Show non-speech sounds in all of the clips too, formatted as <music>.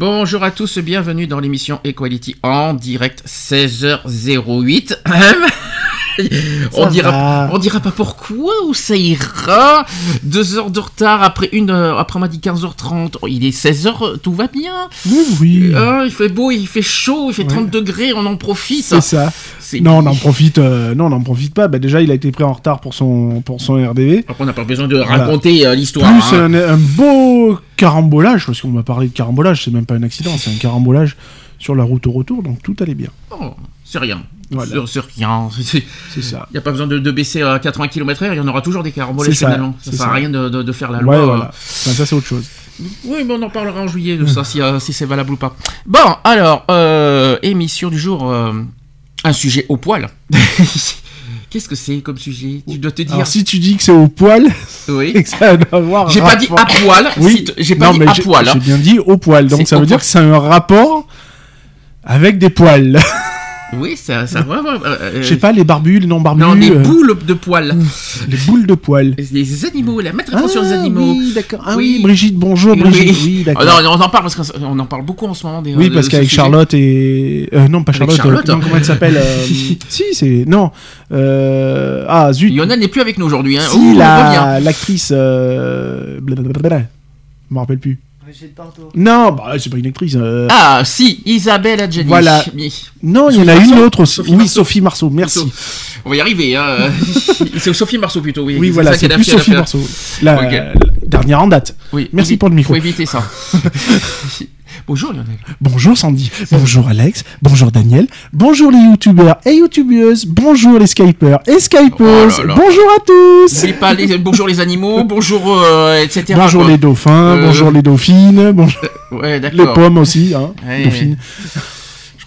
Bonjour à tous, bienvenue dans l'émission Equality en direct 16h08. <laughs> on dira, on dira pas pourquoi ou ça ira? Deux heures de retard après une, heure- après on m'a dit 15h30. Oh, il est 16h, tout va bien. Oui, oui. Ah, il fait beau, il fait chaud, il fait 30 degrés, on en profite. C'est ça. Non, on en profite. euh, non, on n'en profite pas. Bah, déjà, il a été pris en retard pour son pour son RDV. Après, on n'a pas besoin de Voilà. raconter euh, l'histoire. Plus hein. un, un beau carambolage, parce qu'on m'a parlé de carambolage. C'est même pas un accident, c'est un carambolage sur la route au retour. Donc tout allait bien. Oh, c'est rien. Voilà. C'est- C'est rien. <laughs> Il C'est ça. n'y a pas besoin de, de baisser à 80 km/h, il y en aura toujours des carambolage C'est ça, finalement. Ça sert à ça. rien de, de- de faire la loi. voilà. Enfin, ça, c'est autre chose. Oui, mais on en parlera en juillet de ça, si, euh, si c'est valable ou pas. Bon, alors, euh, émission du jour, euh, un sujet au poil. <laughs> Qu'est-ce que c'est comme sujet? Tu dois te dire. Alors, si tu dis que c'est au poil, Oui. et <laughs> que ça J'ai pas dit rapport- à poil. Oui. si J'ai pas Non, dit mais à j'ai- poil. hein. J'ai bien dit au poil. Donc ça veut dire que c'est un rapport avec des poils. Oui, ça, ça ouais, ouais, euh, Je sais pas, les barbus, les non barbus. Non, les euh, boules de poil. les boules de poils. Les animaux, la mettre attention aux Ah, animaux. Oui, d'accord. Ah Oui. oui, Brigitte, bonjour Brigitte. Oui, Ah d'accord. non, on en parle parce qu'on en parle beaucoup en ce moment. Des, Oui, de parce ce qu'avec. Charlotte et. euh, non, pas Charlotte. Charlotte. euh, non, comment elle s'appelle euh, <laughs> Si, c'est. Non. Euh, Ah, zut. Lionel n'est plus avec nous aujourd'hui. Hein. Si, revient. la- l'actrice. Euh... blablabla. Je me rappelle plus. Non, bah, c'est pas une actrice. euh, Ah, si, Isabelle Adjani. Voilà. Non, il y en Sophie a une Marceau autre aussi. Sophie oui, Marceau. Sophie Marceau, merci. On va y arriver. Hein. <laughs> c'est Sophie Marceau plutôt, oui. Oui, voilà, ça c'est qu'elle a plus fait, elle a Sophie fait- Marceau. La, Ok. la dernière en date. Oui, Merci évite- pour le micro. Faut éviter ça. <laughs> Bonjour Lionel. Bonjour Sandy, bonjour Alex, bonjour Daniel, bonjour les youtubeurs et youtubeuses, bonjour les skypers et skypeuses, Oh là là. bonjour à tous N'oubliez pas les, bonjour les animaux, bonjour, euh, etc. Bonjour quoi. les dauphins, Euh, bonjour les dauphines, bonjour Ouais, les pommes aussi, hein, Ouais. dauphines.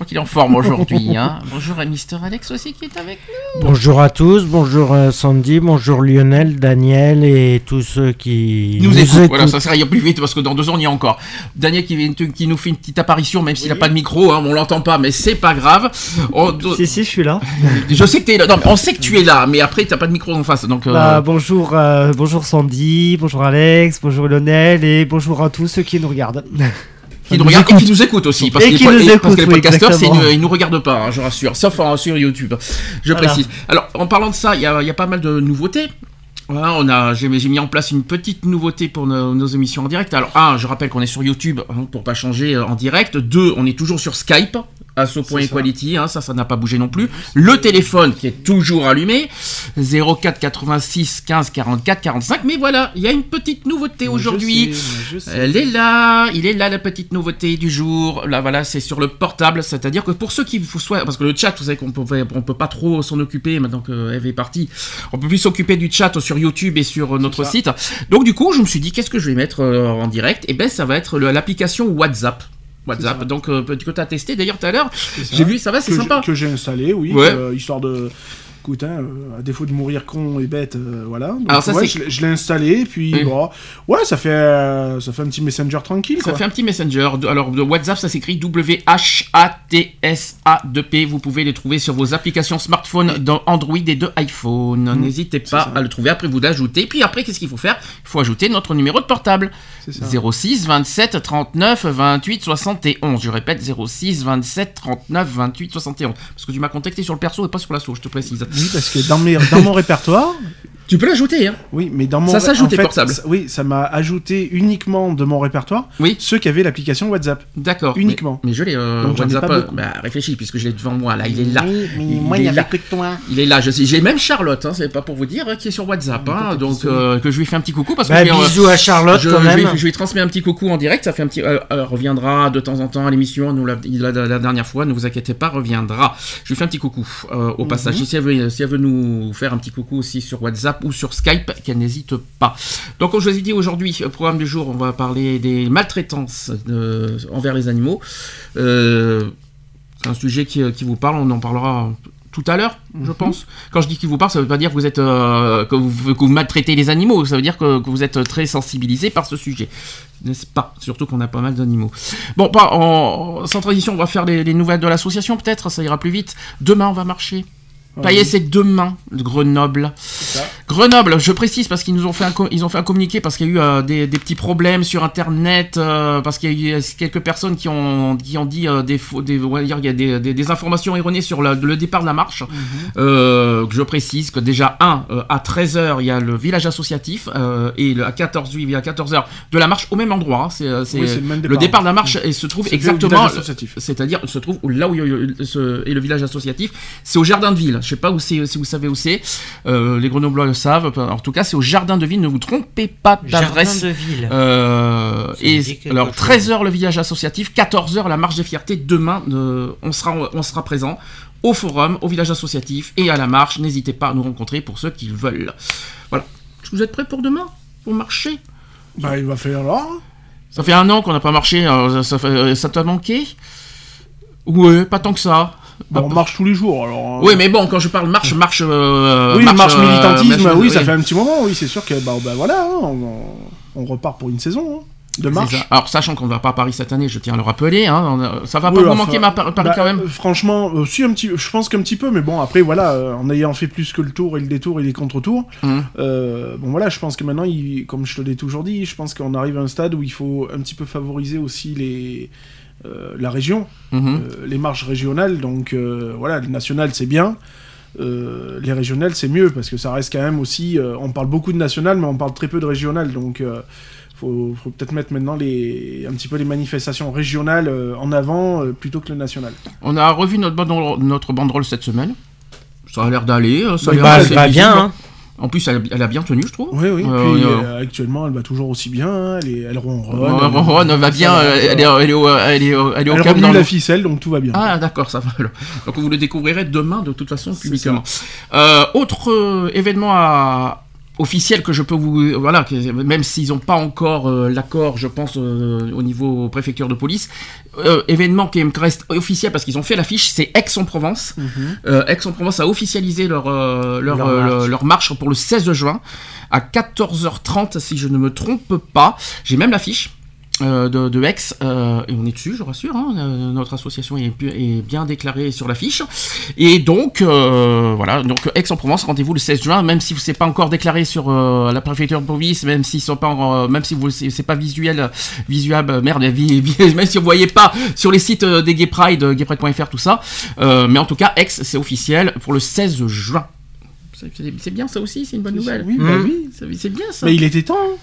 Crois qu'il est en forme aujourd'hui. Hein. Bonjour à Mister Alex aussi qui est avec nous. Bonjour à tous, bonjour euh, Sandy, bonjour Lionel, Daniel et tous ceux qui nous, écoute. Voilà, ça sera plus vite parce que dans deux ans on y est encore. Daniel qui, nous fait une petite apparition, même s'il n'a pas de micro, hein, on l'entend pas, mais c'est pas grave. On- Si, si, je suis là. <laughs> je sais que t'es là. Non, mais on sait que tu es là, mais après t'as pas de micro en face, donc. euh, Bah, bonjour, euh, bonjour Sandy, bonjour Alex, bonjour Lionel et bonjour à tous ceux qui nous regardent. <laughs> qui nous regarde et qui nous écoute aussi. Parce Et que qui les, nous parce écoute, que les podcasteurs, une- ils nous regardent pas, hein, je rassure. Sauf hein, sur YouTube, je Voilà. précise. Alors, en parlant de ça, il y a, il y a pas mal de nouveautés. Voilà, on a, j'ai, j'ai mis en place une petite nouveauté pour nos, nos émissions en direct. Alors, un, je rappelle qu'on est sur YouTube hein, pour pas changer euh, en direct. Deux, on est toujours sur Skype, asso.equality, hein, ça, ça n'a pas bougé non plus. Le téléphone qui est toujours allumé, 04 86 15 44 45. Mais voilà, il y a une petite nouveauté aujourd'hui. Elle est là, il est là la petite nouveauté du jour. Là voilà, c'est sur le portable, c'est-à-dire que pour ceux qui vous souhaitent, parce que le chat, vous savez qu'on peut, on peut pas trop s'en occuper maintenant que Eve est partie. On peut plus s'occuper du chat sur YouTube et sur notre site. Donc du coup, je me suis dit qu'est-ce que je vais mettre euh, en direct? Et ben ça va être l'application WhatsApp. WhatsApp. Donc euh, que tu as testé d'ailleurs tout à l'heure. J'ai vu, ça va, c'est sympa. Que j'ai installé, oui, Ouais. euh, histoire de... Écoute, hein, euh, à défaut de mourir con et bête, euh, voilà. Donc, Alors ça, ouais, je, l'ai- je l'ai installé, puis bon, ouais, ça fait, euh, ça fait un petit messenger tranquille, Ça quoi. fait un petit messenger. Alors, de WhatsApp, ça s'écrit W-H-A-T-S-A-2-P. Vous pouvez les trouver sur vos applications smartphone dans Android et de iPhone. N'hésitez pas à le trouver. Après, vous l'ajoutez. Puis après, qu'est-ce qu'il faut faire? Il faut ajouter notre numéro de portable. C'est ça. 06 27 39 28 71. Je répète, 06 27 39 28 71. Parce que tu m'as contacté sur le perso et pas sur l'assaut, je te précise. Oui, parce que dans, mes, dans mon répertoire, Tu peux l'ajouter, hein oui, mais dans mon Ça s'ajoute, en fait, portables. ça- oui, ça m'a ajouté uniquement de mon répertoire Oui. ceux qui avaient l'application WhatsApp. D'accord. Uniquement. Mais, mais je l'ai, euh, Donc, ai WhatsApp. pas euh, bah, réfléchis, puisque je l'ai devant moi, là. Il est là. Oui, mais Il moi, il n'y avait là. que toi. Il est là, je sais. J'ai même Charlotte, hein, c'est pas pour vous dire, hein, qui est sur WhatsApp, hein, donc euh, que je lui fais un petit coucou parce que Bah, je, lui, euh, bisous à Charlotte je, quand je lui, même. je lui transmets un petit coucou en direct. Ça fait un petit, euh, euh, reviendra de temps en temps à l'émission. Nous l'a la, la- dernière fois, ne vous inquiétez pas, reviendra. Je lui fais un petit coucou au passage. Et si elle veut, si elle veut nous faire un petit coucou aussi sur WhatsApp, ou sur Skype, qu'elle n'hésite pas. Donc, comme je vous ai dit aujourd'hui, au programme du jour, on va parler des maltraitances euh, envers les animaux. Euh, c'est un sujet qui, qui vous parle, on en parlera tout à l'heure, je pense. Quand je dis qu'il vous parle, ça veut pas dire que vous êtes euh, que, vous, que vous maltraitez les animaux, ça veut dire que, que vous êtes très sensibilisé par ce sujet, n'est-ce pas? Surtout qu'on a pas mal d'animaux. Bon, pas en, sans transition, on va faire les, les nouvelles de l'association peut-être, ça ira plus vite. Demain, on va marcher. Payet, c'est demain, Grenoble. Grenoble, je précise parce qu'ils nous ont fait un, ils ont fait un communiqué parce qu'il y a eu euh, des, des petits problèmes sur Internet, euh, parce qu'il y a eu quelques personnes qui ont, qui ont dit euh, des, des, on va dire, il y a des, des- des informations erronées sur la- le départ de la marche. Que je précise que déjà, un, euh, à 13h, il y a le village associatif, et le- à 14 oui, il y a 14h de la marche au même endroit. hein. c'est Oui, le départ. de la marche et se trouve exactement c'est-à-dire se trouve là où il y a est le village associatif, c'est au jardin de ville. Je sais pas où c'est, si vous savez où c'est. Euh, les Grenoblois le savent. En tout cas, c'est au jardin de ville. Ne vous trompez pas Jardin d'adresse. de ville. Euh, et alors chose. 13h le village associatif, 14h la marche des fiertés. Demain, euh, on sera on sera présent au forum, au village associatif et à la marche. N'hésitez pas à nous rencontrer pour ceux qui le veulent. Voilà. Est-ce que Vous êtes prêts pour demain? Pour marcher? Bah, il va falloir. Ça fait un an qu'on n'a pas marché. alors ça, ça t'a manqué? Ouais, pas tant que ça. Bah, on marche tous les jours, alors. hein. Oui, mais bon, quand je parle marche, marche. euh, oui, marche, euh, militantisme, oui, ça fait un petit moment, oui, c'est sûr que, bah, bah, voilà, hein, on, on repart pour une saison hein, de C'est marche. ça. Alors, sachant qu'on ne va pas à Paris cette année, je tiens à le rappeler, hein, on a- ça va Oui, pas vous enfin, manquer ma Par- Paris bah, quand même euh, Franchement, euh, si, un petit, je pense qu'un petit peu, mais bon, après, voilà, euh, en ayant fait plus que le tour et le détour et les contre-tours, Mhm. euh, bon, voilà, je pense que maintenant, il, comme je te l'ai toujours dit, je pense qu'on arrive à un stade où il faut un petit peu favoriser aussi les. Euh, la région, Mhm. euh, les marches régionales, donc euh, voilà, le national c'est bien, euh, les régionales c'est mieux, parce que ça reste quand même aussi, euh, on parle beaucoup de national, mais on parle très peu de régional, donc euh, faut, faut peut-être mettre maintenant les, un petit peu les manifestations régionales euh, en avant euh, plutôt que le national. On a revu notre banderole, notre banderole cette semaine. Ça a l'air d'aller. euh, Ça a bah, visible. bien, hein. En plus, elle, elle a bien tenu, je trouve. Oui, oui, Euh, puis euh, euh, actuellement elle va toujours aussi bien, elle, est, elle ronronne. Ouais, Ron va bien, Ça va, ça elle est, elle est au, elle est au, elle est au Elle dans la le- ficelle, donc tout va bien. Ah d'accord, ça va. alors. Donc vous le découvrirez demain de toute façon publiquement. Euh, autre événement à- officiel que je peux vous voilà même s'ils n'ont pas encore euh, l'accord je pense euh, au niveau préfecture de police euh, événement qui me reste officiel parce qu'ils ont fait l'affiche c'est Aix-en-Provence Mhm. Aix-en-Provence a officialisé leur, leur, Leur marche. leur marche pour le 16 juin à 14h30 si je ne me trompe pas j'ai même l'affiche euh, de, de Aix, euh, et on est dessus, je rassure, hein, euh, notre association est, bien déclarée sur l'affiche. Et donc, euh, voilà, donc Aix-en-Provence, rendez-vous le 16 juin, même si c'est pas encore déclaré sur euh, la préfecture de police, même s'ils sont pas, en- euh, même si vous c'est c'est pas visuel, visuel, euh, merde, <laughs> vi- vi- même si vous voyez pas sur les sites des Gay Pride, gaypride.fr, tout ça, euh, mais en tout cas, Aix, c'est officiel pour le 16 juin. C'est- bien ça aussi, c'est une bonne nouvelle. Oui, bah Mhm. oui. C'est c'est bien ça. Mais il était temps. hein.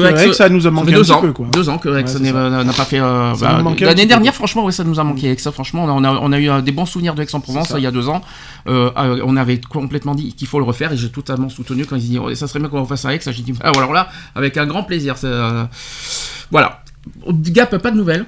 Que Aix, ça nous a manqué un deux petit ans, peu, quoi. deux ans que Ouais, ça. n'a pas fait. euh, bah, un L'année dernière, peu. franchement, ouais, ça nous a manqué. Aix, franchement, on a, on a eu des bons souvenirs de Aix-en-Provence il y a deux ans. Euh, euh, on avait complètement dit qu'il faut le refaire et j'ai totalement soutenu quand ils disaient oh, ça serait bien qu'on fasse à Aix. J'ai dit <laughs> ah, alors là, avec un grand plaisir. euh, Voilà. Gap, pas de nouvelles.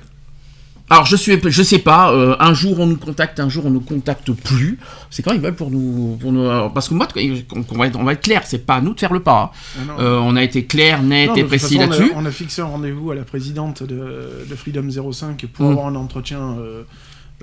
Alors je suis, je sais pas. euh, un jour on nous contacte, un jour on nous contacte plus. C'est quand ils veulent pour nous, pour nous. alors, parce que moi, qu'on va être, on va être clair. C'est pas à nous de faire le pas. hein. Ah. Euh, on a été clair, net Non, et précis on là-dessus. On a, fixé un rendez-vous à la présidente de, de Freedom 05 pour Mm. avoir un entretien euh,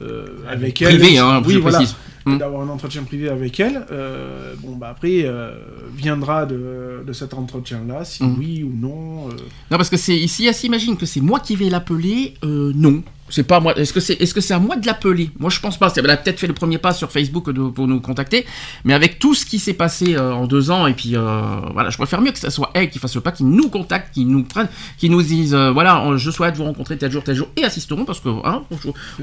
euh, avec elle. Privé, hein, oui, je voilà. précise. Mm. D'avoir un entretien privé avec elle. Euh, bon, bah après, euh, viendra de, de cet entretien-là, si Mm. oui ou non. euh, Non, parce que c'est ici, elle s'imagine que c'est moi qui vais l'appeler. Non, c'est pas moi. Est-ce que c'est, est-ce que c'est à moi de l'appeler? Moi, je pense pas. Elle a peut-être fait le premier pas sur Facebook de- pour nous contacter, mais avec tout ce qui s'est passé euh, en deux ans, et puis euh, voilà, je préfère mieux que ce soit elle qui fasse le pas, qui nous contacte, qui nous prenne, qui nous dise, euh, voilà, je souhaite vous rencontrer tel jour, tel jour, et assisteront, parce que hein,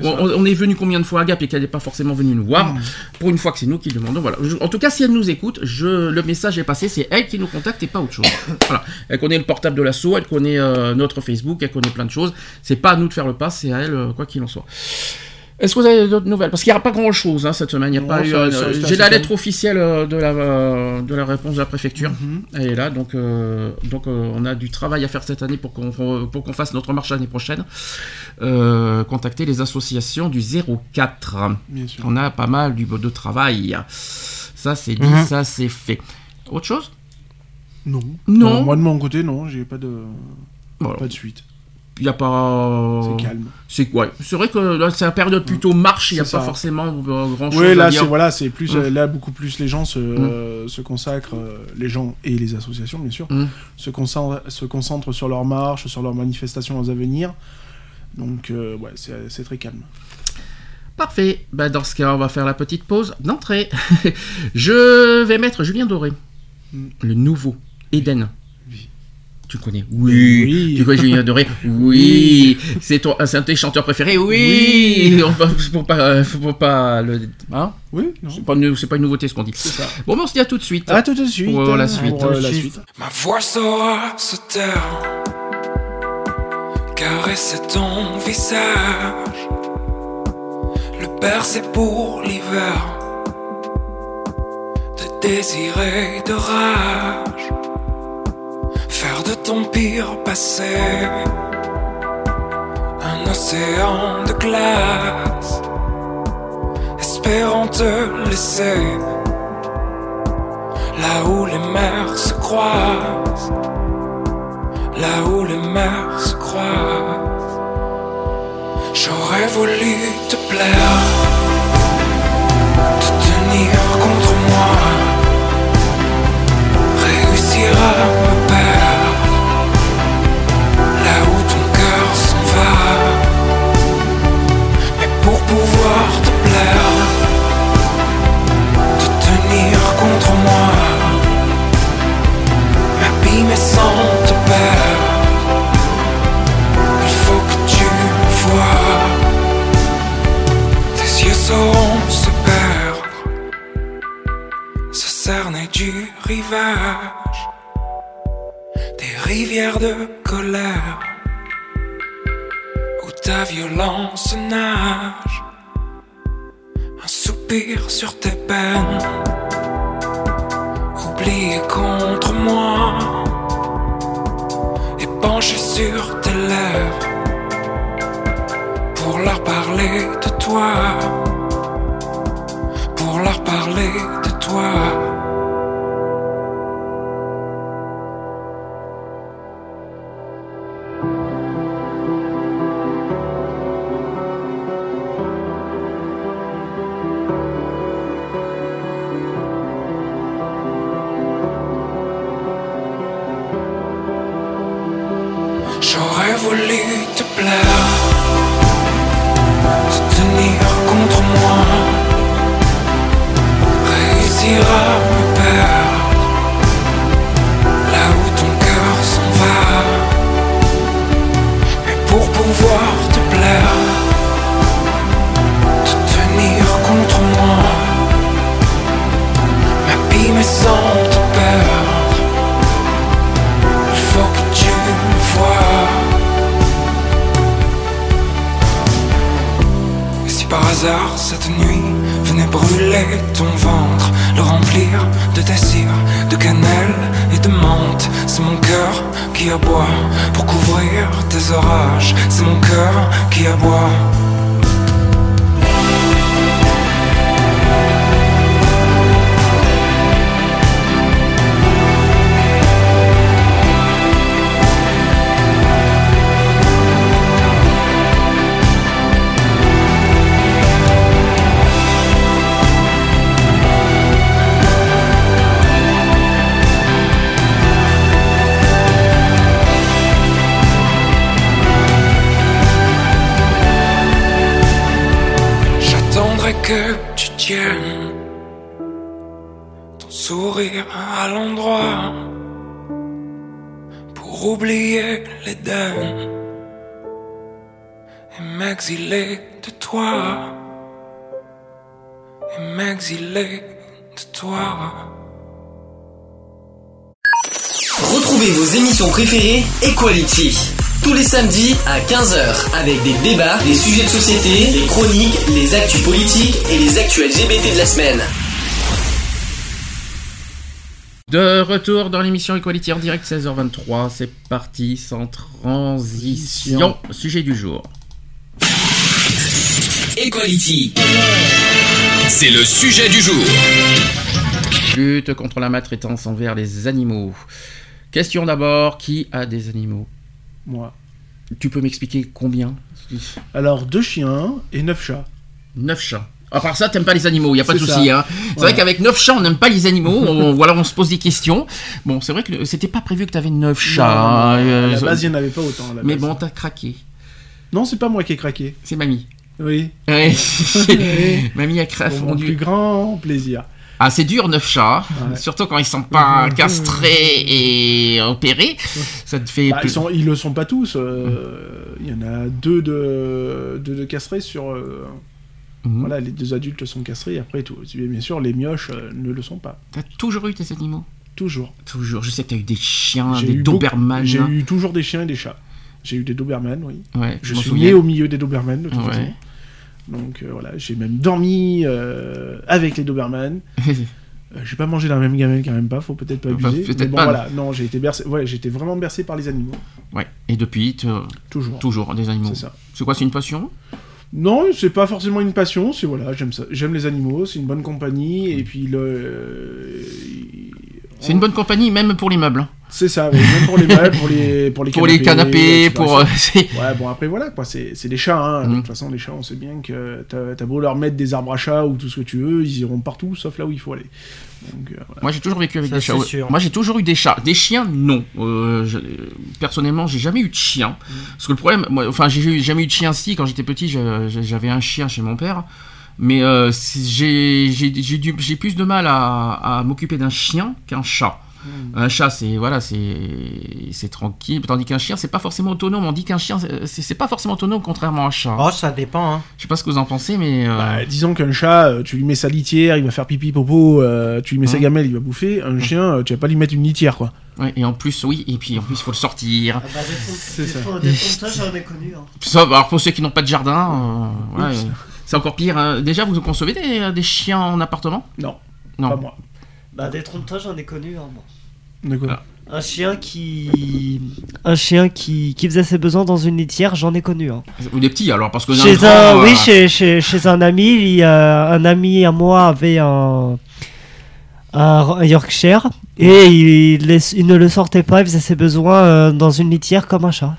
ça. on est venu combien de fois à Gap et qu'elle n'est pas forcément venue nous voir? Mm. Pour une fois que c'est nous qui demandons, voilà. En tout cas, si elle nous écoute, je, le message est passé, c'est elle qui nous contacte et pas autre chose. <coughs> Elle connaît le portable de l'assaut, elle connaît euh, notre Facebook, elle connaît plein de choses. C'est pas à nous de faire le pas, c'est à elle, euh, quoi qu'il en soit. Est-ce que vous avez d'autres nouvelles? Parce qu'il n'y a pas grand chose cette semaine. Il y a Non, pas eu, ça- euh, J'ai la lettre officielle euh, de la, euh, de la réponse de la préfecture. Mhm. Elle est là, donc, euh, donc euh, on a du travail à faire cette année pour qu'on pour qu'on fasse notre marche l'année prochaine. Contacter les associations du 04. Bien sûr. On a pas mal du, de travail. Ça, c'est dit, Mhm. ça, c'est fait. Autre chose? Non. Non. Moi de mon côté, non, j'ai pas de Voilà. pas de suite. Il y a pas. C'est calme. C'est ouais. C'est vrai que là, c'est la période plutôt marche. Il y a pas forcément grand chose Oui, là c'est voilà, c'est plus euh, là beaucoup plus les gens se, euh, se consacrent, euh, les gens et les associations bien sûr, se concentrent se concentrent sur leurs marches, sur leurs manifestations à venir. Donc euh, ouais, c'est c'est très calme. Parfait. Bah, dans ce cas, on va faire la petite pause d'entrée. <laughs> Je vais mettre Julien Doré, Mm. le nouveau Eden. Oui. Tu connais Oui. Oui. Tu connais Julien Doré Oui. C'est ton, c'est un de tes chanteurs préférés Oui. On va- Faut pas, faut pas le. Hein? Oui, non. C'est pas, une- c'est pas une nouveauté ce qu'on dit. C'est ça. Bon, ben, on se dit à tout de suite. À tout de suite. Pour, euh, la suite. pour, euh, la suite. Ma voix saura se taire, caresser ton visage, le bercer pour l'hiver, de désir et de rage, faire de ton pire passé un océan de glace, espérant te laisser. Là où les mers se croisent, là où les mers se croisent. J'aurais voulu te plaire, te tenir contre moi, réussir à du rivage, des rivières de colère, où ta violence nage un soupir sur tes peines, oublié contre moi, et penché sur tes lèvres, pour leur parler de toi, pour leur parler de toi. Ton ventre, le remplir de tes cires, de cannelle et de menthe, c'est mon cœur qui aboie pour couvrir tes orages. C'est mon cœur qui aboie. Retrouvez vos émissions préférées Equality. Tous les samedis à 15h avec des débats, des sujets de société, des chroniques, les actus politiques et les actus LGBT de la semaine. De retour dans l'émission Equality en direct 16h23, c'est parti sans transition. Sujet du jour. Equality. C'est le sujet du jour. Lutte contre la maltraitance envers les animaux. Question d'abord, qui a des animaux? Moi. Tu peux m'expliquer combien? Alors, deux chiens et neuf chats. Neuf chats. À part ça, t'aimes pas les animaux, il y a pas de souci. Hein. C'est Voilà. vrai qu'avec neuf chats, on n'aime pas les animaux, on, <laughs> ou alors on se pose des questions. Bon, c'est vrai que c'était pas prévu que t'avais neuf chats. Non, à euh, la base, il n'y en avait pas autant. à la mais base. bon, t'as craqué. Non, c'est pas moi qui ai craqué. C'est mamie. Oui. Ouais. Oui. <laughs> mamie a cra- Pour mon plus grand plaisir. Ah, c'est dur, neuf chats. Ouais. Surtout quand ils sont pas castrés et opérés. Ça te fait. Bah, ils, sont, ils le sont pas tous. euh, Il y en a deux de, deux de castrés sur. euh, Mhm. Voilà, les deux adultes sont castrés. Après, tout. bien sûr, les mioches euh, ne le sont pas. T'as toujours eu tes animaux? Toujours. Toujours. Je sais que t'as eu des chiens, des Doberman. J'ai eu toujours des chiens et des chats. J'ai eu des Doberman, oui. Ouais, Je suis souviens. né au milieu des Doberman, de toute Ouais. façon. Donc euh, voilà, j'ai même dormi euh, avec les Doberman. <laughs> Euh, j'ai pas mangé la même gamelle quand même pas, faut peut-être pas Enfin, abuser. peut-être mais bon pas. voilà, non, j'ai été bercé, ouais, j'ai été vraiment bercé par les animaux, ouais. Et depuis, toujours. toujours des animaux. C'est ça. C'est quoi, c'est une passion Non, c'est pas forcément une passion, c'est voilà, j'aime ça, j'aime les animaux, c'est une bonne compagnie et puis le. euh, C'est une bonne compagnie, même pour les meubles. hein. C'est ça, oui, même pour les <laughs> meubles, pour les pour les Pour les canapés, pour. euh, <laughs> Ouais, bon, après, voilà, quoi, c'est c'est des chats, hein. De toute façon, les chats, on sait bien que t'as t'as beau leur mettre des arbres à chat ou tout ce que tu veux, ils iront partout, sauf là où il faut aller. Donc, euh, voilà. Moi, j'ai toujours vécu avec Ça, des chats. ouais. Moi, j'ai toujours eu des chats. Des chiens, non. Euh, je- personnellement, j'ai jamais eu de chien. Mm. Parce que le problème, moi, enfin, j'ai eu- jamais eu de chien. Si, quand j'étais petit, j'a- j'avais un chien chez mon père. Mais euh, j'ai plus de mal à, à m'occuper d'un chien qu'un chat. Un chat, c'est voilà, c'est c'est tranquille, tandis qu'un chien, c'est pas forcément autonome. On dit qu'un chien, c'est pas forcément autonome, contrairement à un chat. Oh, ça dépend, hein. Je sais pas ce que vous en pensez, mais euh, Bah, disons qu'un chat, euh, tu lui mets sa litière, il va faire pipi popo, euh, tu lui mets sa Mhm. gamelle, il va bouffer. Un chien, euh, tu vas pas lui mettre une litière, quoi. ouais, et en plus, oui, et puis en plus, il faut le sortir. C'est ça. Des <laughs> ça, j'en ai connu. Hein. Ça, alors pour ceux qui n'ont pas de jardin, euh, ouais, c'est encore pire. hein. Déjà, vous concevez des, des chiens en appartement? Non, Non. pas moi. Bah, des trompe-toi, j'en ai connu. Hein, moi. De quoi Ah. Un chien qui. Un chien qui, qui faisait ses besoins dans une litière, j'en ai connu. Hein. Ou des petits alors, parce que Chez un, euh, oui, chez, chez, chez un ami, il y a- un ami à moi avait un, un Yorkshire et il ne le sortait pas, il faisait ses besoins euh, dans une litière comme un chat.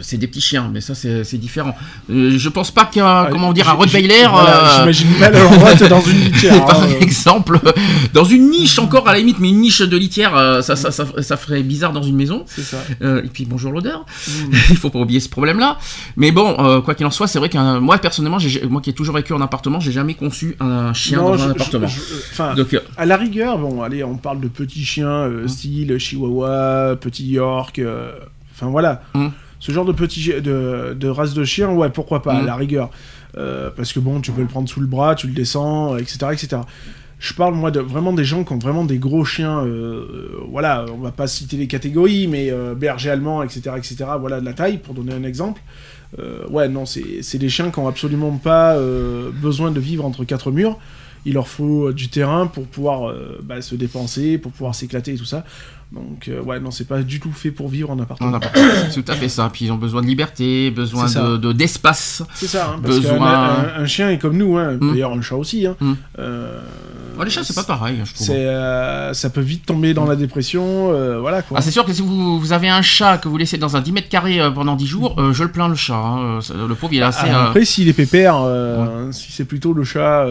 C'est des petits chiens, mais ça c'est différent. Euh, je pense pas qu'un, Ah, comment dire, un Rottweiler. voilà, euh, J'imagine mal droite <laughs> dans une litière. par hein, euh. exemple, dans une niche encore à la limite, mais une niche de litière, euh, ça, ça, ça, ça ferait bizarre dans une maison. C'est ça. Euh, et puis bonjour l'odeur. Mm. <laughs> Il faut pas oublier ce problème-là. Mais bon, euh, quoi qu'il en soit, c'est vrai que moi personnellement, moi qui ai toujours vécu en appartement, j'ai jamais conçu un chien Non, dans je- un appartement. je- Enfin, Donc, euh, À la rigueur, bon, allez, on parle de petits chiens, euh, Mm. style Chihuahua, Petit York, euh, enfin voilà. Mm. Ce genre de petits chi- de, de race de chien, ouais, pourquoi pas, à Mm. la rigueur. Euh, parce que bon, tu peux le prendre sous le bras, tu le descends, etc., etc. Je parle, moi, de, vraiment des gens qui ont vraiment des gros chiens, euh, voilà, on va pas citer les catégories, mais euh, berger allemand, etc., etc., voilà, de la taille, pour donner un exemple. Ouais, non, c'est des chiens qui ont absolument pas besoin de vivre entre quatre murs. Il leur faut du terrain pour pouvoir bah, se dépenser, pour pouvoir s'éclater et tout ça. Donc, euh, ouais, non, c'est pas du tout fait pour vivre en en appartement. <coughs> c'est tout à fait ça. Puis ils ont besoin de liberté, besoin de de- d'espace. C'est ça, hein, parce Besoin- qu'un un, un chien est comme nous, hein, Mm. d'ailleurs un chat aussi. Hein, Mm. euh, Ouais, les chats, c'est pas pareil, je trouve. c'est, euh, ça peut vite tomber dans la dépression, euh, voilà quoi. Ah, c'est sûr que si vous, vous avez un chat que vous laissez dans un 10 mètres carrés pendant 10 jours, je le plains le chat. hein. Le pauvre, il est assez. Ah, Après, s'il est pépère, si c'est plutôt le chat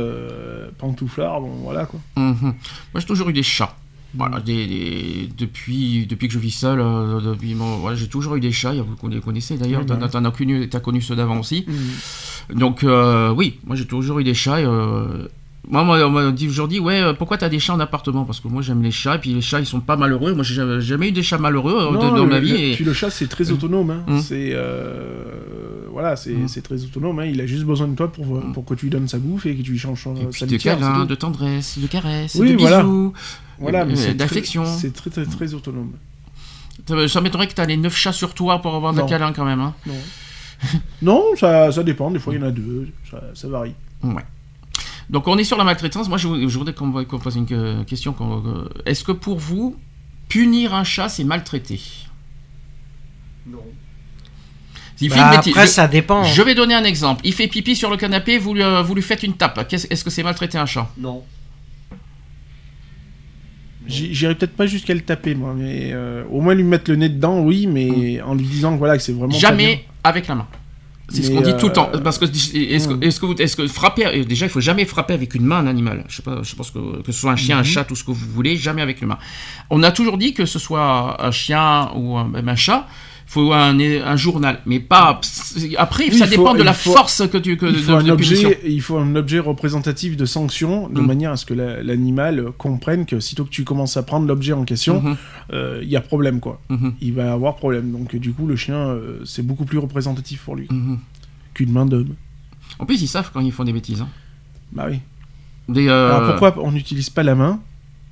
pantouflard, bon voilà quoi. mhm. Moi, j'ai toujours eu des chats. Voilà, des, des- depuis, depuis que je vis seul, euh, depuis mon- voilà, j'ai toujours eu des chats. Vous conna- connaissez d'ailleurs, t'en bah. as- t'en as connu, t'as connu ceux d'avant aussi. Donc euh, oui, moi j'ai toujours eu des chats. et, euh, moi, moi, on m'a dit aujourd'hui, ouais, pourquoi t'as des chats en appartement? Parce que moi j'aime les chats, et puis les chats ils sont pas malheureux. Moi j'ai jamais, jamais eu des chats malheureux Non, de- dans le- ma vie. le- et- Puis le chat, c'est très autonome. Hein. Mm. C'est voilà, c'est Mm. c'est très autonome. Hein. Il a juste besoin de toi pour, pour que tu lui donnes sa bouffe et que tu lui changes Et puis sa de litière. c'est câlins, de tendresse, de caresses, Oui, de bisous. Voilà, très- d'affection. C'est très, très très autonome. Ça, ça m'étonnerait que t'as les 9 chats sur toi pour avoir des câlins quand même. Hein. Non, <laughs> non ça, ça dépend. Des fois, il y en a deux. Ça, ça varie. Ouais. Donc on est sur la maltraitance. Moi je, je voudrais qu'on qu'on pose une que- question. Est-ce que pour vous, punir un chat c'est maltraiter Non. Il fait Bah, une bêtise. après, Je- ça dépend. Je vais donner un exemple. Il fait pipi sur le canapé, vous lui, euh, vous lui faites une tape. Est-ce que c'est maltraiter un chat? Non. J'irai peut-être pas jusqu'à le taper, moi, mais euh, au moins lui mettre le nez dedans, oui, mais en lui disant que voilà, que c'est vraiment. pas bien. Jamais avec la main. C'est ce qu'on dit tout le temps. euh, Parce que est-ce que, hmm. est-ce que, vous- que frapper, déjà il faut jamais frapper avec une main un animal. Je sais pas, je pense que que ce soit un chien, un chat, tout ce que vous voulez, jamais avec une main. On a toujours dit que ce soit un chien ou un, même un chat, faut un, un journal, mais pas. Après, Oui, ça dépend faut- de la faut- force que tu que il faut, de un objet, il faut un objet représentatif de sanction, de Mm. manière à ce que la- l'animal comprenne que sitôt que tu commences à prendre l'objet en question, Mhm, euh, il y a problème, quoi. mhm, Il va avoir problème. Donc, du coup, le chien, euh, c'est beaucoup plus représentatif pour lui mhm. qu'une main d'homme. En plus, ils savent quand ils font des bêtises. hein. Bah oui. Des, euh, Alors, pourquoi on n'utilise pas la main?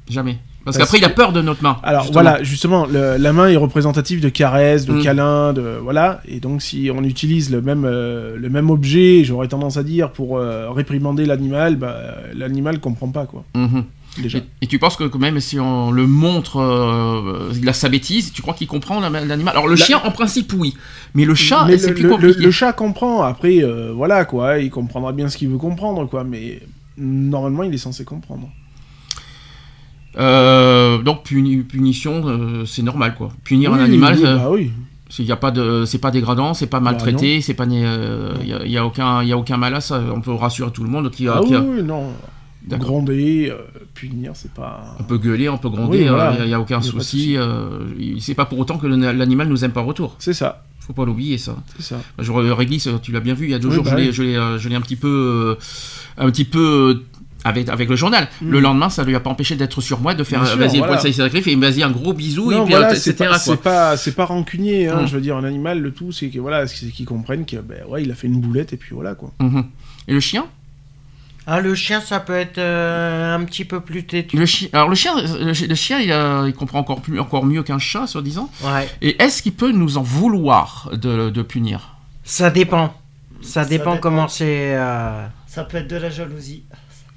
Jamais. Parce, Parce qu'après, il a que- peur de notre main. Alors justement. voilà, justement, le- la main est représentative de caresses, de Mm. câlins, de voilà. Et donc si on utilise le même euh, le même objet, j'aurais tendance à dire pour euh, réprimander l'animal, bah, l'animal comprend pas quoi. Mhm. Déjà. Et, et tu penses que quand même si on le montre euh, il a sa bêtise, tu crois qu'il comprend la- l'animal? Alors le La- chien en principe oui, mais le chat c'est le, plus compliqué. le- le chat comprend. Après, euh, voilà quoi, il comprendra bien ce qu'il veut comprendre quoi. Mais normalement, il est censé comprendre. Euh, donc puni- punition euh, c'est normal quoi. Punir un animal oui, bah oui. c'est y a pas de c'est pas dégradant, c'est pas maltraité, c'est pas né- euh, il y, a, il y a aucun il y a aucun mal à ça, on peut rassurer tout le monde qui a, Ah qui oui, a- oui, non. D'accord. Gronder, euh, punir, c'est pas. on peut gueuler, on peut gronder, voilà. il y a, aucun Y souci, il- c'est pas pour autant que l'animal nous aime pas en retour. C'est ça, Faut pas l'oublier ça. c'est ça. Je, Réglisse, tu l'as bien vu, il y a deux Oui, jours, bah je l'ai- oui. un petit peu, un petit peu avec, avec le journal. Mm. Le lendemain, ça lui a pas empêché d'être sur moi, de faire euh, vas-y, voilà. et un gros bisou, Non, et puis, voilà, euh, c'est etc. pas, c'est pas, pas rancunier, hein, Mm. je veux dire, un animal, le tout, c'est que voilà, c'est qu'ils comprennent que, ben ouais, il a fait une boulette, et puis voilà, quoi. Mhm. Et le chien? Ah, le chien, ça peut être euh, un petit peu plus têtu. le chien, alors le chien, le, chi- le chien, il, a- il comprend encore plus, encore mieux qu'un chat, soi-disant. Ouais. Et est-ce qu'il peut nous en vouloir de, de punir? Ça dépend. Ça dépend dépend. comment c'est. euh, Ça peut être de la jalousie.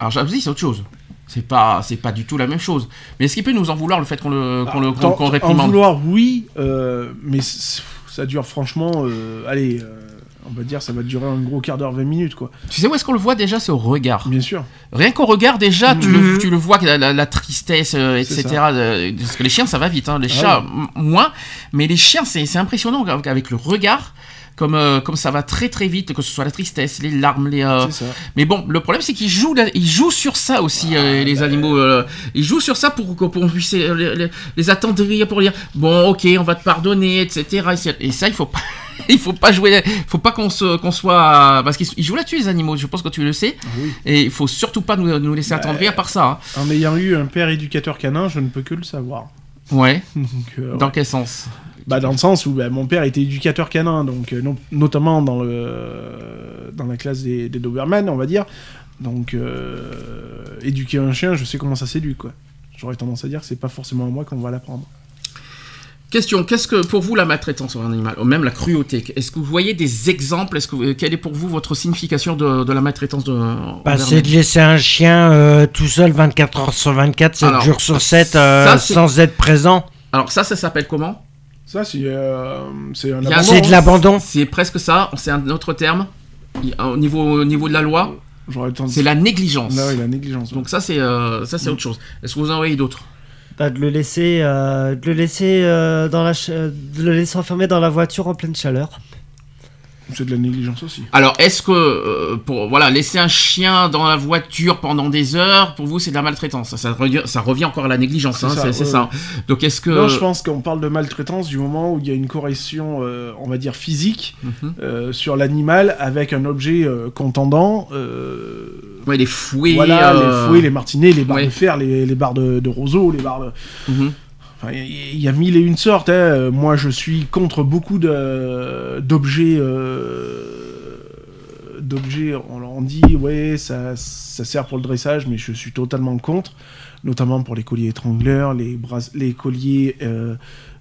Alors jalousie, c'est autre chose. C'est pas, c'est pas du tout la même chose. Mais est-ce qu'il peut nous en vouloir le fait qu'on le, qu'on le, qu'on- qu'on en réprimande vouloir, oui, euh, mais ça dure franchement, euh, allez, euh, on va dire, ça va durer un gros quart d'heure, 20 minutes, quoi. Tu sais où est-ce qu'on le voit déjà C'est au regard? Bien sûr. Rien qu'au regard déjà, tu, Mhm. le, tu le vois, la, la- la tristesse, etc. Parce que les chiens, ça va vite. hein. Les Ah chats, m- moins. Mais les chiens, c'est c'est impressionnant avec le regard. Comme, euh, comme ça va très très vite, que ce soit la tristesse, les larmes, les. euh. Mais bon, le problème c'est qu'ils jouent, ils jouent sur ça aussi, euh, les animaux. euh, ils jouent sur ça pour qu'on puisse les, les- les attendrir, pour dire bon, ok, on va te pardonner, etc. Et ça, il faut pas, <laughs> il faut pas jouer, faut pas qu'on se- qu'on soit, parce qu'ils ils jouent là-dessus les animaux. Je pense que tu le sais. Ah oui. Et il faut surtout pas nous, nous laisser attendrir par ça. hein. En ayant eu un père éducateur canin, je ne peux que le savoir. Ouais. <laughs> Donc, euh, Dans ouais. quel sens? Bah, dans le sens où bah, mon père était éducateur canin, donc euh, no- notamment dans, le, dans la classe des, des Doberman, on va dire. Donc, euh, éduquer un chien, je sais comment ça s'éduque, quoi. J'aurais tendance à dire que c'est pas forcément à moi qu'on va l'apprendre. Question qu'est-ce que pour vous la maltraitance sur un animal, ou même la cruauté Est-ce que vous voyez des exemples Est-ce que quelle est pour vous votre signification de, de la maltraitance de Bah, envers c'est de laisser un chien euh, tout seul 24 heures sur 24, 7 Alors, jours sur 7, euh, ça, c'est- sans être présent. Alors ça, ça s'appelle comment? Ça, c'est euh, c'est un abandon, C'est de l'abandon. C'est presque ça. C'est un autre terme. Il- Au niveau, au niveau de la loi, J'aurais tendance c'est la négligence. Là, oui, la négligence. ouais. Donc ça, c'est euh, ça, c'est autre chose. Est-ce que vous en voyez d'autres? Bah, de le laisser, euh, de le laisser euh, dans la, ch- euh, de le laisser enfermé dans la voiture en pleine chaleur. C'est de la négligence aussi. Alors, est-ce que euh, pour voilà laisser un chien dans la voiture pendant des heures, pour vous, c'est de la maltraitance ça, ça revient, ça revient encore à la négligence. C'est hein, ça, ouais. Donc, est-ce que Non, je pense qu'on parle de maltraitance du moment où il y a une correction, euh, on va dire physique, Mhm. euh, sur l'animal avec un objet contendant. ouais, les fouets, voilà, les fouets, les martinets, les barres ouais. de fer, les, les barres de, de roseau, les barres de... mhm. Il y, a mille et une sortes. hein. Euh, Moi, je suis contre beaucoup d'objets. euh, d'objets, on, dit, ouais, ça, ça sert pour le dressage, mais je suis totalement contre. Notamment pour les colliers étrangleurs, les, les colliers.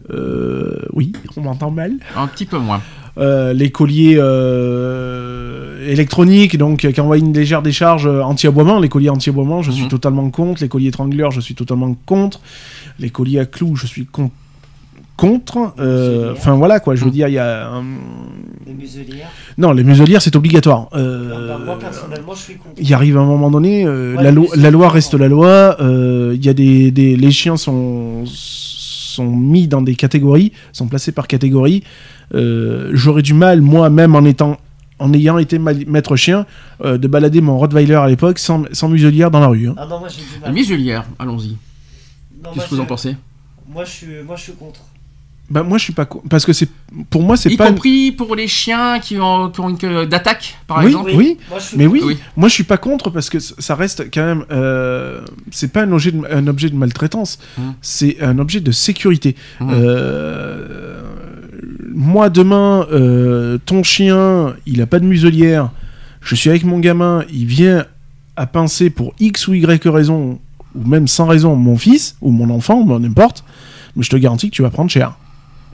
euh, oui, on m'entend mal. un petit peu moins. Euh, les colliers euh, électroniques, donc euh, qui envoient une légère décharge anti-aboiement. Les colliers anti-aboiement, je suis Mhm. totalement contre. Les colliers étrangleurs, je suis totalement contre. Les colliers à clous, je suis con- contre. euh, Enfin voilà quoi, je veux dire, il y a. un- Les muselières. Non, les muselières c'est obligatoire. Ah Euh, bah, moi, personnellement, je suis contre. il arrive un moment donné, euh, Ouais, la, lo- loi reste la loi. euh, Il y a des, des- les chiens sont sont mis dans des catégories, sont placés par catégorie. Euh, J'aurais du mal, moi même en étant en ayant été maître chien, euh, de balader mon Rottweiler à l'époque sans, sans muselière dans la rue. hein. Ah non, moi j'ai du La mal. muselière, allons-y. Qu'est-ce que vous en pensez? Moi je suis, moi, je suis contre. Bah moi je suis pas co- parce que c'est pour moi c'est Y pas compris pour les chiens qui ont, qui ont une queue d'attaque, par Oui, exemple. oui. Moi, je suis Mais contre. oui, Oui. moi je suis pas contre parce que ça reste quand même. euh, c'est pas un objet de, un objet de maltraitance, Mhm. c'est un objet de sécurité. Mhm. Euh, moi demain, euh, ton chien, il a pas de muselière. Je suis avec mon gamin, il vient à pincer pour X ou Y raison, ou même sans raison, mon fils ou mon enfant, ou n'importe. Mais je te garantis que tu vas prendre cher.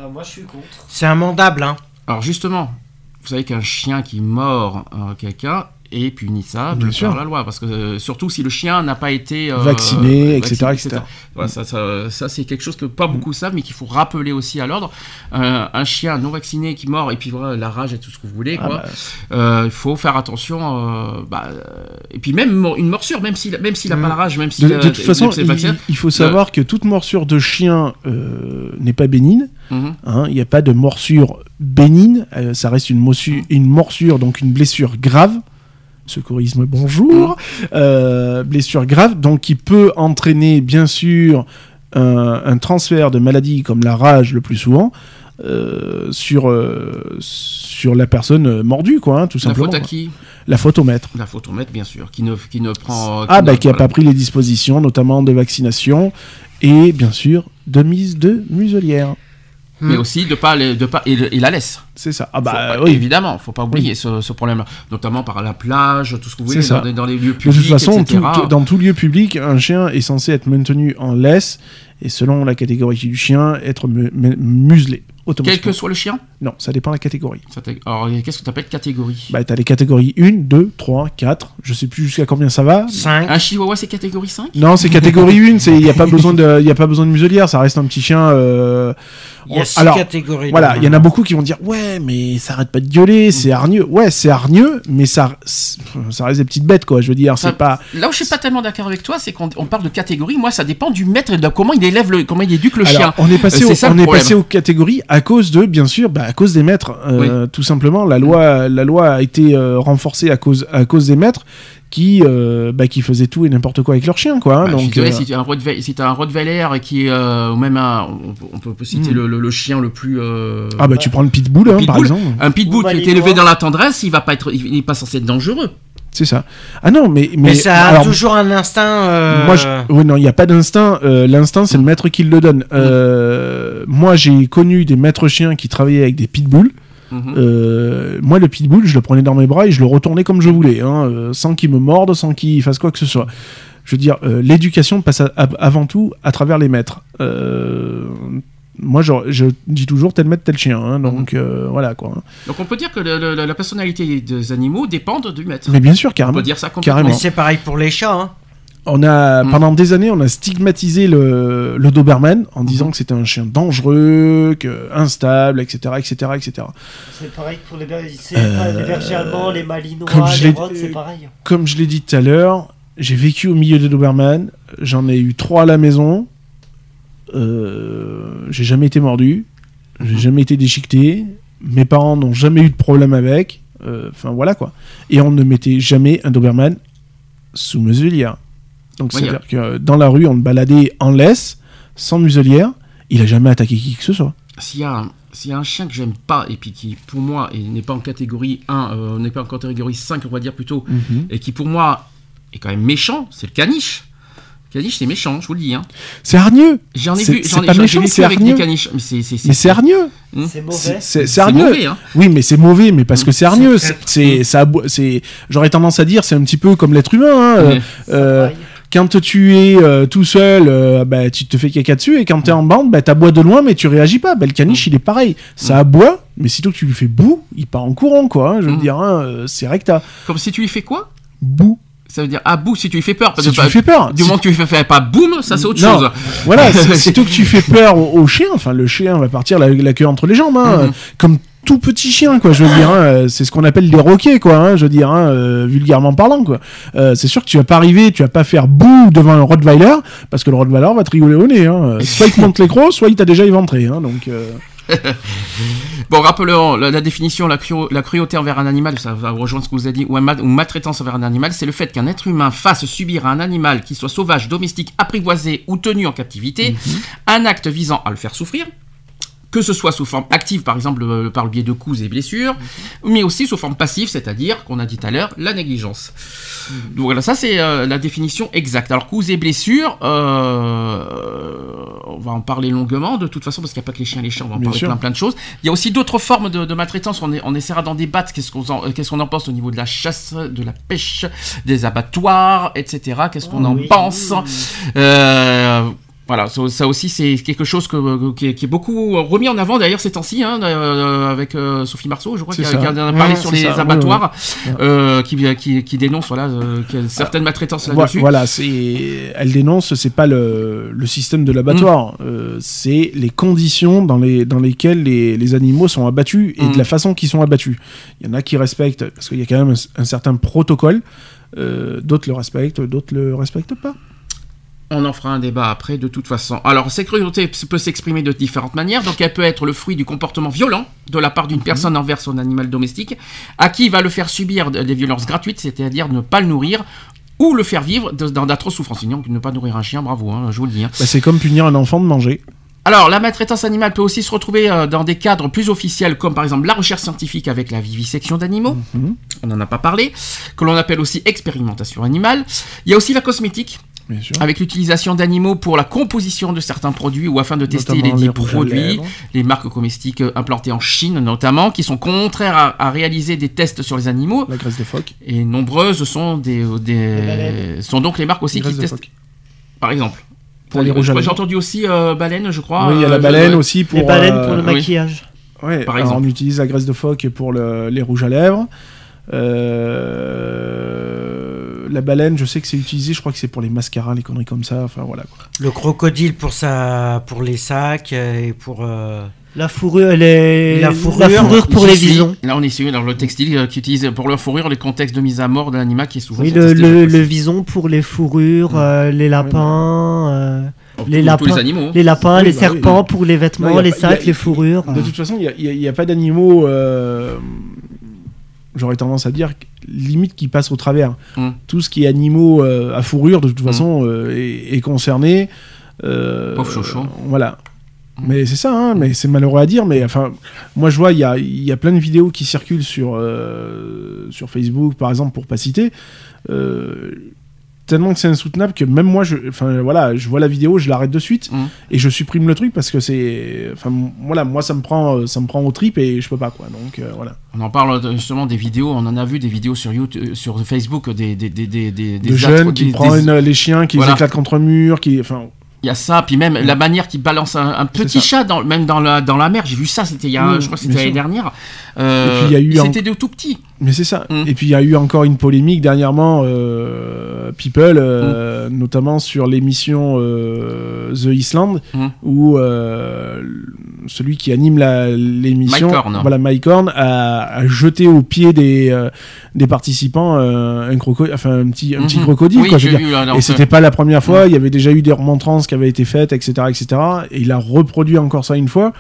Moi je suis contre. C'est amendable, hein. Alors justement, vous savez qu'un chien qui mord euh, quelqu'un est punissable Bien par la loi, parce que euh, surtout si le chien n'a pas été euh, Vacciné, etc., vacciné, Voilà, ça, ça, ça, c'est quelque chose que pas beaucoup savent, mais qu'il faut rappeler aussi à l'ordre. Euh, un chien non vacciné qui mord et puis voilà la rage et tout ce que vous voulez, Ah quoi. bah, Euh, Il faut faire attention. euh, bah, euh, et puis même une morsure, même s'il même s'il a Mm. pas la rage, même s'il de, de toute façon, il, vacciné, il faut savoir que toute morsure de chien euh, n'est pas bénigne. Mhm. Hein, Il n'y a pas de morsure bénigne, euh, ça reste une, mossu- une morsure, donc une blessure grave. Secourisme, bonjour. Euh, blessure grave, donc qui peut entraîner bien sûr un, un transfert de maladies comme la rage le plus souvent euh, sur, euh, sur la personne euh, mordue, quoi, hein, tout La simplement. faute à qui? La faute au maître. La faute au maître, bien sûr, qui ne, qui ne prend. Ah, bah qui n'a pas pris les dispositions, notamment de vaccination et bien sûr de mise de muselière. Mais Mm. aussi de pas, les- de pas et, et la laisse. C'est ça. Ah bah oui. Évidemment, faut pas oublier ce, ce problème-là, notamment par la plage, tout ce que vous voulez, dans, les lieux De publics, toute façon, etc. tout- tout- dans tout lieu public, un chien est censé être maintenu en laisse et selon la catégorie du chien, être mu- mu- muselé Quel que soit le chien. Non, ça dépend de la catégorie. Ça Alors, qu'est-ce que tu appelles catégorie? Bah, t'as les catégories 1, 2, 3, 4, je sais plus jusqu'à combien ça va. 5. Un chihuahua, c'est catégorie 5 Non, c'est catégorie <laughs> 1, il n'y a, pas besoin de- y a pas besoin de muselière, ça reste un petit chien. euh, Il y a 6 alors, catégories. Voilà, il y en a normalement. beaucoup qui vont dire ouais, mais ça arrête pas de gueuler, c'est hargneux. Ouais, c'est hargneux, mais ça, ça reste des petites bêtes quoi. Je veux dire, c'est pas. Là où je suis pas tellement d'accord avec toi, c'est qu'on on parle de catégorie. Moi, ça dépend du maître et de comment il élève le, comment il éduque le chien. On est passé, Euh, au- ça on est problème. passé aux catégories à cause de, bien sûr, bah, à cause des maîtres. Euh, Tout simplement, la loi, la loi a été euh, renforcée à cause, à cause des maîtres qui, euh, bah, qui faisaient tout et n'importe quoi avec leurs chiens, quoi. hein. Bah, donc, euh, si tu as un Rottweiler, si qui est, euh, ou même un, on, peut- on peut citer Mm. le, le- le chien le plus. euh, ah bah tu prends le pitbull, hein, par exemple. Un pitbull qui est élevé dans la tendresse, il va pas être, il n'est pas censé être dangereux. C'est ça. Ah non, mais Mais, ça a alors, toujours un instinct. euh, Moi, je... oui, non, il n'y a pas d'instinct. Euh, L'instinct, c'est le maître qui le donne. Euh, Moi, j'ai connu des maîtres chiens qui travaillaient avec des pitbulls. Mhm. Euh, moi, le pitbull, je le prenais dans mes bras et je le retournais comme je voulais, hein, sans qu'il me morde, sans qu'il fasse quoi que ce soit. Je veux dire, euh, l'éducation passe à- à- avant tout à travers les maîtres. Moi, je, je dis toujours tel maître, tel chien. hein, donc, euh, voilà quoi. Donc on peut dire que le- le- la personnalité des animaux dépendent du maître. Mais bien sûr, on carrément. peut dire ça complètement. Carrément. Mais c'est pareil pour les chats. Hein. On a, Mm. pendant des années, on a stigmatisé le, le Doberman en disant Mhm. que c'était un chien dangereux, que, instable, etc., etc., etc. C'est pareil pour les Euh, les bergers allemands, les malinois, les rottes, c'est pareil. Comme je l'ai dit tout à l'heure, j'ai vécu au milieu des Doberman. J'en ai eu trois à la maison. Euh, j'ai jamais été mordu. J'ai jamais été déchiqueté. Mes parents n'ont jamais eu de problème avec. Euh, Enfin voilà quoi. Et on ne mettait jamais un Doberman sous muselière. Donc Oui, c'est-à-dire que dans la rue, on le baladait en laisse, sans muselière. Il a jamais attaqué qui que ce soit. S'il y, a un- s'il y a un chien que j'aime pas et puis qui pour moi et n'est pas en catégorie 1, euh, n'est pas en catégorie 5 on va dire plutôt, et qui pour moi est quand même méchant, c'est le caniche. Le caniche c'est méchant, je vous le dis. Hein. C'est hargneux. J'en ai C'est- vu, c'est j'en ai, pas j'en ai méchant, vécu avec des hargneux. caniches. Mais c'est, hargneux. Hmm. C'est mauvais. c'est- hargneux. mauvais. Hein. Oui, mais c'est mauvais, mais parce que c'est hargneux. c'est ça c'est, j'aurais tendance à dire, c'est un petit peu comme l'être humain. hein. Euh, Ouais. euh, quand tu es euh, tout seul, euh, bah, tu te fais caca dessus, et quand t'es en bande, bah, t'aboies de loin, mais tu réagis pas. Bah, le caniche, il est pareil. Ça aboie, mais sitôt que tu lui fais boue, il part en courant, quoi. hein. Je veux Mm. dire, hein, c'est recta. Comme si tu lui fais quoi? Boue. Ça veut dire ah boum si tu lui fais peur. Parce Si que tu pas- lui fais peur. Du Si moment que tu lui fais pas boum, ça c'est autre Non. chose. Voilà, <laughs> c'est c'est tout que tu fais peur au, au chien. Enfin, le chien va partir la, la queue entre les jambes, hein, Mhm. comme tout petit chien, quoi. Je veux dire, hein, euh, c'est ce qu'on appelle des roquets, quoi. hein, je veux dire, euh, vulgairement parlant, quoi. Euh, c'est sûr que tu vas pas arriver, tu vas pas faire bouh devant un Rottweiler, parce que le Rottweiler va te rigoler au nez. Soit il te monte les crocs, soit il t'a déjà éventré. Donc, euh, <laughs> Bon, rappelons la, la définition, la, cruau- la cruauté envers un animal, ça va rejoindre ce que vous avez dit, ou, un ma- ou maltraitance envers un animal, c'est le fait qu'un être humain fasse subir à un animal, qu'il soit sauvage, domestique, apprivoisé ou tenu en captivité, un acte visant à le faire souffrir, que ce soit sous forme active, par exemple euh, par le biais de coups et blessures, mais aussi sous forme passive, c'est-à-dire, qu'on a dit tout à l'heure, la négligence. Donc voilà, ça c'est euh, la définition exacte. Alors coups et blessures, euh, on va en parler longuement de toute façon parce qu'il n'y a pas que les chiens et les chats, on va en Bien parler sûr. plein plein de choses. Il y a aussi d'autres formes de, de maltraitance, on, est- on essaiera d'en débattre, qu'est-ce qu'on en, en pense au niveau de la chasse, de la pêche, des abattoirs, etc. Qu'est-ce qu'on en oui. pense? Euh, voilà, ça, aussi c'est quelque chose que, qui, est, qui est beaucoup remis en avant d'ailleurs ces temps-ci, hein, euh, avec euh, Sophie Marceau, je crois, qui a, qui a parlé Ouais, sur les ça, abattoirs, ouais. euh, qui, qui, qui dénonce voilà, certaines maltraitances là-dessus. Voilà, elle dénonce, c'est pas le, le système de l'abattoir, euh, c'est les conditions dans, les, dans lesquelles les, les animaux sont abattus et Mm. de la façon qu'ils sont abattus. Il y en a qui respectent, parce qu'il y a quand même un, un certain protocole, d'autres le respectent, d'autres le respectent pas. On en fera un débat après, de toute façon. Alors, cette cruauté peut s'exprimer de différentes manières. Donc, elle peut être le fruit du comportement violent de la part d'une personne envers son animal domestique, à qui il va le faire subir de- des violences gratuites, c'est-à-dire ne pas le nourrir ou le faire vivre dans d'atroces souffrances. Sinon, ne pas nourrir un chien, bravo, hein, je vous le dis. hein. Bah, c'est comme punir un enfant de manger. Alors, la maltraitance animale peut aussi se retrouver euh, dans des cadres plus officiels, comme par exemple la recherche scientifique avec la vivisection d'animaux. Mhm. On n'en a pas parlé. Que l'on appelle aussi expérimentation animale. Il y a aussi la cosmétique, Bien sûr. avec l'utilisation d'animaux pour la composition de certains produits ou afin de tester Notamment les dits produits, les marques comestiques euh, implantées en Chine notamment, qui sont contraires à, à réaliser des tests sur les animaux. La graisse de phoque. Et nombreuses sont, des, des- baleines. sont donc les marques aussi La qui graisse de testent, phoque. par exemple. Pour les rouges à J'ai lèvres. entendu aussi euh, baleine, je crois. oui, il y a euh, la je- baleine aussi pour. Les baleines euh, pour le oui. maquillage. Ouais, Par exemple. on utilise la graisse de phoque pour le- les rouges à lèvres. Euh, la baleine, je sais que c'est utilisé, je crois que c'est pour les mascaras, les conneries comme ça. Enfin voilà. quoi. Le crocodile pour, sa... pour les sacs euh, et pour. euh, La fourrure, les... La la fourrure, fourrure, pour les visons. Là, on est sur dans le textile euh, qui utilise pour leur fourrure les contextes de mise à mort de l'animal qui est souvent. Oui, le, vison pour les fourrures, euh, les lapins, euh, Oh, les lapins. tous les animaux. hein. les lapins, Oui, les bah serpents oui. pour les vêtements, Non, les pas- y a- sacs, les fourrures. De toute façon, il n'y a, pas d'animaux. euh, J'aurais tendance à dire limite qui passent au travers. Mm. Tout ce qui est animaux euh, à fourrure, de toute Mm. façon, euh, est, est concerné. Euh, Pauvre chouchou. Voilà. Mm. Mais c'est ça, hein, mais c'est malheureux à dire. Mais enfin, moi je vois, il y a, y a plein de vidéos qui circulent sur, euh, sur Facebook, par exemple, pour pas citer. Euh, tellement que c'est insoutenable que même moi, je, enfin voilà, je vois la vidéo, je l'arrête de suite Mm. et je supprime le truc parce que c'est, enfin voilà, moi ça me prend, euh, ça me prend au trip et je peux pas quoi. Donc euh, voilà. On en parle euh, justement des vidéos, on en a vu des vidéos sur YouTube, sur Facebook, des des des des des, de des jeunes qui prennent les chiens, qui Voilà. les éclatent contre un mur, qui, enfin, Il y a ça, puis même la manière qu'il balance un, petit chat dans même dans la dans la mer. J'ai vu ça, c'était il y a, Mm, je crois que c'était l'année dernière. Euh, un- C'était de tout petit. Mais c'est ça. Mm. Et puis il y a eu encore une polémique dernièrement, euh, People, euh, notamment sur l'émission euh, The Island, Mm. où celui qui anime l'émission, Mike Horn. voilà Mike Horn, a, a jeté au pied des, des participants un, croco- enfin, un petit, un petit Mhm. crocodile. Oui, quoi, je j'ai veux dire. vu, là, dans Et ce- c'était pas la première fois, il y avait déjà eu des remontrances qui avaient été faites, etc., etc. Et il a reproduit encore ça une fois.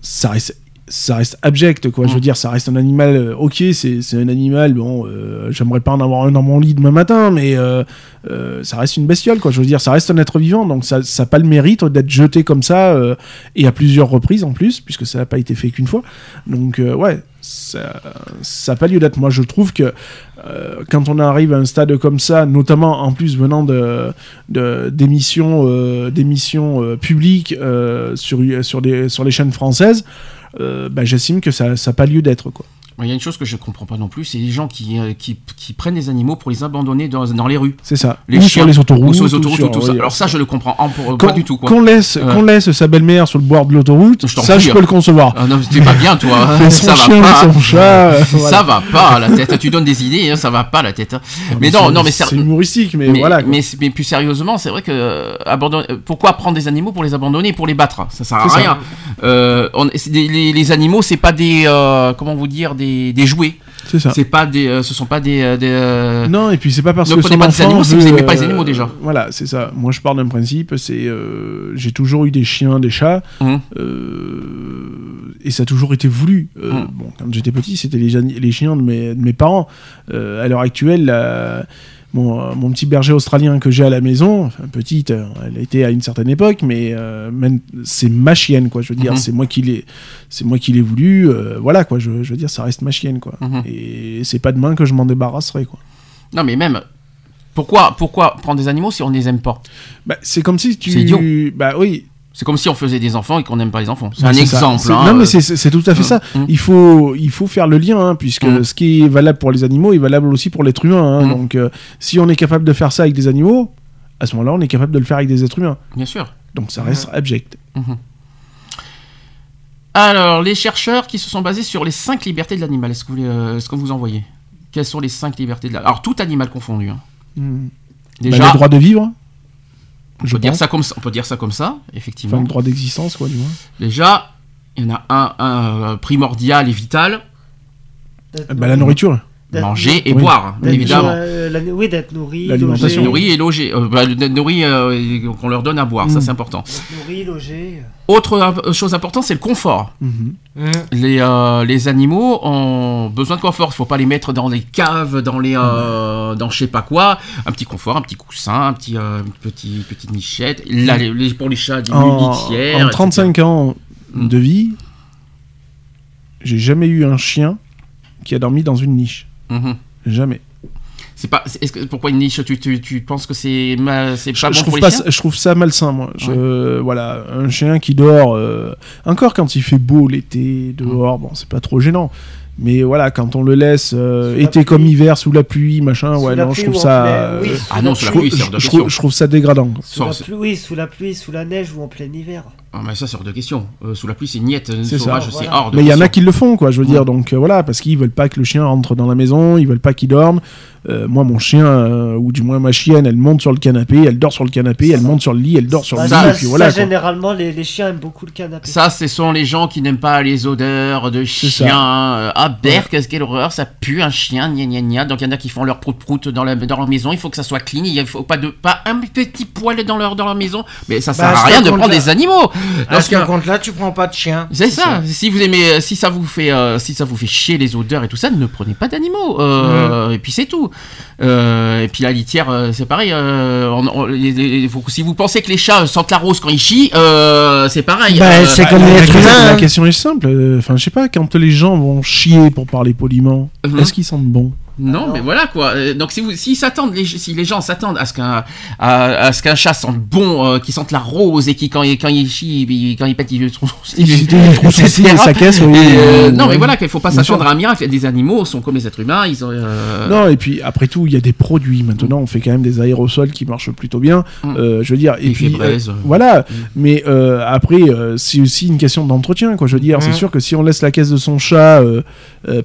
Ça reste, ça reste abject, quoi. Je veux Mm. dire, ça reste un animal. euh, ok, c'est un animal. Bon, euh, j'aimerais pas en avoir un dans mon lit demain matin, mais euh, ça reste une bestiole, quoi. Je veux dire, ça reste un être vivant, donc ça n'a pas le mérite d'être jeté comme ça et à plusieurs reprises en plus, puisque ça n'a pas été fait qu'une fois. Donc ouais, ça n'a pas lieu d'être. Moi, je trouve que euh, quand on arrive à un stade comme ça, notamment en plus venant de de- d'émissions euh, d'émissions euh, publiques sur sur des sur les chaînes françaises, bah, j'estime que ça n'a pas lieu d'être quoi. Il y a une chose que je comprends pas non plus, c'est les gens qui, euh, qui, qui prennent des animaux pour les abandonner dans, dans les rues. C'est ça. Les ou chiens, sur les autoroutes. ou sur les ou autoroutes, sur- tout ça. Alors ça, je le comprends en- pour- Qu'on- pas du tout. Qu'on laisse, qu'on laisse sa belle-mère sur le bord de l'autoroute, ça je hein. peux le concevoir. Ah non, t'es pas bien, toi. <laughs> Mais ça va chien, pas. son chat, euh, <laughs> Ça voilà. va pas la tête. Tu donnes des idées, hein, ça va pas la tête. hein. Mais c'est- non, non, mais c'est humoristique, mais, mais, voilà. mais, mais plus sérieusement, c'est vrai que euh, abandonner- euh, pourquoi prendre des animaux pour les abandonner, pour les battre? Ça sert à ça. rien. Euh, les, les animaux, c'est pas des euh, comment vous dire des, des jouets. C'est ça. C'est pas des, euh, ce sont pas des. euh, des, euh, Non, et puis c'est pas parce Ne que prenez son pas des enfant animaux si vous veut, aimez pas les animaux, déjà. Voilà, c'est ça. Moi, je pars d'un principe, c'est euh, j'ai toujours eu des chiens, des chats, euh, et ça a toujours été voulu. Mhm. Bon, quand j'étais petit, c'était les, les chiens de mes, de mes parents. À l'heure actuelle, la- mon, euh, mon petit berger australien que j'ai à la maison, enfin petite, euh, elle a été à une certaine époque, mais euh, même- c'est ma chienne, quoi. Je veux dire, Mhm. c'est moi qui l'ai, c'est moi qui l'ai voulu. euh, voilà, quoi. Je, je veux dire, ça reste ma chienne, quoi. Mhm. Et c'est pas demain que je m'en débarrasserai, quoi. Non, mais même. Pourquoi, pourquoi prendre des animaux si on les aime pas? Bah, c'est comme si tu. C'est idiot. Bah oui. C'est comme si on faisait des enfants et qu'on n'aime pas les enfants. C'est un exemple. Hein, non, mais euh, c'est- tout à fait ça. hum. Il faut, il faut faire le lien, hein, puisque ce qui est valable pour les animaux est valable aussi pour l'être humain. hein. Donc, euh, si on est capable de faire ça avec des animaux, à ce moment-là, on est capable de le faire avec des êtres humains. Bien sûr. Donc, ça reste abject. Alors, les chercheurs qui se sont basés sur les cinq libertés de l'animal, est-ce que, vous, euh, est-ce que vous en voyez? Quelles sont les cinq libertés de l'animal Alors, tout animal confondu. hein. Hum. Déjà, Bah, le droit de vivre, on, je peut dire ça comme ça, on peut dire ça comme ça, effectivement. Enfin, le droit d'existence, quoi, du moins. Déjà, il y en a un, un, euh, primordial et vital D'être Bah, la nourri. nourriture. Manger et Oui. boire, évidemment. euh, la- oui, d'être nourri, L'alimentation. logé. Nourri et logé. Euh, bah, d'être nourri, euh, et qu'on leur donne à boire, ça Mm. c'est important. D'être nourri, logé. Autre euh, chose importante, c'est le confort. Mhm. Hum. Les, euh, les animaux ont besoin de confort. Il faut pas les mettre dans les caves, dans les, euh, dans je sais pas quoi. Un petit confort, un petit coussin, un petit, euh, une petite, petite nichette. Là, les- pour les chats, des En, litières. en etc. 35 ans Hum. de vie, j'ai jamais eu un chien qui a dormi dans une niche. Mhm. Jamais. C'est pas. Est-ce que pourquoi une niche tu, tu, tu penses que c'est ma- c'est Je, pas je bon pour trouve les pas chiens ça- je trouve ça malsain, moi. Je- Voilà, un chien qui dort, euh, encore quand il fait beau l'été, dehors, bon, c'est pas trop gênant. Mais voilà, quand on le laisse euh, été comme hiver, sous la pluie, machin, Sous ouais, non, je trouve ça. plein- euh, oui, Ah sous non, la sous la je, pluie, je question. trouve, je trouve ça dégradant. Sous la pluie, oui, sous la pluie, sous la neige ou en plein hiver. Ah, mais ça, c'est hors de question. Euh, sous la pluie, c'est niette. C'est c'est hors de Mais il y en a qui le font, quoi, je veux dire. Ouais. Donc euh, voilà, parce qu'ils veulent pas que le chien rentre dans la maison, ils veulent pas qu'il dorme. Euh, moi, mon chien, euh, ou du moins ma chienne, elle monte sur le canapé, elle dort sur le canapé, elle monte sur le lit, elle dort sur Bah, le ça, lit, et puis ça, voilà. quoi. généralement, les, les chiens aiment beaucoup le canapé. Ça, ce sont les gens qui n'aiment pas les odeurs de chiens. Euh, Ah, berk, qu'est-ce quelle horreur, ça pue un chien, gna gna gna. Donc, il y en a qui font leur prout-prout dans, la, dans leur maison. Il faut que ça soit clean. Il faut pas, de, pas un petit poil dans leur, dans leur maison. Mais ça sert Bah, à rien de prendre des animaux. <laughs> À ce compte-là, tu prends pas de chien. c'est ça. Si vous aimez, euh, si ça vous fait, euh, si ça vous fait chier les odeurs et tout ça, ne prenez pas d'animaux. Euh, Et puis c'est tout. Euh, et puis la litière, c'est pareil. on- on- les- les- faut- si vous pensez que les chats sentent la rose quand ils chient, c'est pareil. Bah, c'est comme la, l'être question- humain. la hein. question est simple. Enfin, je sais pas, quand les gens vont chier pour parler poliment, Mhm. est-ce qu'ils sentent bon? Non, mais voilà quoi. Euh, Donc si vous, s'ils s'attendent, les, si les gens s'attendent à ce qu'un, à, à ce qu'un chat sente bon, euh, qu'il sente la rose et qui quand il quand il chie, il- quand il pète, il trouve, Il il et sa caisse. oui, euh, euh, non, mais voilà qu'il faut pas s'attendre à un miracle. Des animaux sont comme les êtres humains. Ils ont. euh, Non, et puis après tout, il y a des produits. Maintenant, on fait quand même des aérosols qui marchent plutôt bien. Mm. Je veux dire, et puis voilà. Mais euh, après, c'est aussi une question d'entretien, quoi. Je veux dire, c'est Mm. sûr que si on laisse la caisse de son chat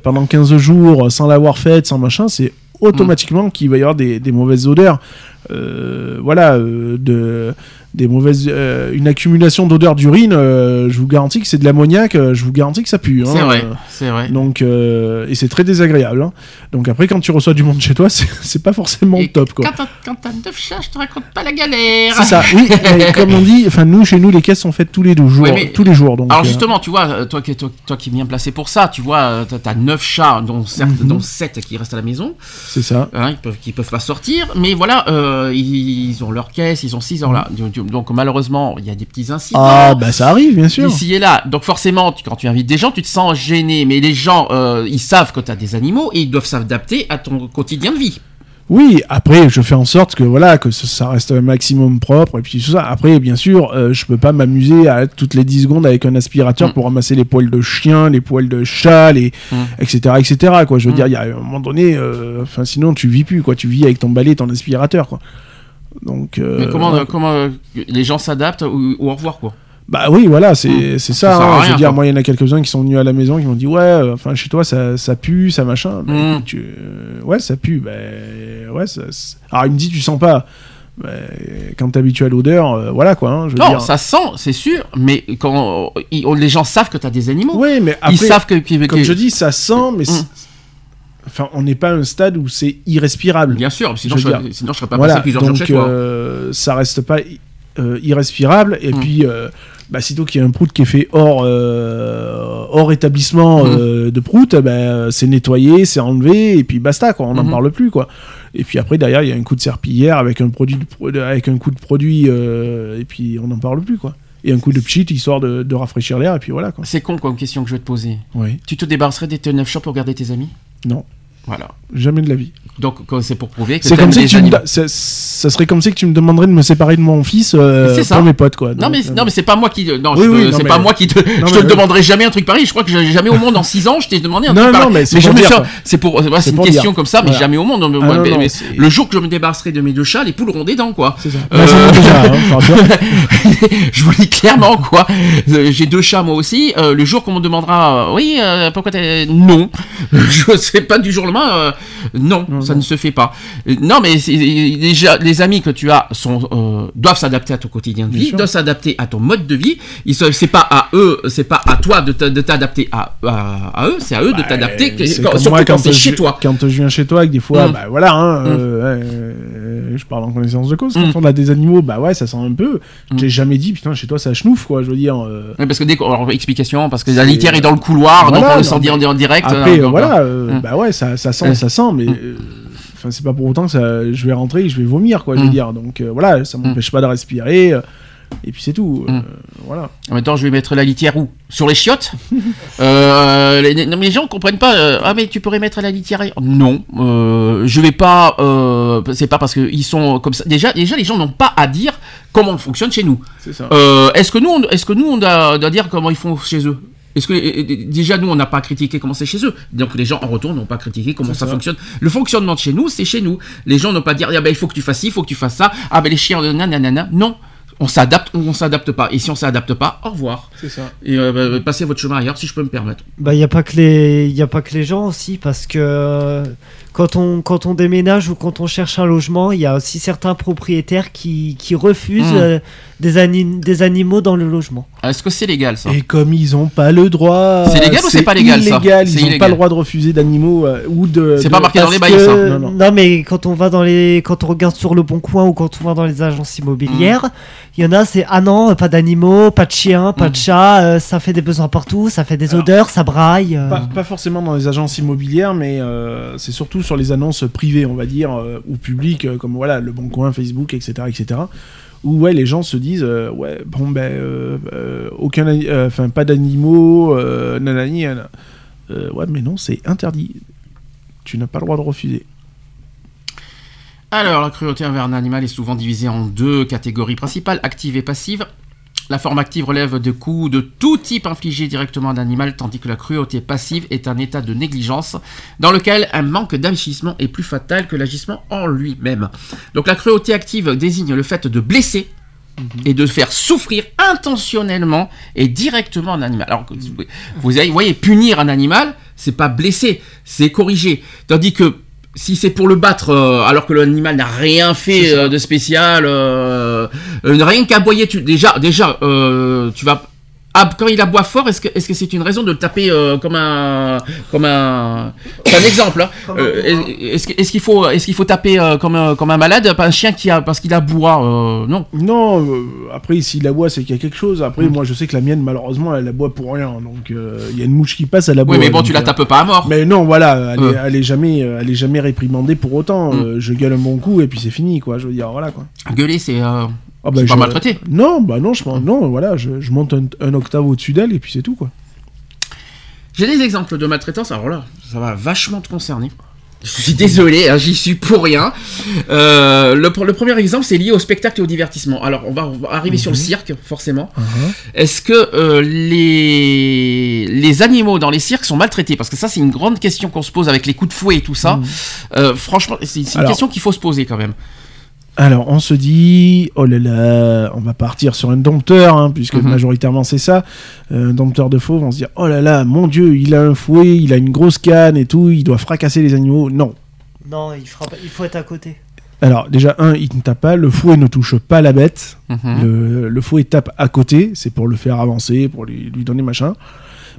pendant 15 jours sans l'avoir faite, sans machin, c'est automatiquement qu'il va y avoir des, des mauvaises odeurs. Euh, voilà, euh, de des mauvaises, euh, une accumulation d'odeurs d'urine. euh, je vous garantis que c'est de l'ammoniac. euh, je vous garantis que ça pue. hein. c'est vrai, Euh, c'est vrai. donc, euh, et c'est très désagréable. hein. Donc après, quand tu reçois du monde chez toi, <laughs> c'est pas forcément Et top, quoi. Quand t'as- neuf chats, je te raconte pas la galère. C'est ça, oui. <laughs> comme on dit, enfin nous, chez nous, les caisses sont faites tous les deux jours, Oui, tous les jours. Donc, Alors euh, justement, tu vois, toi, qui- toi, toi qui es bien placé pour ça, tu vois, t'as- 9 chats, dont, certes, Mhm. dont 7 qui restent à la maison, c'est ça. hein, ils peuvent, qui peuvent pas sortir, mais voilà, euh, ils, ils ont leur caisse, ils ont 6 heures là. Donc, donc, malheureusement, il y a des petits incidents. Ah bah ça arrive, bien sûr. Ici et là. Donc forcément, tu- quand tu invites des gens, tu te sens gêné. Mais les gens, euh, ils savent que tu as des animaux et ils doivent s'adapter à ton quotidien de vie. Oui, après, je fais en sorte que voilà que ça- reste un maximum propre et puis tout ça. Après, bien sûr, euh, je peux pas m'amuser à toutes les 10 secondes avec un aspirateur Mm. pour ramasser les poils de chien, les poils de chat, les Mm. etc etc. Quoi, je veux Mm. dire, il y a un moment donné, euh, enfin sinon tu vis plus quoi. Tu vis avec ton balai, et ton aspirateur quoi. Donc. euh, Mais comment, euh, comment euh, les gens s'adaptent ou, ou au revoir quoi Bah oui, voilà, c'est c'est ça. Hein. rien, je veux dire, quoi. moi, il y en a quelques-uns qui sont venus à la maison qui m'ont dit Ouais, euh, enfin, chez toi, ça, ça pue, ça machin. Bah, Mm. tu- euh, ouais, ça pue. Ben, ouais, ça, Alors, il me dit Tu sens pas. Ben, quand t'es habitué à l'odeur, euh, voilà quoi. hein, je veux Non, dire. ça sent, c'est sûr, mais quand on- les gens savent que tu as des animaux, Ouais, mais après, ils savent que, comme je dis, ça sent, mais. c'est- Enfin, on n'est pas à un stade où c'est irrespirable. Bien sûr, sinon je je, veux serais- dire, sinon je serais pas voilà, passé plusieurs donc jours chez toi. euh, ça reste pas euh, irrespirable. Et Mm. puis, euh, bah, sitôt qu'il y a un prout qui est fait hors, euh, hors établissement Mm. euh, de prout, bah, c'est nettoyé, c'est enlevé, et puis basta, quoi. On n'en Mhm. parle plus, quoi. Et puis après, derrière, il y a un coup de serpillière avec un, produit de pro- avec un coup de produit, euh, et puis on n'en parle plus, quoi. Et un coup de pchit, histoire de, de rafraîchir l'air, et puis voilà, quoi. C'est con comme question que je vais te poser. Oui. Tu te débarrasserais des neuf shops pour garder tes amis? Non, Voilà. jamais de la vie. Donc c'est pour prouver que C'est comme si tu me animaux. da- ça, ça serait comme si que tu me demanderais de me séparer de mon fils euh, ça. pour mes potes, quoi. Non Donc, mais, euh, non mais c'est pas moi qui non, Oui, je oui, te- non, c'est mais- pas moi qui te je mais te oui. demanderai jamais un truc pareil je crois que jamais au monde en 6 ans je t'ai demandé un Non, truc non, pareil mais c'est je pour me c'est pour C'est c'est une pour question dire. comme ça mais Voilà. jamais au monde Ah, non, mais- non, mais le jour que je me débarrasserai de mes deux chats les poules auront des dents quoi. Euh, Bah, hein, je <laughs> je vous le dis clairement quoi. Euh, J'ai deux chats moi aussi. Euh, le jour qu'on me demandera, euh, oui, euh, pourquoi t'es non, <laughs> je sais pas du jour au lendemain. euh, non, Non, ça non. ne se fait pas. Non, mais déjà les amis que tu as sont euh, doivent s'adapter à ton quotidien de vie, doivent s'adapter à ton mode de vie. C'est pas à eux, c'est pas à toi de t'a- de t'adapter à, à, à eux, c'est à eux de t'adapter. Bah, C'est quand- comme Surtout moi, quand c'est chez toi. Quand je viens chez toi, avec des fois, Mm. bah voilà, hein, euh, euh, je parle en connaissance de cause. Mm. Quand on a des animaux, bah ouais, ça sent un peu. Mm. J'ai jamais dit, putain, chez toi, ça chenouffe, quoi. Je veux dire. euh, Ouais, parce que dès qu'on alors, explication, parce que la litière est dans le couloir, donc Voilà, on le sent dire en direct. Après, euh, euh, donc, voilà, euh, Mm. bah ouais, ça, ça sent, Mm. ça sent, mais. Mm. euh, Enfin, c'est pas pour autant que ça, je vais rentrer et je vais vomir, quoi, je veux Mm. dire. Donc euh, voilà, ça m'empêche pas de respirer. Et puis c'est tout. euh, Mm. voilà. En même temps, je vais mettre la litière où? Sur les chiottes? Euh, les, non, les gens comprennent pas. euh, ah, mais tu pourrais mettre la litière. Non, euh, je vais pas. C'est pas parce qu'ils sont comme ça. Déjà, déjà, les gens n'ont pas à dire comment on fonctionne chez nous. C'est ça. Est-ce que nous, on, est-ce que nous, on doit, doit dire comment ils font chez eux? Est-ce que déjà nous on n'a pas critiqué comment c'est chez eux donc les gens en retour n'ont pas critiqué comment ça, ça. fonctionne le fonctionnement de chez nous c'est chez nous les gens n'ont pas dire ah ben il faut que tu fasses ci il faut que tu fasses ça ah ben les chiens nanana non on s'adapte ou on s'adapte pas et si on s'adapte pas au revoir C'est ça. et euh, bah, passez votre chemin ailleurs si je peux me permettre. Bah, il n'y a, pas que les- y a pas que les gens aussi, parce que euh, quand on, quand on déménage ou quand on cherche un logement, il y a aussi certains propriétaires qui, qui refusent Mm. euh, des, ani- des animaux dans le logement. Est-ce que c'est légal ça? Et comme ils ont pas le droit. C'est légal ou c'est pas légal, ça? illégal, C'est Ils ont illégal. pas le droit de refuser d'animaux euh, ou de. C'est de- pas marqué dans les bails, ça. Non, non. mais quand on va dans les, quand on regarde sur le Bon Coin ou quand on va dans les agences immobilières, il y en a c'est ah non pas d'animaux, pas de chiens, pas de chats, euh, ça fait des besoins partout, ça fait des Alors, odeurs, ça braille. euh. Pas, pas forcément dans les agences immobilières, mais euh, c'est surtout sur les annonces privées, on va dire, euh, ou publiques, euh, comme voilà, Le Bon Coin, Facebook, etc., etc. Où ouais, les gens se disent, euh, ouais, bon ben, aucun, enfin pas d'animaux, nanani, ouais, mais non, c'est interdit. Tu n'as pas le droit de refuser. Alors, la cruauté envers un animal est souvent divisée en deux catégories principales, active et passive. La forme active relève de coups de tout type infligés directement à un animal, tandis que la cruauté passive est un état de négligence dans lequel un manque d'agissement est plus fatal que l'agissement en lui-même. Donc la cruauté active désigne le fait de blesser et de faire souffrir intentionnellement et directement un animal. Alors, vous voyez, vous voyez, punir un animal, c'est pas blesser, c'est corriger. Tandis que si c'est pour le battre, euh, alors que l'animal n'a rien fait euh, de spécial, euh, euh, rien qu'aboyer, tu, déjà, déjà, euh, tu vas. Ah, quand il aboie fort, est-ce que est-ce que c'est une raison de le taper euh, comme un comme un c'est un exemple hein. Euh, est-ce est-ce qu'il faut est-ce qu'il faut taper euh, comme un comme un malade pas un chien qui a parce qu'il aboie non Non, après, s'il aboie, c'est qu'il y a quelque chose. Après, Mm. moi, je sais que la mienne, malheureusement, elle aboie pour rien. Donc, il y a une mouche qui passe, elle aboie. oui mais bon donc, tu la tapes pas à mort Mais non, voilà, elle, est, elle est jamais, elle est jamais réprimandée pour autant. Mm. Je gueule un bon coup et puis c'est fini, quoi. Je veux dire, voilà, quoi. gueuler c'est Ah, pas je- maltraité. Non, bah non, je non, voilà, je, je monte un, un octave au-dessus d'elle et puis c'est tout, quoi. J'ai des exemples de maltraitance, alors là, ça va vachement te concerner. Je suis désolé, hein, j'y suis pour rien. Euh, le, le premier exemple, c'est lié au spectacle et au divertissement. Alors, on va, on va arriver sur le cirque, forcément. Est-ce que euh, les, les animaux dans les cirques sont maltraités? Parce que ça, c'est une grande question qu'on se pose avec les coups de fouet et tout ça. Euh, franchement, c'est c'est une Alors- question qu'il faut se poser quand même. Alors, on se dit, oh là là, on va partir sur un dompteur, hein, puisque Mhm. majoritairement c'est ça. Euh, Un dompteur de fauves, on se dit, oh là là, mon Dieu, il a un fouet, il a une grosse canne et tout, il doit fracasser les animaux. Non. Non, il, frappe- il faut être à côté. Alors, déjà, un, il ne tape pas, le fouet ne touche pas la bête. Mhm. Le, le fouet tape à côté, c'est pour le faire avancer, pour lui, lui donner machin.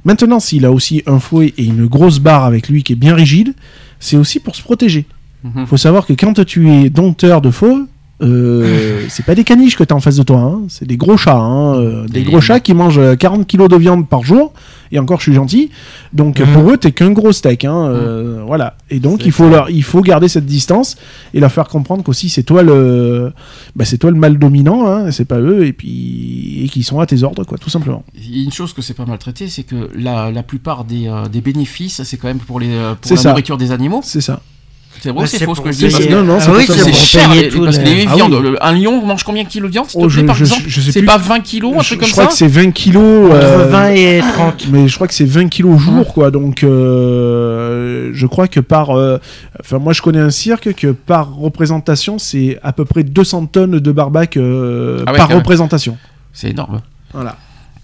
Maintenant, s'il a aussi un fouet et une grosse barre avec lui qui est bien rigide, c'est aussi pour se protéger. Mhm. faut savoir que quand tu es dompteur de faux, euh, <laughs> c'est pas des caniches que tu as en face de toi, hein, c'est des gros chats, hein, euh, des Et- gros chats qui mangent euh, 40 kilos de viande par jour, et encore je suis gentil, donc Mhm. pour eux t'es qu'un gros steak, hein, euh, voilà, et donc il faut, leur, il faut garder cette distance et leur faire comprendre qu'aussi c'est toi le bah, c'est toi le mal dominant, c'est pas eux, et puis et qu'ils sont à tes ordres, quoi, tout simplement. Il y a Une chose que c'est pas maltraité, c'est que la, la plupart des, euh, des bénéfices, c'est quand même pour, les, euh, pour la ça. nourriture des animaux. C'est ça. C'est vrai c'est faux ce que je dis C'est- non, non, Ah c'est oui, pour c'est cher, tous parce que les- Ah viandes, oui. un lion mange combien de kilos de viande Oh, je- par je- exemple je C'est pas 20 kilos, un Je, truc je comme crois ça que c'est 20 kilos. Entre euh, 20 et 30. Mais je crois que c'est 20 kilos au jour, quoi. Donc, euh, je crois que par. euh, Enfin, moi, je connais un cirque que par représentation, c'est à peu près 200 tonnes de barbac Ah par représentation. C'est énorme. Voilà.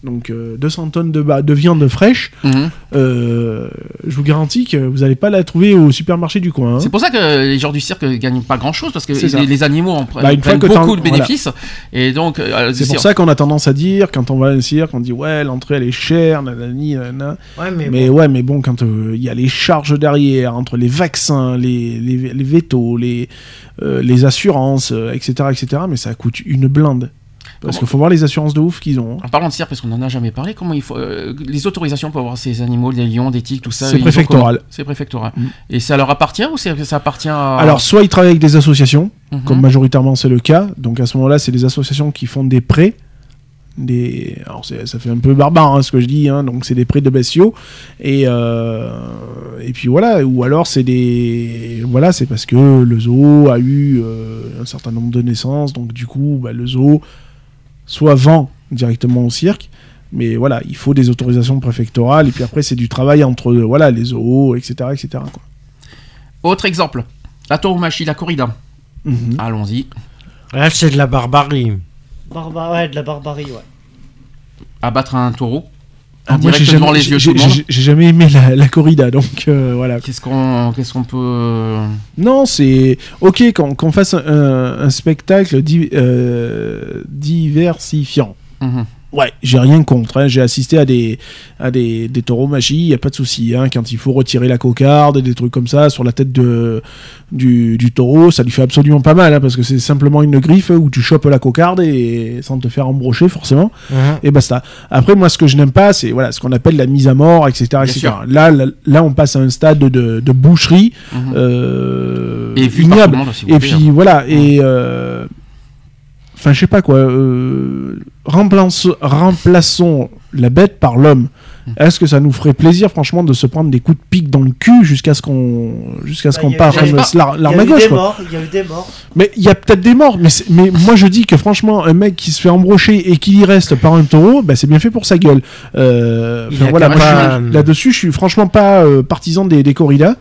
Donc, euh, 200 tonnes de, viande fraîche. Mhm. euh, je vous garantis que vous n'allez pas la trouver au supermarché du coin. hein. C'est pour ça que les gens du cirque gagnent pas grand chose parce que les, les animaux en prennent, Bah, une fois prennent beaucoup de voilà. bénéfices et donc euh, C'est pour ça qu'on a tendance à dire, quand on va à un cirque, on dit ouais, l'entrée elle est chère, nanani, nanana. Ouais, mais, Mais bon. ouais, mais bon, quand euh, il y a les charges derrière, entre les vaccins, les, les, les vétos, les, euh, les assurances, euh, etc., etc., mais ça coûte une blinde. Parce qu'il faut voir les assurances de ouf qu'ils ont. hein. En parlant de cirque, parce qu'on en a jamais parlé, comment il faut euh, les autorisations pour avoir ces animaux, des lions, des tigres, tout ça C'est préfectoral. C'est préfectoral. Mm. Et ça leur appartient ou ça appartient à Alors, soit ils travaillent avec des associations, Mhm. comme majoritairement c'est le cas, donc à ce moment-là, c'est des associations qui font des prêts. Des... Alors, ça fait un peu barbare hein, ce que je dis, hein, donc c'est des prêts de bestiaux. Et, euh, et puis voilà, ou alors c'est des. Voilà, c'est parce que le zoo a eu euh, un certain nombre de naissances, donc du coup, bah, le zoo soit vend directement au cirque. Mais voilà, il faut des autorisations préfectorales, et puis après, c'est du travail entre voilà, les zoos, etc. etc. quoi. Autre exemple, la tauromachie, la corrida. Mhm. Allons-y. Là, c'est de la barbarie. Barba- ouais, de la barbarie, ouais. Abattre un taureau. Ah, moi, j'ai jamais, les yeux de j'ai- jamais aimé la, la corrida, donc euh, voilà. Qu'est-ce qu'on qu'est-ce qu'on peut euh, Non, c'est ok qu'on qu'on fasse un, spectacle di- euh, diversifiant. mhm. Ouais, j'ai rien contre. hein. J'ai assisté à des, à des, des taureaux magie, y a pas de souci. Hein. Quand il faut retirer la cocarde, des trucs comme ça sur la tête de, du, du taureau, ça lui fait absolument pas mal, hein, parce que c'est simplement une griffe où tu chopes la cocarde et sans te faire embrocher forcément. Mhm. et basta. Après, moi, ce que je n'aime pas, c'est voilà, ce qu'on appelle la mise à mort, etc. Là, là, là, on passe à un stade de, de boucherie Mhm. euh, Et vu ignoble. monde, Et plaît, puis voilà, et euh, enfin, je sais pas quoi. euh, remplace- remplaçons la bête par l'homme. Mhm. Est-ce que ça nous ferait plaisir, franchement, de se prendre des coups de pique dans le cul jusqu'à ce qu'on jusqu'à ce Bah, qu'on j'arrive comme l'arme a à eu gauche des quoi. morts, il y a eu des morts. Mais il y a peut-être des morts, mais, moi je dis que franchement, un mec qui se fait embrocher et qui y reste par un taureau, bah, c'est bien fait pour sa gueule. Euh, voilà, pas, là-dessus, je suis franchement pas euh, partisan des, des corridas.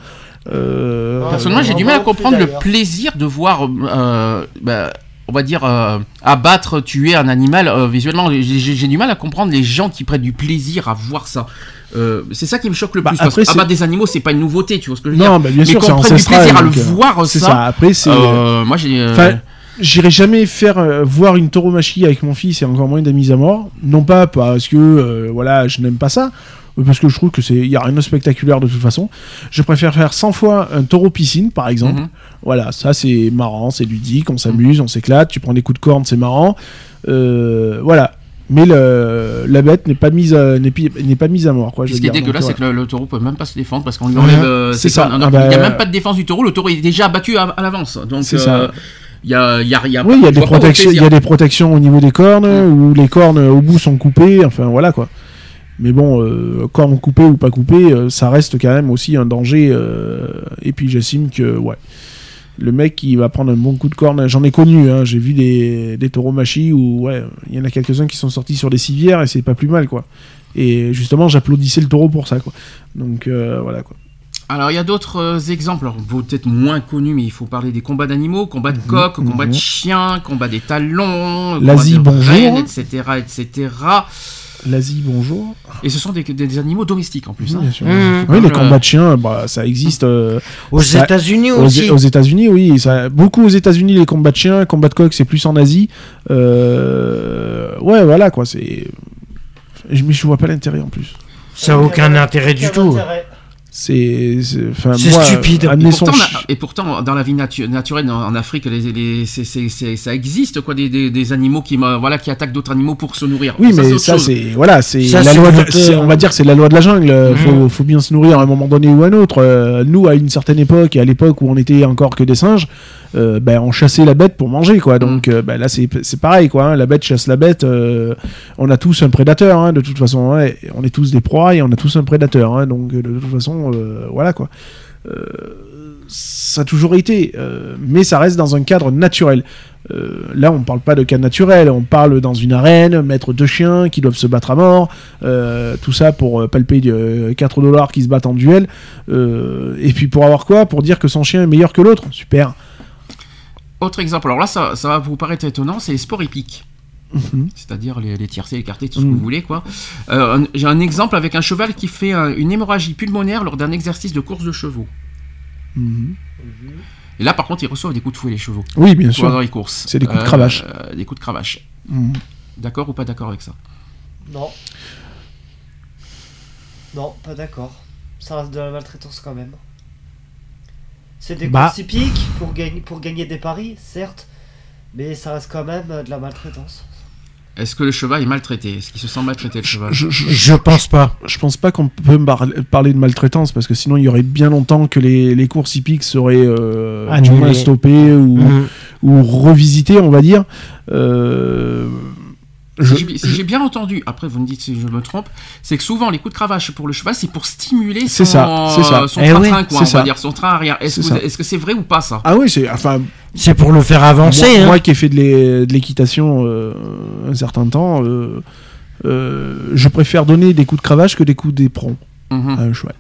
Euh, Personnellement, j'ai du mal à comprendre le plaisir de voir, euh, bah, on va dire, euh, abattre, tuer un animal euh, visuellement. J'ai- du mal à comprendre les gens qui prennent du plaisir à voir ça. Euh, c'est ça qui me choque le Bah, plus. Parce après, c'est- qu'abattre des animaux, c'est pas une nouveauté, tu vois ce que je veux dire. non, bah, bien Mais sûr, qu'on c'est prenne du plaisir à le voir, C'est ça. ça. Après, c'est. Moi, j'ai. Enfin, J'irai jamais faire voir une tauromachie avec mon fils et encore moins des mises à mort. Non pas parce que voilà, je n'aime pas ça, parce que je trouve que c'est il y a rien de spectaculaire de toute façon. Je préfère faire 100 fois un taureau piscine par exemple. mhm. Voilà, ça c'est marrant, c'est ludique, on s'amuse, on s'éclate, tu prends des coups de corne, c'est marrant. Euh, voilà. Mais le, la bête n'est pas mise à, n'est pas mise à mort quoi. Je Ce qui est dégueulasse, c'est que le, le taureau peut même pas se défendre parce qu'on lui enlève. euh, c'est ça. Ah Il n'y a bah- même pas de défense du taureau. Le taureau est déjà abattu à, à l'avance. Donc, C'est euh, ça. il y a, y a, y a Oui, il y a des protections, il y a des protections au niveau des cornes, où les cornes au bout sont coupées, enfin voilà quoi. Mais bon, euh, corne coupée ou pas coupée, euh, ça reste quand même aussi un danger. euh, et puis j'estime que, ouais, le mec qui va prendre un bon coup de corne, j'en ai connu, hein, j'ai vu des, des taureaux machis où, ouais, il y en a quelques-uns qui sont sortis sur des civières et c'est pas plus mal, quoi. Et justement, j'applaudissais le taureau pour ça, quoi. Donc euh, voilà, quoi. Alors il y a d'autres euh, exemples, peut-être moins connus, mais il faut parler des combats d'animaux, combats de coqs, combats de mhm. chiens, combats des talons, L'Asie, combats de bonjour. rennes, etc., etc. L'Asie, bonjour. Et ce sont des, des- des animaux domestiques en plus. hein. Bien sûr. Mmh. Oui, les combats de chiens, bah, ça existe. euh, Aux Ça- États-Unis Aux, aussi. aux États-Unis, oui, ça, beaucoup aux États-Unis les combats de chiens, combats de coqs, c'est plus en Asie. Euh, ouais, voilà quoi, c'est. Je, mais je vois pas l'intérêt en plus. Ça n'a aucun intérêt du tout. C'est, stupide. Et pourtant, na- et pourtant, dans la vie natu- naturelle en, en Afrique, les, les- c'est- c'est- c'est- ça existe quoi, des, des- des animaux qui, voilà, qui attaquent d'autres animaux pour se nourrir. Oui, Ça, mais ça, c'est voilà, c'est la loi. de- on va dire, c'est la loi de la jungle. Mhm. Faut, faut bien se nourrir à un moment donné ou à un autre. Euh, nous, à une certaine époque, et à l'époque où on était encore que des singes, euh, ben, on chassait la bête pour manger, quoi. Donc, euh, ben, là, c'est pareil, quoi. hein. La bête chasse la bête. euh, on a tous un prédateur, hein, de toute façon. ouais. On est tous des proies et on a tous un prédateur. hein. donc, de toute façon, voilà, quoi. Ça a toujours été, mais ça reste dans un cadre naturel. Là, on parle pas de cas naturel, on parle dans une arène, mettre deux chiens qui doivent se battre à mort, tout ça pour palper euh, 4 dollars qui se battent en duel, et puis pour avoir quoi? Pour dire que son chien est meilleur que l'autre, super. Autre exemple, alors là, ça, ça va vous paraître étonnant, c'est les sports hippiques. Mhm. C'est-à-dire les, les tiercés, écartés, tout ce que Mhm. vous voulez, quoi. Euh, J'ai un exemple avec un cheval qui fait un- une hémorragie pulmonaire lors d'un exercice de course de chevaux. Mhm. Et là, par contre, ils reçoivent des coups de fouet, les chevaux. Oui, bien Pendant sûr. les courses. C'est des coups de Euh, cravache. euh, des coups de cravache. D'accord ou pas d'accord avec ça? Non. Non, pas d'accord. Ça reste de la maltraitance quand même. C'est des Bah. courses hippiques pour gagner, pour gagner des paris, certes, mais ça reste quand même euh, de la maltraitance. Est-ce que le cheval est maltraité? Est-ce qu'il se sent maltraité, le cheval? Je, je- Je pense pas. je pense pas qu'on peut parler de maltraitance parce que sinon il y aurait bien longtemps que les, les courses hippiques seraient euh, du Annulées. moins stoppées ou, Mhm. ou revisitées, on va dire. Euh, je- Si j'ai- si j'ai bien entendu, après vous me dites si je me trompe, c'est que souvent les coups de cravache pour le cheval, c'est pour stimuler C'est son, ça, c'est ça. son Eh train-train, oui, quoi, c'est on va ça. dire, son train arrière. Est-ce C'est que, vous- ça. est-ce que c'est vrai ou pas ça? Ah oui, c'est enfin C'est pour le faire avancer. moi, hein. moi qui ai fait de l'é- de l'équitation euh, un certain temps, euh, euh, je préfère donner des coups de cravache que des coups d'éperon Mhm. à un cheval.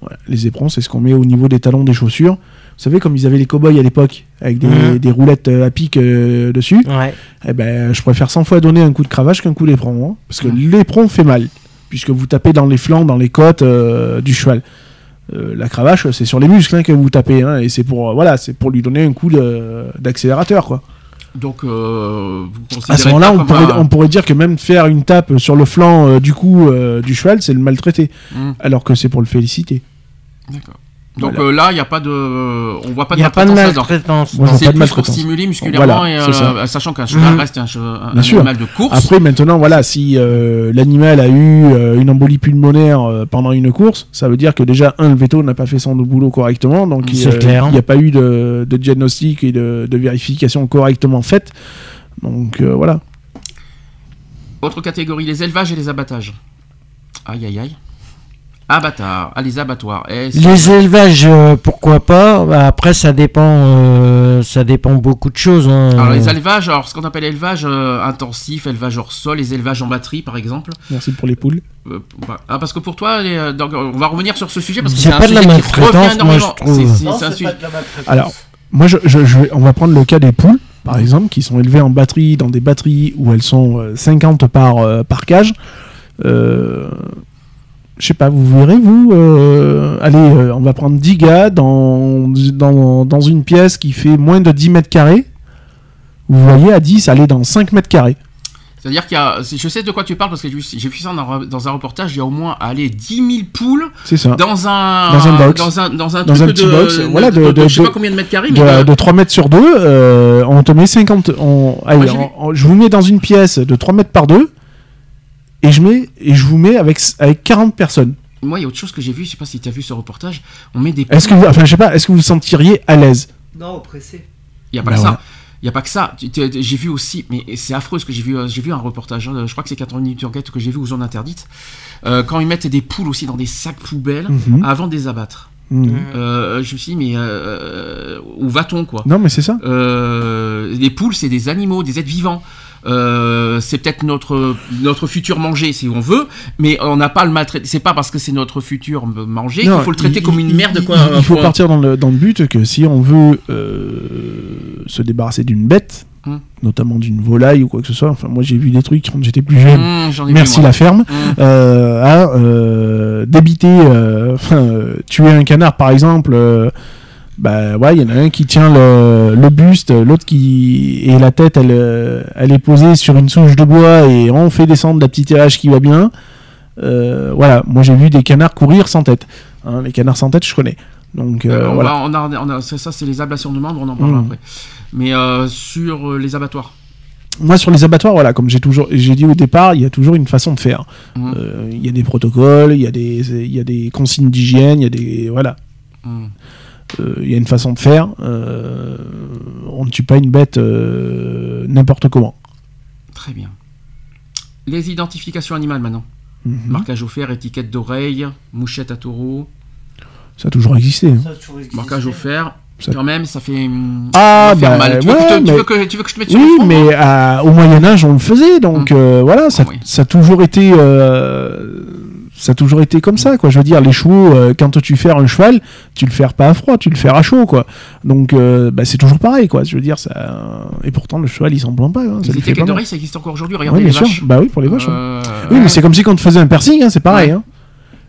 Voilà. Les éperons, c'est ce qu'on met au niveau des talons des chaussures. Vous savez, comme ils avaient les cow-boys à l'époque, avec des, Mhm. des roulettes euh, à pic euh, dessus, Ouais. eh ben, je préfère 100 fois donner un coup de cravache qu'un coup d'éperon. hein, parce que l'éperon fait mal, puisque vous tapez dans les flancs, dans les côtes euh, du cheval. Euh, la cravache, c'est sur les muscles hein, que vous tapez, hein, et c'est pour, euh, voilà, c'est pour lui donner un coup d'accélérateur. quoi. Donc, euh, vous À ce moment-là, on pourrait, un- on pourrait dire que même faire une tape sur le flanc euh, du cou euh, du cheval, c'est le maltraiter, Mhm. alors que c'est pour le féliciter. D'accord. Donc Voilà. euh, là, il n'y a pas de, on voit pas Il de n'y a pas de maltraitance C'est pas de plus pour stimuler musculairement Voilà, et euh, sachant qu'un cheval Mhm. reste un, un sûr. animal de course. Après, maintenant, voilà, si euh, l'animal a eu euh, une embolie pulmonaire euh, pendant une course, ça veut dire que déjà, un, le veto n'a pas fait son boulot correctement, donc il C'est clair. n'y a pas eu de, de diagnostic et de, de vérification correctement faite. Donc euh, voilà. Autre catégorie, les élevages et les abattages. Aïe aïe aïe. Abattoirs, ah, les abattoirs. Les élevages, euh, pourquoi pas? Bah, Après, ça dépend, euh, ça dépend beaucoup de choses. hein. Alors les élevages, alors ce qu'on appelle élevage euh, intensif, élevage hors sol, les élevages en batterie par exemple. Merci pour les poules. Euh, bah, ah, parce que pour toi, les, donc, on va revenir sur ce sujet parce que C'est un pas de la qui revient énormément. C'est-. Alors, Moi, je, je- je vais- on va prendre le cas des poules, par exemple, qui sont élevées en batterie, dans des batteries où elles sont euh, 50 par, euh, par cage. Euh, je sais pas, vous verrez, vous, euh, allez, euh, on va prendre 10 gars dans, dans, dans une pièce qui fait moins de 10 mètres carrés. Vous voyez, à 10, aller dans 5 mètres carrés. C'est-à-dire qu'il y a, je sais de quoi tu parles parce que j'ai vu ça dans, un reportage, il y a au moins allez, 10 000 poules C'est ça. dans un, Dans un box. dans un, dans un, Dans un petit de, box, voilà, de- de- je sais de- pas combien de mètres carrés, mais de, de- de 3 mètres sur 2, on te met 50. On, allez, Moi, j'ai vu- on- on- je vous mets dans une pièce de 3 mètres par 2 et je, mets, et je vous mets avec, avec 40 personnes. moi il y a autre chose que j'ai vu, je sais pas si tu as vu ce reportage, on met des Est-ce que vous, enfin, je sais pas, est-ce que vous vous sentiriez à l'aise? Non, oppressé. Il y a pas Bah que ça. voilà. Il Il y a pas que ça. J'ai vu aussi, mais c'est affreux ce que j'ai vu. euh, J'ai vu un reportage. hein, je crois que c'est 80 minutes d'enquête que j'ai vu aux zones interdites. euh, quand ils mettent des poules aussi dans des sacs poubelles Mhm. avant de les abattre. Mhm. Euh, je me suis dit, mais euh, où va-t-on quoi? Non, mais c'est ça. Euh, Les poules, c'est des animaux, des êtres vivants. Euh, c'est peut-être notre notre futur manger si on veut, mais on n'a pas le maltraiter. C'est pas parce que c'est notre futur manger qu'il faut le traiter il- comme une il- merde il- quoi. Il, faut partir dans le, dans le but que si on veut euh, se débarrasser d'une bête, Hum. notamment d'une volaille ou quoi que ce soit, enfin moi j'ai vu des trucs quand j'étais plus jeune. Ai vu, Merci la ferme. Mmh. Euh, à euh, débiter, <laughs> euh, tuer un canard par exemple. Bah ouais, il y en a un qui tient le, le buste, l'autre qui et la tête, elle, euh, elle est posée sur une souche de bois et on fait descendre la petite hache qui va bien. Euh, voilà, moi j'ai vu des canards courir sans tête. Hein, les canards sans tête, je connais. Donc euh, Euh, on voilà. va- on a, on a- ça, c'est les ablations de membres, on en parlera Mmh. après. Mais sur les abattoirs. Moi sur les abattoirs, voilà, comme j'ai toujours, j'ai dit au départ, il y a toujours une façon de faire. Mmh. Euh, Il y a des protocoles, il y a des, il y a des consignes d'hygiène, il y a des, voilà. Mmh. Euh, il y a une façon de faire. euh, on ne tue pas une bête euh, n'importe comment. Très bien. Les identifications animales maintenant. Mhm. Marquage au fer, étiquette d'oreille, mouchette à taureau, Ça a toujours existé. hein. Ça a toujours existé. marquage au fer. Ça- Quand même, ça fait. hum, Ah, ça faire bah, mal. Tu, veux ouais, que, je te- tu mais- veux que, tu veux que je te mette sur le Oui, front mais hein euh, au Moyen Âge, on le faisait, donc euh, voilà, ça, Ah oui. ça a toujours été, euh, ça a toujours été comme ça, quoi. Je veux dire, les chevaux, euh, quand tu fais un cheval, tu le fais pas à froid, tu le fais à chaud, quoi. Donc, euh, bah, c'est toujours pareil, quoi. Je veux dire, ça. Et pourtant, le cheval, il s'en plaint pas. hein, ça Les étiquettes pas mal. d'oreille, ça existe encore aujourd'hui. Oui, Regardez bien les sûr. vaches. Bah oui, pour les vaches. hein. Euh, Oui, mais c'est comme si quand tu faisais un piercing, hein, c'est pareil. Ouais. Hein.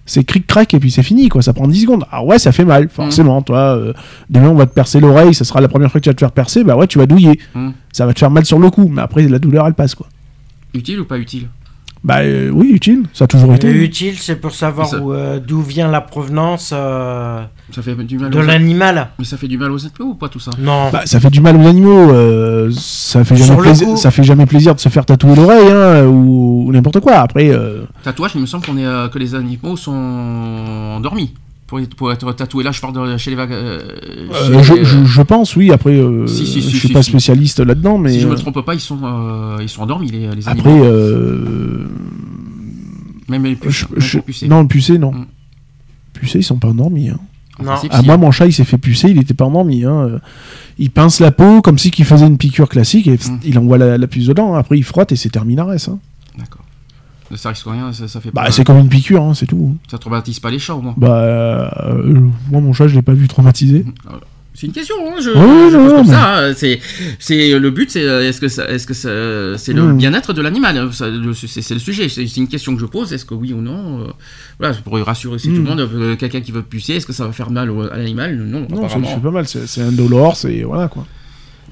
C'est cric-crac et puis c'est fini, quoi. Ça prend 10 secondes. Ah ouais, ça fait Mm. mal, forcément. Toi, euh, demain, on va te percer l'oreille, ça sera la première fois que tu vas te faire percer, bah ouais, tu vas douiller. Mm. Ça va te faire mal sur le coup, mais après, la douleur, elle passe, quoi. Utile ou pas utile? Bah euh, oui, utile, ça a toujours été. Utile, c'est pour savoir Ça- euh, d'où vient la provenance euh, Ça fait du mal de l'animal. Mais ça fait du mal aux animaux ou pas tout ça Non. Bah, ça fait du mal aux animaux, euh, ça, fait Sur jamais plaisir, coup. ça fait jamais plaisir de se faire tatouer l'oreille hein, ou, ou n'importe quoi. Après, euh, Tatouage, il me semble qu'on est, euh, que les animaux sont endormis. Pour être, pour être tatoué, là je parle de chez les vagues. euh, euh, je, je- je pense, oui. Après, euh, Si, si, si, je suis si, pas si. spécialiste là-dedans, mais si je me euh, trompe pas, ils sont, euh, ils sont endormis les, les après, euh, Même les puces. je- même je- les pucés. non, le pucé, non. Mm. Pucé, ils sont pas endormis. Hein. Non. Ah, moi, mon chat, il s'est fait pucer, il était pas endormi. Hein. Il pince la peau comme si qu'il faisait une piqûre classique et Mm. il envoie la, la puce dedans. Après, il frotte et c'est terminé. Hein. Ça risque rien, ça, ça fait Bah, c'est comme une piqûre, hein, c'est tout. Ça traumatise pas les chats au moins. Bah, euh, moi, mon chat, je l'ai pas vu traumatisé. C'est une question, hein, je, Oui, je non, pose comme mais- ça. hein, C'est, c'est le but, c'est euh, est-ce que ça, est-ce que ça- c'est le Mm. bien-être de l'animal hein, ça, le- c'est, c'est le sujet. C'est, c'est une question que je pose. Est-ce que oui ou non euh, Voilà, pour rassurer tout le Mm. monde. euh, quelqu'un qui veut pucer, est-ce que ça va faire mal au- à l'animal Non, Non, apparemment. c'est pas mal, c'est c'est indolore, c'est. Voilà quoi.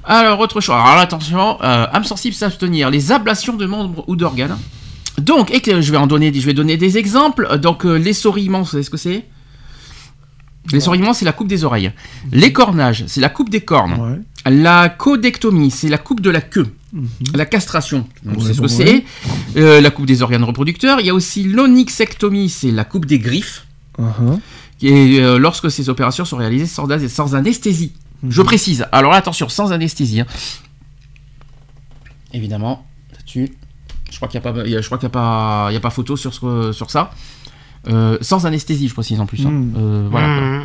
Alors, autre chose. Alors, attention, euh, âme sensible s'abstenir. Les ablations de membres ou d'organes. Donc, et que je vais en donner, je vais donner des exemples. Donc, euh, l'essorillement, vous savez ce que c'est? L'essorillement, c'est la coupe des oreilles. L'écornage, c'est la coupe des cornes. Ouais. La codectomie, c'est la coupe de la queue. La castration, on sait ce que c'est? Euh, la coupe des organes reproducteurs. Il y a aussi l'onyxectomie, c'est la coupe des griffes. Uh-huh. Et euh, lorsque ces opérations sont réalisées sans, sans anesthésie. Je précise. Alors là, attention, sans anesthésie. hein. Évidemment, là-dessus, je crois qu'il n'y a pas, y a- je crois qu'il y a pas, il y a pas photo sur ce- sur ça. Euh, sans anesthésie, je précise en plus. hein. Mm. Euh, voilà. Mmh.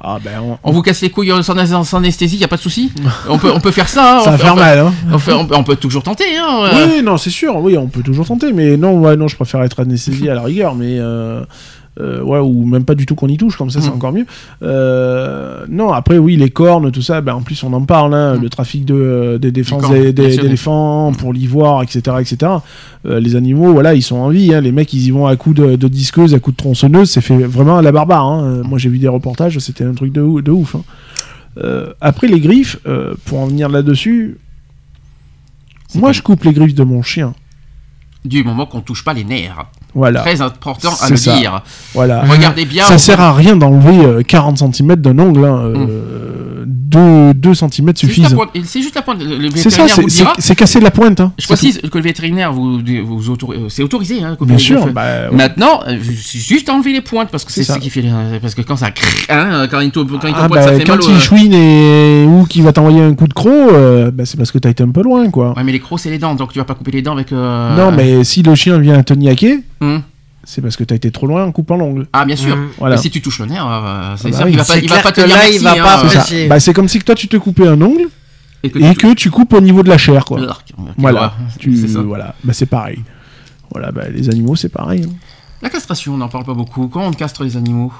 Ah ben, on- On vous casse les couilles euh, sans, sans anesthésie, il y a pas de souci. <laughs> on peut, on peut faire ça. hein. ça On va faire on fait- mal, hein. <laughs> on, fait- on peut, on peut toujours tenter. Hein. Oui, non, c'est sûr, oui, on peut toujours tenter, mais non, ouais, non, je préfère être anesthésié à la rigueur, mais euh, euh, ouais, ou même pas du tout qu'on y touche, comme ça, c'est Mm. encore mieux. Euh, non, après, oui, les cornes, tout ça, ben, en plus, on en parle, hein, Mm. le trafic de, euh, des défenses d'éléphants pour l'ivoire, etc., etc. Euh, les animaux, voilà, ils sont en vie, hein, les mecs, ils y vont à coups de, de disqueuse, à coups de tronçonneuse, c'est fait vraiment à la barbare. hein. Moi, j'ai vu des reportages, c'était un truc de, ou- de ouf. après, les griffes, pour en venir là-dessus, moi, pas- je coupe les griffes de mon chien. Du moment qu'on touche pas les nerfs. Voilà. Très important à le ça. dire. Voilà. Regardez bien. ça sert à rien d'enlever euh, 40 cm d'un ongle. hein, euh, Deux 2, 2 cm suffisent. c'est juste la pointe. C'est ça, c'est- casser de la pointe. Hein. Je précise que le vétérinaire vous, vous autori- euh, c'est autorisé. Hein, Bien les sûr. bah, ouais. Maintenant, euh, c'est juste enlever les pointes parce que c'est ça. qui fait les- parce que quand ça hein, quand il te quand il Ah, bah, ça fait quand mal. il au- chouine et ou qu'il va t'envoyer un coup de croc, euh, bah, c'est parce que t'as été un peu loin, quoi. Ouais, mais les crocs c'est les dents, donc tu vas pas couper les dents avec. euh, Non, mais si le chien vient te niaquer, Hum. C'est parce que t'as été trop loin en coupant l'ongle. Ah bien sûr. Mhm. Voilà. Mais si tu touches le nerf, euh, c'est Ah bah oui. qu'il va pas, C'est il va pas te dire là, merci, il va hein, pas euh, C'est. Bah, c'est comme si que toi tu te coupais un ongle et que et tu- que tu coupes au niveau de la chair, quoi. Voilà. Tu, C'est ça. voilà. Bah, c'est pareil. Voilà, bah, les animaux, c'est pareil. hein. La castration, on n'en parle pas beaucoup. Comment on castre les animaux?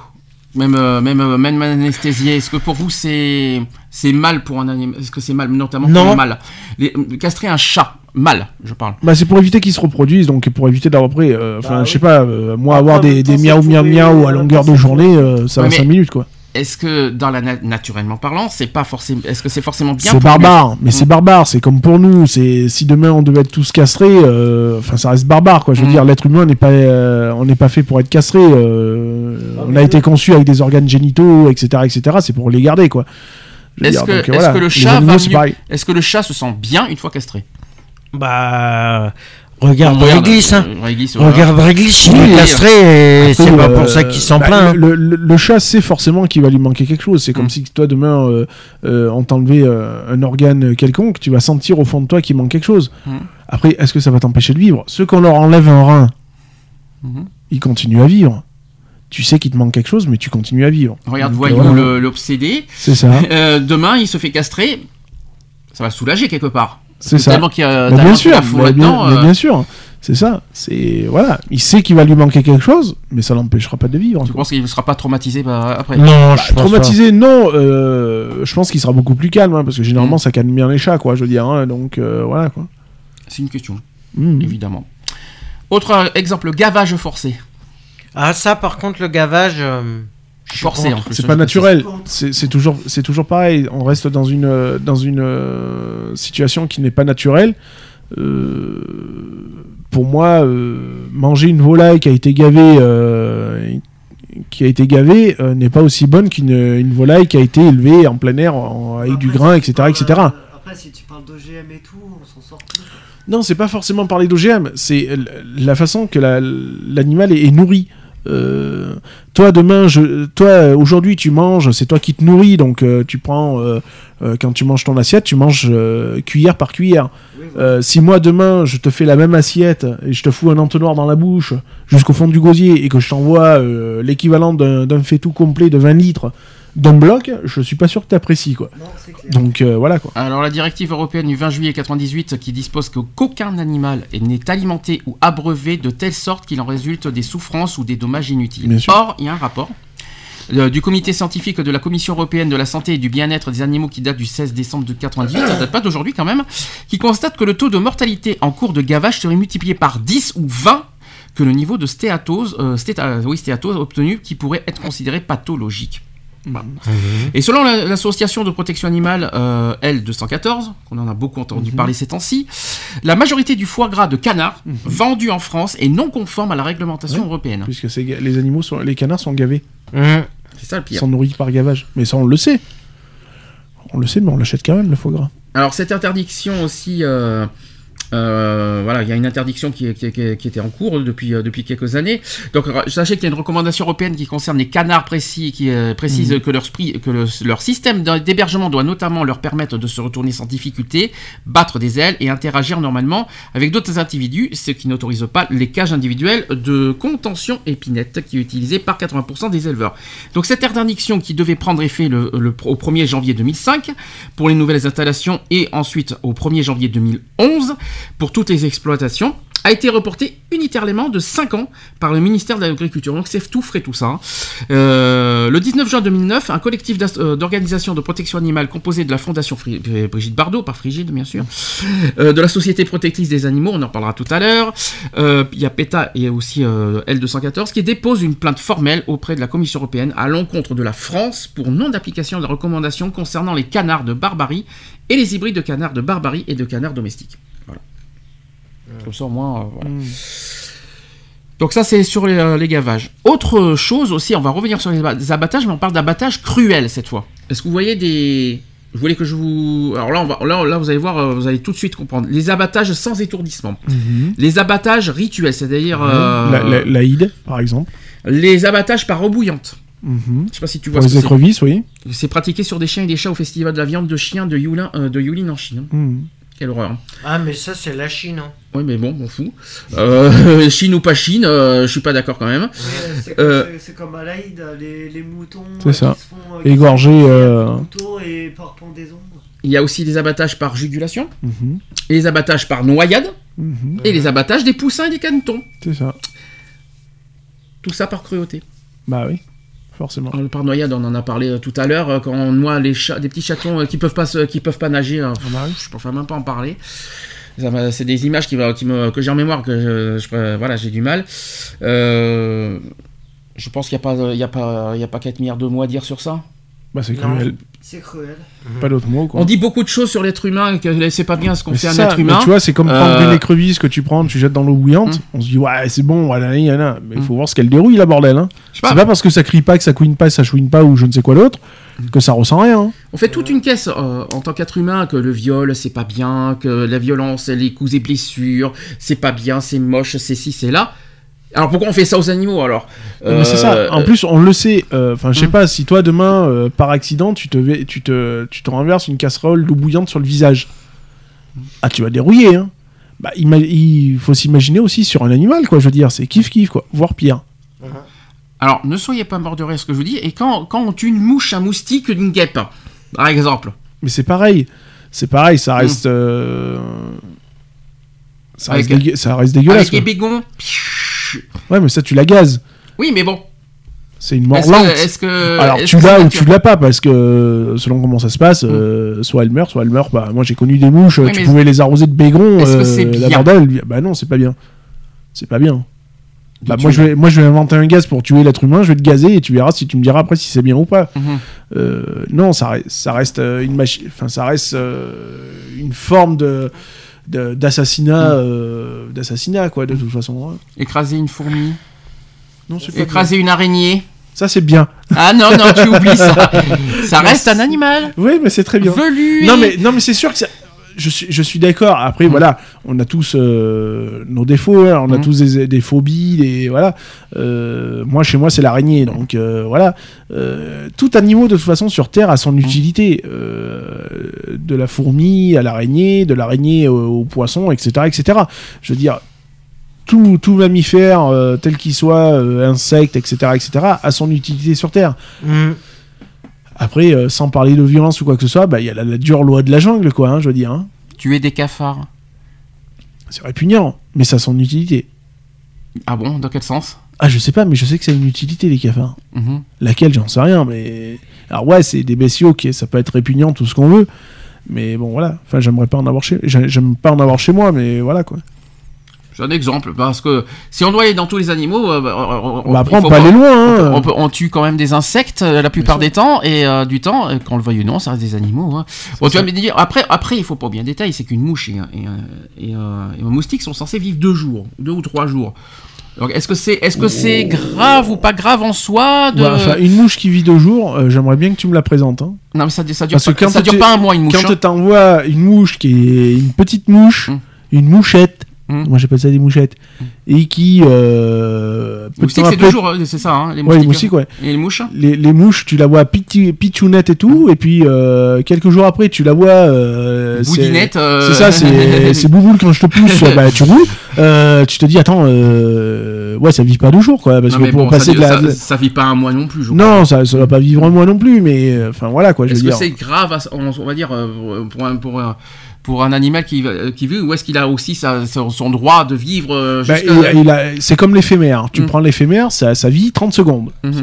Même, euh, même, euh, même anesthésié, est-ce que pour vous c'est c'est mal pour un animal Est-ce que c'est mal, notamment pour Non. le mâle? Castrer un chat, mal, je parle. Bah, c'est pour éviter qu'ils se reproduisent, donc pour éviter d'avoir après. euh, Enfin, Bah, je sais oui. pas, euh, moi, avoir des, miaou miaou miaou à longueur de journée, euh, ça Ouais, va mais- 5 minutes, quoi. Est-ce que dans la na- naturellement parlant, c'est pas forcément est-ce que c'est forcément bien C'est barbare, mais c'est Mm. barbare, c'est comme pour nous. C'est si demain on devait être tous castrés, euh, enfin ça reste barbare, quoi. Je veux Mm. dire, l'être humain n'est pas, euh, on n'est pas fait pour être castré. euh, Ah, on a oui. été conçu avec des organes génitaux, etc., etc. C'est pour les garder, quoi. Que- que le chat va mieux. Est-ce que le chat se sent bien une fois castré? Bah, regarde Regarde, Réglisse, hein. euh. Regarde Réglisse, il est castré et Après, c'est pas euh, pour ça qu'il s'en bah, plaint. hein. Le, le- le chat sait forcément qu'il va lui manquer quelque chose. C'est comme Mm. si toi demain euh, euh, on t'enlevait euh, un organe quelconque, tu vas sentir au fond de toi qu'il manque quelque chose. Mm. Après, est-ce que ça va t'empêcher de vivre? Ceux qu'on leur enlève un rein, Mhm. ils continuent à vivre. Tu sais qu'il te manque quelque chose, mais tu continues à vivre. Regarde, Donc, voyons voilà. l'obsédé. C'est ça. <laughs> Euh, demain, il se fait castrer. Ça va soulager quelque part. C'est ça. Tellement qu'il y a Mais tellement bien sûr, mais bien, mais euh, bien sûr. C'est ça. C'est voilà. Il sait qu'il va lui manquer quelque chose, mais ça l'empêchera pas de vivre. Tu penses qu'il ne sera pas traumatisé bah, après? Non, je pense pas. Traumatisé, non. euh, je pense qu'il sera beaucoup plus calme, hein, parce que généralement Mm. ça calme bien les chats, quoi. Je veux dire, hein, donc euh, voilà quoi. C'est une question, Mm. évidemment. Autre exemple, gavage forcé. Ah, ça, par contre, le gavage. euh, je Forcé en contre. plus. C'est je pas naturel. C'est toujours, c'est toujours pareil. On reste dans une, euh, dans une euh, situation qui n'est pas naturelle. Euh, pour moi, euh, manger une volaille qui a été gavée, euh, qui a été gavée, euh, n'est pas aussi bonne qu'une une volaille qui a été élevée en plein air en- avec du grain, si etc., parles, etc. euh, Après, si tu parles d'OGM et tout, on s'en sort plus. Non, c'est pas forcément parler d'OGM, c'est la façon que la- l'animal est, est nourri. Euh, toi demain, je, toi aujourd'hui tu manges, c'est toi qui te nourris, donc euh, tu prends euh, quand tu manges ton assiette, tu manges cuillère par cuillère. Oui, si moi demain je te fais la même assiette et je te fous un entonnoir dans la bouche jusqu'au fond du gosier et que je t'envoie l'équivalent d'un d'un faitout complet de 20 litres d'un bloc, je suis pas sûr que tu apprécies quoi. Non, c'est clair. Donc euh, voilà quoi. Alors la directive européenne du 20 juillet 98 qui dispose que qu'aucun animal n'est alimenté ou abreuvé de telle sorte qu'il en résulte des souffrances ou des dommages inutiles. Bien sûr. Or, il y a un rapport euh, du comité scientifique de la Commission européenne de la santé et du bien-être des animaux qui date du 16 décembre de 98, ça date pas d'aujourd'hui quand même, qui constate que le taux de mortalité en cours de gavage serait multiplié par 10 ou 20 que le niveau de stéatose, euh, stéta- oui, stéatose obtenu qui pourrait être considéré pathologique. Voilà. Et selon la- l'association de protection animale euh, L214, qu'on en a beaucoup entendu parler ces temps-ci, la majorité du foie gras de canard vendu en France est non conforme à la réglementation Ouais. européenne. Puisque les animaux sont, les canards sont gavés. C'est ça le Ils pire. sont nourris par gavage. Mais ça, on le sait. On le sait, mais on l'achète quand même, le foie gras. Alors cette interdiction aussi, euh, euh, voilà, il y a une interdiction qui, qui- qui- qui était en cours depuis, euh, depuis quelques années. Donc euh, sachez qu'il y a une recommandation européenne qui concerne les canards précis, qui euh, précise que, leur, spri- que le- leur système d'h- d'hébergement doit notamment leur permettre de se retourner sans difficulté, battre des ailes et interagir normalement avec d'autres individus, ce qui n'autorise pas les cages individuelles de contention épinette qui est utilisée par 80% des éleveurs. Donc cette interdiction qui devait prendre effet le, le- au 1er janvier 2005 pour les nouvelles installations et ensuite au 1er janvier 2011 pour toutes les exploitations a été reportée unitairement de 5 ans par le ministère de l'Agriculture. Donc c'est tout frais tout ça. hein. Euh, le 19 juin 2009, un collectif euh, d'organisations de protection animale composé de la Fondation euh, Brigitte Bardot, par Frigide bien sûr, de la Société protectrice des animaux, on en parlera tout à l'heure, il y a PETA et aussi euh, L214 qui déposent une plainte formelle auprès de la Commission européenne à l'encontre de la France pour non d'application de la recommandation concernant les canards de barbarie et les hybrides de canards de barbarie et de canards domestiques. Comme ça au moins, euh, voilà. Donc ça c'est sur les, euh, les gavages. Autre chose aussi, on va revenir sur les, ba- les abattages, mais on parle d'abattage cruel cette fois. Est-ce que vous voyez des je voulais que je vous. Alors là, on va, là, là, vous allez voir, euh, vous allez tout de suite comprendre. Les abattages sans étourdissement. Mhm. Les abattages rituels, c'est-à-dire euh, La, par exemple. les abattages par eau bouillante. Mhm. Je sais pas si tu vois Pour ce les écrevisses, oui. C'est pratiqué sur des chiens et des chats au festival de la viande de chien de Yulin, euh, de Yulin en Chine. Mhm. Quelle horreur. Ah, mais ça, c'est la Chine. Hein. Oui, mais bon, on fout. Euh, <laughs> Chine ou pas Chine, euh, je suis pas d'accord quand même. C'est Euh, comme à l'Aïd, les, les moutons. C'est euh, ça. qui se font, euh, euh, couteau et par pendaison. Il y a aussi des abattages par jugulation, Mhm. et les abattages par noyade, Mhm. et les abattages des poussins et des canetons. C'est ça. Tout ça par cruauté. Bah oui, forcément. Alors, par noyade, on en a parlé euh, tout à l'heure, euh, quand on noie les des petits chatons euh, qui peuvent pas qui peuvent pas nager. euh, Ah bah je préfère même pas en parler. C'est des images qui, va- qui me, que j'ai en mémoire, que je, voilà, j'ai du mal. Euh, je pense qu'il n'y a pas, il y a pas, il y a pas 4 milliards de mots à dire sur ça. Bah c'est cruel. C'est cruel. Pas d'autre mot, quoi. On dit beaucoup de choses sur l'être humain que c'est pas bien ce qu'on Mais fait c'est à un être mais humain. tu vois, c'est comme prendre Euh, une écrevisse que tu prends, tu jettes dans l'eau bouillante. Hum. On se dit, ouais, c'est bon, voilà, il y en a. Mais il Hum. faut voir ce qu'elle dérouille, la bordel. Hein. pas, C'est pas parce que ça crie pas, que ça couine pas, que ça chouine pas ou je ne sais quoi d'autre que ça ressent rien. hein. On fait toute une caisse euh, en tant qu'être humain que le viol c'est pas bien, que la violence, les coups et blessures, c'est pas bien, c'est moche, c'est ci, c'est là. Alors pourquoi on fait ça aux animaux alors Mais c'est ça. En Euh, plus, on le sait. euh, Enfin, je sais Hum. pas, si toi demain, euh, par accident, tu te, tu, te, tu te renverses une casserole d'eau bouillante sur le visage. Ah, tu vas dérouiller. Hein. Bah, il faut s'imaginer aussi sur un animal, quoi. Je veux dire, c'est kiff kiff, quoi. Voire pire. Alors ne soyez pas mort de rire ce que je vous dis. Et quand, quand on tue une mouche, un moustique, une guêpe, par exemple. Mais c'est pareil. C'est pareil, ça reste. euh, Ça, reste Avec- ça reste dégueulasse. Avec bégons. Ouais, mais ça, tu la gazes. Oui, mais bon. C'est une mort Est-ce lente. que, est-ce que- Alors tu que l'as c'est ou tu l'as pas parce que selon comment ça se passe, euh, soit elle meurt, soit elle meurt pas. Moi j'ai connu des mouches, Oui, tu pouvais les arroser de bégon, est-ce que euh, c'est la bien bordel. Bah non, c'est pas bien. C'est pas bien. Bah, moi, je vais, moi je vais inventer un gaz pour tuer l'être humain, je vais te gazer et tu verras si tu me diras après si c'est bien ou pas. Mhm. Euh, non, ça, reste- ça reste euh, une machine, enfin ça reste euh, une forme de de- d'assassinat, Mm. euh, d'assassinat quoi, de toute façon. hein. Écraser une fourmi. Non, c'est pas Écraser une araignée. Ça c'est bien. Ah non, non, tu oublies ça. <laughs> Ça reste un animal. Oui, mais c'est très bien. Velu. Non mais non mais c'est sûr que ça- je suis je suis d'accord. Après Mm. voilà, on a tous euh, nos défauts, hein, on a Mm. tous des, des phobies, des voilà. Euh, moi chez moi c'est l'araignée, donc euh, voilà. Tout animal de toute façon sur Terre a son Mm. utilité. De la fourmi à l'araignée, de l'araignée au, au poisson, etc., etc. Je veux dire. Tout, tout mammifère, tel qu'il soit, insecte, etc., etc., a son utilité sur Terre. Après, euh, sans parler de violence ou quoi que ce soit, bah, il y a la, la dure loi de la jungle, quoi, hein, je veux dire. hein. Tuer des cafards. C'est répugnant, mais ça a son utilité. Ah bon? Dans quel sens? Ah, je sais pas, mais je sais que ça a une utilité, les cafards. Mhm. Laquelle, j'en sais rien, mais. Alors, ouais, c'est des bestiaux qui, ça peut être répugnant, tout ce qu'on veut. Mais bon, voilà. Enfin, j'aimerais pas en avoir chez. J'aime pas en avoir chez moi, mais voilà, quoi. C'est un exemple parce que si on doit aller dans tous les animaux, euh, bah, on, bah, on faut peut pas- aller loin, on, peut- hein. on peut- on tue quand même des insectes euh, la plupart des temps et euh, du temps, euh, qu'on le veuille ou non, ça reste des animaux. hein. Bon, tu vas me dire après, après, il faut pas bien détailler, c'est qu'une mouche et, un- et, et un- et un moustique sont censés vivre deux jours, deux ou trois jours. Donc, est-ce que c'est, est-ce que c'est grave ou pas grave en soi de... Ouais, enfin, une mouche qui vit deux jours, euh, j'aimerais bien que tu me la présentes. hein. Non, mais ça, ça dure, Parce que pas, quand ça dure tu- pas un mois une mouche. Quand hein. t'envoies une mouche qui est une petite mouche, Mm. une mouchette, Mm. moi j'appelle ça des mouchettes, et qui. Euh, peu de Moustique, temps c'est après- deux jours, euh, c'est ça, hein, les Ouais, moustiques. les moustiques, ouais. Et les mouches Les, les mouches, tu la vois pitchounette et tout, et puis euh, quelques jours après, tu la vois. Euh, c'est- Boudinette. euh, C'est ça, c'est <laughs> bouboule quand je te pousse, bah tu roules. Tu te dis, attends, ouais, ça vit pas deux jours, quoi, parce Non, que pour bon, passer ça, de la. ça, ça vit pas un mois non plus, je crois. Non, ça, ça va pas vivre un mois non plus, mais enfin voilà, quoi, je veux Est-ce que dire. c'est grave, on, on va dire, pour pour un, pour un animal qui, va- qui vit, ou est-ce qu'il a aussi sa- son, droit de vivre euh, Bah, jusqu'à... il- il a- c'est comme l'éphémère. Tu Mm. prends l'éphémère, ça, ça vit 30 secondes. Mhm.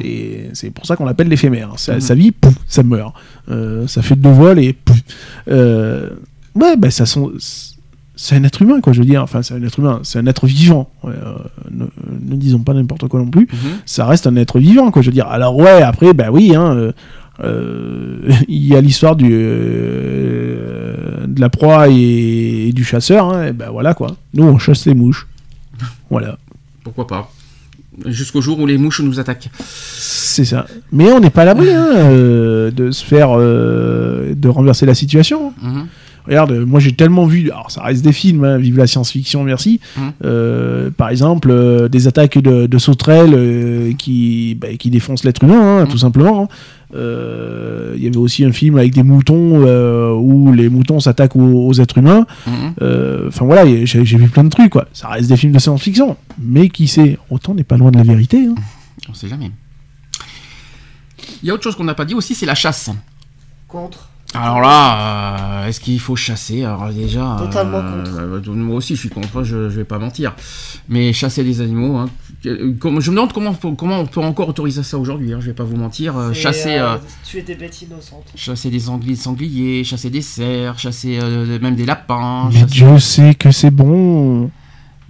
C'est- pour ça qu'on l'appelle l'éphémère. Ça, Mhm. ça vit, pouf, ça meurt. Euh, ça fait deux vols et pouf. Euh, ouais, bah, ça sont. C'est un être humain, quoi, je veux dire. Enfin, c'est un être humain, c'est un être vivant. Ouais, euh, ne, ne disons pas n'importe quoi non plus. Mhm. Ça reste un être vivant, quoi, je veux dire. Alors, ouais, après, bah oui, hein. euh, euh, <laughs> il y a l'histoire du euh, de la proie et, et du chasseur hein, et ben voilà quoi nous on chasse les mouches <laughs> voilà Pourquoi pas Jusqu'au jour où les mouches nous attaquent. C'est ça. Mais on n'est pas à l'abri hein, euh, de se faire. euh, de renverser la situation. Mhm. Regarde, euh, moi j'ai tellement vu. Alors ça reste des films, hein, vive la science-fiction, merci. Mhm. Euh, par exemple, euh, des attaques de, de sauterelles euh, qui, bah, qui défoncent l'être humain, hein, Mhm. tout simplement. Hein. Euh, Il y avait aussi un film avec des moutons euh, où les moutons s'attaquent aux, aux êtres humains. Mhm. Euh, Enfin voilà, j'ai j'ai vu plein de trucs quoi. Ça reste des films de science-fiction, mais qui sait, autant n'est pas loin de la vérité. hein. On sait jamais. Il y a autre chose qu'on n'a pas dit aussi, c'est la chasse. Contre. Alors là, euh, est-ce qu'il faut chasser? Alors déjà, Totalement euh, contre. euh, moi aussi, je suis contre. Je, je vais pas mentir. Mais chasser des animaux, hein, comme- je me demande comment, comment on peut encore autoriser ça aujourd'hui. Hein, je vais pas vous mentir. euh, chasser, euh, euh, Tuer des bêtes innocentes. chasser des sangliers, sangliers, chasser des cerfs, chasser euh, même des lapins. Mais chasser- Dieu sait que c'est bon.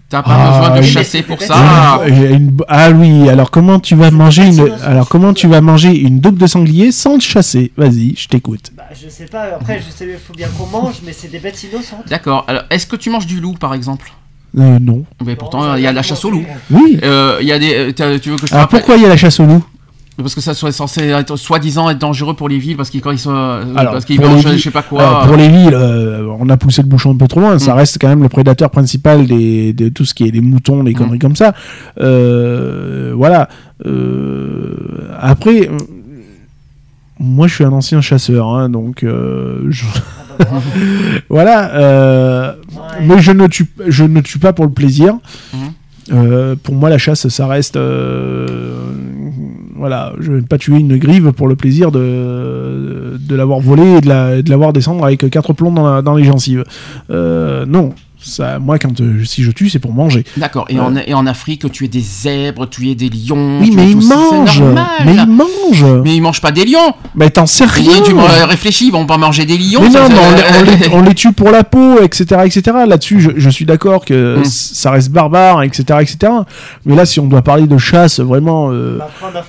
T'as pas Ah, besoin de oui. chasser pour ça. Ah, une- ah oui, alors comment tu vas manger une alors comment tu vas manger une de sanglier sans le chasser? Vas-y, je t'écoute. Bah, je sais pas, après, je sais, il faut bien qu'on mange, mais c'est des bêtes innocentes. D'accord. Alors, est-ce que tu manges du loup, par exemple? Euh, non. Mais pourtant, il y a la chasse au loup. Oui. Euh, Il y a des. euh, tu veux que je te Alors pourquoi il y a la chasse au loup Parce que ça soit censé être soi-disant être dangereux pour les villes parce qu'ils quand ils sont Alors, parce qu'ils mangent villes- je sais pas quoi. Pour les villes, euh, on a poussé le bouchon un peu trop loin. Ça Mm. reste quand même le prédateur principal des, de tout ce qui est les moutons, les Mm. conneries comme ça. Euh, voilà. Euh, après, moi, je suis un ancien chasseur, hein, donc je-. Voilà. euh, Ouais. Mais je ne tue, je ne tue pas pour le plaisir. Mhm. Euh, pour moi, la chasse, ça reste. euh, voilà, je vais pas tuer une grive pour le plaisir de, de l'avoir volée et de la, de l'avoir descendre avec quatre plombs dans, la- dans les gencives. Non, ça, moi, quand euh, si je tue, c'est pour manger. D'accord. Et, en, et en Afrique, tu es des zèbres, tu es des lions. Oui, mais ils mangent. Mais ils mangent. Mais ils mangent pas des lions. Mais t'en sais rien. Tu m'as réfléchi, ils vont pas manger des lions. Mais non, mais on, les- on les, on les tue pour la peau, etc., etc. Là-dessus, je, je suis d'accord que Mm. c- ça reste barbare, etc., etc. Mais là, si on doit parler de chasse, vraiment, euh,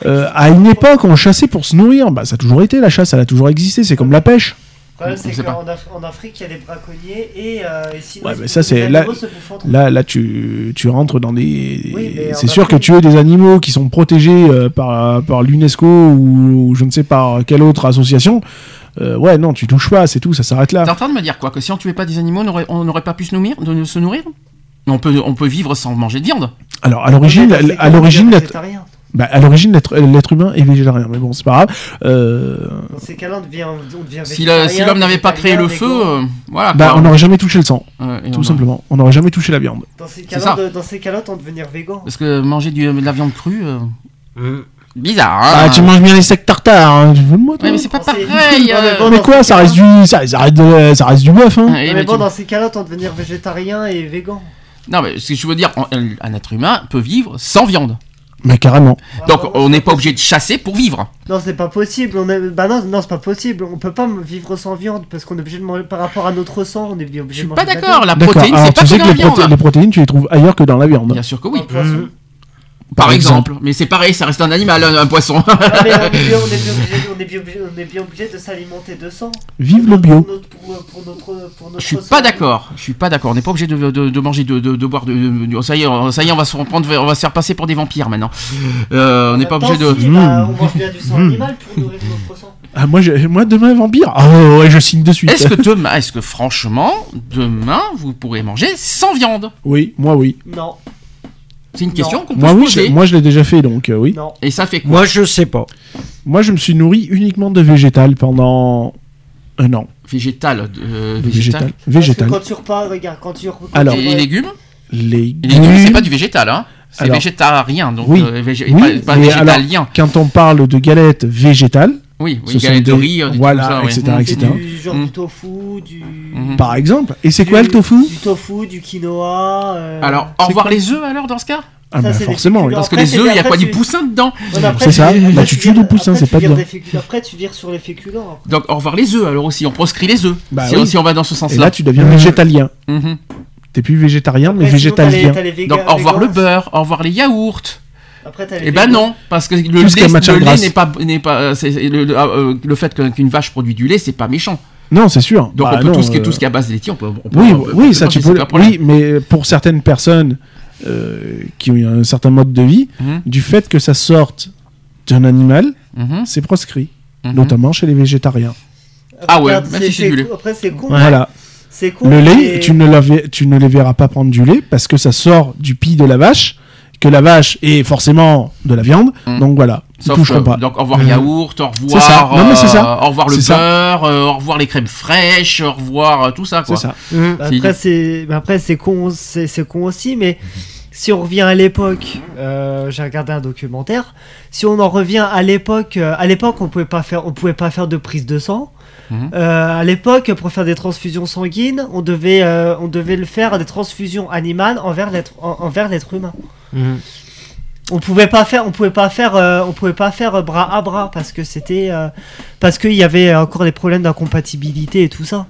euh, à une époque, on chassait pour se nourrir. Bah, ça a toujours été la chasse, elle a toujours existé. C'est comme la pêche. Le problème, c'est qu'en Af- en Afrique, il y a des braconniers et, euh, et sinon, Ouais, mais ça, c'est- les là-. Là, là, tu, tu rentres dans des. Oui, c'est sûr que Afrique- tuer des animaux qui sont protégés euh, par, par l'UNESCO ou, ou je ne sais par quelle autre association. euh, ouais, non, tu touches pas, c'est tout, ça s'arrête là. T'es en train de me dire quoi Que si on tuait pas des animaux, on n'aurait- on n'aurait pas pu se nourrir, de se nourrir? On peut, on peut vivre sans manger de viviande. Alors, à l'origine, à l'origine. Bah, à l'origine, l'être l'être humain est végétarien. Mais bon, c'est pas grave. Euh, Dans ces cas-là, on devient, on devient Si la- si végétarien, l'homme n'avait pas créé le feu, euh, voilà. bah, quoi. on n'aurait jamais touché le sang, tout on- simplement. On n'aurait jamais touché la viande. Dans ces cas-là, de- dans ces cas-là, on devenir végan. Parce que manger du- de la viande crue, euh, bizarre. Hein Ah, tu manges bien les steaks tartare, hein, tu veux de moi, toi Ouais, mais c'est pas Non, c'est- pareil. <laughs> Non, mais euh, bon, Mais quoi, ça reste du, ça, ça reste de- ça reste du bœuf, hein. Ouais, Non, mais mais bon, tu- dans ces cas-là, on devenir végétarien et végan. Non, mais ce que je veux dire, un être humain peut vivre sans viande. Mais carrément. Donc on n'est pas obligé de chasser pour vivre. Non, c'est pas possible. On est... Bah non, non c'est pas possible. On peut pas vivre sans viande parce qu'on est obligé de manger par rapport à notre sang. On est obligé Je de suis manger pas la d'accord. La protéine, c'est pas tu sais que la les, proté- viande. les protéines, tu les trouves ailleurs que dans la viande. Bien sûr que oui. Par Par exemple. Mais c'est pareil, ça reste un animal, un, un poisson. Ah, mais on est bien, <laughs> on est bien obligé, on est bien obligé, on est bien obligé de s'alimenter de sang. Vive le bio. notre- Pour notre, pour notre, pour notre Je suis pas d'accord. Je suis pas d'accord. On n'est pas obligé de, de, de manger, de, de, de boire. De, de- ça y est, on- ça y est, on va se reprendre, on va se faire passer pour des vampires maintenant. Euh, on n'est pas Attends, obligé de. si, bah, Mmh. on mange bien du sang Mmh. animal pour nourrir notre sang. Ah, moi, j'ai- moi, demain, vampire. Ah, ouais, je signe de suite. Est-ce que <laughs> demain, est-ce que franchement, demain, vous pourrez manger sans viande? Oui, moi, oui. Non, C'est une question qu'on peut Moi, se oui, poser. je, moi, je l'ai déjà fait, donc euh, oui. non. Et ça fait quoi Moi, je sais pas. Moi, je me suis nourri uniquement de végétal pendant un an. Végétal. euh, végétal. végétal. Parce Végétal. que quand tu repars, regarde, quand tu. quand Alors- les légumes Les légumes, c'est pas du végétal, hein. C'est végétarien, donc Oui. euh, végé- Oui, pas, végétalien. Quand on parle de galettes végétales, Oui, oui, ce sont galette de des- riz, des voilà, ça, etc., ouais. C'est etc. du genre Mmh. du tofu, du. Mhm. par exemple. Et c'est quoi le tofu Du tofu, du quinoa. euh, Alors, au revoir les œufs alors dans ce cas? Ah, ça, bah des forcément, oui. Parce que Après, les œufs, il y a quoi? Du poussin dedans? C'est ça, tu- bah, tu tues vires- le poussin, après, c'est pas dedans. des. Après, tu vires sur les féculents. Donc, au revoir les œufs alors aussi, on proscrit les œufs. Bah si, oui. si on va dans ce Et sens-là. là, tu deviens végétalien. Mhm. T'es plus végétarien, mais Après, les- végétalien. t'as les véga- Donc, au revoir le beurre, au revoir les yaourts. Après, Eh ben non, parce que le lait, le lait n'est pas, n'est pas, euh, c'est- c'est le, le- euh, le fait que- qu'une vache produit du lait, c'est pas méchant. Non, c'est sûr. Donc Bah on peut non, tout ce qui est euh, tout ce qui est à base de laitier, on peut. on peut- Oui, on peut- oui, ça peut tu peux. Oui, mais pour certaines personnes euh, qui ont un certain mode de vie, Mhm. du fait que ça sorte d'un animal, Mhm. c'est proscrit, Mhm. notamment chez les végétariens. Ah ouais, Regarde, même si c'est du lait. Après, c'est con. Voilà. Con. Le lait, tu ne, tu ne les verras pas prendre du lait parce que ça sort du pis de la vache, que la vache est forcément de la viande, Mhm. donc voilà, ils toucheront que- pas. Donc au revoir Mhm. yaourt, au ça. revoir, Non, mais c'est ça. euh, au revoir le beurre, euh, au revoir les crèmes fraîches, au revoir euh, tout ça C'est quoi. ça. Bah, Si. Après, c'est bah, après c'est con, c'est con aussi, mais si on revient à l'époque, euh, j'ai regardé un documentaire. Si on en revient à l'époque, euh, à l'époque, on pouvait pas faire, on pouvait pas faire de prise de sang. Euh, à l'époque, pour faire des transfusions sanguines, on devait, euh, on devait le faire à des transfusions animales envers l'être, en- envers l'être humain. Mhm. On pouvait pas faire, pouvait pas faire, euh, euh, bras à bras parce que c'était, euh, parce qu'il y avait encore des problèmes d'incompatibilité et tout ça.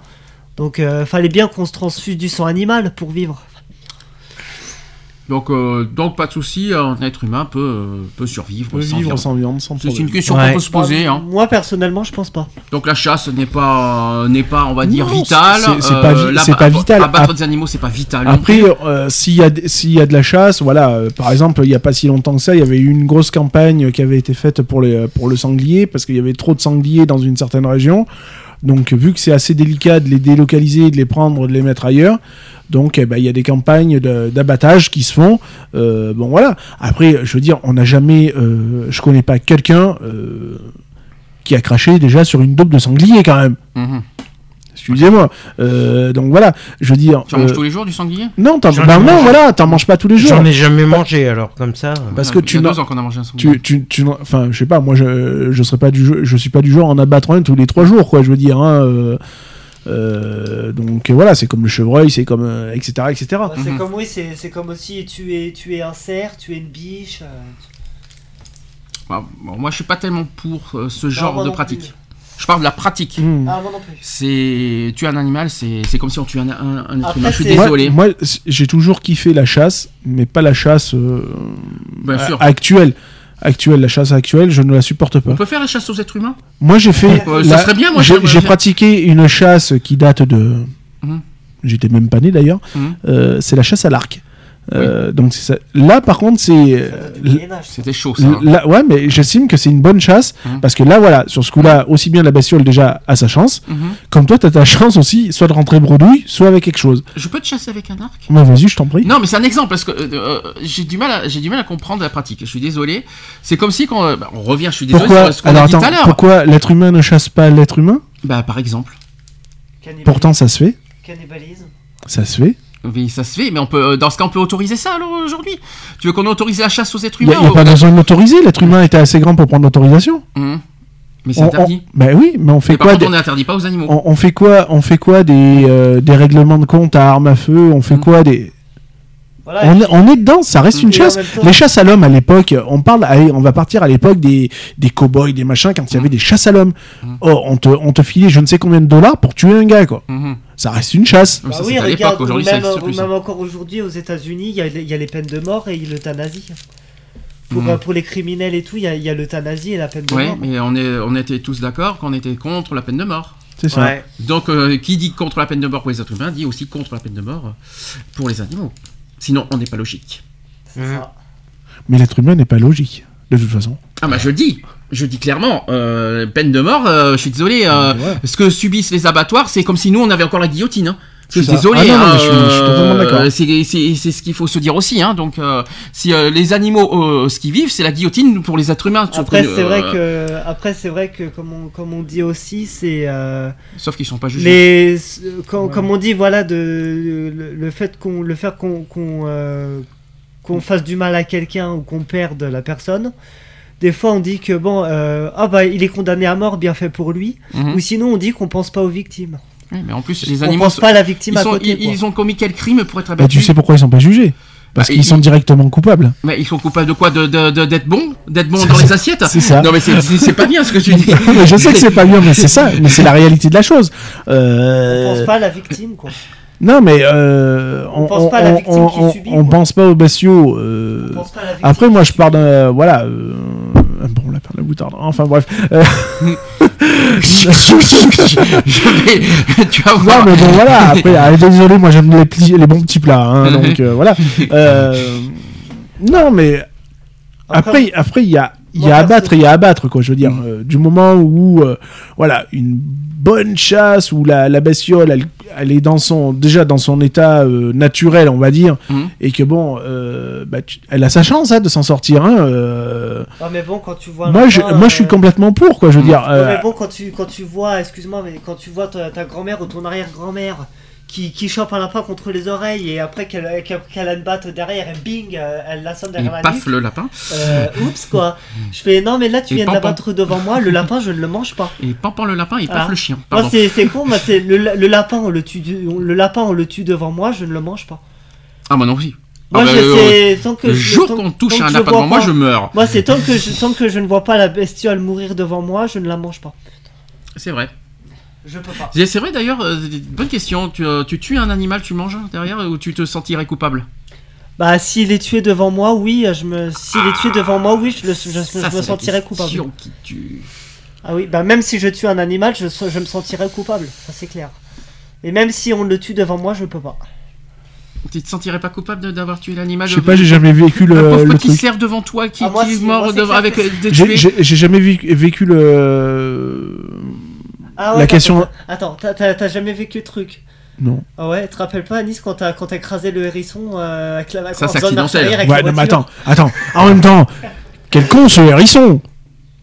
Donc, euh, fallait bien qu'on se transfuse du sang animal pour vivre. Donc, euh, donc pas de souci, un être humain peut, euh, peut survivre peut sans vivre viande. sans viande, sans C'est une question Ouais. qu'on peut se poser. Moi, Hein. Moi personnellement, je pense pas. Donc la chasse n'est pas, euh, n'est pas, on va dire, Non, vitale. c'est- pas vi- la- pas vital. Abattre des animaux, c'est pas vital. Après, euh, s'il y, a s'il y a de la chasse, voilà, euh, par exemple, il n'y a pas si longtemps que ça, il y avait eu une grosse campagne qui avait été faite pour, les, pour le sanglier, parce qu'il y avait trop de sangliers dans une certaine région. Donc, vu que c'est assez délicat de les délocaliser, de les prendre, de les mettre ailleurs, donc eh ben, il y a des campagnes de- d'abattage qui se font. Euh, bon, voilà. Après, je veux dire, on n'a jamais. euh, je connais pas quelqu'un euh, qui a craché déjà sur une dope de sanglier, quand même. Mhm. Excusez-moi. Euh, donc voilà, je veux dire. Tu en manges tous les jours du sanglier? Non, t'en- bah non, voilà, t'en manges pas tous les jours. J'en ai jamais mangé alors comme ça. Parce Il que y a tu deux ans qu'on a mangé un sanglier. Tu, tu, tu, enfin, je sais pas, moi, je, je serais pas du, je suis pas du genre en abattre un tous les trois jours, quoi. Je veux dire, hein, euh, euh, donc voilà, c'est comme le chevreuil, c'est comme, euh, etc., etc. Bah, C'est Mhm. comme oui, c'est c'est comme aussi tuer, tuer un cerf, tuer une biche. euh, Bah, bon, moi, je suis pas tellement pour euh, ce genre de non pratique. plus. Je parle de la pratique. Hmm. Ah moi non plus. C'est tuer un animal, c'est c'est comme si on tuait un, un, un être humain. Je suis désolé. Moi, j'ai toujours kiffé la chasse, mais pas la chasse euh, Bien sûr. actuelle. Actuelle, la chasse actuelle, je ne la supporte pas. On peut faire la chasse aux êtres humains? Moi, j'ai fait. Euh, ça serait bien, moi, j'ai- pratiqué une chasse qui date de. Mhm. J'étais même pas né d'ailleurs. Mhm. Euh, c'est la chasse à l'arc. Euh, donc c'est ça. là, par contre, c'est euh. C'était chaud, ça. hein. là, ouais, mais j'estime que c'est une bonne chasse Mhm. parce que là, voilà, sur ce coup-là, aussi bien la bestiole déjà a sa chance, Mhm. comme toi, t'as ta chance aussi, soit de rentrer bredouille, soit avec quelque chose. Je peux te chasser avec un arc? Bah, vas-y, je t'en prie. Non, mais c'est un exemple parce que euh, euh, j'ai du mal, à, j'ai du mal à comprendre la pratique. Je suis désolé. C'est comme si quand bah, on revient, je suis désolé pourquoi sur ce qu'on Alors a dit attends, tout à l'heure. pourquoi l'être humain ne chasse pas l'être humain? Bah, par exemple. Pourtant, ça se fait. Cannibalisme. Ça se fait. Oui, ça se fait, mais on peut, euh, dans ce cas, on peut autoriser ça alors aujourd'hui? Tu veux qu'on autorise la chasse aux êtres Il n'y humains a, pas besoin de l'autoriser. L'être humain était assez grand pour prendre l'autorisation. Mhm. Mais c'est interdit. on- Bah oui, mais on fait Mais quoi contre, des- on n'interdit pas aux animaux. on, on fait quoi On fait quoi des, euh, des règlements de compte à armes à feu? On fait Mm. quoi des Voilà. on, est- on est dedans, ça reste une chasse. Les chasses à l'homme à l'époque, on parle, allez, on va partir à l'époque des, des cow-boys, des machins, quand il y avait des chasses à l'homme. Mm. Oh, on te, on te filait je ne sais combien de dollars pour tuer un gars, quoi. Mhm. Ça reste une chasse. Bah ça, oui, c'était à l'époque. regarde, ou Aujourd'hui, ça même, existe ou plus. même encore aujourd'hui aux États-Unis, il y, a les- il y a les peines de mort et l'euthanasie. Pour, Mhm. euh, pour les criminels et tout, il y a, il y a l'euthanasie et la peine de Ouais, mort. mais on, est, on était tous d'accord qu'on était contre la peine de mort. C'est ça. Ouais. Donc, euh, qui dit contre la peine de mort pour les êtres humains dit aussi contre la peine de mort pour les animaux. Sinon, on n'est pas logique. C'est Mhm. ça. Mais l'être humain n'est pas logique, de toute façon. Ah bah je le dis, je dis clairement, euh, peine de mort, euh, je suis désolé, euh, Ouais. ce que subissent les abattoirs, c'est comme si nous on avait encore la guillotine. Hein. Je C'est suis désolé, Ah non, non, hein, mais je suis- je suis totalement d'accord. c'est- C'est c'est ce qu'il faut se dire aussi. Hein. Donc, euh, si euh, les animaux, euh, ce qu'ils vivent, c'est la guillotine pour les êtres humains. Après, c'est euh, vrai que, après, c'est vrai que, comme on, comme on dit aussi, c'est euh, Sauf qu'ils sont pas jugés. les, quand- comme on dit, voilà, de le, le fait qu'on, le fait qu'on, qu'on, euh, qu'on fasse du mal à quelqu'un ou qu'on perde la personne. Des fois, on dit que bon, euh, ah bah, il est condamné à mort, bien fait pour lui. Mhm. Ou sinon, on dit qu'on pense pas aux victimes. Oui, mais en plus, les on animaux, pense pas à la victime ils, à sont- côté. ils- ont commis quel crime pour être Bah, abattus tu sais pourquoi ils sont pas jugés Parce Bah, qu'ils ils- sont directement coupables. Mais ils sont coupables de quoi De de- de- d'être bons D'être bons dans les assiettes c'est ça. Non mais c'est- pas bien ce que tu dis. <laughs> Mais je sais que c'est pas bien, mais c'est ça. Mais c'est la réalité de la chose. On Euh, pense pas à la victime, quoi. Non, mais euh, On pense pas à la victime on- qui on- subit, on quoi. pense pas aux bestiaux. euh, On pense pas à la victime. Après, moi, je pars d'un. Voilà. euh, la moutarde. Enfin bref. Euh, Je vais- <laughs> tu vas Non, voir. mais bon, voilà. Après, ah, désolé, moi j'aime les, les bons petits plats. hein, donc euh, voilà. Euh, non, mais après, après il y a, il y a à battre et il y a à battre, quoi. Je veux dire, euh, du moment où, euh, voilà, une bonne chasse où la, la bestiole, elle, elle est dans son, déjà dans son état euh, naturel, on va dire, Mhm. et que bon, euh, bah, tu- elle a sa chance hein, de s'en sortir. Hein, euh, Ah, mais bon, quand tu vois. moi, je, lapin, moi, je suis complètement pour, quoi. Je veux dire. Non, mais bon, quand tu, quand tu vois, excuse-moi, mais quand tu vois ta, ta grand-mère ou ton arrière-grand-mère qui, qui chope un lapin contre les oreilles et après qu'elle a une batte derrière et bing, euh, elle l'assomme Et derrière la paf nuque. le lapin. Euh, <laughs> oups, quoi. Je fais, non, mais là, tu Et viens de pam, pam. l'abattre devant moi, le lapin, je ne le mange pas. Et pampan le lapin et paf Ah. le chien. Moi, Pardon. c'est c'est con, moi, c'est le, le lapin, on le tue, on- le lapin, on le tue devant moi, je ne le mange pas. Ah, moi non. Moi, Ah, bah, je euh, sais, tant que Le jour qu'on touche un lapin devant moi, je meurs. Moi, c'est tant que, je, tant que je ne vois pas la bestiole mourir devant moi, je ne la mange pas. C'est vrai. Je peux pas. C'est vrai d'ailleurs, euh, bonne question. Tu, euh, tu tues un animal, tu manges derrière ou tu te sentirais coupable Bah, s'il est tué devant moi, oui, je me. S'il est tué devant moi, oui, je, le- je- Ça, je c'est me sentirais question coupable. qui tue. Ah oui, bah même si je tue un animal, je, je me sentirais coupable, ça c'est clair. Et même si on le tue devant moi, je peux pas. Tu te sentirais pas coupable d'avoir tué l'animal je sais pas, j'ai jamais vécu Le, le, pauvre le petit truc. cerf devant toi qui, Ah, moi, qui est mort moi, avec euh, des J'ai jamais vécu, vécu le. Ah La ouais, question- attends, t'as- jamais vécu le truc Non. Ah ouais, tu te rappelles pas, Nice, quand t'as quand t'as écrasé le hérisson euh, avec la Ça, en c'est accidentel. Ouais, la non, mais attends, attends. En même temps, quel con ce hérisson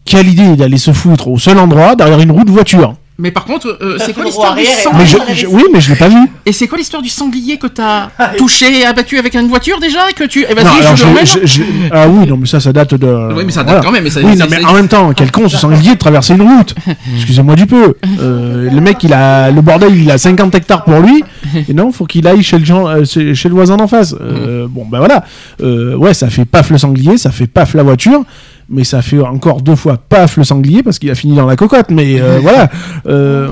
Quelle idée d'aller se foutre au seul endroit derrière une roue de voiture. Mais par contre, euh, c'est quoi l'histoire du sanglier Mais je, je- oui, mais je l'ai pas vu. Et c'est quoi l'histoire du sanglier que t'as <laughs> Ah, touché et abattu avec une voiture déjà et que tu. Eh Non, vas-y, alors je le remets. je- je- je- Ah oui, non, mais ça, ça date de. Oui, mais ça date voilà. quand même. Mais ça, Oui, ça- non, mais ça- en même temps, quel con ce sanglier de traverser une route. <laughs> Excusez-moi du peu. Euh, le mec, il a le bordel, il a 50 hectares pour lui. <laughs> Et non, faut qu'il aille chez le gens, euh, chez, chez le voisin d'en face. Euh, Bon, ben voilà. Euh, ouais, ça fait paf le sanglier, ça fait paf la voiture. Mais ça fait encore deux fois paf le sanglier parce qu'il a fini dans la cocotte. Mais euh, voilà. Euh,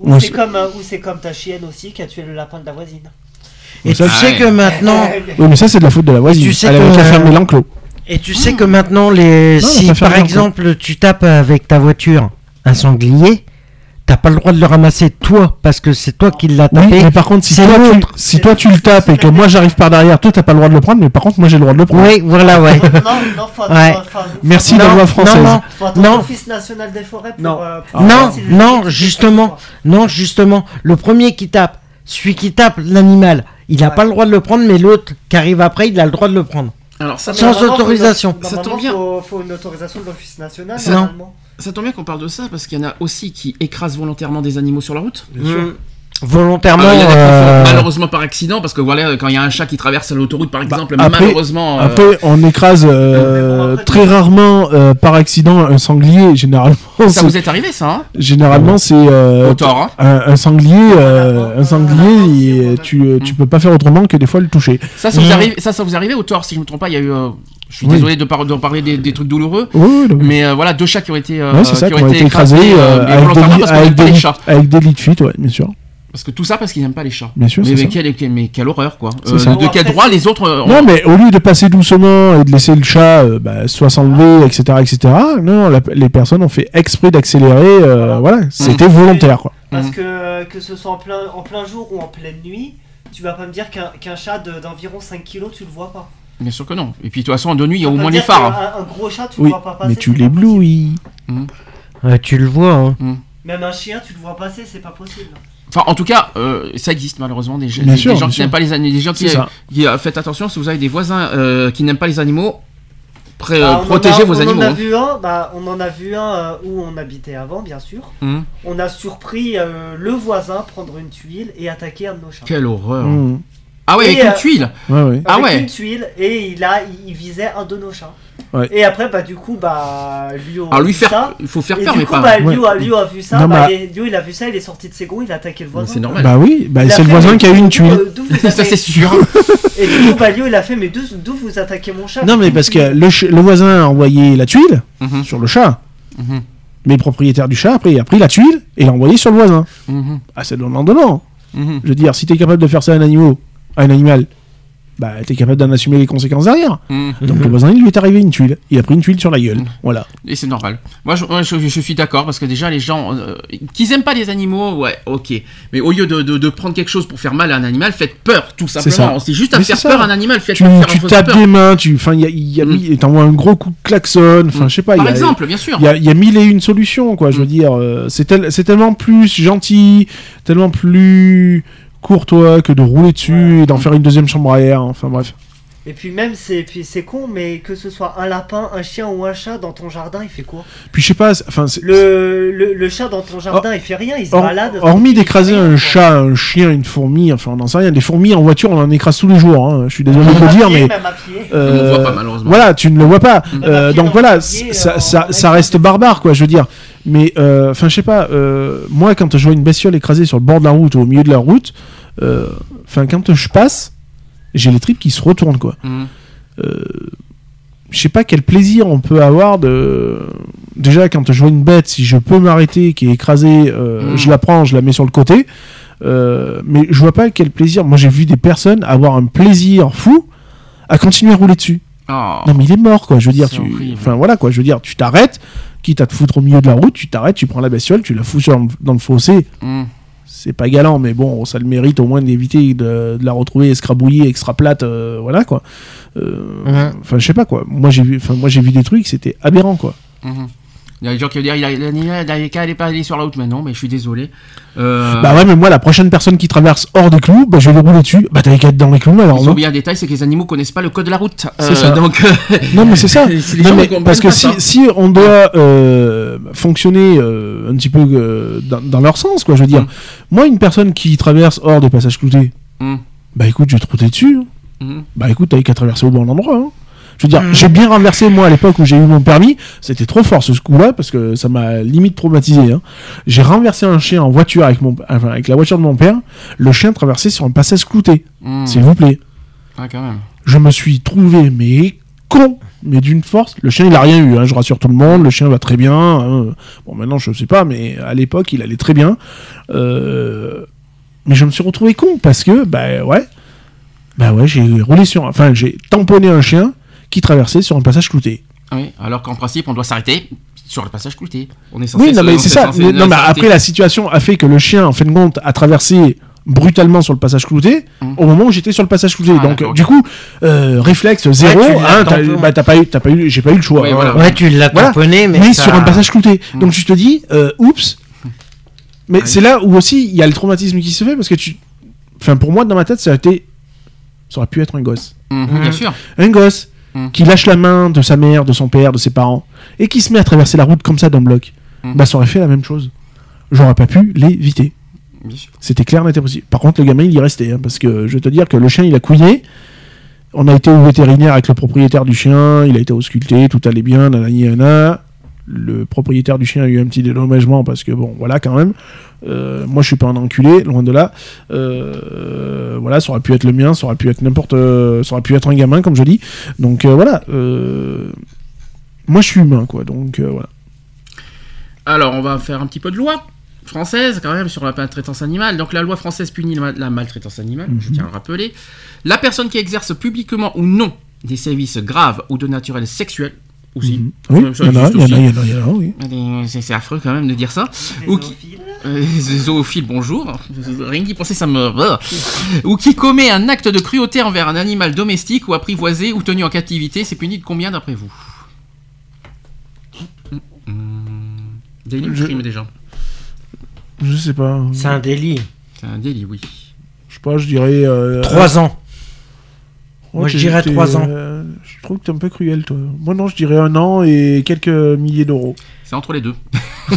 Ou on c'est s- comme, euh, ou c'est comme ta chienne aussi qui a tué le lapin de la voisine. Et ça, tu sais ouais. que maintenant, Oui, mais ça, c'est de la faute de la voisine. tu sais Elle avait que- qu'à fermer l'enclos. et tu sais que maintenant les, Non, si par exemple tu tapes avec ta voiture un sanglier, t'as pas le droit de le ramasser toi parce que c'est toi qui l'as Oui, tapé. mais par contre, si C'est toi, tu, l'autre. si toi tu le tapes et que moi j'arrive par derrière, toi t'as pas le droit de le prendre, mais par contre moi j'ai le droit de le prendre. Oui, voilà, ouais. non, non, <laughs> faut attendre- Ouais. faut- faut- Merci faut- la Non, loi française. non, non, faut Non. l'Office national des forêts pour. Non. euh, pour Non, si non, justement. Non, justement, le premier qui tape, celui qui tape l'animal, il a Ouais. pas le droit de le prendre, mais l'autre qui arrive après, il a le droit de le prendre. Alors ça, Sans faut autorisation. une- Ça tombe bien. Faut, faut une autorisation de l'Office national. Normalement. Ça tombe bien qu'on parle de ça parce qu'il y en a aussi qui écrasent volontairement des animaux sur la route. Mm. Volontairement. Alors, il y en a qui le font euh, malheureusement par accident parce que voilà quand il y a un chat qui traverse l'autoroute par exemple Bah, après- malheureusement euh, Après, on écrase euh, après, très rarement euh, par accident un sanglier. Généralement, ça vous est arrivé ça hein généralement c'est euh, au tort hein un, un sanglier. euh, Voilà, un sanglier, il- voilà. tu, tu peux pas faire autrement que des fois le toucher. ça ça vous arrive ça ça vous arrive au tort si je me trompe pas il y a eu euh, je suis Oui. désolé de, par- de parler des, des trucs douloureux Oui, oui, mais- euh, voilà deux chats qui ont été euh, ouais, ça, qui ont été écrasés euh, mais avec, des, volontairement lits- parce qu'on avec, des avec des lits de fuite, ouais, bien sûr. Parce que tout ça parce qu'ils n'aiment pas les chats Bien sûr, mais, c'est mais, ça. quelle, quelle- mais quelle horreur quoi Euh, ça. de quel droit les autres euh, Non, mais au lieu de passer doucement et de laisser le chat euh, bah, soit s'enlever, etc., etc., non, la- les personnes ont fait exprès d'accélérer. euh, voilà, c'était volontaire, quoi. Parce Mhm. que que ce soit en plein, en plein jour ou en pleine nuit, tu vas pas me dire qu'un qu'un chat de- d'environ 5 kilos, tu le vois pas. bien sûr que non et puis de toute façon de nuit il y a au moins les phares hein. Un, gros chat, tu Oui, le vois pas passer. mais tu l'éblouis. ouais, tu le vois. Hein. Même un chien, tu le vois passer, c'est pas possible. Enfin, en tout cas, euh, ça existe malheureusement des, gens- des qui n'aiment pas les animaux. Des gens qui, C'est ça. qui, euh, faites attention si vous avez des voisins euh, qui n'aiment pas les animaux. pré- Bah, protégez a- vos on animaux. En a hein. vu un, bah, on en a vu un euh, où on habitait avant, bien sûr. Hum. On a surpris euh, le voisin prendre une tuile et attaquer un de nos chats. Quelle horreur. Mmh. Ah ouais, Et, avec une tuile. Ouais, ouais. Ah Avec ouais. une tuile et il a, il, il visait un de nos chats. Ouais. Et après, bah du coup, bah lui, on Alors a lui vu faire, ça. il faut faire Et peur, du mais coup, pas. bah, Ouais. Liu, a, Liu a vu ça, Non, bah, Liu, il a vu ça, il est sorti de ses gonds, il a attaqué le voisin. C'est normal. Bah oui, bah, c'est le voisin qui a eu une tuile. euh, <laughs> ça c'est sûr. Et du coup, bah Liu, il a fait, mais d'où d'où vous attaquez mon chat? Non, mais parce que le, le voisin a envoyé la tuile Mhm, sur le chat. mhm, Mais le propriétaire du chat, après, il a pris la tuile et l'a envoyé sur le voisin. mhm, Ah, c'est donnant-donnant. mhm. Je veux dire, si t'es capable de faire ça à un animal, à un animal, bah t'es capable d'en assumer les conséquences derrière. Mmh. Donc le voisin, il lui est arrivé une tuile. Il a pris une tuile sur la gueule. Voilà. Et c'est normal. Moi, je, moi, je, je suis d'accord parce que déjà, les gens euh, qu'ils aiment pas les animaux, ouais, ok. Mais au lieu de, de, de prendre quelque chose pour faire mal à un animal, faites peur, tout simplement. C'est juste à Mais faire peur à un animal, faites Tu, faire tu tapes peur. des mains, tu, enfin, il y a, y a Mm. t'envoies un gros coup de klaxon. Enfin, Mm. je sais pas. Par y a- exemple, bien sûr. Il y a, il y a mille et une solutions, quoi. Je veux Mm. dire, euh, c'est tel- c'est tellement plus gentil, tellement plus courtois que de rouler dessus et d'en faire une deuxième chambre à air. Enfin bref. Et puis même, c'est puis c'est con, mais que ce soit un lapin, un chien ou un chat dans ton jardin, il fait quoi? Puis je sais pas. Enfin, c'est- le, le, le chat dans ton jardin, il fait rien, il se balade. hormis d'écraser un quoi. chat, un chien, une fourmi, enfin on n'en sait rien. Des fourmis en voiture, on en écrase tous les jours. hein. Je suis désolé de le dire, pied, mais même à pied. euh, On le voit pas, malheureusement. Voilà, tu ne le vois pas. Euh, donc voilà, pied, ça, ça, ça reste barbare, quoi. Je veux dire. Mais euh, enfin, je sais pas. euh, moi, quand je vois une bestiole écrasée sur le bord de la route ou au milieu de la route, euh, enfin, quand je passe, j'ai les tripes qui se retournent, quoi. Euh, je sais pas quel plaisir on peut avoir de. Déjà, quand je vois une bête, si je peux m'arrêter, qui est écrasée, Mm. je la prends, je la mets sur le côté. Euh, mais je vois pas quel plaisir. Moi, j'ai vu des personnes avoir un plaisir fou à continuer à rouler dessus. Oh. Non, mais il est mort, quoi. Je veux dire, tu. horrible. Enfin, voilà, quoi. Je veux dire, tu t'arrêtes, quitte à te foutre au milieu de la route, tu t'arrêtes, tu prends la bestiole, tu la fous sur- dans le fossé. Mm. C'est pas galant, mais bon, ça le mérite au moins d'éviter de, de la retrouver escrabouillée, extra plate, euh, voilà, quoi. Euh. Enfin, je sais pas, quoi. Moi, j'ai vu, enfin, moi, j'ai vu des trucs, c'était aberrant, quoi. Mhm. Il y a des gens qui vont dire il a- aller pas aller sur la route maintenant, mais je suis désolé. Euh, Bah ouais, mais moi, la prochaine personne qui traverse hors des clous, bah, je vais le rouler dessus. Bah, t'avais qu'à être dans les clous, alors, Ils non? ont bien un détail, c'est que les animaux connaissent pas le code de la route. C'est ça. Donc, euh, <laughs> Non, mais c'est ça. <laughs> Non, mais parce que pas si, on doit euh, fonctionner euh, un petit peu euh, dans, dans leur sens, quoi, je veux dire. Mm. Moi, une personne qui traverse hors des passages cloutés, Mm. bah écoute, je vais te router dessus. hein. Mhm. Bah écoute, t'avais qu'à traverser au bon endroit. hein. Je veux dire, Mm. j'ai bien renversé, moi, à l'époque où j'ai eu mon permis. C'était trop fort ce coup-là, parce que ça m'a limite traumatisé. hein. J'ai renversé un chien en voiture avec, mon, enfin, avec la voiture de mon père. Le chien traversait sur un passage clouté, Mm. s'il vous plaît. Ah, quand même. Je me suis trouvé, mais con, mais d'une force. Le chien, il a rien eu, hein, je rassure tout le monde. Le chien va très bien. hein. Bon, maintenant, je sais pas, mais à l'époque, il allait très bien. Euh, Mais je me suis retrouvé con parce que, bah ouais, bah ouais, j'ai roulé sur, enfin, j'ai tamponné un chien qui traversait sur un passage clouté. Oui, alors qu'en principe, on doit s'arrêter sur le passage clouté. On est censé Oui, non, se- mais c'est est ça. Mais- non, mais après, la situation a fait que le chien, en fin de compte, a traversé brutalement sur le passage clouté Mhm. au moment où j'étais sur le passage clouté. Ah, Donc, du coup, euh, réflexe zéro, tu l'as hein, t'as bah, t'as pas eu, t'as pas eu, j'ai pas eu le choix. Oui, hein. voilà. Ouais, tu l'as Voilà. tamponné, mais, mais ça- sur un passage clouté. Mm. Donc tu te dis, euh, oups. <laughs> Mais Ah oui. c'est là où aussi il y a le traumatisme qui se fait parce que tu. Enfin, pour moi, dans ma tête, ça a été. Ça aurait pu être un gosse. Mhm. Bien sûr. Un gosse Mm. qui lâche la main de sa mère, de son père, de ses parents et qui se met à traverser la route comme ça d'un bloc. Mm. Bah, ça aurait fait la même chose. J'aurais pas pu l'éviter. C'était clair, n'était possible. Par contre, le gamin, il y restait. hein, parce que je vais te dire que le chien, il a couillé. On a été au vétérinaire avec le propriétaire du chien. Il a été ausculté. Tout allait bien. Nanana. Le propriétaire du chien a eu un petit dédommagement parce que, bon, voilà, quand même. Euh, moi, je suis pas un enculé, loin de là. Euh, voilà, ça aurait pu être le mien. Ça aurait pu être n'importe. euh, ça aurait pu être un gamin, comme je dis. Donc, euh, voilà. moi, je suis humain, quoi. Donc, voilà. Alors, on va faire un petit peu de loi française quand même sur la maltraitance animale. Donc, la loi française punit la la maltraitance animale, je Mhm. tiens à le rappeler. La personne qui exerce publiquement ou non des services graves ou de naturel sexuel, aussi. Mhm. Oui, il y en a, il y en a, il y en a, il y en a, oui. Allez, C'est affreux quand même de dire ça. Ou qui- Euh, <laughs> les zoophiles, bonjour. Rien qu'y penser, ça me. ou qui commet un acte de cruauté envers un animal domestique ou apprivoisé ou tenu en captivité, c'est puni de combien d'après vous? Délit ou Je- crime déjà? Je sais pas. C'est un délit. C'est un délit, oui. Je sais pas, je dirais. euh, Trois ans. Moi, je dirais t'es, trois ans. euh, je trouve que t'es un peu cruel, toi. Moi, non, je dirais un an et quelques milliers d'euros. C'est entre les deux. <laughs>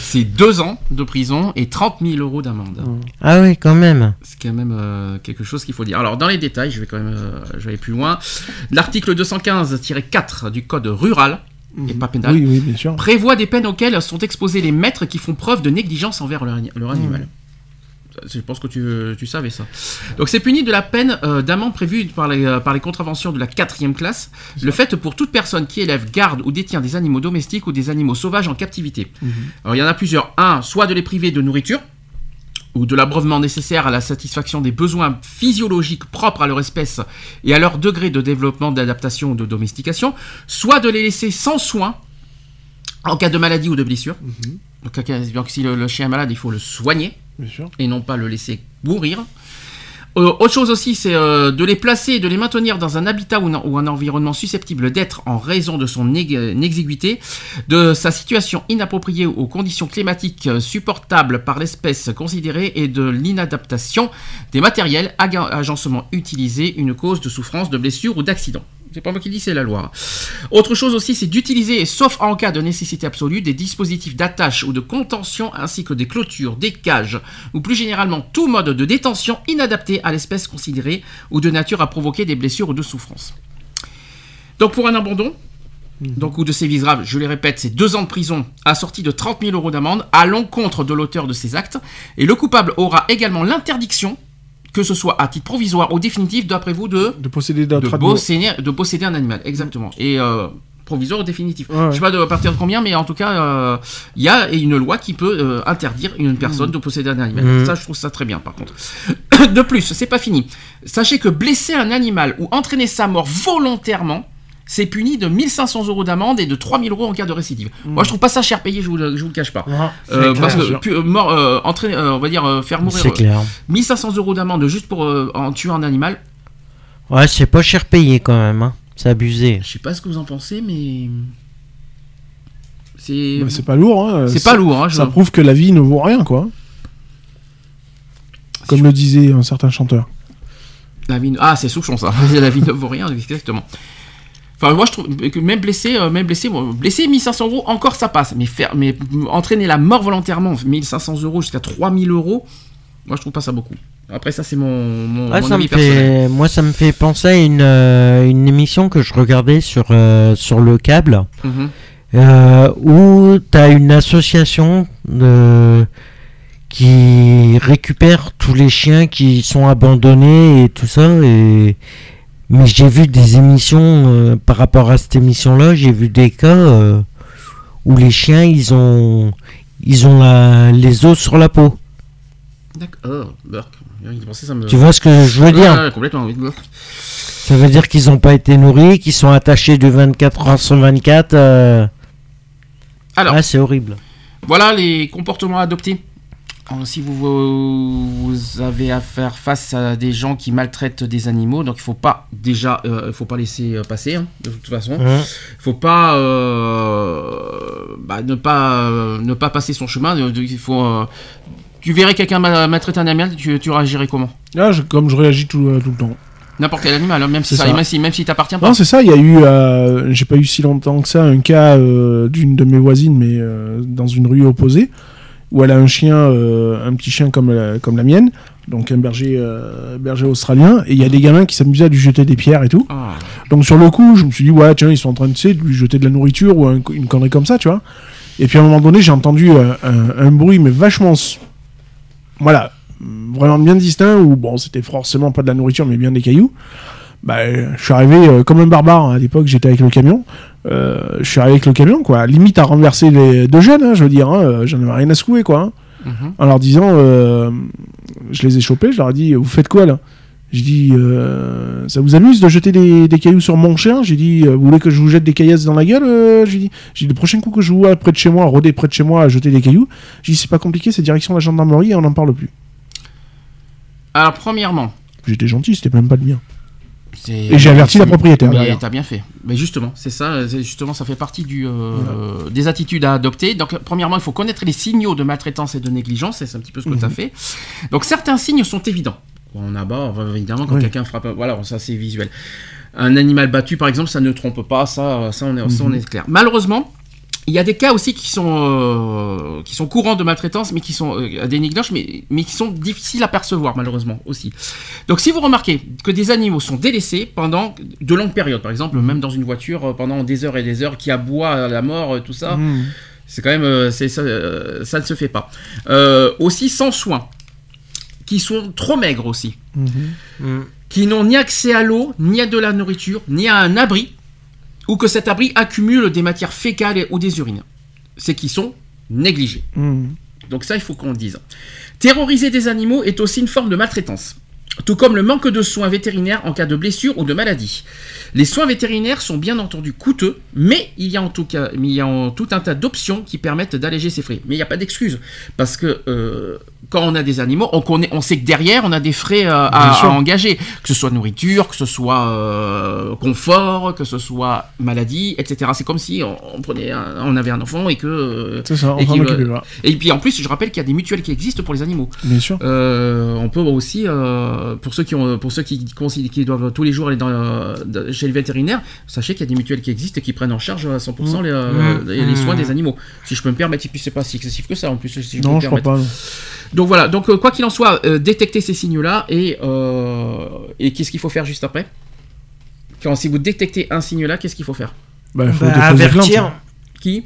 c'est deux ans de prison et 30 000 euros d'amende. Ah oui, quand même. C'est quand même euh, quelque chose qu'il faut dire. Alors, dans les détails, je vais quand même euh, je vais aller plus loin. L'article 215-4 du code rural, et pas pénal, Oui, oui, bien sûr. prévoit des peines auxquelles sont exposés les maîtres qui font preuve de négligence envers leur, ani- leur animal. Je pense que tu, tu savais ça. Donc c'est puni de la peine euh, d'amende prévue par les, euh, par les contraventions de la quatrième classe. Le fait pour toute personne qui élève, garde ou détient des animaux domestiques ou des animaux sauvages en captivité. Alors il y en a plusieurs. Un, soit de les priver de nourriture. ou de l'abreuvement nécessaire à la satisfaction des besoins physiologiques propres à leur espèce et à leur degré de développement, d'adaptation ou de domestication, soit de les laisser sans soin en cas de maladie ou de blessure. Donc, donc, si le, le chien est malade, il faut le soigner Et non pas le laisser mourir. Euh, autre chose aussi, c'est euh, de les placer de les maintenir dans un habitat ou, un- environnement susceptible d'être, en raison de son exiguïté, de sa situation inappropriée aux conditions climatiques euh, supportables par l'espèce considérée et de l'inadaptation des matériels aga- agencement utilisés, une cause de souffrance, de blessure ou d'accident. C'est pas moi qui dis, c'est la loi. Autre chose aussi, c'est d'utiliser, sauf en cas de nécessité absolue, des dispositifs d'attache ou de contention ainsi que des clôtures, des cages, ou plus généralement tout mode de détention inadapté à l'espèce considérée ou de nature à provoquer des blessures ou de souffrances. Donc pour un abandon, donc ou de sévices graves, je les répète, c'est deux ans de prison assortis de 30 000 euros d'amende à l'encontre de l'auteur de ces actes, et le coupable aura également l'interdiction, que ce soit à titre provisoire ou définitif, d'après vous, de De posséder de posséder, de posséder un animal, exactement. Et euh, provisoire ou définitif. Ouais, ouais. Je sais pas de à partir de combien, mais en tout cas, euh, il y a une loi qui peut euh, interdire une personne de posséder un animal. Mhm. Ça, je trouve ça très bien, par contre. <coughs> de plus, c'est pas fini. Sachez que blesser un animal ou entraîner sa mort volontairement, c'est puni de 1500 euros d'amende et de 3000 euros en cas de récidive. Moi, je trouve pas ça cher payé, je vous, je vous le cache pas. Euh, c'est parce clair. que pu- euh, mort, euh, entraîner, euh, on va dire euh, faire mourir C'est clair. 1500 euros d'amende juste pour euh, en tuer un animal. Ouais, c'est pas cher payé quand même. Hein. C'est abusé. Je sais pas ce que vous en pensez, mais c'est Bah, c'est pas lourd. Hein. c'est Ça- pas lourd. Hein, je- Ça prouve que la vie ne vaut rien, quoi. Comme le disait un certain chanteur. La vie Ah, c'est Souchon ça. <laughs> la vie ne vaut rien, exactement. Enfin, moi je trouve que même blessé, euh, même blessé, bon, blessé 1500 euros, encore ça passe. Mais faire, mais entraîner la mort volontairement, 1500 euros jusqu'à 3000 euros, moi je trouve pas ça beaucoup. Après ça c'est mon, mon, Ouais, mon ça me avis fait... Moi, ça me fait penser à une, euh, une émission que je regardais sur, euh, sur le câble. Mhm. où tu as une association de... qui récupère tous les chiens qui sont abandonnés et tout ça. Et... Mais j'ai vu des émissions, euh, par rapport à cette émission-là, j'ai vu des cas euh, où les chiens, ils ont, ils ont la- les os sur la peau. D'accord. Burke. Me- Tu vois ce que je veux dire? Complètement, oui. Ça veut dire qu'ils n'ont pas été nourris, qu'ils sont attachés de 24 heures sur 24. euh, Alors, Ah, c'est horrible. Voilà les comportements adoptés. Si vous, avez à faire face à des gens qui maltraitent des animaux, donc il faut pas déjà, euh, faut pas laisser euh, passer hein, de toute façon. Il faut pas, euh, bah, ne pas, euh, ne pas passer son chemin. Il faut, tu verrais quelqu'un ma- maltraiter un animal, tu, tu réagirais comment? Là, je- comme je réagis tout, tout le temps. N'importe quel animal, hein, même si ça, ça. même si, même si t'appartient pas. Non, c'est ça, il y a eu, euh, j'ai pas eu si longtemps que ça, un cas euh, d'une de mes voisines, mais euh, dans une rue opposée, où elle a un chien, euh, un petit chien comme la, comme la mienne, donc un berger, euh, berger australien, et il y a des gamins qui s'amusaient à lui jeter des pierres et tout. Ah. Donc sur le coup, je me suis dit, ouais, tiens, ils sont en train de, tu sais, de lui jeter de la nourriture ou un- une connerie comme ça, tu vois. Et puis à un moment donné, j'ai entendu euh, un, un bruit, mais vachement. Voilà, vraiment bien distinct, où bon, c'était forcément pas de la nourriture, mais bien des cailloux. Bah, je suis arrivé euh, comme un barbare, hein, à l'époque, j'étais avec le camion. Euh, je suis arrivé avec le camion, quoi. Limite à renverser les deux jeunes, hein, je veux dire, hein, euh, j'en avais rien à secouer, quoi. hein. Mhm. En leur disant, euh, je les ai chopés, je leur ai dit, vous faites quoi là? J'ai dit, euh, ça vous amuse de jeter des, des cailloux sur mon chien? J'ai dit, vous voulez que je vous jette des caillasses dans la gueule J'ai dit, dit, le prochain coup que je vous vois près de chez moi, rôder près de chez moi à jeter des cailloux, j'ai dit, c'est pas compliqué, c'est direction la gendarmerie et on n'en parle plus. Alors premièrement, J'étais gentil, c'était même pas le mien. Et j'ai averti la propriétaire, Mais t'as bien fait. Mais justement, c'est ça. Justement, ça fait partie du, euh, des attitudes à adopter. Donc, premièrement, il faut connaître les signaux de maltraitance et de négligence. C'est un petit peu ce que Mhm. tu as fait. Donc, certains signes sont évidents. On abat, évidemment, quand Oui. quelqu'un frappe. Voilà, ça c'est visuel. Un animal battu, par exemple, ça ne trompe pas. Ça, ça, on, est, ça, on Mhm. est clair. Malheureusement. Il y a des cas aussi qui sont, euh, qui sont courants de maltraitance, mais qui sont euh, des mais, mais qui sont difficiles à percevoir, malheureusement, aussi. Donc si vous remarquez que des animaux sont délaissés pendant de longues périodes, par exemple, même dans une voiture, euh, pendant des heures et des heures, qui aboie à la mort, tout ça, Mmh. c'est quand même, c'est, ça, ça ne se fait pas. Euh, aussi sans soin, qui sont trop maigres aussi, Mmh. qui n'ont ni accès à l'eau, ni à de la nourriture, ni à un abri, ou que cet abri accumule des matières fécales ou des urines. C'est qui sont négligés. Mmh. Donc ça, il faut qu'on le dise. Terroriser des animaux est aussi une forme de maltraitance. Tout comme le manque de soins vétérinaires en cas de blessure ou de maladie. Les soins vétérinaires sont bien entendu coûteux, mais il y a en tout cas, mais il y a en tout un tas d'options qui permettent d'alléger ces frais. Mais il n'y a pas d'excuse parce que euh, quand on a des animaux, on, connaît, on sait que derrière on a des frais euh, à, engager, que ce soit nourriture, que ce soit euh, confort, que ce soit maladie, etc. C'est comme si on, on prenait, un- on avait un enfant et que euh, C'est ça, on et pas. et puis en plus, je rappelle qu'il y a des mutuelles qui existent pour les animaux. Bien sûr. Euh, on peut aussi, pour ceux qui ont, pour ceux qui, qui doivent tous les jours aller dans, chez le vétérinaire, sachez qu'il y a des mutuelles qui existent et qui prennent en charge à 100% les, euh, Mmh. les, soins Mmh. des animaux. Si je peux me permettre, et puis c'est pas si excessif que ça en plus. Si je peux Non, me je crois pas. Donc voilà, donc euh, quoi qu'il en soit, euh, détectez ces signaux-là et, euh, et qu'est-ce qu'il faut faire juste après? Quand si vous détectez un signe-là, qu'est-ce qu'il faut faire? Bah, faut Bah, plainte. avertir Qui?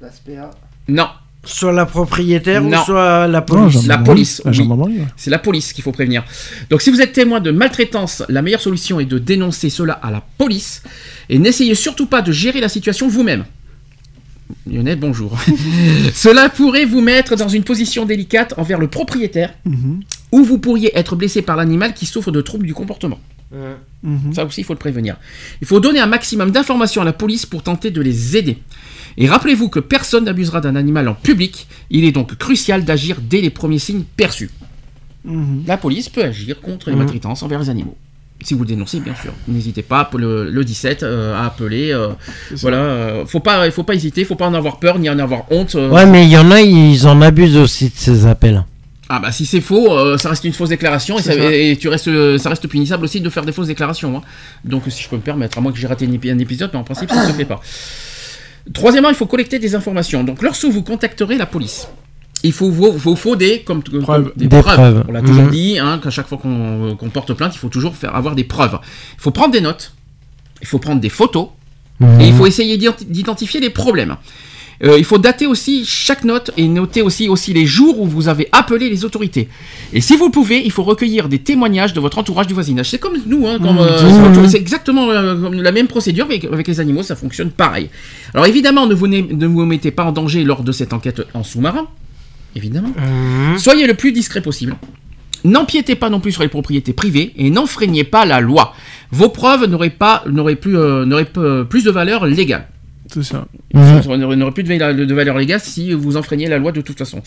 La SPA. Non, soit la propriétaire Non. ou soit la Non, police. La police, oui. C'est la police qu'il faut prévenir. Donc si vous êtes témoin de maltraitance, la meilleure solution est de dénoncer cela à la police et n'essayez surtout pas de gérer la situation vous-même. Lionel, bonjour. <laughs> cela pourrait vous mettre dans une position délicate envers le propriétaire Mhm. ou vous pourriez être blessé par l'animal qui souffre de troubles du comportement. Mhm. Ça aussi, il faut le prévenir. Il faut donner un maximum d'informations à la police pour tenter de les aider. Et rappelez-vous que personne n'abusera d'un animal en public. Il est donc crucial d'agir dès les premiers signes perçus. Mhm. La police peut agir contre les maltraitances envers les animaux. Si vous le dénoncez, bien sûr. N'hésitez pas le, le 17 euh, à appeler. euh, voilà, euh, faut pas, il faut pas hésiter, faut pas en avoir peur ni en avoir honte. euh. Ouais, mais il y en a, ils en abusent aussi de ces appels. Ah bah si c'est faux, euh, ça reste une fausse déclaration et, ça, ça. et tu restes, ça reste punissable aussi de faire des fausses déclarations. hein. Donc si je peux me permettre, à moins que j'ai raté un épi- un épisode, mais en principe ça se fait pas. Troisièmement, il faut collecter des informations. Donc lorsque vous contacterez la police, il faut faut, faut des, comme, comme- Preuves. des, Des preuves. preuves. On l'a toujours Mhm. dit, hein, qu'à chaque fois qu'on porte plainte, il faut toujours faire avoir des preuves. Il faut prendre des notes, il faut prendre des photos, et il faut essayer d'identi- d'identifier les problèmes. Euh, il faut dater aussi chaque note et noter aussi, aussi les jours où vous avez appelé les autorités. Et si vous le pouvez, il faut recueillir des témoignages de votre entourage du voisinage. C'est comme nous, hein, Mmh. euh, c'est exactement euh, la même procédure, mais avec les animaux, ça fonctionne pareil. Alors évidemment, ne vous, ne vous mettez pas en danger lors de cette enquête en sous-marin, évidemment. Mhm. Soyez le plus discret possible. N'empiétez pas non plus sur les propriétés privées et n'enfreignez pas la loi. Vos preuves n'auraient pas n'auraient plus euh, n'auraient peu- plus de valeur légale. C'est ça. Mhm. Ça n'aurait plus de valeur, légale si vous enfreignez la loi de toute façon.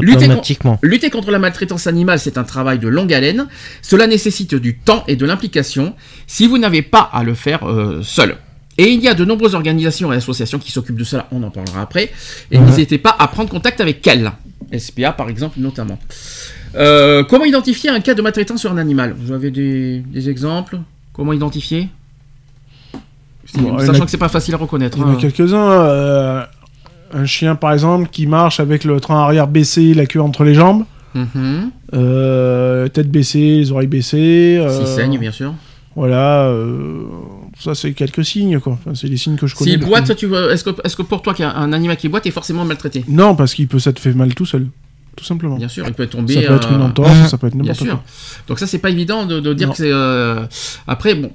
Lutter Automatiquement. Lutter contre la maltraitance animale, c'est un travail de longue haleine. Cela nécessite du temps et de l'implication si vous n'avez pas à le faire euh, seul. Et il y a de nombreuses organisations et associations qui s'occupent de cela, on en parlera après. Et Ouais. n'hésitez pas à prendre contact avec elles. SPA par exemple notamment. Euh, comment identifier un cas de maltraitance sur un animal? Vous avez des, des exemples? Comment identifier? Bon, Sachant a- que c'est pas facile à reconnaître. Il y en a hein. quelques-uns. euh, un chien, par exemple, qui marche avec le train arrière baissé, la queue entre les jambes, Mhm. euh, tête baissée, les oreilles baissées. S'il saigne, bien sûr. Voilà. Ça, c'est quelques signes, quoi. Enfin, c'est des signes que je connais. S'il boite, tu veux- est-ce que, est-ce que pour toi, qu'un un animal qui boite est forcément maltraité Non, parce qu'il peut s'être fait mal tout seul. Tout simplement. Bien sûr, il peut tomber. Ça peut être une euh, entorse, ça peut être <laughs> Bien n'importe sûr. quoi. Donc ça, c'est pas évident de, de dire Non. que c'est. euh, Après, bon,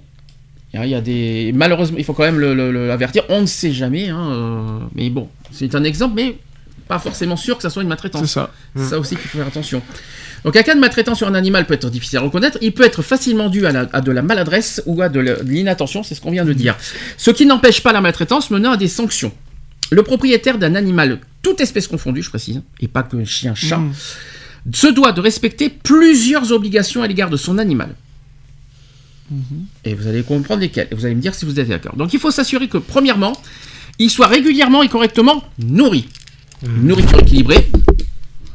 il y a- des. Malheureusement, il faut quand même le- le- le- l'avertir. On ne sait jamais, hein, euh, mais bon, c'est un exemple, mais pas forcément sûr que ça soit une C'est maltraitance. ça. C'est ça aussi qu'il faut faire attention. Donc un cas de maltraitance sur un animal peut être difficile à reconnaître. Il peut être facilement dû à, la- à de la maladresse ou à de l'inattention, c'est ce qu'on vient de dire. Ce qui n'empêche pas la maltraitance menant à des sanctions. Le propriétaire d'un animal, toute espèce confondue, je précise, et pas que chien, chat, Mm. se doit de respecter plusieurs obligations à l'égard de son animal. Et vous allez comprendre lesquelles. Et vous allez me dire si vous êtes d'accord. Donc il faut s'assurer que, premièrement, il soit régulièrement et correctement nourri. Nourriture équilibrée.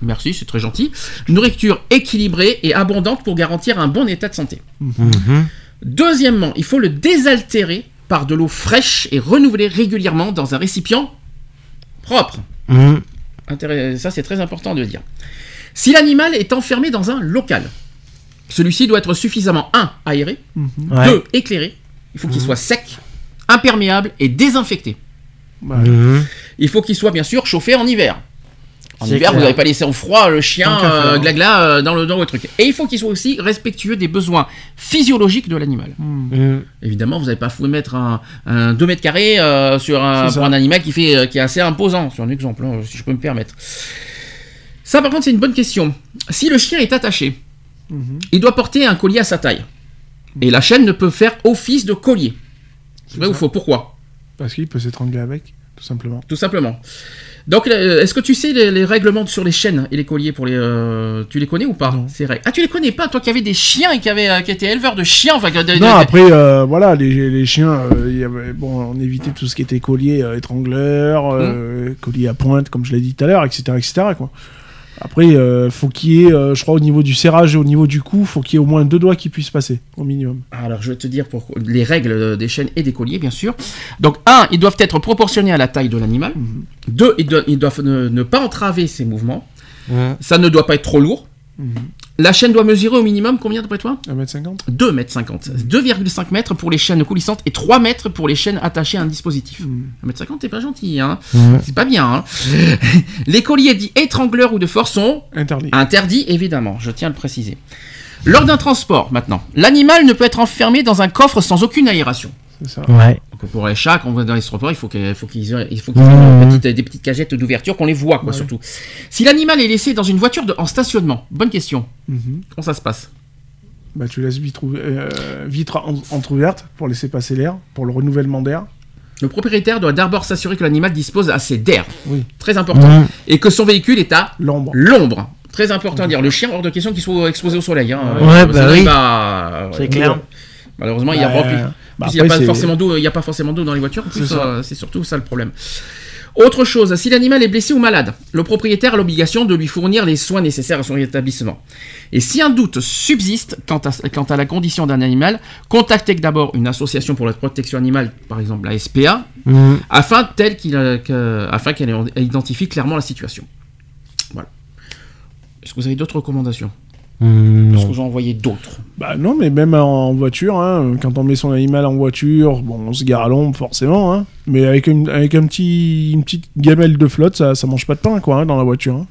Merci, c'est très gentil. Nourriture équilibrée et abondante pour garantir un bon état de santé. Mhm. Deuxièmement, il faut le désaltérer par de l'eau fraîche et renouvelée régulièrement dans un récipient propre. Mhm. Ça, c'est très important de le dire. Si l'animal est enfermé dans un local, celui-ci doit être suffisamment 1. aéré, Ouais. 2. éclairé, il faut qu'il soit sec, imperméable et désinfecté. Mhm. Il faut qu'il soit bien sûr chauffé en hiver. En hiver, vous n'avez pas laissé au froid le chien euh, faire. glagla euh, dans le dans le truc. Et il faut qu'il soit aussi respectueux des besoins physiologiques de l'animal. Mm. Évidemment, vous n'avez pas fou mettre un, un 2 mètres carrés euh, sur un, pour animal qui fait qui est assez imposant. C'est un exemple, hein, si je peux me permettre. Ça, par contre, c'est une bonne question. Si le chien est attaché, Mhm. il doit porter un collier à sa taille. Et la chaîne ne peut faire office de collier. C'est vrai ça. ou faux Pourquoi Parce qu'il peut s'étrangler avec, tout simplement. Tout simplement. Donc, euh, est-ce que tu sais les, les règlements sur les chaînes et les colliers pour les, euh, tu les connais ou pas Non. Ces règles? Ah, tu les connais pas Toi qui avais des chiens et qui avait, euh, qui était éleveur de chiens, enfin, de- de- Non, après, euh, voilà, les, les chiens, euh, il y avait, bon, on évitait tout ce qui était collier, euh, étrangleur, euh, collier à pointe, comme je l'ai dit tout à l'heure, etc., etc., quoi. Après, euh, faut qu'il y ait, euh, je crois, au niveau du serrage et au niveau du cou, faut qu'il y ait au moins deux doigts qui puissent passer, au minimum. Alors, je vais te dire pour les règles euh, des chaînes et des colliers, bien sûr. Donc, un, ils doivent être proportionnés à la taille de l'animal. Mhm. Deux, ils, doivent- ils doivent ne, ne pas entraver ses mouvements. Ça ne doit pas être trop lourd. Mhm. La chaîne doit mesurer au minimum combien d'après toi? 1m50 2 mètres 50. 2,5 mètres pour les chaînes coulissantes et 3 mètres pour les chaînes attachées à un dispositif. Mhm. 1 mètre 50, t'es pas gentil, hein? C'est pas bien, hein? <laughs> Les colliers dits étrangleurs ou de force sont Interdit. interdits, évidemment, je tiens à le préciser. Lors d'un transport, maintenant, l'animal ne peut être enfermé dans un coffre sans aucune aération. C'est ça. Ouais. Donc pour les chats, quand on va dans les transports, il faut qu'il faut qu'ils aient- il faut qu'ils aient Mmh. petite- des petites cagettes d'ouverture, qu'on les voit, quoi, Ouais. surtout. Si l'animal est laissé dans une voiture de- en stationnement, bonne question, Mhm. comment ça se passe? Bah, tu laisses vitre, euh, vitre en- entrouverte pour laisser passer l'air, pour le renouvellement d'air. Le propriétaire doit d'abord s'assurer que l'animal dispose assez d'air, Oui. très important, et que son véhicule est à L'ombre. l'ombre. Très important à dire. Le chien, hors de question qu'il soit exposé au soleil. Hein. Ouais, Euh, bah oui. va- C'est clair. Malheureusement, il y a Bah, pas bah, n'y a forcément d'eau. Il n'y a pas forcément d'eau dans les voitures. C'est euh, c'est surtout ça le problème. Autre chose, si l'animal est blessé ou malade, le propriétaire a l'obligation de lui fournir les soins nécessaires à son rétablissement. Et si un doute subsiste quant à, quant à la condition d'un animal, contactez d'abord une association pour la protection animale, par exemple la SPA, afin que- afin qu'elle identifie clairement la situation. Voilà. Est-ce que vous avez d'autres recommandations? Mm, Est-ce que vous en envoyez d'autres Bah non, mais même en voiture, hein, quand on met son animal en voiture, bon, on se gare à l'ombre forcément, hein, mais avec, une, avec un petit, une petite gamelle de flotte, ça, ça mange pas de pain, quoi, hein, dans la voiture. hein.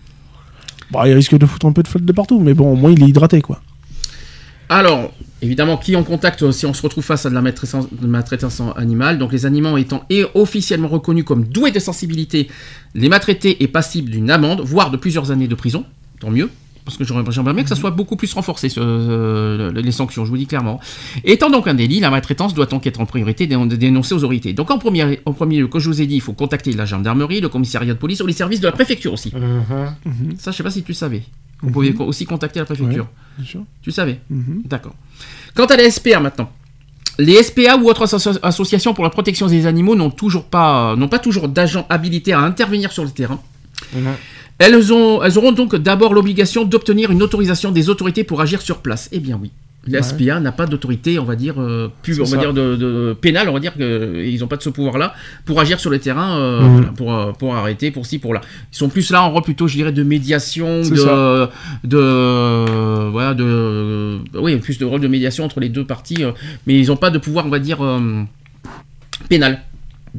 Bon, il risque de foutre un peu de flotte de partout, mais bon, au moins il est hydraté, quoi. Alors, évidemment, qui on contacte si on se retrouve face à de la maltraitance, de maltraitance animale Donc, les animaux étant et officiellement reconnus comme doués de sensibilité, les maltraités est passible d'une amende, voire de plusieurs années de prison. Tant mieux. Parce que j'aimerais bien que ça soit beaucoup plus renforcé, ce- euh, les sanctions, je vous dis clairement. Étant donc un délit, la maltraitance doit donc être en priorité dé- dénoncée aux autorités. Donc en premier, en premier lieu, comme je vous ai dit, il faut contacter la gendarmerie, le commissariat de police ou les services de la préfecture aussi. Mhm. Ça, je sais pas si tu savais. Vous pouvez co- aussi contacter la préfecture. Bien sûr. Tu savais. D'accord. Quant à les SPA maintenant. Les SPA ou autres asso- associations pour la protection des animaux n'ont toujours pas, n'ont pas toujours d'agents habilités à intervenir sur le terrain. Elles, ont, elles auront donc d'abord l'obligation d'obtenir une autorisation des autorités pour agir sur place. Eh bien oui. Les Ouais. SPA n'a pas d'autorité, on va dire, euh, on va ça. dire de, de- pénale, on va dire qu'ils n'ont pas de ce pouvoir-là pour agir sur le terrain, euh, voilà, pour, euh, pour arrêter, pour ci, pour là. Ils sont plus là en rôle plutôt, je dirais, de médiation, de, voilà, de, oui, plus de rôle de médiation entre les deux parties, euh, mais ils n'ont pas de pouvoir, on va dire, pénal.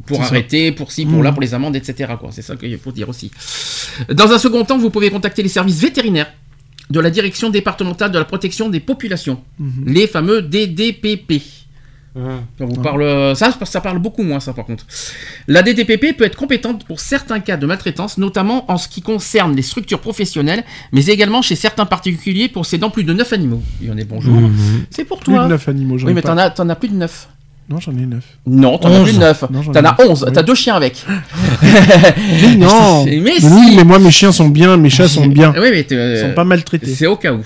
Pour ça. arrêter, pour ci, pour là, pour les amendes, etc. C'est ça qu'il faut dire aussi. Dans un second temps, vous pouvez contacter les services vétérinaires de la Direction départementale de la protection des populations, Mhm. les fameux DDPP. Mhm. Ça, vous parle, ça, ça parle beaucoup moins, ça, par contre. La DDPP peut être compétente pour certains cas de maltraitance, notamment en ce qui concerne les structures professionnelles, mais également chez certains particuliers possédant plus de 9 animaux. Il y en a bonjour. Mhm. C'est pour Plus toi. de 9 animaux, j'en Oui, ai mais t'en as, t'en as plus de 9. Non, j'en ai 9. Non, t'en as plus de 9. Non, j'en T'en as neuf. 11. Oui. T'as deux chiens avec. non <laughs> Mais Mais si. oui, mais moi mes chiens sont bien, mes chats sont bien. Oui, mais Ils sont pas maltraités. C'est au cas où.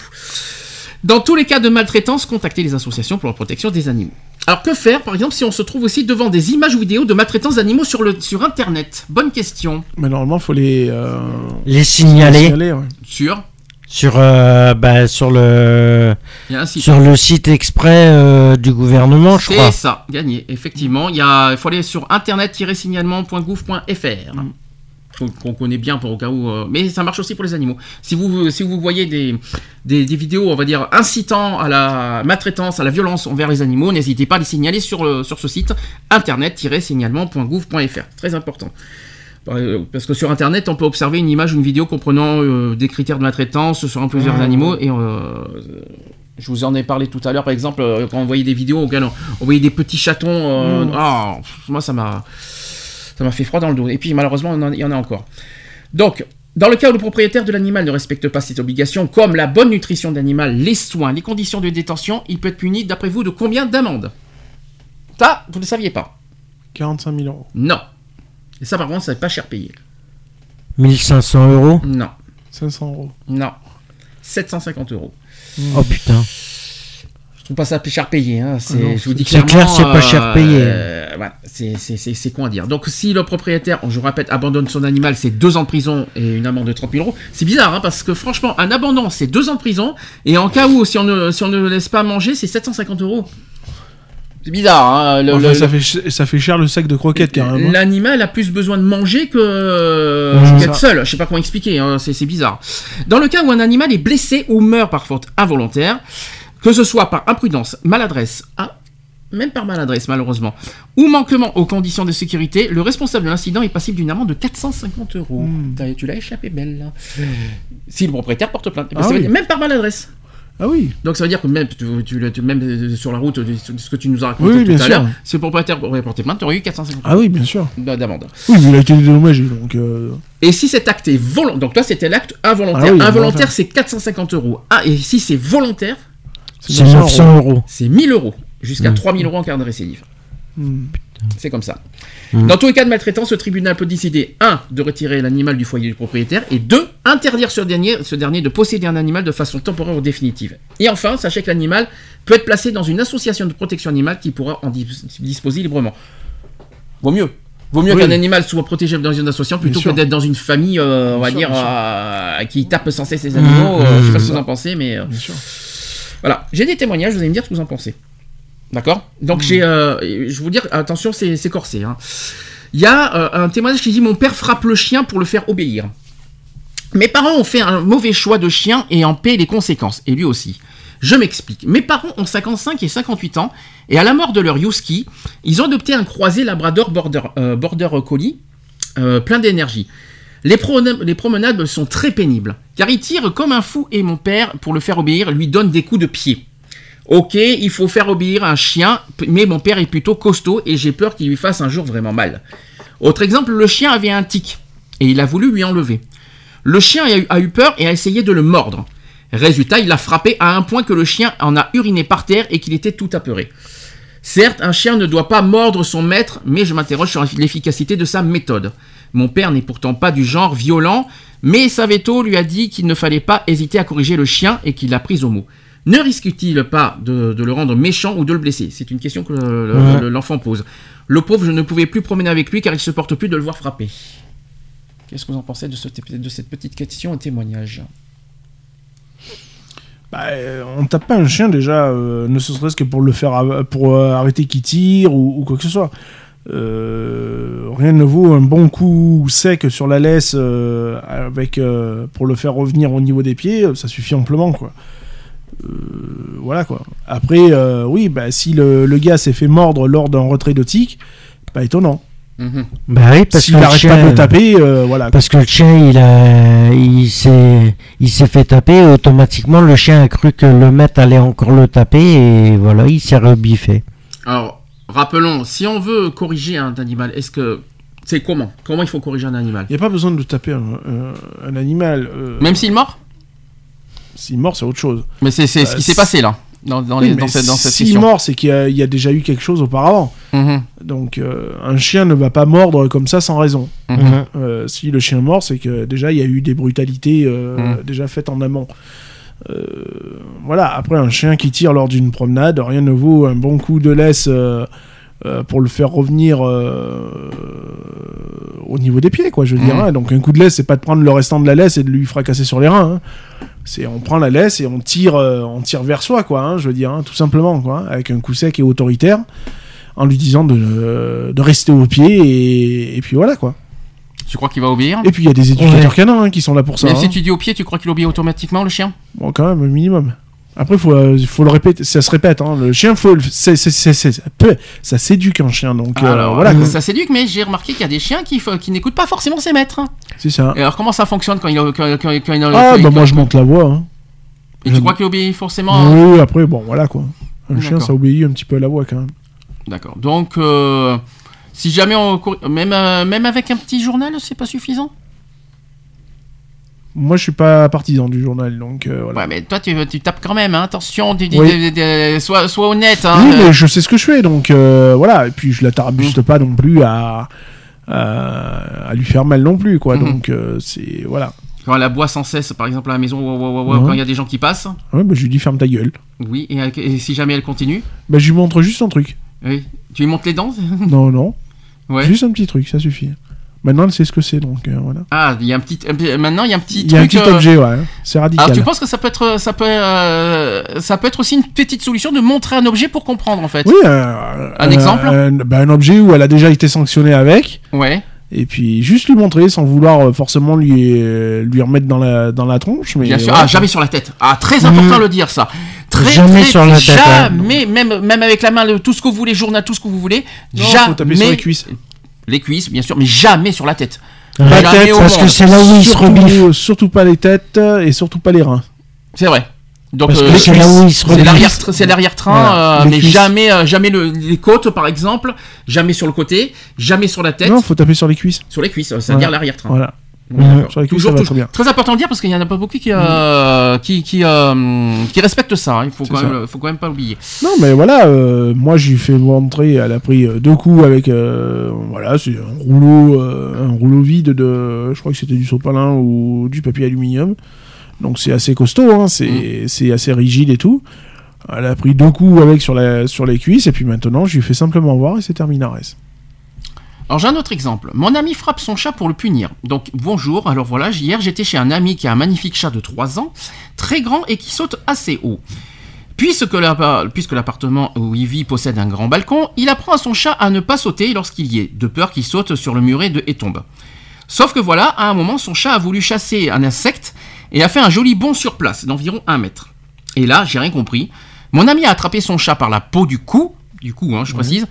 Dans tous les cas de maltraitance, contactez les associations pour la protection des animaux. Alors que faire, par exemple, si on se trouve aussi devant des images ou vidéos de maltraitance d'animaux sur, le, sur Internet? Bonne question. Mais normalement, faut les, euh, Les signaler signaler, ouais. Sur sur, euh, bah, sur, le, sur le site exprès euh, du gouvernement, je crois. C'est ça, gagné. Effectivement, il y a- il faut aller sur internet-signalement.gouv.fr. Faut- qu'on connaît bien pour au cas où. euh, mais ça marche aussi pour les animaux. Si vous, si vous voyez des, des, des vidéos, on va dire, incitant à la maltraitance, à la violence envers les animaux, n'hésitez pas à les signaler sur, le- sur ce site internet-signalement.gouv.fr. Très important. Parce que sur Internet, on peut observer une image ou une vidéo comprenant euh, des critères de maltraitance sur plusieurs Ah. animaux. Et euh, je vous en ai parlé tout à l'heure, par exemple, euh, quand on voyait des vidéos on, on voyait des petits chatons. euh, Mm. ah, pff, moi, ça m'a, ça m'a fait froid dans le dos. Et puis, malheureusement, il y en a encore. Donc, dans le cas où le propriétaire de l'animal ne respecte pas ses obligations, comme la bonne nutrition de l'animal, les soins, les conditions de détention, il peut être puni, d'après vous, de combien d'amendes? Ça, vous ne le saviez pas 45 000 euros. Non. Et ça, par contre, ça n'est pas cher payé. 1500 euros? Non. 500 euros. Non. 750 euros. Oh putain. Je trouve pas ça cher payé. Hein. C'est, Ah non, je vous dis c'est clairement. clair, c'est pas cher payé. euh, voilà, c'est, c'est, c'est, c'est con à dire. Donc, si le propriétaire, je vous répète, abandonne son animal, c'est deux ans de prison et une amende de 30 000 euros. C'est bizarre, hein, parce que franchement, un abandon, c'est deux ans de prison. Et en cas où, si on ne, si on ne le laisse pas manger, c'est 750 euros. C'est bizarre. Hein, le- Enfin, le- ça, fait, ça fait cher le sac de croquettes carrément. L'animal a plus besoin de manger que euh, qu'être seul. Je sais pas comment expliquer, hein, c'est c'est bizarre. Dans le cas où un animal est blessé ou meurt par faute involontaire, que ce soit par imprudence, maladresse, ah, même par maladresse malheureusement, ou manquement aux conditions de sécurité, le responsable de l'incident est passible d'une amende de 450 euros. Mmh. T'as- Tu l'as échappé belle. là. Si le propriétaire porte plainte, Eh ben, Ah oui. même par maladresse. Ah oui. Donc ça veut dire que même, tu, tu- tu- même euh, sur la route, de ce que tu nous as raconté Oui, tout bien à l'heure, le propriétaire aurait porté plainte, tu aurais eu 450 Ah oui, bien sûr. euros d'amende. Oui, mais il a été dédommagé, donc... euh, Et si cet acte est volontaire, donc toi c'était l'acte involontaire. Ah oui, involontaire involontaire. c'est 450 euros. Ah, et si c'est volontaire, C'est 900 euros. c'est 1000 euros. Jusqu'à Mm. 3000 euros en cas de récidive. hmm. C'est comme ça. Mm. Dans tous les cas de maltraitance, le tribunal peut décider 1. de retirer l'animal du foyer du propriétaire et 2. interdire ce dernier, ce dernier de posséder un animal de façon temporaire ou définitive. Et enfin, sachez que l'animal peut être placé dans une association de protection animale qui pourra en dis- disposer librement. Vaut mieux. Vaut mieux Oui. qu'un animal soit protégé dans une association plutôt que d'être dans une famille, euh, on va sûr, dire, euh, qui tape sans cesse ses animaux. Mmh, euh, je sais pas mmh. ce que vous en pensez, mais Bien sûr. voilà. J'ai des témoignages, vous allez me dire ce que vous en pensez. D'accord Donc Hmm. j'ai, euh, je vais vous dire, attention, c'est c'est corsé. hein. Il y a euh, un témoignage qui dit Mon père frappe le chien pour le faire obéir. Mes parents ont fait un mauvais choix de chien et en paient les conséquences, et lui aussi. Je m'explique. Mes parents ont 55 et 58 ans, et à la mort de leur Yuski, ils ont adopté un croisé Labrador Border, euh, border Collie, euh, plein d'énergie. Les promenades sont très pénibles, car il tire comme un fou et mon père, pour le faire obéir, lui donne des coups de pied. Ok, il faut faire obéir un chien, mais mon père est plutôt costaud et j'ai peur qu'il lui fasse un jour vraiment mal. Autre exemple, le chien avait un tic et il a voulu lui enlever. Le chien a eu, a eu peur et a essayé de le mordre. Résultat, il l'a frappé à un point que le chien en a uriné par terre et qu'il était tout apeuré. Certes, un chien ne doit pas mordre son maître, mais je m'interroge sur l'efficacité de sa méthode. Mon père n'est pourtant pas du genre violent, mais Saveto lui a dit qu'il ne fallait pas hésiter à corriger le chien et qu'il l'a pris au mot. Ne risque-t-il pas de, de le rendre méchant ou de le blesser? C'est une question que le- le- Ouais. le- l'enfant pose. Le pauvre, je ne pouvais plus promener avec lui car il se porte plus de le voir frapper. Qu'est-ce que vous en pensez de, ce- de cette petite question et témoignage? Bah, euh, on tape pas un chien déjà, euh, ne serait-ce que pour le faire pour euh, arrêter qu'il tire ou, ou quoi que ce soit. Euh, rien ne vaut un bon coup sec sur la laisse euh, avec euh, pour le faire revenir au niveau des pieds, ça suffit amplement quoi. Euh, voilà quoi. Après, euh, oui, bah, si le, le gars s'est fait mordre lors d'un retrait de tic, pas étonnant. Mhm. Bah oui, parce S'il que le n'arrête chien, pas de le taper, euh, voilà. Parce que le chien, il a, il s'est, il s'est fait taper. Automatiquement, le chien a cru que le maître allait encore le taper et voilà, il s'est rebiffé. Alors, rappelons, si on veut corriger un animal, est-ce que c'est comment? Comment il faut corriger un animal? Il n'y a pas besoin de taper un, un- un animal. euh, Même s'il mord? S'il mord, c'est autre chose. Mais c'est c'est ce qui s'est c'est- passé là, dans, dans, Oui, les- dans cette, dans cette s'il session. mord, c'est qu'il y, a- il y a déjà eu quelque chose auparavant. Mhm, Donc, euh, un chien ne va pas mordre comme ça sans raison. mhm. Euh, si le chien mord, c'est que déjà il y a eu des brutalités euh, Mhm. déjà faites en amont. Euh, voilà, après un chien qui tire lors d'une promenade, rien ne vaut un bon coup de laisse euh, pour le faire revenir euh, au niveau des pieds, quoi, je veux dire. Mhm. hein. Donc un coup de laisse, c'est pas de prendre le restant de la laisse et de lui fracasser sur les reins. hein. C'est on prend la laisse et on tire, euh, on tire vers soi, quoi, hein, je veux dire, hein, tout simplement, quoi, avec un coup sec et autoritaire, en lui disant de, de rester au pied et, et puis voilà, quoi. Tu crois qu'il va obéir? Et puis il y a des éducateurs canins hein, qui sont là pour ça. Même hein. si tu dis au pied, tu crois qu'il obéit automatiquement le chien? Bon, quand même, un minimum. Après, faut, euh, faut le répéter, ça se répète. Hein. Le chien, faut, le- c'est, c'est, c'est, c'est- ça peut- ça s'éduque un chien, donc euh, voilà. quoi. ça s'éduque, mais j'ai remarqué qu'il y a des chiens qui, n'écoutent pas forcément ses maîtres. hein. C'est ça. Et alors, comment ça fonctionne quand il, quand, quand, quand il- Ah, quand il- bah moi je monte la voix. Hein. Et tu j'aime- crois qu'il obéit forcément Oui, après, bon, voilà quoi. Un chien, ça obéit un petit peu à la voix quand même. D'accord. Donc, euh, si jamais on. euh, même avec un petit journal, c'est pas suffisant? Moi, je suis pas partisan du journal, donc euh, voilà. Ouais, mais toi, tu, tu tapes quand même, hein. attention, tu, Oui. tu- sois, sois honnête. Hein, oui, mais je sais ce que je fais, donc euh, voilà. Et puis, je la tarabuste Mm. pas non plus à, à, à lui faire mal non plus, quoi. Mhm. Donc, euh, c'est. Voilà. Quand elle aboie sans cesse, par exemple, à la maison, ouah, ouah, ouah, ouah, Ouais. quand il y a des gens qui passent. Ouais, bah, je lui dis ferme ta gueule. Oui, et, et si jamais elle continue? Bah, je lui montre juste un truc. Oui. Tu lui montes les dents? Non, non. Ouais. Juste un petit truc, ça suffit. Maintenant, elle sait ce que c'est, donc euh, voilà. Ah, il y a un petit. Maintenant, il y a un petit Il y a un petit euh, objet, ouais. C'est radical. Alors, tu penses que ça peut être, ça peut, euh, ça peut être aussi une petite solution de montrer un objet pour comprendre, en fait? Oui, euh, Un euh, exemple? un, bah, un objet où elle a déjà été sanctionnée avec. Ouais. Et puis juste lui montrer sans vouloir forcément lui, lui remettre dans la, dans la tronche. Mais Bien sûr. voilà. Ah, jamais sur la tête. Ah, très important de le dire, ça. Très, Jamais très- sur la tête, Jamais, même, même avec la main, le- tout ce que vous voulez, journal, tout ce que vous voulez. Non, jamais. faut taper sur les cuisses. Les cuisses, bien sûr, mais jamais sur la tête. La Jamais tête, parce monde. que c'est là où il se surtout, rebiffe. surtout pas les têtes et surtout pas les reins. C'est vrai. Donc, euh, c'est là où se l'arrière-train, Voilà, euh, mais cuisses. jamais, euh, jamais le- les côtes, par exemple, jamais sur le côté, jamais sur la tête, Non, faut taper sur les cuisses. sur les cuisses, c'est-à-dire l'arrière-train. Voilà. D'accord. Sur Toujours, ça va toujours- très bien. Très important de le dire parce qu'il y en a pas beaucoup qui, euh, qui, qui, euh, qui respectent ça. hein. Il faut C'est quand, ça. même, faut quand même pas oublier. Non, mais voilà, euh, moi j'ai fait montrer, elle a pris deux coups avec, voilà, c'est un rouleau, un rouleau vide de, je crois que c'était du sopalin ou du papier aluminium. Donc c'est assez costaud, hein, c'est c'est assez rigide et tout. Elle a pris deux coups avec sur, la, sur les cuisses et puis maintenant je lui fais simplement voir et c'est terminé. Alors j'ai un autre exemple. Mon ami frappe son chat pour le punir. Donc bonjour, alors voilà, hier j'étais chez un ami qui a un magnifique chat de 3 ans, très grand et qui saute assez haut. Puisque l'appa- puisque l'appartement où il vit possède un grand balcon, il apprend à son chat à ne pas sauter lorsqu'il y est, de peur qu'il saute sur le muret de et tombe. Sauf que voilà, à un moment, son chat a voulu chasser un insecte et a fait un joli bond sur place, d'environ un mètre. Et là, j'ai rien compris. Mon ami a attrapé son chat par la peau du cou, du cou, hein, je précise,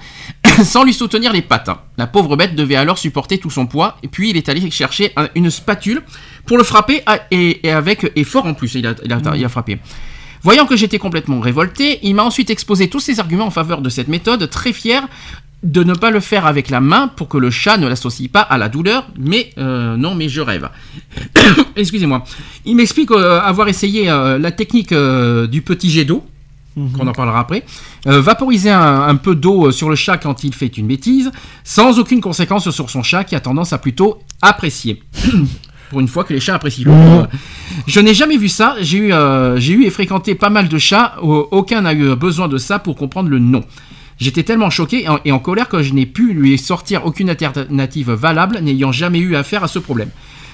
<laughs> sans lui soutenir les pattes. La pauvre bête devait alors supporter tout son poids, et puis il est allé chercher un- une spatule pour le frapper, à- et, et avec effort en plus, il a, il a- il a frappé. Voyant que j'étais complètement révolté, il m'a ensuite exposé tous ses arguments en faveur de cette méthode, très fier de ne pas le faire avec la main pour que le chat ne l'associe pas à la douleur, mais euh, non, mais je rêve. <coughs> Excusez-moi. Il m'explique euh, avoir essayé euh, la technique du petit jet d'eau, qu'on en parlera après, euh, vaporiser un, un peu d'eau euh, sur le chat quand il fait une bêtise, sans aucune conséquence sur son chat qui a tendance à plutôt apprécier. <coughs> Pour une fois que les chats apprécient l'eau. Euh, Je n'ai jamais vu ça, j'ai eu, euh, j'ai eu et fréquenté pas mal de chats, au- aucun n'a eu besoin de ça pour comprendre le nom. J'étais tellement choqué et en, et en colère que je n'ai pu lui sortir aucune alternative valable, n'ayant jamais eu affaire à ce problème.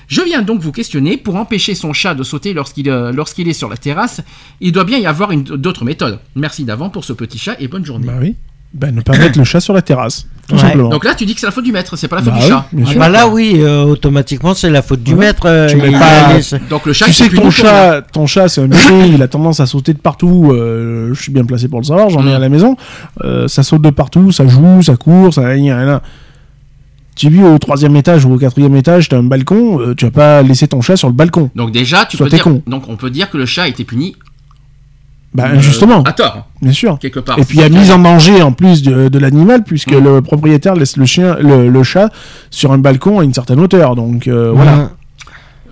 Je viens donc vous questionner, pour empêcher son chat de sauter lorsqu'il euh, lorsqu'il est sur la terrasse, il doit bien y avoir une- d'autres méthodes. Merci d'avant pour ce petit chat et bonne journée. Bah oui. Bah, ne pas mettre le chat sur la terrasse, tout Ouais. simplement. Donc là, tu dis que c'est la faute du maître, c'est pas la faute Bah du oui, chat. Ah bah là, oui, euh, automatiquement, c'est la faute du Ouais. maître. euh, Tu pas- a laissé- Donc le chat, tu sais que plus ton chat, ton chat, c'est un <laughs> bébé, il a tendance à sauter de partout. euh, je suis bien placé pour le savoir, j'en ai Mm. à la maison. Euh, ça saute de partout, ça joue, ça court, ça rien, rien. Tu vis au troisième étage ou au quatrième étage, t'as un balcon, euh, tu vas pas laisser ton chat sur le balcon. Donc déjà, tu peux dire, con. donc on peut dire que le chat a été puni Bah euh, justement, à tort bien sûr. quelque part. Et puis il y a mise en danger en plus de, de l'animal puisque Mm. le propriétaire laisse le chien, le, le chat sur un balcon à une certaine hauteur. Donc euh, voilà.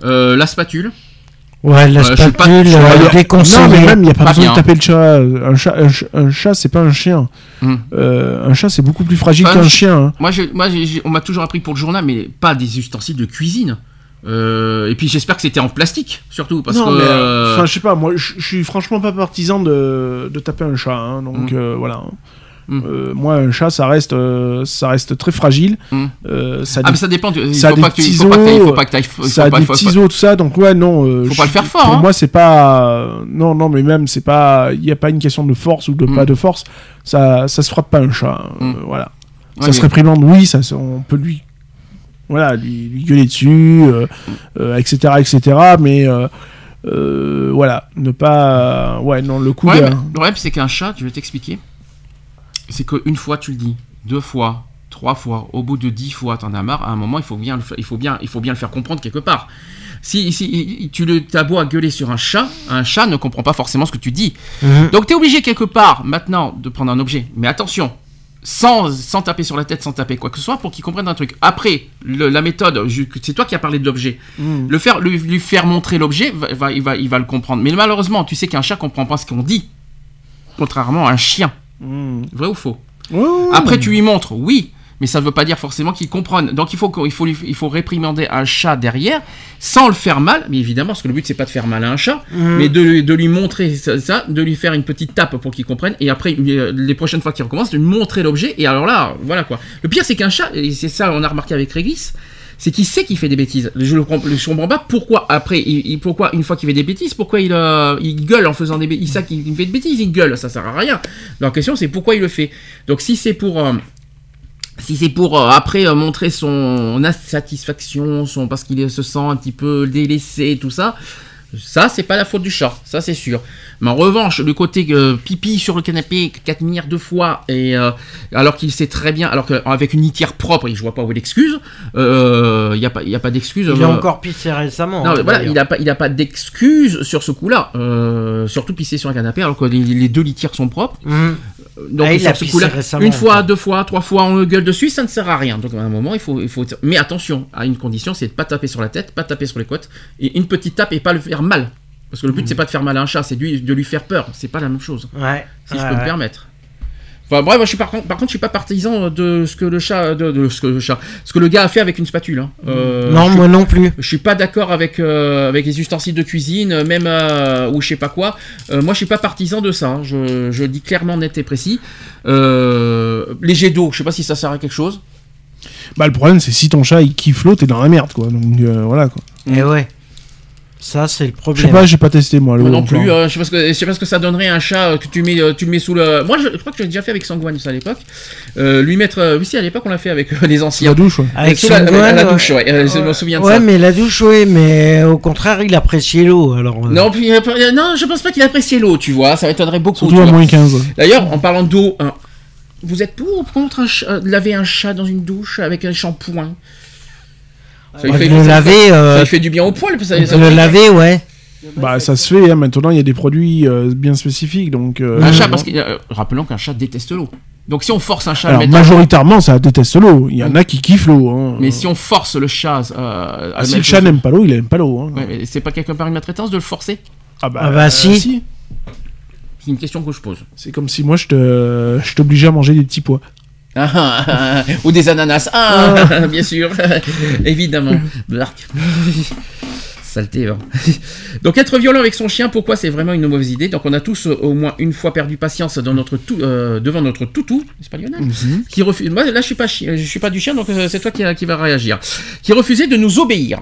Euh, la spatule. Ouais, la je pas- spatule, je euh, Non, mais même, il n'y a pas, Pas besoin bien. de taper le chat. Un chat, un, ch- un chat c'est pas un chien. Hmm. Euh, un chat, c'est beaucoup plus fragile Enfin, qu'un je- chien. hein. Moi, j'ai- moi on m'a toujours appris pour le journal, mais pas des ustensiles de cuisine. Euh, et puis j'espère que c'était en plastique, surtout parce non, que. mais, euh, euh, enfin, je sais pas, moi, je je suis franchement pas partisan de, de taper un chat. hein, donc Hmm. euh, voilà. Hmm. Euh, moi, un chat, ça reste, euh, ça reste très fragile. Hmm. Euh, ça ah, mais ça dépend. Il ça faut pas que tu- faut pas que faut ça a des os, tout ça. Donc ouais, non. Faut pas le faire fort, Pour hein. moi, c'est pas. Non, non, mais même, c'est pas. Il n'y a pas une question de force ou de Hmm. pas de force. Ça, ça se frappe pas un chat. hein, voilà. Ouais, ça mais- se réprimande, oui, ça, on peut lui, voilà, lui, lui gueuler dessus, etc., etc. Mais voilà, ne pas, ouais, non, le coup. Le problème, c'est qu'un chat, je vais t'expliquer. C'est qu'une fois, tu le dis, deux fois, trois fois, au bout de dix fois, t'en as marre. À un moment, il faut bien, le il faut bien, il faut bien le faire comprendre quelque part. Si, si tu le, t'as beau à gueuler sur un chat, un chat ne comprend pas forcément ce que tu dis. Mhm. Donc, t'es obligé quelque part, maintenant, de prendre un objet. Mais attention, sans, sans taper sur la tête, sans taper quoi que ce soit, pour qu'il comprenne un truc. Après, le- la méthode, c'est toi qui as parlé de l'objet. Mm. Le faire, lui, lui faire montrer l'objet, va- va- il, va, il va le comprendre. Mais malheureusement, tu sais qu'un chat comprend pas ce qu'on dit. Contrairement à un chien. Mm. Vrai ou faux Après, tu lui montres, oui, mais ça ne veut pas dire forcément qu'il comprenne. Donc, il faut, faut, il faut réprimander un chat derrière, sans le faire mal, mais évidemment, parce que le but, c'est pas de faire mal à un chat, mais de, lui- de lui montrer ça, ça, de lui faire une petite tape pour qu'il comprenne, et après, euh, les prochaines fois qu'il recommence, de lui montrer l'objet, et alors là, voilà quoi. Le pire, c'est qu'un chat, et c'est ça, on a remarqué avec Régis, c'est qu'il sait qu'il fait des bêtises. Je ne comprends pas pourquoi, après, il- pourquoi, une fois qu'il fait des bêtises, pourquoi il, euh, il gueule en faisant des bêtises. Il sait qu'il fait des bêtises, il gueule, ça sert à rien. La question, c'est pourquoi il le fait. Donc, si c'est pour. euh, si c'est pour euh, après euh, montrer son insatisfaction, son parce qu'il se sent un petit peu délaissé, tout ça, ça c'est pas la faute du chat, ça c'est sûr. Mais en revanche, le côté euh, pipi sur le canapé, quatre milliards de fois, et euh, alors qu'il sait très bien, alors qu'avec une litière propre, je vois pas où est l'excuse, euh, il n'y a pas, y a pas d'excuse. Il a encore pissé récemment. non, hein, voilà, il n'a pas, il a pas d'excuse sur ce coup-là. Surtout pisser sur un canapé alors que les, les deux litières sont propres. Mhm. Donc Ah, il a ce coup-là, une fois, deux fois, trois fois, on le gueule dessus, ça ne sert à rien. Donc à un moment, il faut, il faut. Mais attention, à une condition, c'est de pas taper sur la tête, pas taper sur les côtes, et une petite tape et pas le faire mal. Parce que le but Mhm. c'est pas de faire mal à un chat, c'est de lui, de lui faire peur. C'est pas la même chose, Ouais. si je ouais, peux me permettre. Enfin bref, moi, je suis par contre, par contre, je suis pas partisan de ce que le chat, de, de ce que le chat, ce que le gars a fait avec une spatule. hein. Euh, Non, je suis moi non plus. je suis pas d'accord avec euh, avec les ustensiles de cuisine, même euh, ou je sais pas quoi. Euh, moi, je suis pas partisan de ça. hein. Je, je dis clairement net et précis. Euh, les jets d'eau, je sais pas si ça sert à quelque chose. Bah, le problème, c'est si ton chat il kiffe l'eau, t'es dans la merde, quoi. Donc, euh, voilà, quoi. Et ouais. Ça, c'est le Je sais problème. pas, j'ai pas testé, moi, l'eau. Moi non plus. euh, je sais pas ce que je sais pas ce que ça donnerait un chat euh, que tu mets euh, tu le mets sous le. Moi, je, je crois que j'ai déjà fait avec Sangwan ça à l'époque. Euh, lui mettre. oui, si à l'époque on l'a fait avec euh, les anciens. La douche, ouais. Avec la, la douche, ouais. euh, je me souviens de Ouais, ça. mais la douche, ouais, mais au contraire, il appréciait l'eau. Alors, euh, Non, puis, non, je pense pas qu'il appréciait l'eau, tu vois. Ça m'étonnerait beaucoup. Surtout à vois. moins 15. D'ailleurs, en parlant d'eau, hein, vous êtes pour ou contre un ch- laver un chat dans une douche avec un shampoing? Ça lui, bah, fait, le ça laver, euh, ça lui fait du bien au poil. Ça, ça- le laver, ouais. Bah, ça se fait, hein. maintenant, il y a des produits euh, bien spécifiques, donc... euh, Un chat, parce que euh, rappelons qu'un chat déteste l'eau. Donc si on force un chat à Alors, le mettre majoritairement, ça déteste l'eau. Il y en a qui kiffent l'eau. Hein. mais si on force le chat euh, à Ah, si le chat n'aime pas l'eau, il aime pas l'eau. Hein. Ouais, c'est pas quelque part une maltraitance de le forcer Ah bah, Ah bah, si. C'est une question que je pose. C'est comme si moi, je te- je t'obligeais à manger des petits pois. Ah, ah, ah, Ou des ananas. Ah, bien sûr. Évidemment. Blark. Saleté. hein. Donc être violent avec son chien, pourquoi c'est vraiment une mauvaise idée? Donc on a tous euh, au moins une fois perdu patience dans notre tou- euh, devant notre toutou, n'est-ce pas Lionel? Qui refuse. Moi là je suis pas chi- je suis pas du chien donc euh, c'est toi qui, qui va réagir. Qui refusait de nous obéir.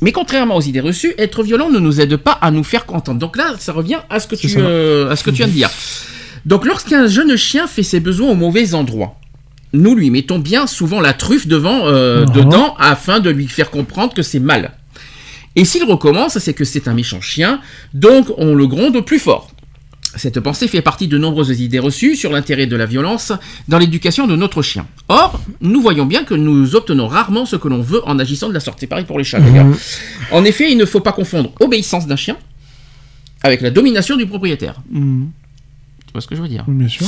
Mais contrairement aux idées reçues, être violent ne nous aide pas à nous faire entendre. Donc là, ça revient à ce que tu à ce que tu viens de dire. Donc lorsqu'un jeune chien fait ses besoins au mauvais endroit, nous lui mettons bien souvent la truffe devant, euh, Mhm. dedans afin de lui faire comprendre que c'est mal. Et s'il recommence, c'est que c'est un méchant chien, donc on le gronde plus fort. Cette pensée fait partie de nombreuses idées reçues sur l'intérêt de la violence dans l'éducation de notre chien. Or, nous voyons bien que nous obtenons rarement ce que l'on veut en agissant de la sorte. C'est pareil pour les chats d'ailleurs. En effet, il ne faut pas confondre obéissance d'un chien avec la domination du propriétaire. Mhm. Tu vois ce que je veux dire Oui, bien sûr.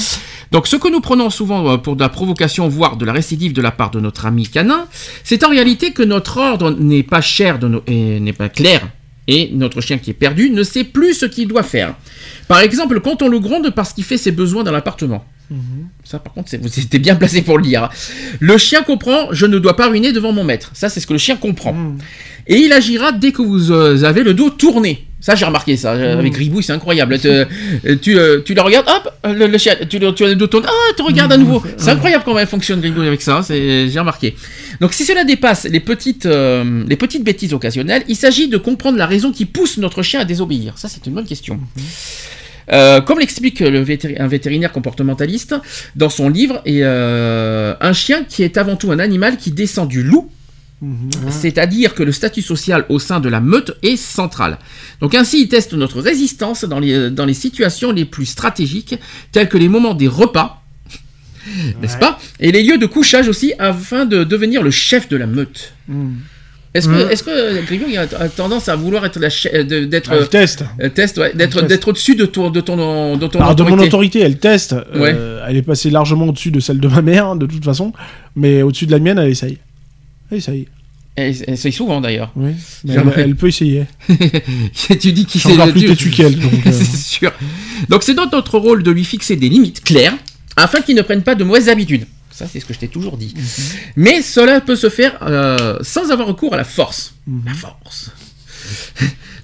donc ce que nous prenons souvent euh, pour de la provocation, voire de la récidive de la part de notre ami canin, c'est en réalité que notre ordre n'est pas cher de nos- et n'est pas clair. Et notre chien qui est perdu ne sait plus ce qu'il doit faire. Par exemple, quand on le gronde parce qu'il fait ses besoins dans l'appartement. Ça, par contre, vous étiez bien placé pour le dire. Le chien comprend, je ne dois pas ruiner devant mon maître. Ça, c'est ce que le chien comprend. Et il agira dès que vous euh, avez le dos tourné. Ça, j'ai remarqué ça. euh, Avec Ribouille, c'est incroyable. Euh, tu, tu le regardes, hop, le, le chien, tu, tu as le dos tourné, ah, tu regardes à nouveau. C'est incroyable comment elle fonctionne, Gribouille, avec ça. J'ai remarqué. Donc, si cela dépasse les petites, euh, les petites bêtises occasionnelles, il s'agit de comprendre la raison qui pousse notre chien à désobéir. Ça, c'est une bonne question. Euh, comme l'explique vétéri- un vétérinaire comportementaliste dans son livre, et, euh, un chien qui est avant tout un animal qui descend du loup Mhm. C'est-à-dire que le statut social au sein de la meute est central. Donc ainsi, il teste notre résistance dans les, dans les situations les plus stratégiques, telles que les moments des repas, n'est-ce pas Et les lieux de couchage aussi, afin de devenir le chef de la meute. Mhm. Est-ce que, Mhm. est-ce que Grignon il a a tendance à vouloir être d'être Elle teste. euh, test, ouais, d'être d'être au-dessus de ton de ton de ton Alors, de mon autorité. elle teste. euh, Ouais. elle est passée largement au-dessus de celle de ma mère, de toute façon. Mais au-dessus de la mienne, elle essaye. Elle essaye. Elle essaye souvent d'ailleurs. Oui. Mais elle, elle peut essayer. <laughs> tu dis qu'il Je suis encore plus tu- têtu qu'elle. donc, <laughs> euh, c'est sûr. Donc c'est dans notre rôle de lui fixer des limites claires afin qu'il ne prenne pas de mauvaises habitudes. Ça c'est ce que je t'ai toujours dit. Mhm. Mais cela peut se faire euh, sans avoir recours à la force. Mhm. La force.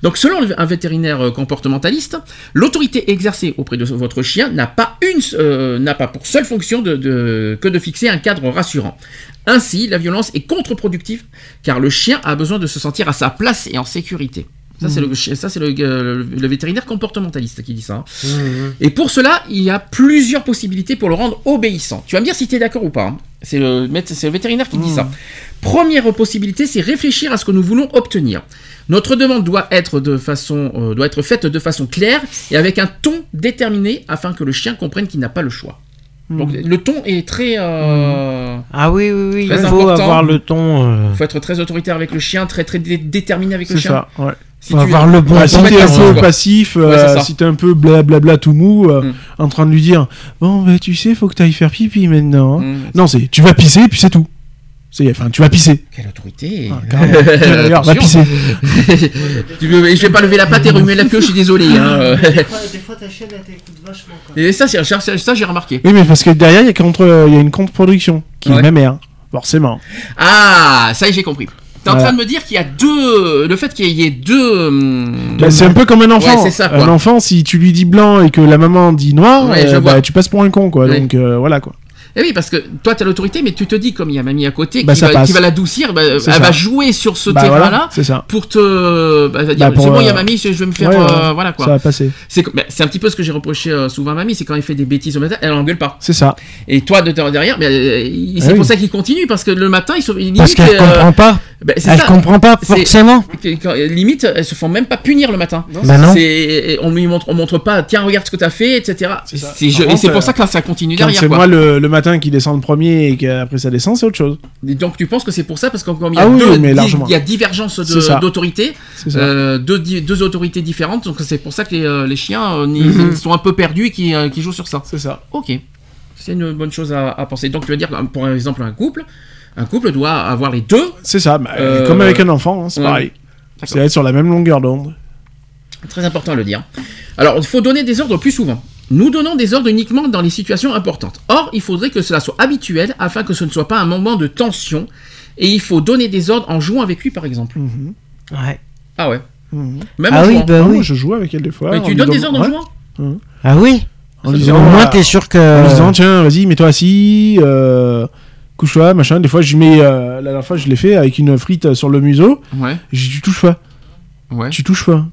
Donc selon un vétérinaire euh, comportementaliste, l'autorité exercée auprès de votre chien n'a pas, une, euh, n'a pas pour seule fonction de, de- que de fixer un cadre rassurant. Ainsi, la violence est contre-productive car le chien a besoin de se sentir à sa place et en sécurité. Ça, c'est le, chien- ça, c'est le, euh, le vétérinaire comportementaliste qui dit ça. hein. Et pour cela, il y a plusieurs possibilités pour le rendre obéissant. Tu vas me dire si tu es d'accord ou pas. hein. C'est le, c'est le vétérinaire qui dit ça. Première possibilité, c'est réfléchir à ce que nous voulons obtenir. Notre demande doit être, de façon, euh, doit être faite de façon claire et avec un ton déterminé afin que le chien comprenne qu'il n'a pas le choix. Donc le ton est très... euh, Ah oui, oui, oui. Très il faut important. avoir le ton. euh, faut être très autoritaire avec le chien, très très dé- déterminé avec le C'est chien. ça, ouais. Si faut tu- avoir le bon Bah, si t'es un peu passif, Ouais, si t'es un peu blablabla tout mou, euh, Mm. en train de lui dire Bon, bah, tu sais, faut que t'ailles faire pipi maintenant. hein. Non, c'est tu vas pisser, puis c'est tout. Enfin, tu vas pisser. Quelle autorité Ah, <laughs> va pisser. Tu veux- Je vais pas lever la patte et remuer la queue, je suis désolé. hein. Des fois, des fois, ta chaîne, elle t'écoute vachement. Quoi. Et ça, c'est- ça, ça, j'ai remarqué. Oui, mais parce que derrière, il y, a y a une contre-production qui Ouais. est ma mère, forcément. Ah, ça y est, j'ai compris. T'es en Voilà. train de me dire qu'il y a deux. Le fait qu'il y ait deux. hum, Bah, c'est un peu comme un enfant. Ouais, c'est ça, quoi. Un enfant, si tu lui dis blanc et que la maman dit noir, Ouais, euh, bah, tu passes pour un con, quoi. Ouais. Donc euh, voilà, quoi. Eh oui, parce que toi, t'as l'autorité, mais tu te dis, comme il y a mamie à côté, Bah, qui, va, passe. qui va l'adoucir, bah, elle ça. va jouer sur ce Bah, terrain-là voilà, pour te. Bah, dire, Bah, pour, c'est bon, il y a euh, mamie, je je vais me faire. Ouais, ouais, euh, voilà quoi. Ça va passer. C'est bah, un petit peu ce que j'ai reproché euh, souvent à mamie, c'est quand il fait des bêtises au matin, elle engueule pas. C'est ça. Et toi, de derrière, bah, euh, il- c'est Ah pour oui. ça qu'il continue, parce que le matin, ils sont. Limite, Parce qu'elle euh, comprend pas. bah, c'est Elle ça. comprend pas C'est- forcément. Limite, elles se font même pas punir le matin. Non. C'est, on lui montre, on montre pas, tiens, regarde ce que t'as fait, etc. C'est et c'est pour ça que ça continue derrière. c'est moi le, le matin qui descend le premier et qu'après ça descend, c'est autre chose. Et Donc tu penses que c'est pour ça parce que comme il y a Ah oui, deux, mais di- largement. il y a divergence d'autorité, euh, deux, autorités différentes. Donc c'est pour ça que les, euh, les chiens euh, Mhm. sont un peu perdus et qui, qui jouent sur ça. C'est ça. Ok, c'est une bonne chose à, à penser. Donc tu veux dire, pour exemple, un couple, un couple doit avoir les deux. C'est ça. Bah, Euh, Comme avec un enfant, hein, c'est pareil. C'est être sur la même longueur d'onde. Très important à le dire. Alors, il faut donner des ordres plus souvent. Nous donnons des ordres uniquement dans les situations importantes. Or, il faudrait que cela soit habituel afin que ce ne soit pas un moment de tension. Et il faut donner des ordres en jouant avec lui, par exemple. Mhm. Ouais. Ah ouais. Mhm. Même Ah en oui, jouant. bah Ah, oui. moi, je joue avec elle des fois. Mais tu donnes des ordres en ouais. jouant Ah oui. En disant, Au moins, t'es sûr que. en lui disant, tiens, vas-y, mets-toi assis, euh, couche-toi, machin. Des fois, je mets, euh, la dernière fois, je l'ai fait avec une frite sur le museau. Ouais. J'ai dit, tu touches pas, Ouais. tu touches pas.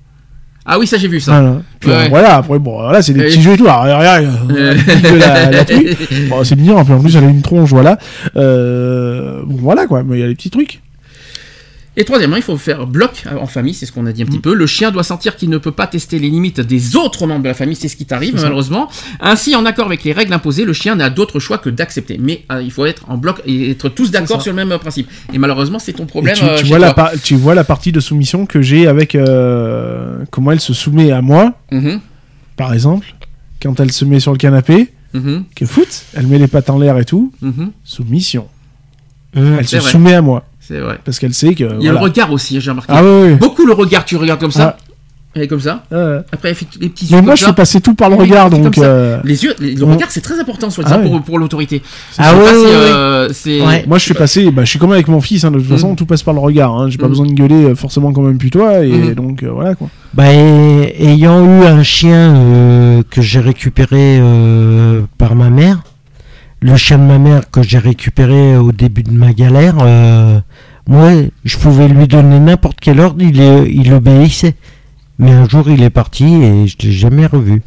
Ah oui, ça j'ai vu ça. Voilà. Puis, Ouais. euh, voilà, après, bon, voilà, c'est des petits jeux et tout. Alors, regarde, Euh. de la, la truc. Bon, c'est mignon, en plus, elle a une tronche, voilà. Euh, bon, voilà, quoi, mais il y a des petits trucs. Et troisièmement, il faut faire bloc en famille, c'est ce qu'on a dit un Mm. petit peu. Le chien doit sentir qu'il ne peut pas tester les limites des autres membres de la famille, c'est ce qui t'arrive malheureusement. Ainsi, en accord avec les règles imposées, le chien n'a d'autre choix que d'accepter. Mais euh, il faut être en bloc et être tous d'accord sur le même euh, principe. Et malheureusement, c'est ton problème. tu, euh, vois la toi. par- tu vois la partie de soumission que j'ai avec euh, comment elle se soumet à moi, Mhm, par exemple, quand elle se met sur le canapé, mhm, que foot, elle met les pattes en l'air et tout, mhm. soumission. Elle se vrai. soumet à moi C'est vrai. parce qu'elle sait que. Il y a voilà. le regard aussi, j'ai remarqué. Ah oui, oui. Beaucoup le regard, tu regardes comme ça. Elle est comme ça. Euh, Après, elle fait les petits yeux mais comme moi, je ça. fais passer tout par le Oui, regard, donc. euh, Les yeux, les- le regard, c'est très important, soit Ah pour, pour l'autorité. Ah si, euh, c'est. Ouais. Moi, je suis passé, bah, je suis comme avec mon fils, hein, de toute Mm. façon, tout passe par le regard. Hein, J'ai pas Mm. besoin de gueuler euh, forcément comme un putois, et Mm. donc euh, voilà quoi. Bah, et- ayant eu un chien euh, que j'ai récupéré euh, par ma mère, le chien de ma mère que j'ai récupéré au début de ma galère, euh, moi, je pouvais lui donner n'importe quel ordre, il, est- il obéissait. Mais un jour, il est parti et je l'ai jamais revu.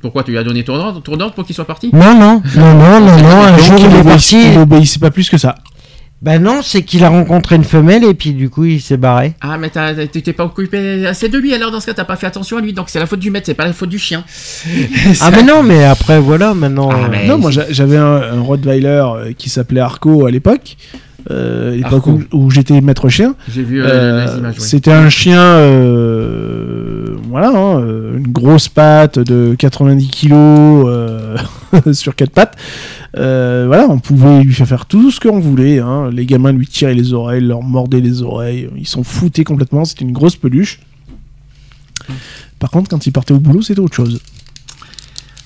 Pourquoi tu lui as donné ton ordre, ton ordre pour qu'il soit parti? Non, non, non, non, non, non, un jour, il est parti. il obéissait pas plus que ça. Bah non, c'est qu'il a rencontré une femelle et puis du coup il s'est barré. Ah, mais t'es pas occupé assez de lui, alors dans ce cas, t'as pas fait attention à lui, donc c'est la faute du maître, c'est pas la faute du chien. <laughs> Ah mais non, mais après voilà, maintenant. Ah, euh, mais- Non, moi j'a- j'avais un, un Rottweiler euh, qui s'appelait Arco à l'époque. Euh, l'époque où, où j'étais maître chien. J'ai vu euh, Euh, les images, ouais. C'était un chien, euh, voilà, hein, euh, une grosse patte de 90 kilos euh, <laughs> sur quatre pattes. Euh, voilà, on pouvait lui faire tout ce qu'on voulait. hein. Les gamins lui tiraient les oreilles, leur mordaient les oreilles. Ils s'en foutaient complètement. C'était une grosse peluche. Par contre, quand il partait au boulot, c'était autre chose.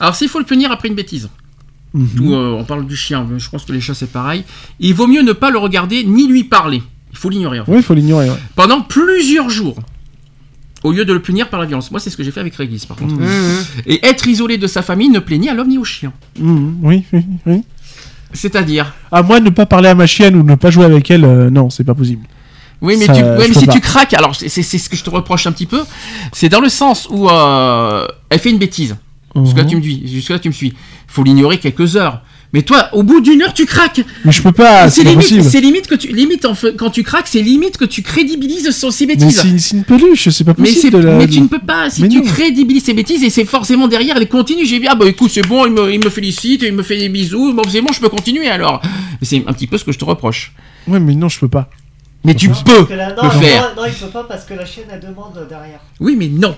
Alors, s'il faut le punir après une bêtise, tout, euh, on parle du chien, mais je pense que les chats c'est pareil, il vaut mieux ne pas le regarder ni lui parler. Il faut l'ignorer. en fait. Oui, il faut l'ignorer. ouais. Pendant plusieurs jours. Au lieu de le punir par la violence. Moi, c'est ce que j'ai fait avec Régis, par contre. Mhm. Et être isolé de sa famille ne plaît ni à l'homme ni au chien. Mhm, oui, oui, oui. C'est-à-dire. À moi, ne pas parler à ma chienne ou ne pas jouer avec elle, euh, non, c'est pas possible. Oui, mais, Ça, tu, je ouais, mais si pas. tu craques, alors c'est ce que je te reproche un petit peu, c'est dans le sens où euh, elle fait une bêtise. Jusque-là, Mhm. tu me dis, jusque-là, tu me suis. faut l'ignorer quelques heures. Mais toi, au bout d'une heure, tu craques. Mais je peux pas, c'est limite, c'est limite que tu, limite en quand tu craques, c'est limite que tu crédibilises son- ses Mais bêtises. c'est c'est une peluche, c'est pas Mais, possible. c'est- de la- mais tu ne peux pas, si Mais tu non. crédibilises ses bêtises et c'est forcément derrière, elle continue. J'ai dit, ah bah écoute, c'est bon, il me, il me félicite, il me fait des bisous, bon c'est bon, je peux continuer alors. Mais c'est un petit peu ce que je te reproche. Ouais, mais non, je peux pas. Mais tu peux non, le non, faire. non, il peut pas parce que la chienne elle demande derrière. Oui, mais non.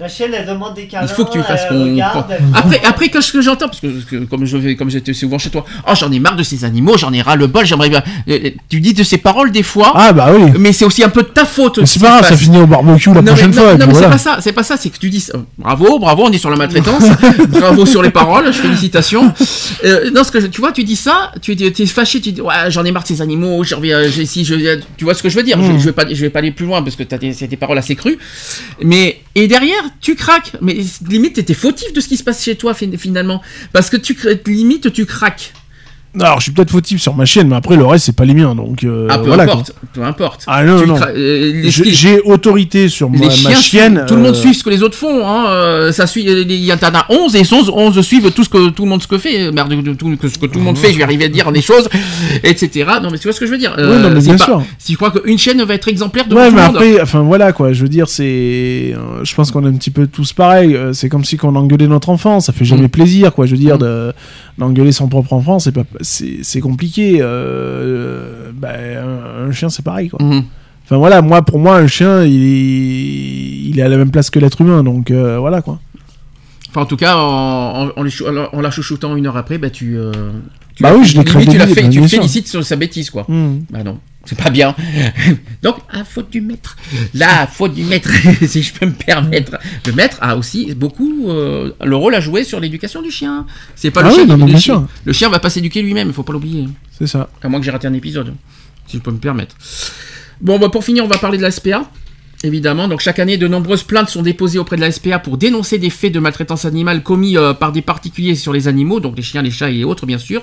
La chienne elle demande des câlins. Il faut que tu fasses qu'on. regarde, qu'on- elle- Après, après que ce que j'entends, parce que, que comme je vais, comme j'étais souvent chez toi, oh j'en ai marre de ces animaux, j'en ai ras le bol, j'aimerais bien. Euh, euh, Tu dis de ces paroles des fois, Ah bah oui. mais c'est aussi un peu de ta faute. Mais ce C'est pas grave, ça finit au barbecue la non, mais, prochaine non, fois. non, mais c'est pas ça, c'est pas ça, c'est que tu dis euh, bravo, bravo, on est sur la maltraitance, <laughs> bravo sur les paroles, félicitations. Euh, non, ce que je- tu vois, tu dis ça, tu es, fâché, tu dis ouais, j'en ai marre de ces animaux, j'en reviens, si je, tu vois ce que je veux dire, je, Mm. je vais pas, je vais pas aller plus loin parce que t'as des, c'est des paroles assez crues, mais et derrière tu craques, mais limite t'étais fautif de ce qui se passe chez toi fin- finalement, parce que tu limite tu craques. Alors, je suis peut-être fautif sur ma chienne, mais après, le reste, c'est pas les miens. Donc, euh, ah peu voilà. quoi. importe, peu importe. Ah non, Tu non. cra- euh, les- J'ai autorité sur ma, les ma chiens, chienne. tout le monde euh, suit ce que les autres font. Hein. ça suit, il y en a 11 et 11, 11 suivent tout ce que tout le monde ce que fait, merde, de- de- tout, ce que tout le monde fait. Je vais arriver à dire des choses, etc. Non, mais tu vois ce que je veux dire Oui, non, mais c'est bien pas- sûr. Si je crois qu'une chaîne va être exemplaire devant Ouais, tout mais le monde. après, enfin voilà quoi, je veux dire, c'est. je pense qu'on est un petit peu tous pareils. C'est comme si on engueulait notre enfant, ça fait jamais Mm. plaisir quoi. Je veux dire, Mm. de- d'engueuler son propre enfant, c'est pas, c'est c'est compliqué. euh, bah, un, un chien, c'est pareil quoi. Mhm. Enfin voilà, moi, pour moi, un chien, il est, il est à la même place que l'être humain, donc euh, voilà quoi. Enfin, en tout cas, en, en, en les chou- en la chouchoutant une heure après, bah tu. Tu Bah oui, je l'ai tu la crédibilisé, fais, bien tu le félicites sur sa bêtise, quoi. Mm. Bah non, c'est pas bien. <laughs> Donc, à faute du maître. La faute du maître, <laughs> si je peux me permettre. Le maître a aussi beaucoup euh, le rôle à jouer sur l'éducation du chien. C'est pas Ah le oui, chien non, le chien. Le chien va pas s'éduquer lui-même, il faut pas l'oublier. C'est ça. À moins que j'ai raté un épisode, si je peux me permettre. Bon, bah pour finir, on va parler de la SPA. Évidemment, donc chaque année, de nombreuses plaintes sont déposées auprès de la SPA pour dénoncer des faits de maltraitance animale commis euh, par des particuliers sur les animaux, donc les chiens, les chats et autres, bien sûr.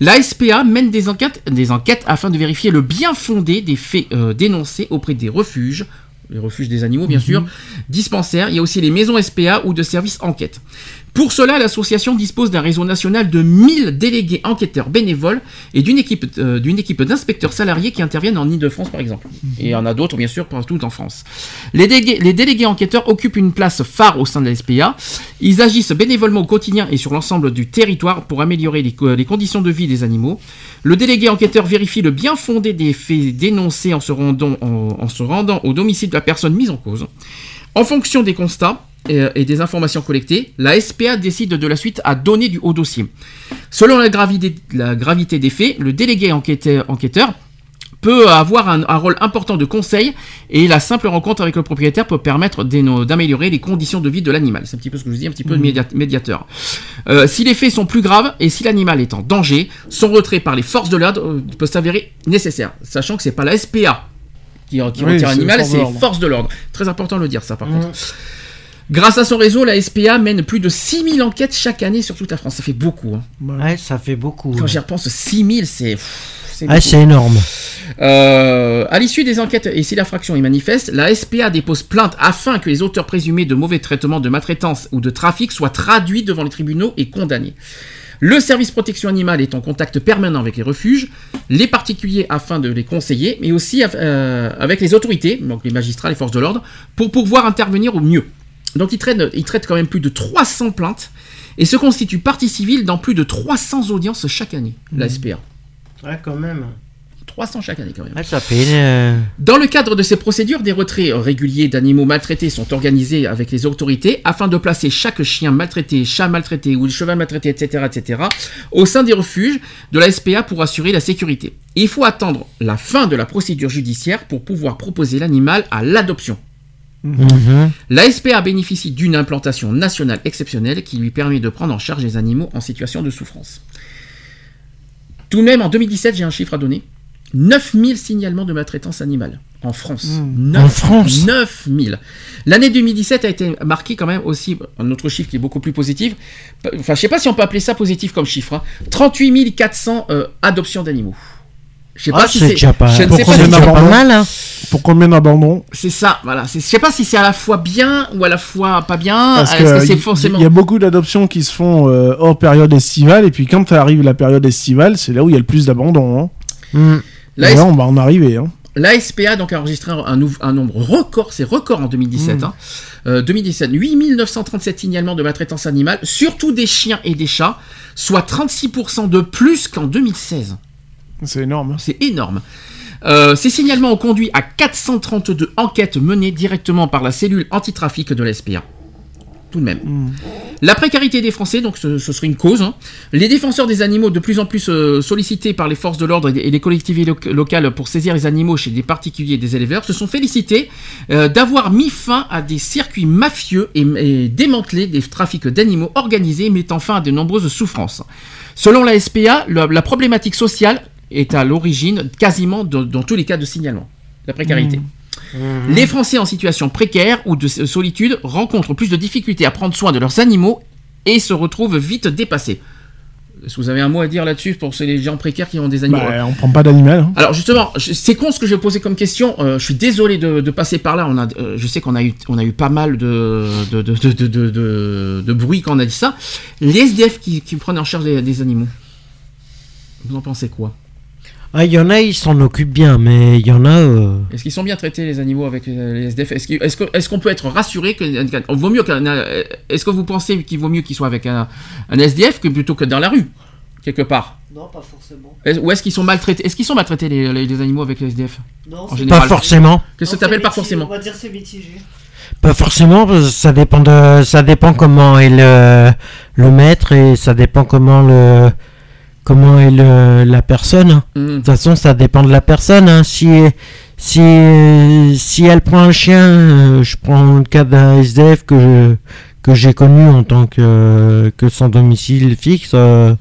La SPA mène des enquêtes, des enquêtes afin de vérifier le bien fondé des faits euh, dénoncés auprès des refuges, les refuges des animaux, bien sûr, dispensaires. Il y a aussi les maisons SPA ou de services enquête. Pour cela, l'association dispose d'un réseau national de 1000 délégués enquêteurs bénévoles et d'une équipe, euh, d'une équipe d'inspecteurs salariés qui interviennent en Ile-de-France, par exemple. Et il y en a d'autres, bien sûr, partout en France. Les délégués, les délégués enquêteurs occupent une place phare au sein de la SPA. Ils agissent bénévolement au quotidien et sur l'ensemble du territoire pour améliorer les, co- les conditions de vie des animaux. Le délégué enquêteur vérifie le bien fondé des faits dénoncés en se rendant, en- en se rendant au domicile de la personne mise en cause. En fonction des constats et, et des informations collectées, la SPA décide de la suite à donner du haut dossier. Selon la gravité, la gravité des faits, le délégué enquêteur, enquêteur peut avoir un, un rôle important de conseil et la simple rencontre avec le propriétaire peut permettre d'améliorer les conditions de vie de l'animal. C'est un petit peu ce que je dis, un petit peu de média- médiateur. Euh, si les faits sont plus graves et si l'animal est en danger, son retrait par les forces de l'ordre euh, peut s'avérer nécessaire, sachant que c'est pas la SPA qui, qui Oui, retire l'animal, de c'est les forces de l'ordre. Très important de le dire ça par contre. Grâce à son réseau, la SPA mène plus de 6000 enquêtes chaque année sur toute la France. Ça fait beaucoup. hein. Ouais, ça fait beaucoup. Quand ouais. j'y repense, 6000, c'est... Ah, c'est énorme. Euh, à l'issue des enquêtes et si l'infraction est manifeste, la SPA dépose plainte afin que les auteurs présumés de mauvais traitements de maltraitance ou de trafic soient traduits devant les tribunaux et condamnés. Le service protection animale est en contact permanent avec les refuges, les particuliers afin de les conseiller, mais aussi euh, avec les autorités, donc les magistrats, les forces de l'ordre, pour pouvoir intervenir au mieux. Donc il traite, il traite quand même plus de 300 plaintes et se constitue partie civile dans plus de 300 audiences chaque année, la SPA. Ouais, quand même. 300 chaque année quand même. Ouais, ça fait. euh, Dans le cadre de ces procédures, des retraits réguliers d'animaux maltraités sont organisés avec les autorités afin de placer chaque chien maltraité, chat maltraité ou cheval maltraité, etc., etc., au sein des refuges de la SPA pour assurer la sécurité. Il faut attendre la fin de la procédure judiciaire pour pouvoir proposer l'animal à l'adoption. La SPA bénéficie d'une implantation nationale exceptionnelle qui lui permet de prendre en charge les animaux en situation de souffrance. Tout de même, en 2017, j'ai un chiffre à donner. 9000 signalements de maltraitance animale en France. Neuf- En France 9000. L'année 2017 a été marquée quand même aussi, un autre chiffre qui est beaucoup plus positif. Enfin, je sais pas si on peut appeler ça positif comme chiffre. hein. 38 400 euh, adoptions d'animaux. Je sais pas Ah, si c'est déjà pas, Je ne Pour sais pas combien si c'est pas d'abandons mal, hein. Pour combien d'abandons c'est ça, voilà. Je sais pas si c'est à la fois bien ou à la fois pas bien. Parce que que c'est il forcément il y a beaucoup d'adoptions qui se font euh, hors période estivale, et puis quand arrive la période estivale, c'est là où il y a le plus d'abandons. Hein. Mm. S- là, on va en arriver. Hein. la SPA donc a enregistré un, nombre record, c'est record en 2017. hein. Euh, 2017, 8937 signalements de maltraitance animale, surtout des chiens et des chats, soit 36% de plus qu'en 2016. C'est énorme. hein. C'est énorme. Euh, ces signalements ont conduit à 432 enquêtes menées directement par la cellule antitrafic de la SPA. Tout de même. Mm. La précarité des Français, donc ce, ce serait une cause. hein. Les défenseurs des animaux, de plus en plus euh, sollicités par les forces de l'ordre et, et les collectivités loc- locales pour saisir les animaux chez des particuliers et des éleveurs, se sont félicités euh, d'avoir mis fin à des circuits mafieux et, et démantelé des trafics d'animaux organisés mettant fin à de nombreuses souffrances. Selon la SPA, la problématique sociale est à l'origine quasiment de- dans tous les cas de signalement. La précarité. Les Français en situation précaire ou de solitude rencontrent plus de difficultés à prendre soin de leurs animaux et se retrouvent vite dépassés. Est-ce que vous avez un mot à dire là-dessus pour ces gens précaires qui ont des animaux? Bah, on prend pas d'animal. hein. alors justement, c'est con ce que je vais poser comme question. euh, je suis désolé de, de passer par là. On a, euh, je sais qu'on a eu, on a eu pas mal de, de, de, de, de, de- de- de bruit quand on a dit ça. Les SDF qui, qui prennent en charge des, des animaux. Vous en pensez quoi? Ah, il y en a, ils s'en occupent bien, mais il y en a. euh, Est-ce qu'ils sont bien traités les animaux avec euh, les SDF Est-ce qu'on peut être rassuré que vaut mieux qu'un euh, Est-ce que vous pensez qu'il vaut mieux qu'il soit avec un, un SDF que plutôt que dans la rue quelque part? Non, pas forcément. Est- Ou est-ce qu'ils sont maltraités Est-ce qu'ils sont maltraités les, les- les animaux avec les SDF Non, En c'est- général. Pas forcément. Qu'est-ce que appelles c'est pas forcément On va dire c'est mitigé. Pas forcément, que ça dépend de, ça dépend comment est le, le maître et ça dépend comment le, comment est le, la personne. Hmm. De toute façon, ça dépend de la personne. hein. Si, si, si elle prend un chien, euh, je prends le cas d'un SDF que je, que j'ai connu en tant que, que sans domicile fixe. euh,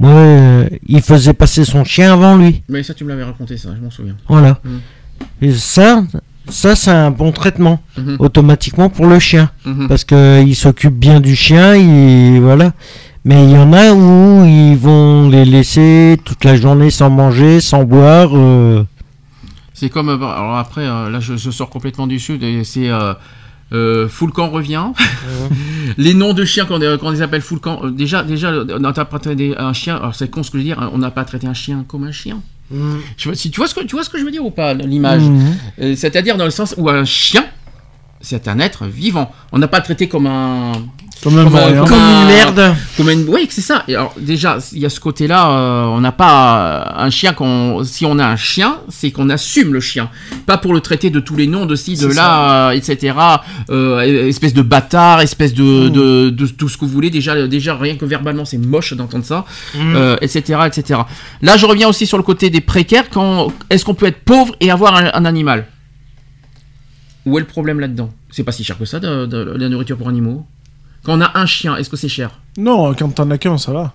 moi, euh, il faisait passer son chien avant lui. Mais ça, tu me l'avais raconté, ça, je m'en souviens. Voilà. Mm. Et ça, ça c'est un bon traitement Mhm. automatiquement pour le chien Mhm. parce que il s'occupe bien du chien, il voilà. Mais il y en a où ils vont les laisser toute la journée sans manger, sans boire. euh, C'est comme. euh, Alors après, euh, là, je, je sors complètement du sud et c'est. Euh, euh, full camp revient. <laughs> les noms de chiens qu'on qu'on les appelle euh, déjà, déjà, on n'a pas traité un chien. Alors c'est con ce que je veux dire. hein, On n'a pas traité un chien comme un chien. Je, pas si tu vois ce que tu vois ce que je veux dire ou pas l'image? Euh, C'est-à-dire dans le sens où un chien, c'est un être vivant. On n'a pas le traité comme un Comme un Comme un- vaurien. comme Comme un- une merde. comme une... Oui, c'est ça. Et alors déjà, il y a ce côté-là. euh, on n'a pas euh, un chien qu'on. Si on a un chien, c'est qu'on assume le chien, pas pour le traiter de tous les noms de ci, de là, euh, etc. euh, espèce de bâtard, espèce de, de, de tout ce que vous voulez. Déjà, déjà rien que verbalement, c'est moche d'entendre ça, euh, etc., etc. Là, je reviens aussi sur le côté des précaires. Quand est-ce qu'on peut être pauvre et avoir un, un animal? Où est le problème là-dedans? C'est pas si cher que ça de, de- de la nourriture pour animaux? Quand on a un chien, est-ce que c'est cher? Non, quand t'en as qu'un, ça va.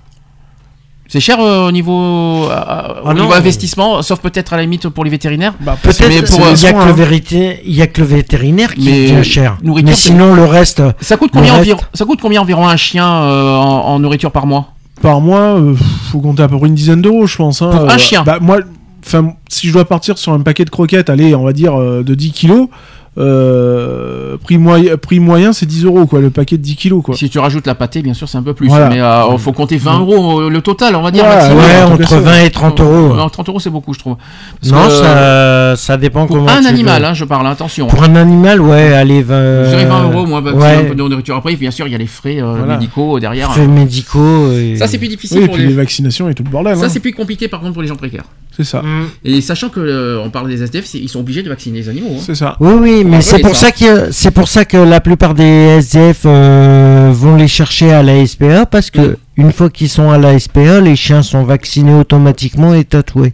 C'est cher euh, au niveau, euh, au Ah niveau investissement, sauf peut-être à la limite pour les vétérinaires? Bah, Peut-être Mais mais pour, il euh, y a soins, que le hein. a que le vétérinaire qui Mais devient cher. Mais sinon le reste, Ça coûte combien reste. environ Ça coûte combien environ un chien euh, en, en nourriture par mois? Par mois, euh, faut compter à peu près une dizaine d'euros, je pense. hein. Pour un Euh, chien? Bah, moi, enfin, si je dois partir sur un paquet de croquettes, allez, on va dire euh, de 10 kilos, euh, prix, moyen, prix moyen, c'est 10 euros, quoi, le paquet de 10 kilos, quoi. Si tu rajoutes la pâtée, bien sûr, c'est un peu plus. Voilà. Mais il faut compter 20 euros euh, le total, on va dire. Ouais, entre ça, 20 et 30 euros. Non, 30 euros, c'est beaucoup, je trouve. Parce Non, que, ça, ça dépend Pour comment. un tu animal, hein, je parle, attention. Pour un animal, ouais, allez, 20. Je dirais 20 euros, moi, bah, ouais, un peu de nourriture. Après, bien sûr, il y a les frais euh, Voilà. médicaux derrière. frais médicaux. et- Ça, c'est plus difficile Oui, et pour puis les. les vaccinations et tout le bordel. Ça, hein. c'est plus compliqué, par contre, pour les gens précaires. C'est ça. Mm. Et sachant que, euh, on parle des SDF, ils sont obligés de vacciner les animaux. hein. C'est ça. Oui, oui, mais c'est pour ça. ça que c'est pour ça que la plupart des SDF euh, vont les chercher à la SPA parce que Mm. une fois qu'ils sont à la SPA, les chiens sont vaccinés automatiquement et tatoués.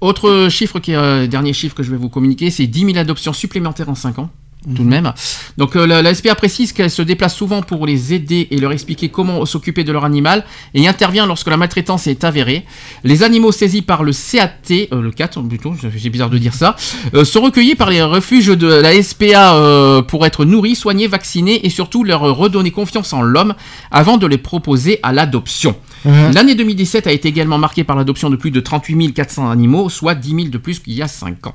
Autre chiffre, qui est, euh, dernier chiffre que je vais vous communiquer, c'est 10 000 adoptions supplémentaires en 5 ans. Tout de même. Donc euh, la, la SPA précise qu'elle se déplace souvent pour les aider et leur expliquer comment s'occuper de leur animal et intervient lorsque la maltraitance est avérée. Les animaux saisis par le CAT, euh, le 4 plutôt, c'est bizarre de dire ça, euh, sont recueillis par les refuges de la SPA euh, pour être nourris, soignés, vaccinés et surtout leur redonner confiance en l'homme avant de les proposer à l'adoption. L'année 2017 a été également marquée par l'adoption de plus de 38 400 animaux, soit 10 000 de plus qu'il y a 5 ans.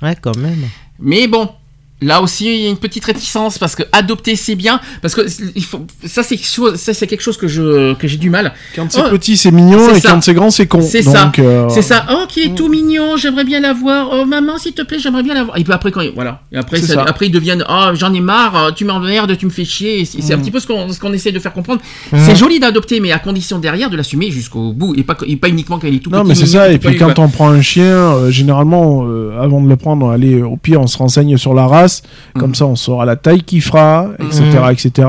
Ouais, quand même. Mais bon, là aussi il y a une petite réticence parce que adopter c'est bien, parce que il faut, ça c'est quelque chose, ça c'est quelque chose que je que j'ai du mal. Quand c'est Oh, petit, c'est mignon, et ça. quand c'est grand, c'est con. C'est ça. euh, C'est ça. Oh, qui est tout mignon, j'aimerais bien l'avoir. Oh, maman, s'il te plaît, j'aimerais bien l'avoir. Et puis après, quand il- voilà. Et après, ça- ça. après ils deviennent, oh, j'en ai marre, euh, tu m'emmerdes, tu me fais chier. C'est un Mm. petit peu ce qu'on essaie de faire comprendre. C'est joli d'adopter, mais à condition derrière de l'assumer jusqu'au bout et pas, et pas uniquement quand il est tout Non, petit. mais c'est ça. Et puis quand on prend un chien, euh, généralement, euh, avant de le prendre, allez, au pire, on se renseigne sur la race. Comme Mhm. ça, on saura la taille qu'il fera, etc., etc.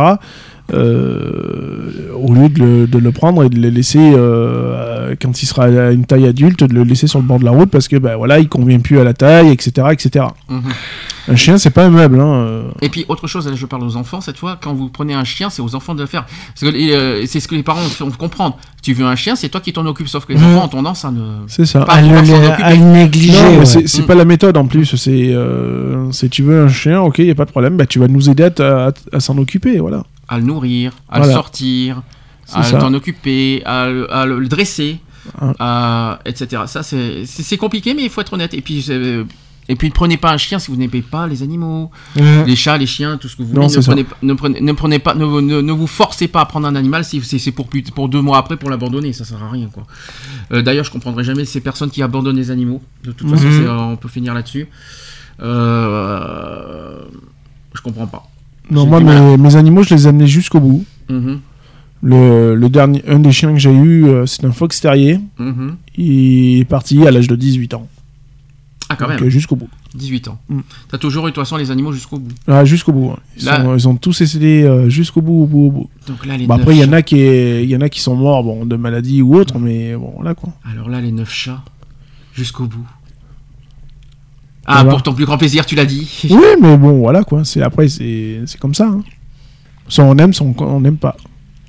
Euh, au lieu de le, de le prendre et de le laisser euh, quand il sera à une taille adulte, de le laisser sur le bord de la route parce que ben voilà, il convient plus à la taille, etc., etc. Mhm. Un chien, c'est pas un meuble. Hein. euh. Et puis autre chose, là je parle aux enfants cette fois, quand vous prenez un chien, c'est aux enfants de le faire. Parce que, c'est ce que les parents font comprendre. Tu veux un chien, c'est toi qui t'en occupes, sauf que les Mhm. enfants ont tendance à ne... C'est ça. Pas À le, à négliger. Ouais. c'est pas la méthode en plus. C'est euh, tu veux un chien, ok, y a pas de problème. Bah, tu vas nous aider à- à s'en occuper, voilà. À le nourrir, à Voilà. le sortir, à t'en occuper, à, le- à le dresser, Ah. à- etc. Ça, c'est compliqué, mais il faut être honnête. Et puis, c'est- et puis ne prenez pas un chien si vous n'aimez pas les animaux, les chats, les chiens, tout ce que vous voulez. Ne prenez, pas- ne, prenez, ne prenez pas, ne, ne- ne vous forcez pas à prendre un animal si c'est pour, plus- pour deux mois après pour l'abandonner. Ça sert à rien, quoi. Euh, D'ailleurs, je comprendrai jamais ces personnes qui abandonnent les animaux. De toute façon, Mhm. euh, on peut finir là-dessus. Euh, je comprends pas. Non, moi, mes, mes animaux, je les ai amenés jusqu'au bout. Mhm, Le, le dernier, un des chiens que j'ai eu, euh, c'est un fox terrier. mhm. Il est parti à l'âge de 18 ans. Ah, quand Donc, même. euh, jusqu'au bout. 18 ans. Mm. T'as toujours eu de toute façon les animaux jusqu'au bout. Ah, jusqu'au bout. hein. Ils, Là- sont- ils ont tous essayé euh, jusqu'au bout, au bout, au bout. Donc là les neuf après, il y en a qui, y en a qui sont morts, bon, de maladie ou autre, mais bon, là quoi. Alors là les neuf chats jusqu'au bout. Ah Voilà. pour ton plus grand plaisir tu l'as dit. <laughs> Oui, mais bon, voilà quoi. C'est après, c'est c'est comme ça. hein. Soit on aime, soit on n'aime pas.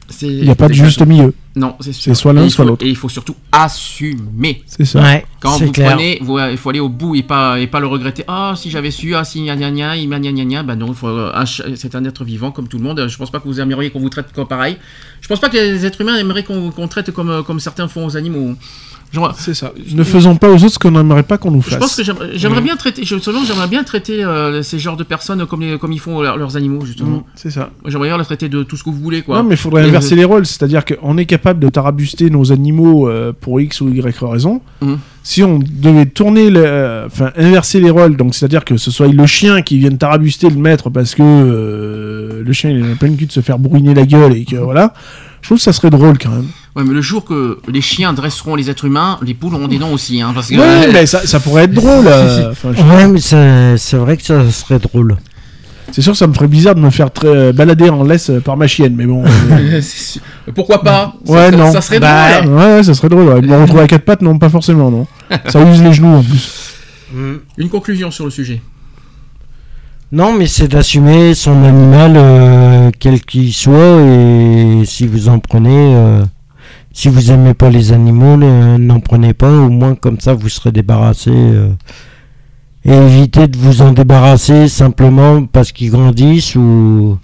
C'est- Il n'y a pas de juste milieu. Non c'est sûr. C'est soit l'un, soit l'autre. Et il faut surtout assumer. C'est ça. Ouais, Quand vous clair. prenez, vous- il faut aller au bout et pas, et pas le regretter. Ah, si j'avais su, ah, si, gna gna gna, il m'a gna gna gna. Ben non, il faut, euh, c'est un être vivant comme tout le monde. Je pense pas que vous aimeriez qu'on vous traite comme pareil. Je pense pas que les êtres humains aimeraient qu'on traite comme, comme certains font aux animaux. Genre, C'est ça. Ne faisons pas aux autres ce qu'on n'aimerait pas qu'on nous fasse. je pense que j'aimerais j'aimerais bien traiter, selon, j'aimerais bien traiter euh, ces genres de personnes comme, les- comme ils font leurs, leurs animaux, justement. Mm, C'est ça. J'aimerais bien les traiter de tout ce que vous voulez, quoi. Non, mais il faudrait inverser les rôles. C'est-à-dire qu'on est capable de tarabuster nos animaux euh, pour X ou Y raison. Mhm. Si on devait tourner, le- euh, enfin inverser les rôles, donc c'est-à-dire que ce soit le chien qui vienne tarabuster le maître parce que euh, le chien il est plein de cul de se faire bourriner la gueule et que voilà, je trouve que ça serait drôle quand même. Ouais, mais le jour que les chiens dresseront les êtres humains, les poules auront des noms aussi, hein, parce que. Ouais, mais ça, ça pourrait être drôle. euh, enfin, je- Ouais, mais c'est vrai que ça serait drôle. C'est sûr que ça me ferait bizarre de me faire très- balader en laisse euh, par ma chienne, mais bon. euh. <laughs> Pourquoi pas? Ouais, ça, non. Ça serait Bah, drôle. ouais, ouais, ça serait drôle. Ouais. Me retrouver à quatre pattes, non, pas forcément, non. Ça <laughs> use les genoux en plus. Une conclusion sur le sujet. Non, mais c'est d'assumer son animal, euh, quel qu'il soit, et si vous en prenez, euh, si vous aimez pas les animaux, ne- n'en prenez pas, au moins comme ça vous serez débarrassé. euh, et évitez de vous en débarrasser simplement parce qu'ils grandissent ou,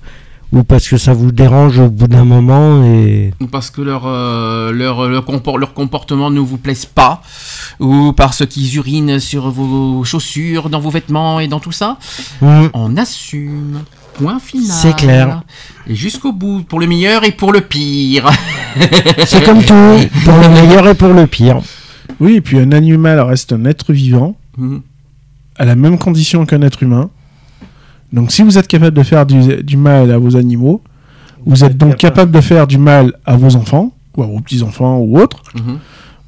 ou parce que ça vous dérange au bout d'un moment et Ou parce que leur, euh, leur, leur, compor- leur comportement ne vous plaise pas, ou parce qu'ils urinent sur vos chaussures, dans vos vêtements et dans tout ça, Mm. on assume. Point final. C'est clair. Et jusqu'au bout, pour le meilleur et pour le pire. <laughs> c'est comme tout, pour le meilleur et pour le pire. Oui, et puis un animal reste un être vivant, Mhm. à la même condition qu'un être humain. Donc si vous êtes capable de faire du, du mal à vos animaux, vous êtes donc capable de faire du mal à vos enfants, ou à vos petits-enfants, ou autres. Mhm.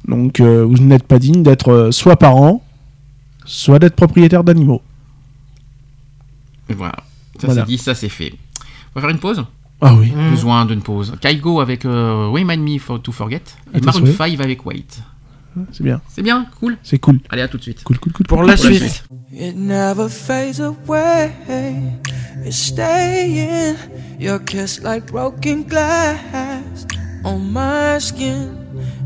Donc euh, vous n'êtes pas digne d'être euh, soit parent, soit d'être propriétaire d'animaux. Et voilà. Ça Voilà. c'est dit, ça c'est fait. On va faire une pause Ah oui. Besoin d'une pause. Kaigo avec euh, Remind Me for, to Forget. Et Maroon souhaits. 5 avec Wait. C'est bien. C'est bien, cool. C'est cool. Allez, à tout de suite. Cool, cool, cool. Pour cool, la suite. It never fades away. It's staying. Your kiss like broken glass on my skin.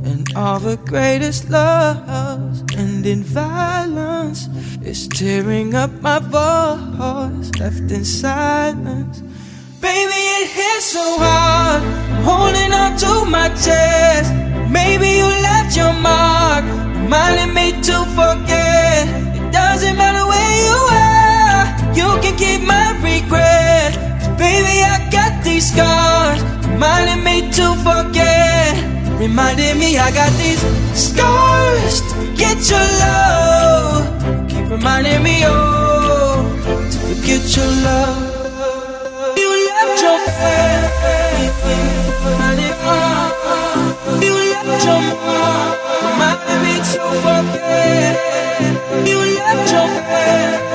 And all the greatest loves end in violence. It's tearing up my voice, left in silence. Baby, it hits so hard. Holding on to my chest. Maybe you left your mark, reminding me to forget. It doesn't matter where you are, you can keep my regret. baby, I got these scars, reminding me to forget. Reminding me I got these scars to forget your love. Keep reminding me, oh, to forget your love. You left your You left your mark, reminding me to forget. You left your You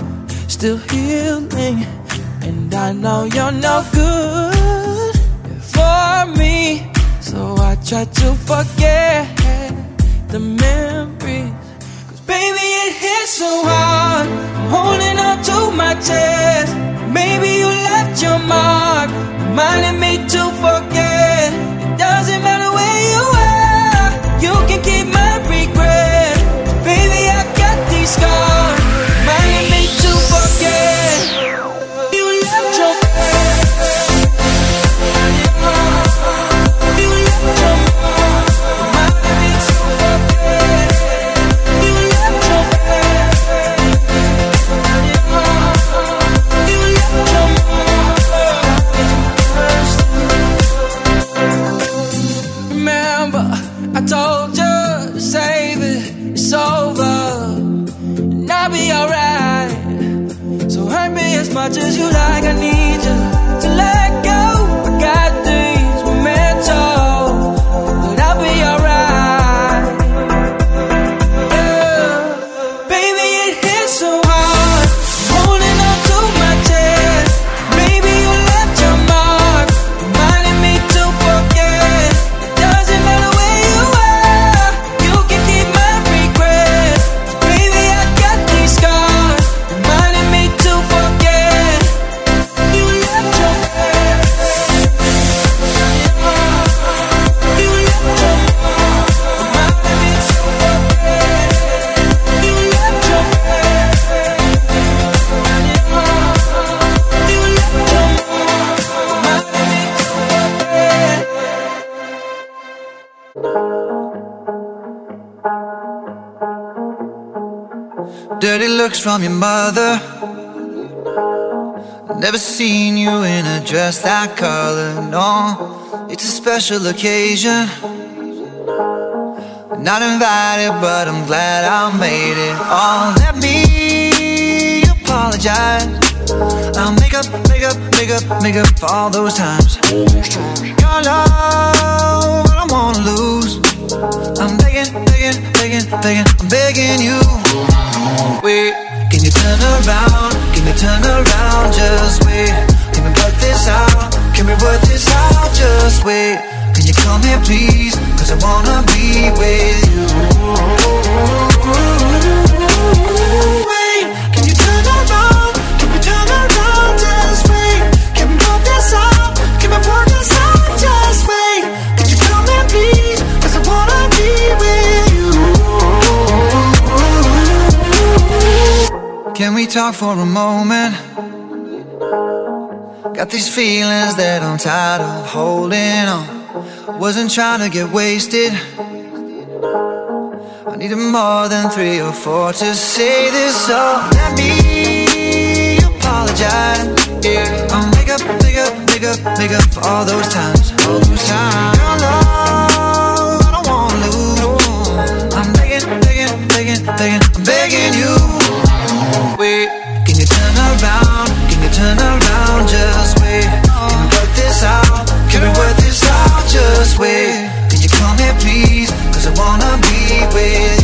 still healing. And I know you're no good for me. So I try to forget the memories. Cause baby, it hits so hard. I'm holding on to my chest. Maybe you left your mark, reminding me to forget. It doesn't matter where you are, you can keep much as you like. I need from your mother. Never seen you in a dress that color. No, it's a special occasion. Not invited, but I'm glad I made it. Oh, let me apologize. I'll make up, make up, make up, make up for all those times. Your love, I don't wanna lose. I'm begging, begging, begging, begging, I'm begging you. Wait, can you turn around? Can you turn around? Just wait. Can we work this out? Can we work this out? Just wait. Can you come here, please? Cause I wanna be with you. Can we talk for a moment? Got these feelings that I'm tired of holding on. Wasn't trying to get wasted. I needed more than three or four to say this, so let me apologize. Yeah, I'll make up, make up, make up, make up for all those times, all those times. Your love, I don't wanna lose. I'm begging, begging, begging, begging, begging with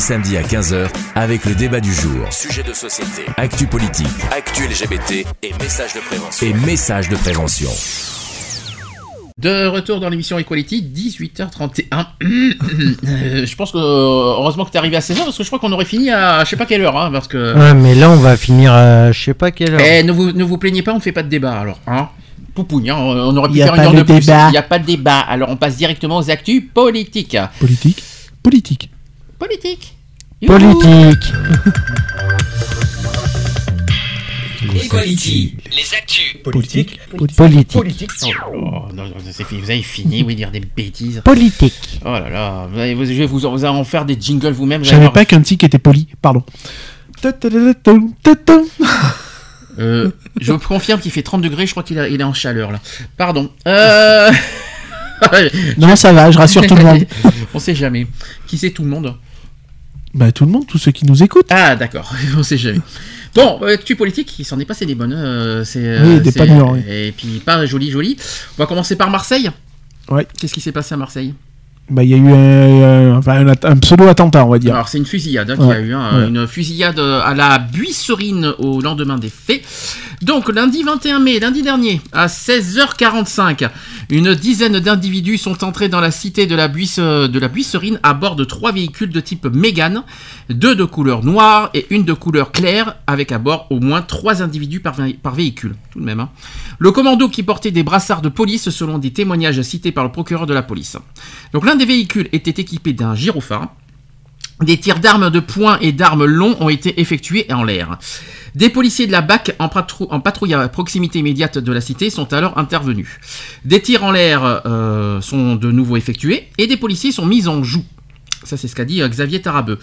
samedis à 15h avec le débat du jour. Sujet de société, actu politique, actu LGBT et messages de prévention. Et messages de prévention. De retour dans l'émission Equality, 18h31. <clears throat> Euh, je pense que euh, heureusement que t'es arrivé à 16h parce que je crois qu'on aurait fini à je sais pas quelle heure hein, parce que Ouais, mais là, on va finir à je sais pas quelle heure. Eh, ne vous ne vous plaignez pas, on ne fait pas de débat alors hein. Poupougne, hein, on aurait pu faire pas une heure de plus. débat. Il n'y a pas de débat. Alors on passe directement aux actus politiques. Politique Politique. Politique. Politique. Equality, les actus. Politique. Politique. Oh, non, non, c'est fini. Vous avez fini, oui, dire des bêtises. Politique. Oh là là, vous allez- vous- je vais vous, en- vous allez en faire des jingles vous-même. Je savais pas qu'un tic était poli. Pardon. Euh, je vous confirme qu'il fait 30 degrés, je crois qu'il est en chaleur là. Pardon. Euh... Non, ça va, je rassure tout le monde. <laughs> On sait jamais. Qui c'est tout le monde? Bah, tout le monde, tous ceux qui nous écoutent. Ah d'accord, <laughs> on sait jamais. Bon, euh, actu politique, il s'en est passé des bonnes. euh, c'est, Oui, des pas mûres, oui. Et puis pas joli, joli. On va commencer par Marseille. Ouais. Qu'est-ce qui s'est passé à Marseille? Bah, il y a eu un, un- enfin, un at- un pseudo-attentat, on va dire. Alors c'est une fusillade hein, qu'il y a eu, hein, ouais. une fusillade à la Buisserine au lendemain des faits. Donc lundi 21 mai, lundi dernier, à 16h45, une dizaine d'individus sont entrés dans la cité de la, Buisse, de la Buisserine à bord de trois véhicules de type Mégane, deux de couleur noire et une de couleur claire, avec à bord au moins trois individus par, vé- par véhicule, tout de même. hein. Le commando qui portait des brassards de police selon des témoignages cités par le procureur de la police. Donc l'un des véhicules était équipé d'un gyrophare. Des tirs d'armes de poing et d'armes longs ont été effectués en l'air. Des policiers de la BAC en patrouille à proximité immédiate de la cité sont alors intervenus. Des tirs en l'air euh, sont de nouveau effectués et des policiers sont mis en joue. Ça, c'est ce qu'a dit euh, Xavier Tarabeu.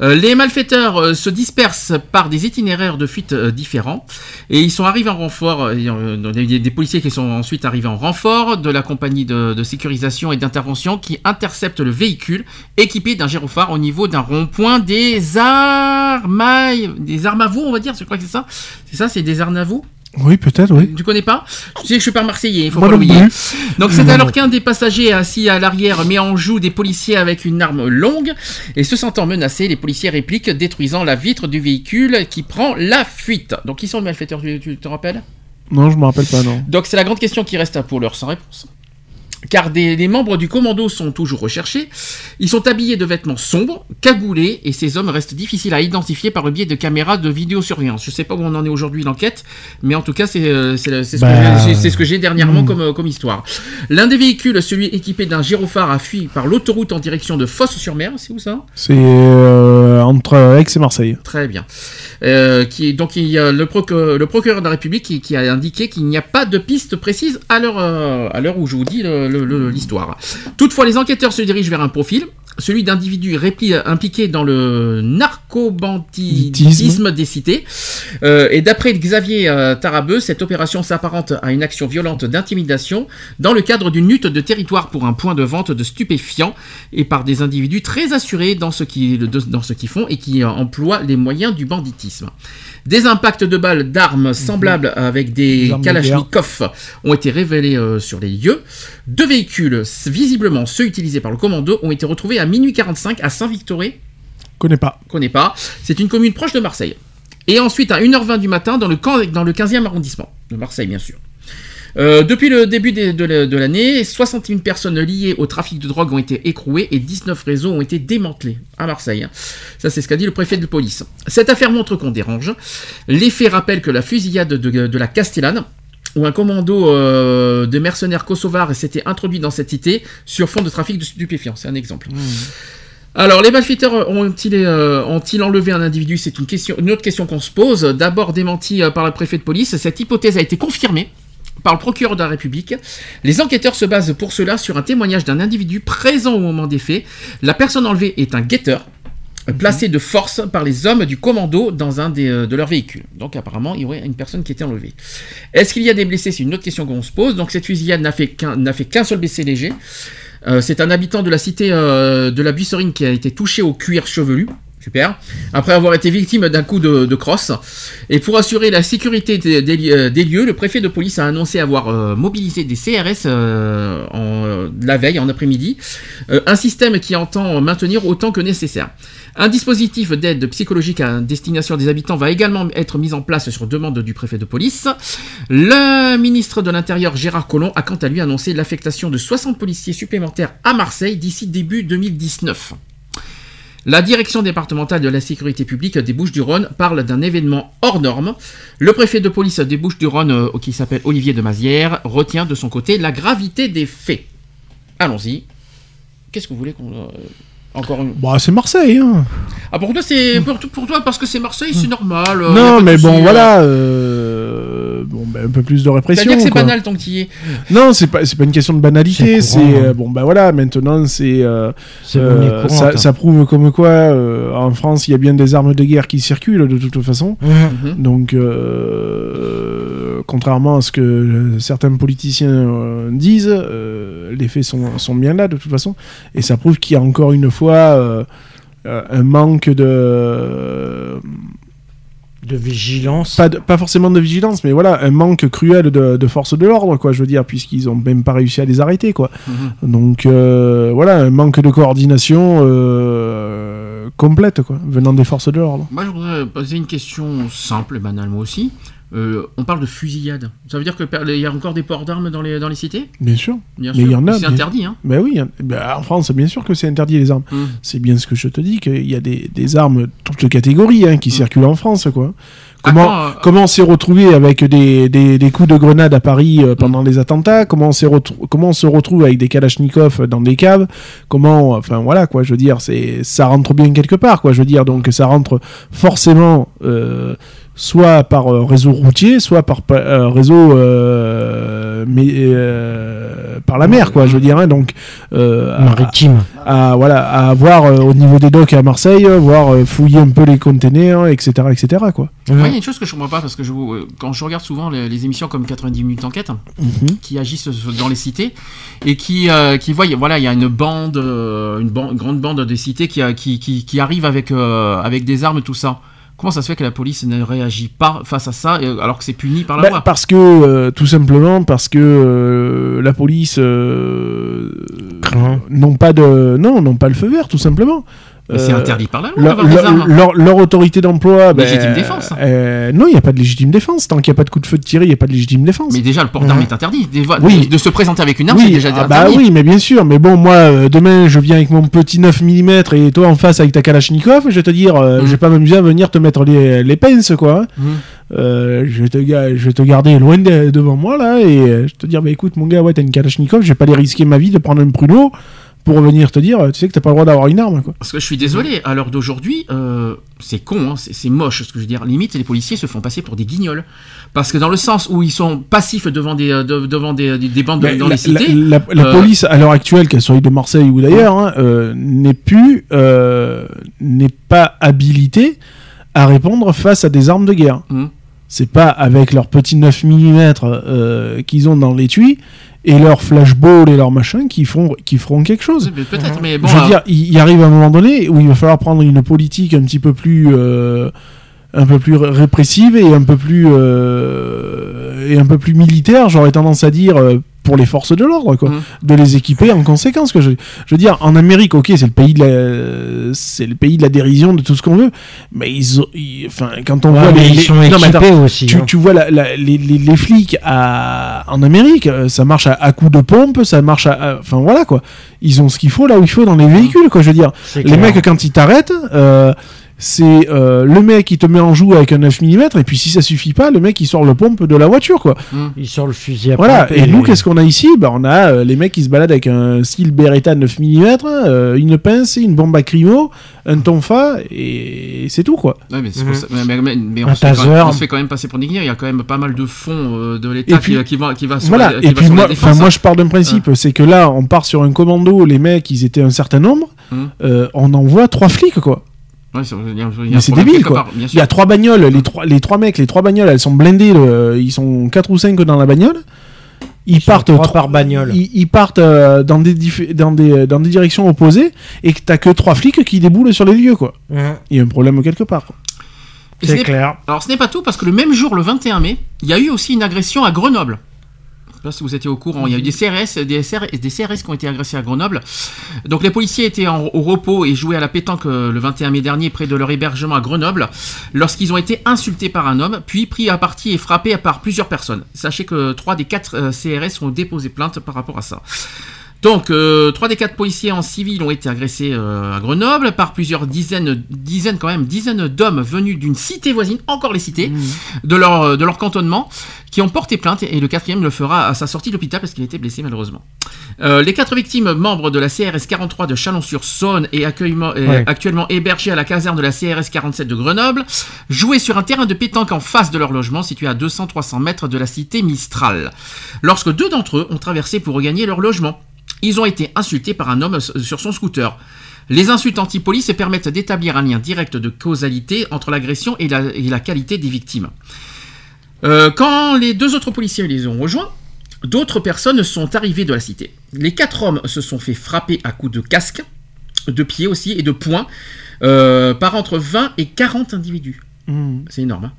Euh, les malfaiteurs euh, se dispersent par des itinéraires de fuite différents et ils sont arrivés en renfort. il y a, des, policiers qui sont ensuite arrivés en renfort de la compagnie de, sécurisation et d'intervention qui interceptent le véhicule équipé d'un gyrophare au niveau d'un rond-point des armailles, des armavaux, on va dire. Je crois que c'est ça. C'est ça, c'est des arnavaux. Oui, peut-être, oui. Tu connais pas? Je sais que je suis pas marseillais, il faut Moi pas l'oublier. Donc c'est alors qu'un des passagers assis à l'arrière met en joue des policiers avec une arme longue et se sentant menacé, les policiers répliquent détruisant la vitre du véhicule qui prend la fuite. Donc qui sont les malfaiteurs, tu, tu te rappelles? Non, je me rappelle pas, non. Donc c'est la grande question qui reste pour l'heure sans réponse. Car des, les membres du commando sont toujours recherchés. Ils sont habillés de vêtements sombres, cagoulés, et ces hommes restent difficiles à identifier par le biais de caméras de vidéosurveillance. Je sais pas où on en est aujourd'hui l'enquête, mais en tout cas c'est euh, ce, Bah, que j'ai- c'est ce que j'ai dernièrement hmm. comme, euh, comme histoire. L'un des véhicules, celui équipé d'un gyrophare, a fui par l'autoroute en direction de Fosse-sur-Mer. C'est où ça? C'est euh, entre Aix et Marseille. Très bien. Euh, qui, donc il y a le, proc- le procureur de la République qui, qui a indiqué qu'il n'y a pas de piste précise à l'heure euh, où je vous dis le- l'histoire. Toutefois, les enquêteurs se dirigent vers un profil, celui d'individus répli- impliqués dans le narcobanditisme des cités. Euh, et d'après Xavier euh, Tarabeu, cette opération s'apparente à une action violente d'intimidation dans le cadre d'une lutte de territoire pour un point de vente de stupéfiants et par des individus très assurés dans ce qu'ils dans ce qu'ils font et qui euh, emploient les moyens du banditisme. Des impacts de balles d'armes semblables avec des kalachnikovs ont été révélés euh, sur les lieux. Deux véhicules, visiblement ceux utilisés par le commando, ont été retrouvés à minuit 45 à Saint-Victoré Connais pas. connais pas. C'est une commune proche de Marseille. Et ensuite à 1h20 du matin dans le, camp- dans le 15e arrondissement de Marseille, bien sûr. Euh, depuis le début de, la- de l'année, 61 personnes liées au trafic de drogue ont été écrouées et 19 réseaux ont été démantelés à Marseille. Ça, c'est ce qu'a dit le préfet de police. Cette affaire montre qu'on dérange. Les faits rappellent que la fusillade de, de la Castellane, où un commando euh, de mercenaires kosovars s'était introduit dans cette cité sur fond de trafic de stupéfiants. C'est un exemple. Alors, les malfaiteurs ont-ils euh, ont-ils enlevé un individu? C'est une, question, une autre question qu'on se pose. D'abord démenti euh, par le préfet de police, cette hypothèse a été confirmée par le procureur de la République. Les enquêteurs se basent pour cela sur un témoignage d'un individu présent au moment des faits. La personne enlevée est un guetteur euh, placé de force par les hommes du commando dans un des, euh, de leurs véhicules. Donc apparemment, il y aurait une personne qui était enlevée. Est-ce qu'il y a des blessés? C'est une autre question qu'on se pose. Donc cette fusillade n'a fait qu'un n'a fait qu'un seul blessé léger. Euh, c'est un habitant de la cité euh, de la Buisserine qui a été touché au cuir chevelu. Après avoir été victime d'un coup de, crosse. Et pour assurer la sécurité euh, des lieux, le préfet de police a annoncé avoir euh, mobilisé des CRS euh, en, la veille, en après-midi. Un système qui entend maintenir autant que nécessaire. Un dispositif d'aide psychologique à destination des habitants va également être mis en place sur demande du préfet de police. Le ministre de l'Intérieur Gérard Collomb a quant à lui annoncé l'affectation de 60 policiers supplémentaires à Marseille d'ici début 2019. La direction départementale de la sécurité publique des Bouches-du-Rhône parle d'un événement hors norme. Le préfet de police des Bouches-du-Rhône, euh, qui s'appelle Olivier de Mazières, retient de son côté la gravité des faits. Allons-y. Qu'est-ce que vous voulez qu'on... encore une... Bah, c'est Marseille, hein. Ah pour toi c'est pour, pour toi parce que c'est Marseille c'est normal. euh, non, mais bon, souci, euh. voilà. euh, Bon, ben, un peu plus de répression. C'est-à-dire que c'est banal tant qu'il y est. Non, c'est pas, c'est pas une question de banalité. C'est C'est euh, bon, bah voilà. Maintenant, c'est euh, C'est euh, ça, hein. ça prouve comme quoi euh, en France, il y a bien des armes de guerre qui circulent de toute façon. Mhm. Mhm. Donc, euh, contrairement à ce que euh, certains politiciens euh, disent, euh, les faits sont, sont bien là de toute façon. Et ça prouve qu'il y a encore une fois un manque de. De vigilance. Pas, de- pas forcément de vigilance, mais voilà, un manque cruel de, de force de l'ordre, quoi, je veux dire, puisqu'ils ont même pas réussi à les arrêter, quoi. Mhm. Donc, euh, voilà, un manque de coordination euh, complète, quoi, venant des forces de l'ordre. Moi je voudrais poser une question simple et banale moi aussi. Euh, on parle de fusillade. Ça veut dire qu'il y a encore des ports d'armes dans les, dans les cités? Bien sûr. Bien Mais il y en a, C'est interdit hein. Ben oui, hein. Ben, en France, bien sûr que c'est interdit les armes. Mm. C'est bien ce que je te dis, qu'il y a des, des armes toutes catégories hein, qui Mm. circulent en France, quoi. Ah, Comment, quand, euh, comment on s'est retrouvé avec des, des, des coups de grenade à Paris euh, pendant les attentats? Comment on, comment on se retrouve avec des Kalachnikov dans des caves? Comment, enfin voilà quoi, je veux dire, c'est ça rentre bien quelque part, quoi. Je veux dire, donc ça rentre forcément soit par euh, réseau routier, soit par pa- euh, réseau euh, mais, euh, par la mer, quoi. Je veux dire, hein, donc euh, à- Maritime. à voilà à voir euh, au niveau des docks à Marseille, voir euh, fouiller un peu les containers, etc., etc., quoi. Il y a une chose que je comprends pas parce que je, euh, quand je regarde souvent les, les émissions comme 90 minutes d'enquête Mhm. qui agissent dans les cités et qui euh, qui voient voilà il y a une bande une, ban- une grande bande des cités qui, a- qui, qui, qui arrive avec euh, avec des armes tout ça. Comment ça se fait que la police ne réagit pas face à ça alors que c'est puni par la Bah, loi? parce que euh, tout simplement parce que euh, la police euh, Craint. n'ont pas de non n'ont pas le feu vert tout simplement. Mais c'est Euh, interdit par la loi leur, d'avoir des leur- armes. leur- leur autorité d'emploi. ben, Légitime défense. euh, non, il n'y a pas de légitime défense. Tant qu'il n'y a pas de coup de feu de tiré, il n'y a pas de légitime défense. Mais déjà, le port d'arme est interdit. Oui. de, de se présenter avec une arme, c'est oui, déjà ah interdit. bah oui, mais bien sûr. Mais bon, moi, euh, demain, je viens avec mon petit 9 mm et toi en face avec ta Kalachnikov. Je vais te dire, euh, Mm. je vais pas m'amuser à venir te mettre les, les pinces, quoi. hein. Mm. Euh, je, vais te, je vais te garder loin de- devant moi, là, et euh, je vais te dire, bah écoute, mon gars, ouais, t'as une Kalachnikov, je vais pas aller risquer ma vie de prendre un pruneau pour venir te dire, tu sais que t'as pas le droit d'avoir une arme, quoi. Parce que je suis désolé, à l'heure d'aujourd'hui, euh, c'est con, hein, c'est moche ce que je veux dire. Limite, les policiers se font passer pour des guignols. Parce que dans le sens où ils sont passifs devant des, euh, de- devant des, des- des bandes de- dans la, les cités. la- la- la euh, police, à l'heure actuelle, qu'elle soit de Marseille ou d'ailleurs, hein, n'est plus, n'est pas habilitée à répondre face à des armes de guerre. Mhm. C'est pas avec leurs petits 9 mm euh, qu'ils ont dans l'étui et leurs flashballs et leurs machins qui, font, qui feront quelque chose. mais Peut-être, mais bon. Je veux dire, il, il arrive un moment donné où il va falloir prendre une politique un petit peu plus, euh, un peu plus ré- répressive et un peu plus, euh, et un peu plus militaire. J'aurais tendance à dire euh, pour les forces de l'ordre, quoi, Mhm. de les équiper en conséquence. Que je, je veux dire, en Amérique, ok, c'est le pays de la, c'est le pays de la dérision de tout ce qu'on veut, mais ils, ont- ils- enfin, quand on Ouais, voit mais les, ils les- sont non, mais équipés attends, aussi. tu, hein. tu vois la- la- les, les- les flics à, en Amérique, euh, ça marche à, à coups de pompe, ça marche à, à- enfin voilà quoi. Ils ont ce qu'il faut là où il faut dans les véhicules quoi. Je veux dire, les clair. mecs quand ils t'arrêtent, euh, c'est euh, le mec qui te met en joue avec un 9 mm et puis si ça suffit pas, le mec il sort le pompe de la voiture quoi. Il sort le fusil à Voilà. pompe Et nous qu'est-ce qu'on a ici? Ben on a euh, les mecs qui se baladent avec un style Beretta 9 mm, euh, une pince, une bombe à crimo, un tonfa et c'est tout quoi. Ouais, mais, c'est pour ça- mais- mais- mais- mais on, se fait quand même, taser. on se fait quand même passer pour des. Il y a quand même pas mal de fonds euh, de l'État Et qui, qui va, qui va sur Voilà, la, qui et va puis sur la moi, défense. enfin, moi je pars d'un principe, c'est que là on part sur un commando, les mecs ils étaient un certain nombre, euh, on envoie trois flics quoi. Ouais, Mais c'est débile quoi. part, Il y a trois bagnoles, les trois, les trois mecs, les trois bagnoles elles sont blindées, le- ils sont quatre ou cinq dans la bagnole. Ils, partent trois tro- par bagnole. Ils, ils partent euh, dans, des dans, des, dans des directions opposées et que t'as que trois flics qui déboulent sur les lieux quoi. Il y a un problème quelque part. C'est clair. Alors ce n'est pas tout parce que le même jour, le 21 mai, il y a eu aussi une agression à Grenoble. Je sais pas si vous étiez au courant. Il y a eu des CRS, des CRS, des CRS qui ont été agressés à Grenoble. Donc les policiers étaient en- au repos et jouaient à la pétanque euh, le 21 mai dernier près de leur hébergement à Grenoble lorsqu'ils ont été insultés par un homme, puis pris à partie et frappés par plusieurs personnes. Sachez que trois des quatre euh, CRS ont déposé plainte par rapport à ça. Donc, euh, trois des quatre policiers en civil ont été agressés euh, à Grenoble par plusieurs dizaines, dizaines quand même, dizaines d'hommes venus d'une cité voisine, encore les cités, de leur, euh, de leur cantonnement, qui ont porté plainte et le quatrième le fera à sa sortie de l'hôpital parce qu'il été blessé malheureusement. Euh, les quatre victimes, membres de la CRS 43 de Chalon-sur-Saône et Ouais. actuellement hébergés à la caserne de la CRS 47 de Grenoble, jouaient sur un terrain de pétanque en face de leur logement situé à 200-300 mètres de la cité Mistral. Lorsque deux d'entre eux ont traversé pour regagner leur logement, ils ont été insultés par un homme s- sur son scooter. Les insultes anti-police permettent d'établir un lien direct de causalité entre l'agression et la, et la qualité des victimes. Euh, quand les deux autres policiers les ont rejoints, d'autres personnes sont arrivées de la cité. Les quatre hommes se sont fait frapper à coups de casque, de pied aussi et de poing euh, par entre 20 et 40 individus. C'est énorme. hein.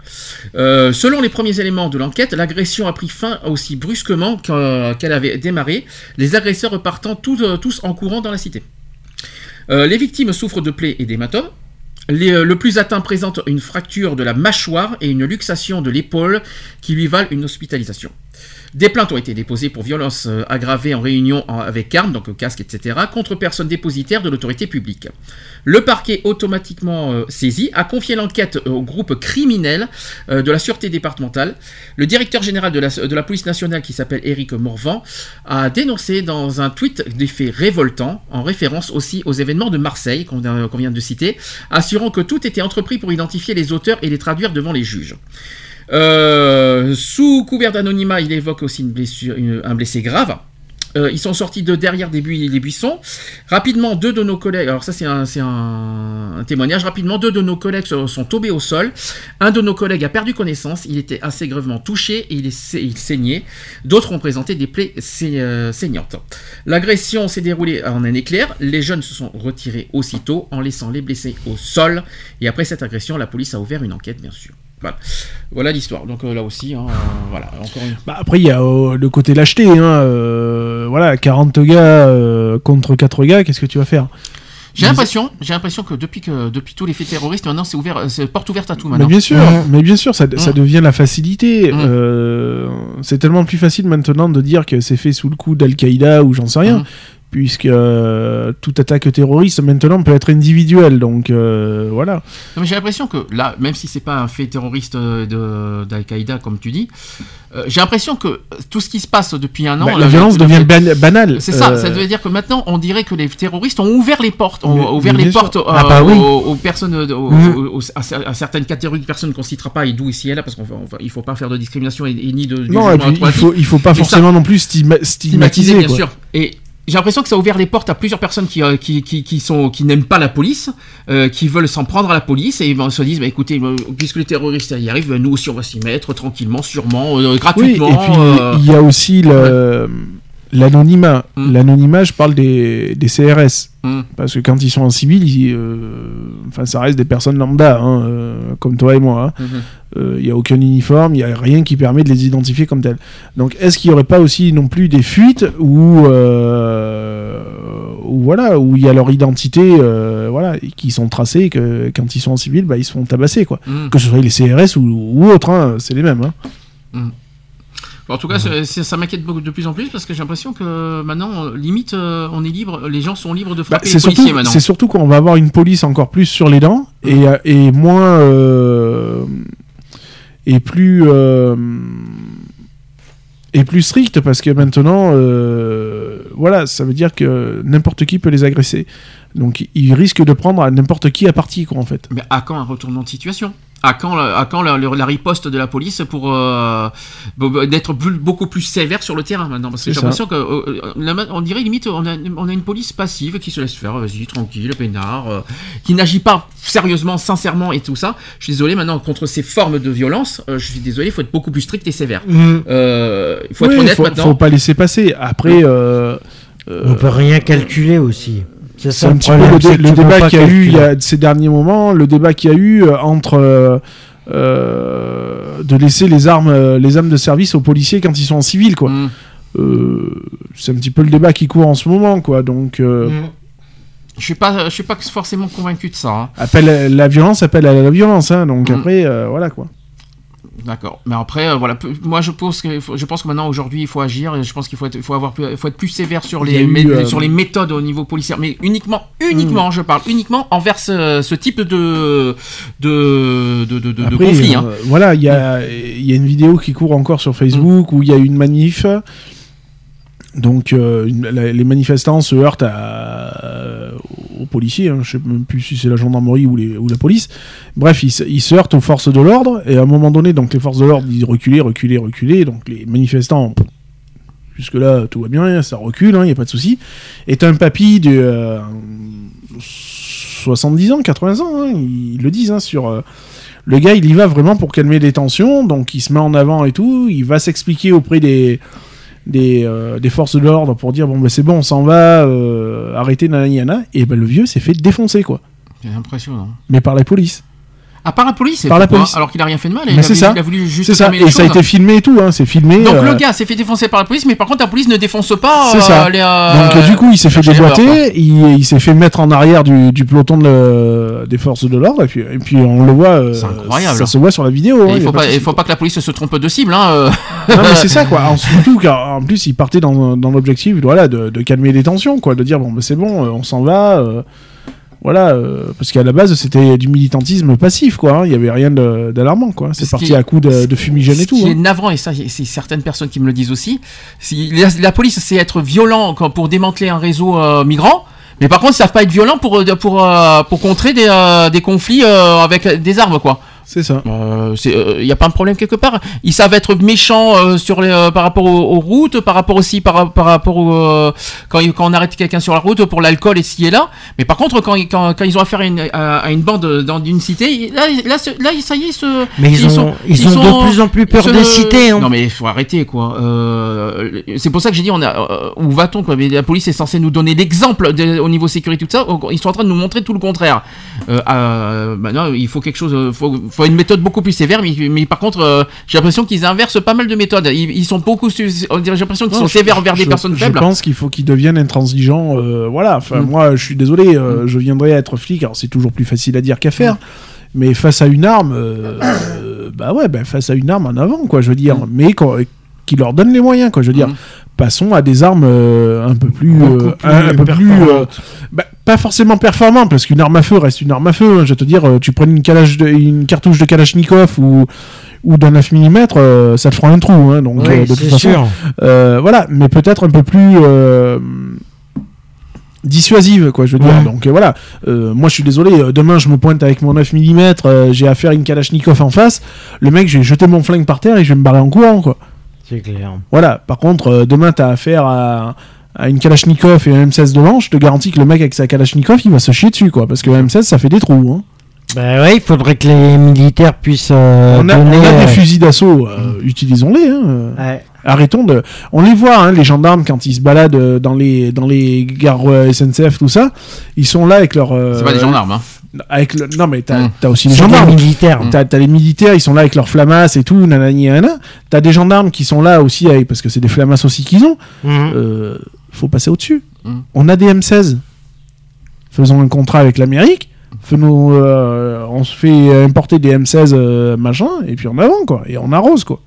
Euh, selon les premiers éléments de l'enquête, l'agression a pris fin aussi brusquement que- qu'elle avait démarré, les agresseurs repartant tous, euh, tous en courant dans la cité. Euh, les victimes souffrent de plaies et d'hématomes. Le plus atteint présente une fracture de la mâchoire et une luxation de l'épaule qui lui valent une hospitalisation. Des plaintes ont été déposées pour violences euh, aggravées en réunion avec armes, donc casque, etc., contre personnes dépositaires de l'autorité publique. Le parquet automatiquement euh, saisi a confié l'enquête au groupe criminel euh, de la sûreté départementale. Le directeur général de la, police nationale, qui s'appelle Éric Morvan, a dénoncé dans un tweet des faits révoltants, en référence aussi aux événements de Marseille qu'on vient de citer, assurant que tout était entrepris pour identifier les auteurs et les traduire devant les juges. Euh, sous couvert d'anonymat, il évoque aussi une blessure, un blessé grave. Euh, ils sont sortis de derrière des, des buissons. Rapidement, deux de nos collègues, alors ça c'est un, témoignage, rapidement, deux de nos collègues sont tombés au sol. Un de nos collègues a perdu connaissance, il était assez gravement touché et il, saignait. D'autres ont présenté des plaies euh, saignantes. L'agression s'est déroulée en un éclair, les jeunes se sont retirés aussitôt en laissant les blessés au sol. Et après cette agression, la police a ouvert une enquête, bien sûr. Voilà, voilà l'histoire. Donc euh, là aussi, hein, euh, voilà, encore une Bah, après, il y a euh, le côté lâcheté. Hein, euh, voilà, 40 gars euh, contre 4 gars, qu'est-ce que tu vas faire? J'ai l'impression, j'ai l'impression que depuis que depuis tous les faits terroristes, maintenant c'est ouvert, c'est porte ouverte à tout Mais maintenant. bien sûr, mais bien sûr, ça, ça devient la facilité. Euh, c'est tellement plus facile maintenant de dire que c'est fait sous le coup d'Al-Qaïda ou j'en sais rien. Puisque euh, toute attaque terroriste maintenant peut être individuelle. Donc euh, voilà. J'ai l'impression que là, même si c'est pas un fait terroriste euh, d'Al-Qaïda comme tu dis, euh, j'ai l'impression que tout ce qui se passe depuis un an, Bah, la violence le devient banale. C'est ça, ça veut dire que maintenant on dirait que les terroristes ont ouvert les portes, ont Mais- ouvert les sûr. portes Ah bah oui. aux, aux personnes, aux- Mhm. aux- aux- à, à certaines catégories de personnes qu'on citera pas et d'où ici et là parce qu'il ne faut pas faire de discrimination et, et ni de Non, jugement et puis il faut, il faut pas Mais ça- forcément non plus stigma- stigmatisé, stigmatiser. bien quoi. sûr. Et j'ai l'impression que ça a ouvert les portes à plusieurs personnes qui, euh, qui, qui, qui sont, qui n'aiment pas la police, euh, qui veulent s'en prendre à la police et ben, se disent bah, écoutez, euh, puisque les terroristes y arrivent, nous aussi on va s'y mettre tranquillement, sûrement, Oui, gratuitement. et puis il y a aussi le- l'anonymat. L'anonymat, je parle des, des CRS. Mm. Parce que quand ils sont en civil, ils, euh, enfin, ça reste des personnes lambda, hein, euh, comme toi et moi. hein. Mhm. Euh, Il n'y a aucun uniforme, il n'y a rien qui permet de les identifier comme tels. Donc est-ce qu'il n'y aurait pas aussi non plus des fuites où, euh, où voilà, où il y a leur identité euh, voilà, qui sont tracées et que quand ils sont en civil, bah, ils se font tabasser. Quoi. Que ce soit les CRS ou, ou autres, hein, c'est les mêmes. hein. En tout cas, c'est- c'est- ça m'inquiète beaucoup de plus en plus parce que j'ai l'impression que maintenant, euh, limite, euh, on est libre, les gens sont libres de Bah, frapper c'est les surtout, policiers maintenant. c'est surtout qu'on va avoir une police encore plus sur les dents et, euh, et moins euh, et plus euh, et plus stricte parce que maintenant euh, voilà ça veut dire que n'importe qui peut les agresser. Donc ils risquent de prendre à n'importe qui à partie quoi en fait. Mais à quand un retournement de situation? À quand, à quand la, la- la riposte de la police pour euh, d'être beaucoup plus sévère sur le terrain maintenant? Parce que j'ai l'impression que euh, euh, dirait limite on a, on a une police passive qui se laisse faire, vas-y tranquille, peinard, euh, qui n'agit pas sérieusement, sincèrement et tout ça. Je suis désolé maintenant contre ces formes de violence. euh, je suis désolé, il faut être beaucoup plus strict et sévère. Euh, il faut Oui, être honnête faut, maintenant. faut pas laisser passer après euh, On peut rien calculer aussi. C'est ça un petit peu le, dé- débat qu'il y a eu il y calculer. a ces derniers moments, le débat qu'il y a eu euh, entre euh, euh, de laisser les armes, les armes de service aux policiers quand ils sont en civil, quoi. Mm. Euh, c'est un petit peu le débat qui court en ce moment, quoi. Donc, euh, Mm. Je suis pas, je suis pas forcément convaincu de ça. hein. appelle la violence, appelle à la violence, hein. Donc Mm. après, voilà, quoi. D'accord. Mais après, euh, voilà, moi je pense que je pense que maintenant aujourd'hui il faut agir et je pense qu'il faut être, faut avoir, plus- faut être plus sévère sur les, eu, euh, sur les méthodes au niveau policier, mais uniquement, uniquement, je parle uniquement envers ce, ce type de de de, de, conflit. euh, hein. Voilà, il y a, il y a une vidéo qui court encore sur Facebook où il y a une manif. Donc, euh, les manifestants se heurtent à- aux policiers. Hein, je sais même plus si c'est la gendarmerie ou, la police. Bref, ils, se- heurtent aux forces de l'ordre. Et à un moment donné, donc les forces de l'ordre disent reculer, reculer, reculer. Donc les manifestants, jusque-là, tout va bien, ça recule, il n'y a pas de souci. Et un papy de euh, 70 ans, 80 ans, hein, ils le disent hein, sur. euh, le gars, il y va vraiment pour calmer les tensions, donc il se met en avant et tout. Il va s'expliquer auprès des des, euh, des forces de l'ordre pour dire bon ben c'est bon, on s'en va, euh, arrêtez nanana. Et ben le vieux s'est fait défoncer quoi, C'est impressionnant. mais par la police. À part la police, Par la police. Alors qu'il a rien fait de mal. Mais il, a c'est voulu- ça. il a voulu juste ça. les Et ça a été filmé et tout, hein, c'est filmé. Donc euh, le gars s'est fait défoncer par la police, mais par contre la police ne défonce pas. C'est euh, ça. les, euh, Donc du coup, il s'est fait déboîter, il, il s'est fait mettre en arrière du, du peloton de le- des forces de l'ordre, et puis, et puis on le voit, euh, C'est incroyable. ça se voit sur la vidéo. Et hein, il faut pas pas, faut pas que la police se trompe de cible. Hein. Non mais c'est ça quoi. <laughs> En, surtout car en plus il partait dans, dans l'objectif voilà de, de calmer les tensions quoi, de dire bon bah, c'est bon, on s'en va. Voilà, euh, parce qu'à la base c'était du militantisme passif quoi. hein, Il y avait rien d'alarmant quoi. C'est Ce parti est- à coup de, de fumigène Ce et tout. qui est hein. navrant, et ça, c'est certaines personnes qui me le disent aussi. Si, la, la police, c'est être violent quand- pour démanteler un réseau euh, migrant. Mais par contre, ils savent pas être violents pour, euh, pour, pour contrer des, des conflits avec des armes, quoi. C'est ça. Il n'y a pas un problème quelque part? Ils savent être méchants euh, sur les, euh, par rapport aux, aux routes, par rapport aussi par, par rapport au, euh, quand, ils- quand on arrête quelqu'un sur la route pour l'alcool et ci et là. Mais par contre, quand, ils- quand, quand ils ont affaire à une, à, à une bande dans une cité, là, là, ce- là, ça y est, ce, Mais ils ont- ils ont de plus en plus peur se- des cités, hein. Non mais il faut arrêter quoi. Euh, c'est pour ça que j'ai dit on a euh, où va-t-on quoi? Mais la police est censée nous donner l'exemple au niveau sécurité tout ça. Ils sont en train de nous montrer tout le contraire. Euh, euh, maintenant il faut quelque chose, euh, faut, faut une méthode beaucoup plus sévère. Mais, mais par contre euh, j'ai l'impression qu'ils inversent pas mal de méthodes. Ils, ils sont beaucoup, su- on dirait- j'ai l'impression qu'ils sont je- sévères envers des je- personnes je faibles. pense qu'il faut qu'ils deviennent intransigeants. euh, voilà. Enfin, Mm. moi, je suis désolé, euh, je viendrai être flic. Alors, c'est toujours plus facile à dire qu'à faire. Mais face à une arme, <coughs> bah ouais, bah, face à une arme en avant, quoi. Je veux dire, mais qui leur donne les moyens, quoi. Je veux dire, passons à des armes euh, un peu plus, euh, un, un peu plus, euh, bah, pas forcément performantes, parce qu'une arme à feu reste une arme à feu. hein. je vais te dire, euh, tu prends une, calage de- une cartouche de Kalachnikov ou ou d'un 9 mm, ça te fera un trou. hein. donc, Oui, euh, de toute façon, sûr. euh, voilà, mais peut-être un peu plus euh, dissuasive, quoi, je veux dire. Ouais. Donc euh, voilà, Euh, moi je suis désolé, euh, demain je me pointe avec mon 9 mm, euh, j'ai affaire à une Kalachnikov en face, le mec, je vais jeter mon flingue par terre et je vais me barrer en courant, quoi. C'est clair. Voilà, par contre, euh, demain t'as affaire à, à une Kalachnikov et un M16 devant, je te garantis que le mec avec sa Kalachnikov, il va se chier dessus, quoi, parce que le M16 ça fait des trous. Hein. Bah ouais, il faudrait que les militaires puissent euh, on, a, donner, on a euh, des fusils d'assaut, euh, utilisons-les. Hein. Arrêtons de. On les voit, hein, les gendarmes, quand ils se baladent dans les, dans les gares SNCF, tout ça, ils sont là avec leur. euh, C'est pas des gendarmes, hein. Avec le... Non, mais t'as Mm. t'as aussi les C'est des gendarmes. militaires. T'as t'as les militaires, ils sont là avec leurs flamasses et tout, nanani, nanana. T'as des gendarmes qui sont là aussi, avec... parce que c'est des flamasses aussi qu'ils ont. Mhm. Euh, faut passer au-dessus. Mm. On a des M16. Faisons un contrat avec l'Amérique. Faisons, euh, on se fait importer des M16 euh, machin, et puis en avant, quoi. Et on arrose, quoi.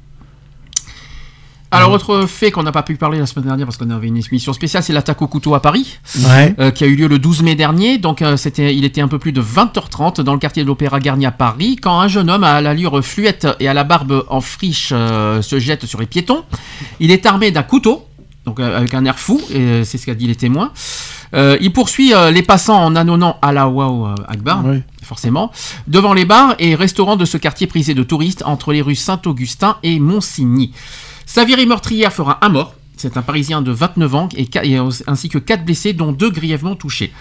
Alors, autre fait qu'on n'a pas pu parler la semaine dernière parce qu'on avait une émission spéciale, c'est l'attaque au couteau à Paris, Ouais. euh, qui a eu lieu le 12 mai dernier. Donc, euh, c'était, il était un peu plus de 20h30 dans le quartier de l'Opéra Garnier à Paris, quand un jeune homme à l'allure fluette et à la barbe en friche euh, se jette sur les piétons. Il est armé d'un couteau, donc euh, avec un air fou, et euh, c'est ce qu'a dit les témoins. Euh, il poursuit euh, les passants en annonnant à la wow Akbar, forcément, devant les bars et restaurants de ce quartier prisé de touristes entre les rues Saint-Augustin et Monsigny. Sa virée meurtrière fera un mort. C'est un Parisien de 29 ans et, ainsi que quatre blessés, dont deux grièvement touchés.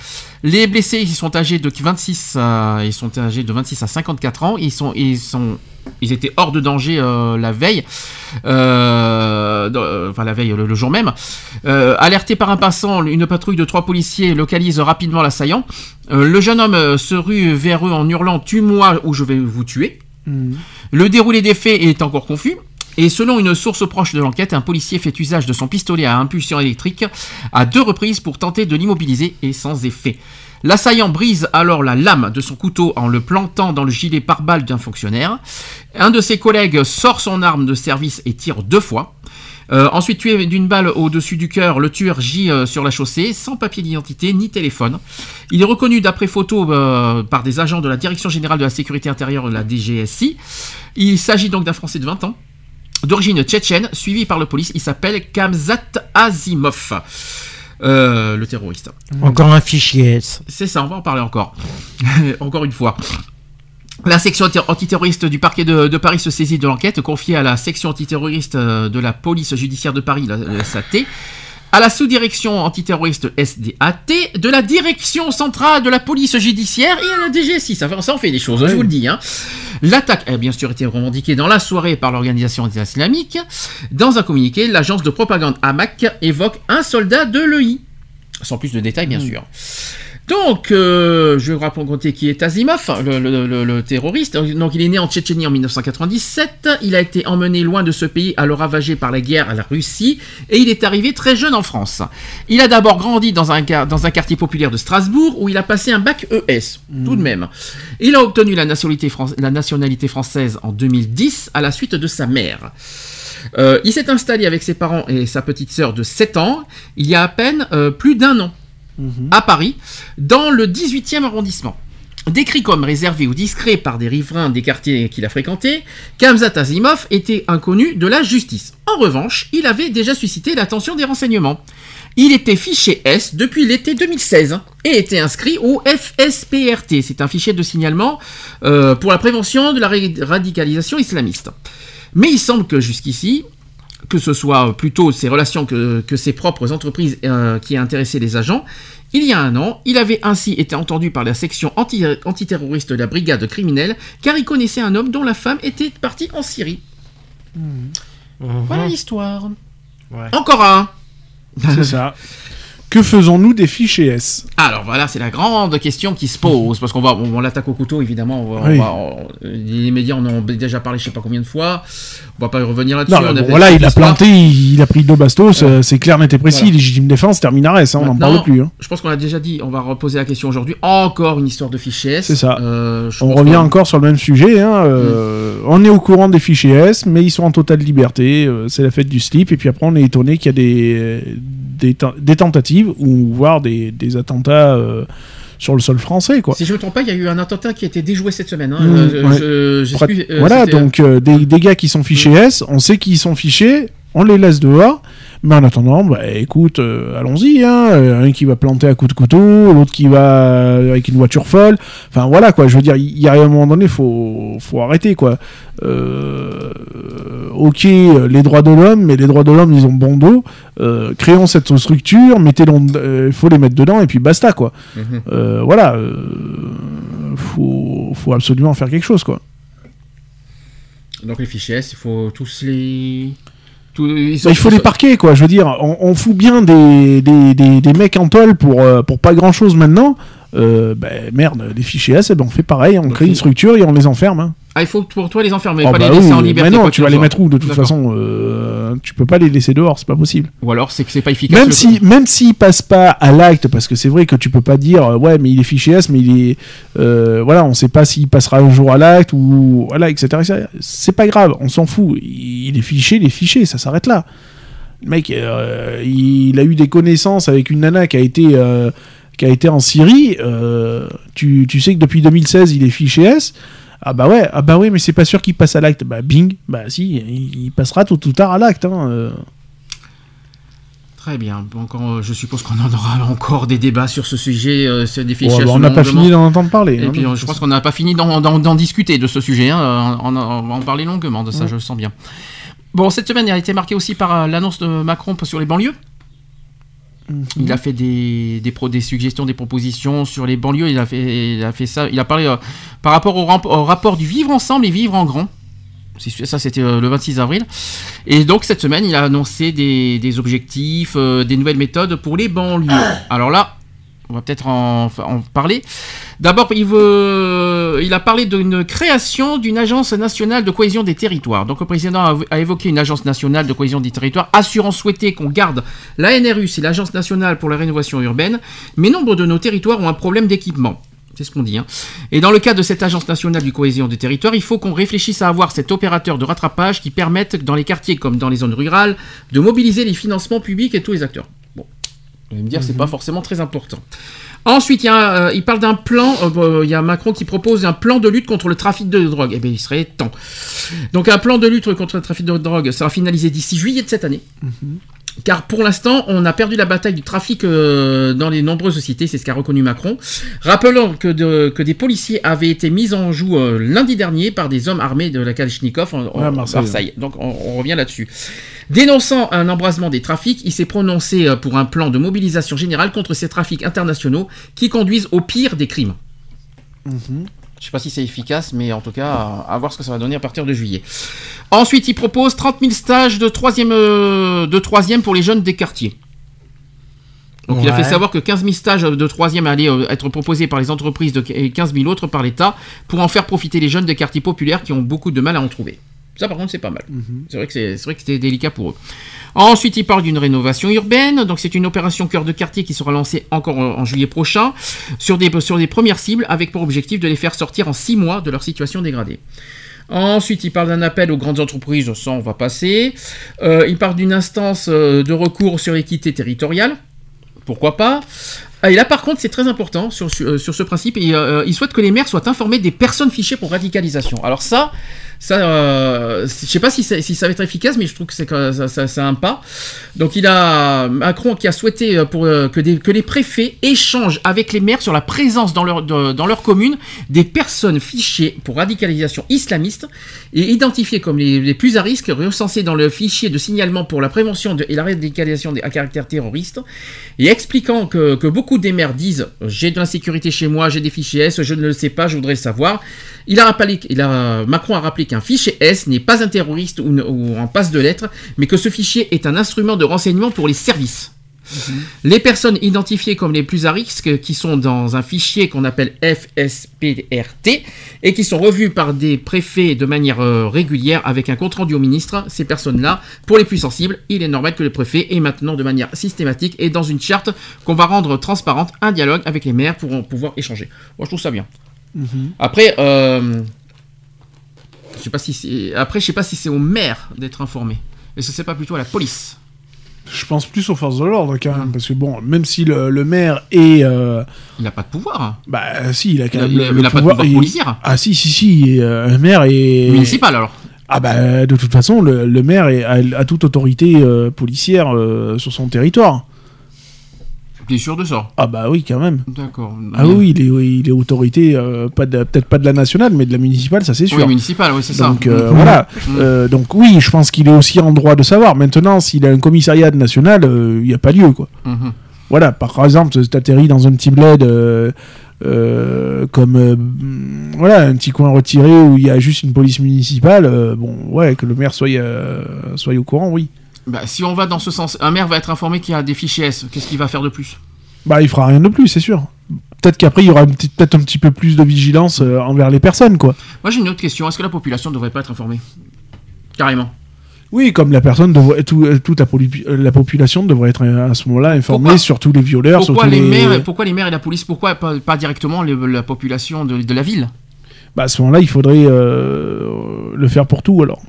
Les blessés, ils sont âgés de 26, à, ils sont âgés de 26 à 54 ans. Ils sont, ils sont, ils étaient hors de danger euh, la veille, euh, euh, enfin la veille, le, le jour même. Alerté par un passant, une patrouille de trois policiers localise rapidement l'assaillant. Le jeune homme se rue vers eux en hurlant "Tue-moi ou je vais vous tuer". Le déroulé des faits est encore confus. Et selon une source proche de l'enquête, un policier fait usage de son pistolet à impulsion électrique à deux reprises pour tenter de l'immobiliser et sans effet. L'assaillant brise alors la lame de son couteau en le plantant dans le gilet pare-balles d'un fonctionnaire. Un de ses collègues sort son arme de service et tire deux fois. Euh, ensuite, tué d'une balle au-dessus du cœur, le tueur gît euh, sur la chaussée, sans papier d'identité ni téléphone. Il est reconnu d'après photo euh, par des agents de la Direction Générale de la Sécurité Intérieure, la DGSI. Il s'agit donc d'un Français de 20 ans, d'origine tchétchène, suivi par la police. Il s'appelle Kamzat Azimov, euh, le terroriste. Encore un fichier S. C'est ça, on va en parler encore. <laughs> encore une fois. La section anti- antiterroriste du parquet de, de Paris se saisit de l'enquête confiée à la section antiterroriste euh, de la police judiciaire de Paris, la, la SAT, à la sous-direction antiterroriste SDAT, de la direction centrale de la police judiciaire et à la DGSI. Ça, fait- ça en fait des choses, je vous le dis. hein. L'attaque a bien sûr été revendiquée dans la soirée par l'organisation islamique. Dans un communiqué, l'agence de propagande Hamak évoque un soldat de l'EI. Sans plus de détails, bien sûr. Donc, euh, je vais vous raconter qui est Azimov, le, le- le- le terroriste. Donc, il est né en Tchétchénie en 1997. Il a été emmené loin de ce pays, alors ravagé par la guerre à la Russie, et il est arrivé très jeune en France. Il a d'abord grandi dans un, quar- dans un quartier populaire de Strasbourg, où il a passé un bac ES, tout de même. Il a obtenu la nationalité, fran- la nationalité française en 2010 à la suite de sa mère. Euh, il s'est installé avec ses parents et sa petite sœur de 7 ans il y a à peine euh, plus d'un an à Paris, dans le 18e arrondissement. Décrit comme réservé ou discret par des riverains des quartiers qu'il a fréquentés, Kamzat Azimov était inconnu de la justice. En revanche, il avait déjà suscité l'attention des renseignements. Il était fiché S depuis l'été 2016 hein, et était inscrit au FSPRT. C'est un fichier de signalement euh, pour la prévention de la ra- radicalisation islamiste. Mais il semble que jusqu'ici, que ce soit plutôt ses relations que, que ses propres entreprises euh, qui aient intéressé les agents, il y a un an, il avait ainsi été entendu par la section anti- antiterroriste de la brigade criminelle car il connaissait un homme dont la femme était partie en Syrie. Voilà l'histoire. Encore un. C'est ça. Que faisons-nous des fichiers S? Alors voilà, c'est la grande question qui se pose, parce qu'on va, on, on l'attaque au couteau évidemment. On va- on Oui. va- on- les médias en ont déjà parlé, je sais pas combien de fois. On va pas y revenir là-dessus. Bon, voilà, il a planté, il, il a pris deux bastos, euh, c'est clair, net et précis, Voilà. légitime défense, terminarait, ça, on n'en parle plus. hein. Je pense qu'on a déjà dit, on va reposer la question aujourd'hui. Encore une histoire de fichier S. C'est ça. Euh, On revient encore sur le même sujet. hein, euh, On est au courant des fichiers S, mais ils sont en totale liberté. euh, c'est la fête du slip. Et puis après, on est étonné qu'il y a des, des, ten- des tentatives ou voire des, des attentats sur le sol français. Quoi. Si je me trompe pas, il y a eu un attentat qui a été déjoué cette semaine. hein. Mmh, Euh, ouais. je- euh, voilà, c'était- donc euh, des, des gars qui sont fichés S, on sait qu'ils sont fichés, on les laisse dehors. Mais en attendant, bah, écoute, euh, allons-y. Hein, euh, un qui va planter à coups de couteau, l'autre qui va euh, avec une voiture folle. Enfin voilà quoi. Je veux dire, il y a un moment donné, faut faut arrêter quoi. Euh, ok, les droits de l'homme, mais les droits de l'homme, ils ont bon dos. Euh, créons cette structure, mettez il faut les mettre dedans et puis basta quoi. Mhm. Voilà, faut faut absolument faire quelque chose quoi. Donc les fichiers il faut tous les. Tous- ils sont- Bah, il faut les parquer, quoi. Je veux dire, on, on fout bien des, des, des, des mecs en tôle pour, euh, pour pas grand chose maintenant. Euh, ben, merde, les fichiers S, eh ben, on fait pareil, on crée une structure et on les enferme. hein. Ah, il faut pour toi les enfermer, Oh, pas bah les laisser oui, en liberté. Mais non, tu vas les mettre où de toute façon euh, Tu peux pas les laisser dehors, c'est pas possible. Ou alors c'est que c'est pas efficace. Même si, même s'ils passent pas à l'acte, parce que c'est vrai que tu peux pas dire, euh, ouais, mais il est fiché S, mais il est, euh, voilà, on sait pas s'il passera un jour à l'acte ou, voilà, etc. C'est pas grave, on s'en fout. Il est fiché, il est fiché, ça s'arrête là. Le mec, euh, il a eu des connaissances avec une nana qui a été, qui a été en Syrie. tu, tu sais que depuis 2016, il est fiché S. Ah bah ouais, ah bah ouais, mais c'est pas sûr qu'il passe à l'acte. Bah bing, bah si, il, il passera tôt ou tard à l'acte. Hein, euh. Très bien. Euh, je suppose qu'on en aura encore des débats sur ce sujet, euh, bah, on n'a pas fini d'en entendre parler. Et hein, puis je pense qu'on n'a pas fini d'en, discuter de ce sujet. hein. On, va en parler longuement de ça, Mm. je le sens bien. Bon, cette semaine a été marquée aussi par l'annonce de Macron sur les banlieues. Il a fait des, des, suggestions, des propositions sur les banlieues. Il a fait, il a fait ça. Il a parlé euh, par rapport au, rapport du vivre ensemble et vivre en grand. Ça, c'était euh, le 26 avril. Et donc, cette semaine, il a annoncé des, des objectifs, euh, des nouvelles méthodes pour les banlieues. Alors là, on va peut-être en, en parler. D'abord, il, veut, il a parlé d'une création d'une agence nationale de cohésion des territoires. Donc, le président a, évoqué une agence nationale de cohésion des territoires, assurant souhaiter qu'on garde la NRU, c'est l'agence nationale pour la rénovation urbaine, mais nombre de nos territoires ont un problème d'équipement. C'est ce qu'on dit. hein. Et dans le cas de cette agence nationale du cohésion des territoires, il faut qu'on réfléchisse à avoir cet opérateur de rattrapage qui permette, dans les quartiers comme dans les zones rurales, de mobiliser les financements publics et tous les acteurs. Bon, vous allez me dire, c'est pas forcément très important. Ensuite, euh, il parle d'un plan. euh, il y a Macron qui propose un plan de lutte contre le trafic de drogue. Eh bien, il serait temps. Donc, un plan de lutte contre le trafic de drogue sera finalisé d'ici juillet de cette année. Car pour l'instant, on a perdu la bataille du trafic euh, dans les nombreuses cités, c'est ce qu'a reconnu Macron. Rappelons que, de- que des policiers avaient été mis en joue euh, lundi dernier par des hommes armés de la Kalachnikov en, en Marseille, Marseille. Donc on, on revient là-dessus. Dénonçant un embrasement des trafics, il s'est prononcé euh, pour un plan de mobilisation générale contre ces trafics internationaux qui conduisent au pire des crimes. Je sais pas si c'est efficace, mais en tout cas, à, voir ce que ça va donner à partir de juillet. Ensuite, il propose 30 000 stages de troisième, euh, de troisième pour les jeunes des quartiers. Donc il a fait savoir que 15 000 stages de troisième allaient euh, être proposés par les entreprises de, et 15 000 autres par l'État pour en faire profiter les jeunes des quartiers populaires qui ont beaucoup de mal à en trouver. Ça par contre c'est pas mal. C'est vrai que c'est vrai que c'était délicat pour eux. Ensuite, il parle d'une rénovation urbaine. Donc, c'est une opération cœur de quartier qui sera lancée encore en, en juillet prochain sur des, sur des premières cibles avec pour objectif de les faire sortir en six mois de leur situation dégradée. Ensuite, il parle d'un appel aux grandes entreprises, ça on va passer. Euh, il parle d'une instance euh, de recours sur l'équité territoriale. Pourquoi pas? Ah, et là, par contre, c'est très important sur, sur, euh, sur ce principe. Et, euh, il souhaite que les maires soient informés des personnes fichées pour radicalisation. Alors ça, ça, euh, je sais pas si ça, va être efficace, mais je trouve que c'est un pas. Donc il a Macron qui a souhaité euh, euh, que, les préfets échangent avec les maires sur la présence dans leur commune des personnes fichées pour radicalisation islamiste et identifiées comme les, plus à risque, recensées dans le fichier de signalement pour la prévention de- et la radicalisation à caractère terroriste, et expliquant que, beaucoup des maires disent j'ai de l'insécurité chez moi, j'ai des fichiers S, je ne le sais pas, je voudrais le savoir. Il a rappelé, il Macron a rappelé qu'un fichier S n'est pas un terroriste ou, ou en passe de lettres, mais que ce fichier est un instrument de renseignement pour les services. Les personnes identifiées comme les plus à risque, qui sont dans un fichier qu'on appelle FSPRT, et qui sont revues par des préfets de manière euh, régulière avec un compte rendu au ministre, ces personnes-là, pour les plus sensibles, il est normal que le préfet ait maintenant de manière systématique et dans une charte qu'on va rendre transparente un dialogue avec les maires pour en pouvoir échanger. Moi je trouve ça bien. Après, euh, je sais pas si. Après, je sais pas si c'est au maire d'être informé. Est-ce que c'est pas plutôt à la police Je pense plus aux forces de l'ordre quand même, parce que bon, même si le, le maire est. euh, Il n'a pas de pouvoir. hein. Bah si, il a quand même il a- le il a pas de pouvoir il- policier. Ah si, si, si, euh, un maire est... Municipal alors. Ah bah de toute façon, le, le maire est, a, a toute autorité euh, policière sur son territoire. T'es sûr de ça Ah bah oui, quand même. D'accord. Ah oui, il est, oui, il est autorité, euh, pas peut-être pas de la nationale, mais de la municipale, ça c'est sûr. Oui, municipal, oui, c'est ça. Donc euh, Mhm. voilà. Mhm. Euh, donc oui, je pense qu'il est aussi en droit de savoir. Maintenant, s'il a un commissariat national, il n'y a pas lieu, quoi. Mhm. Voilà, par exemple, tu atterris dans un petit bled euh, comme euh, mm, voilà un petit coin retiré où il y a juste une police municipale. euh, bon, ouais, que le maire soit soit au courant, oui. Bah, si on va dans ce sens, un maire va être informé qu'il y a des fichiers S. Qu'est-ce qu'il va faire de plus? Bah, il fera rien de plus, c'est sûr. Peut-être qu'après il y aura peut-être un petit peu plus de vigilance euh, envers les personnes, quoi. Moi j'ai une autre question. Est-ce que la population ne devrait pas être informée? Carrément. Oui, comme la personne devrait, tout- toute la, euh, la population devrait être euh, à ce moment-là informée Pourquoi sur tous les violeurs, sur Pourquoi tous les, les. maires, pourquoi les maires et la police Pourquoi pas, pas directement les- la population de, de la ville? Bah, à ce moment-là, il faudrait euh, le faire pour tout, alors.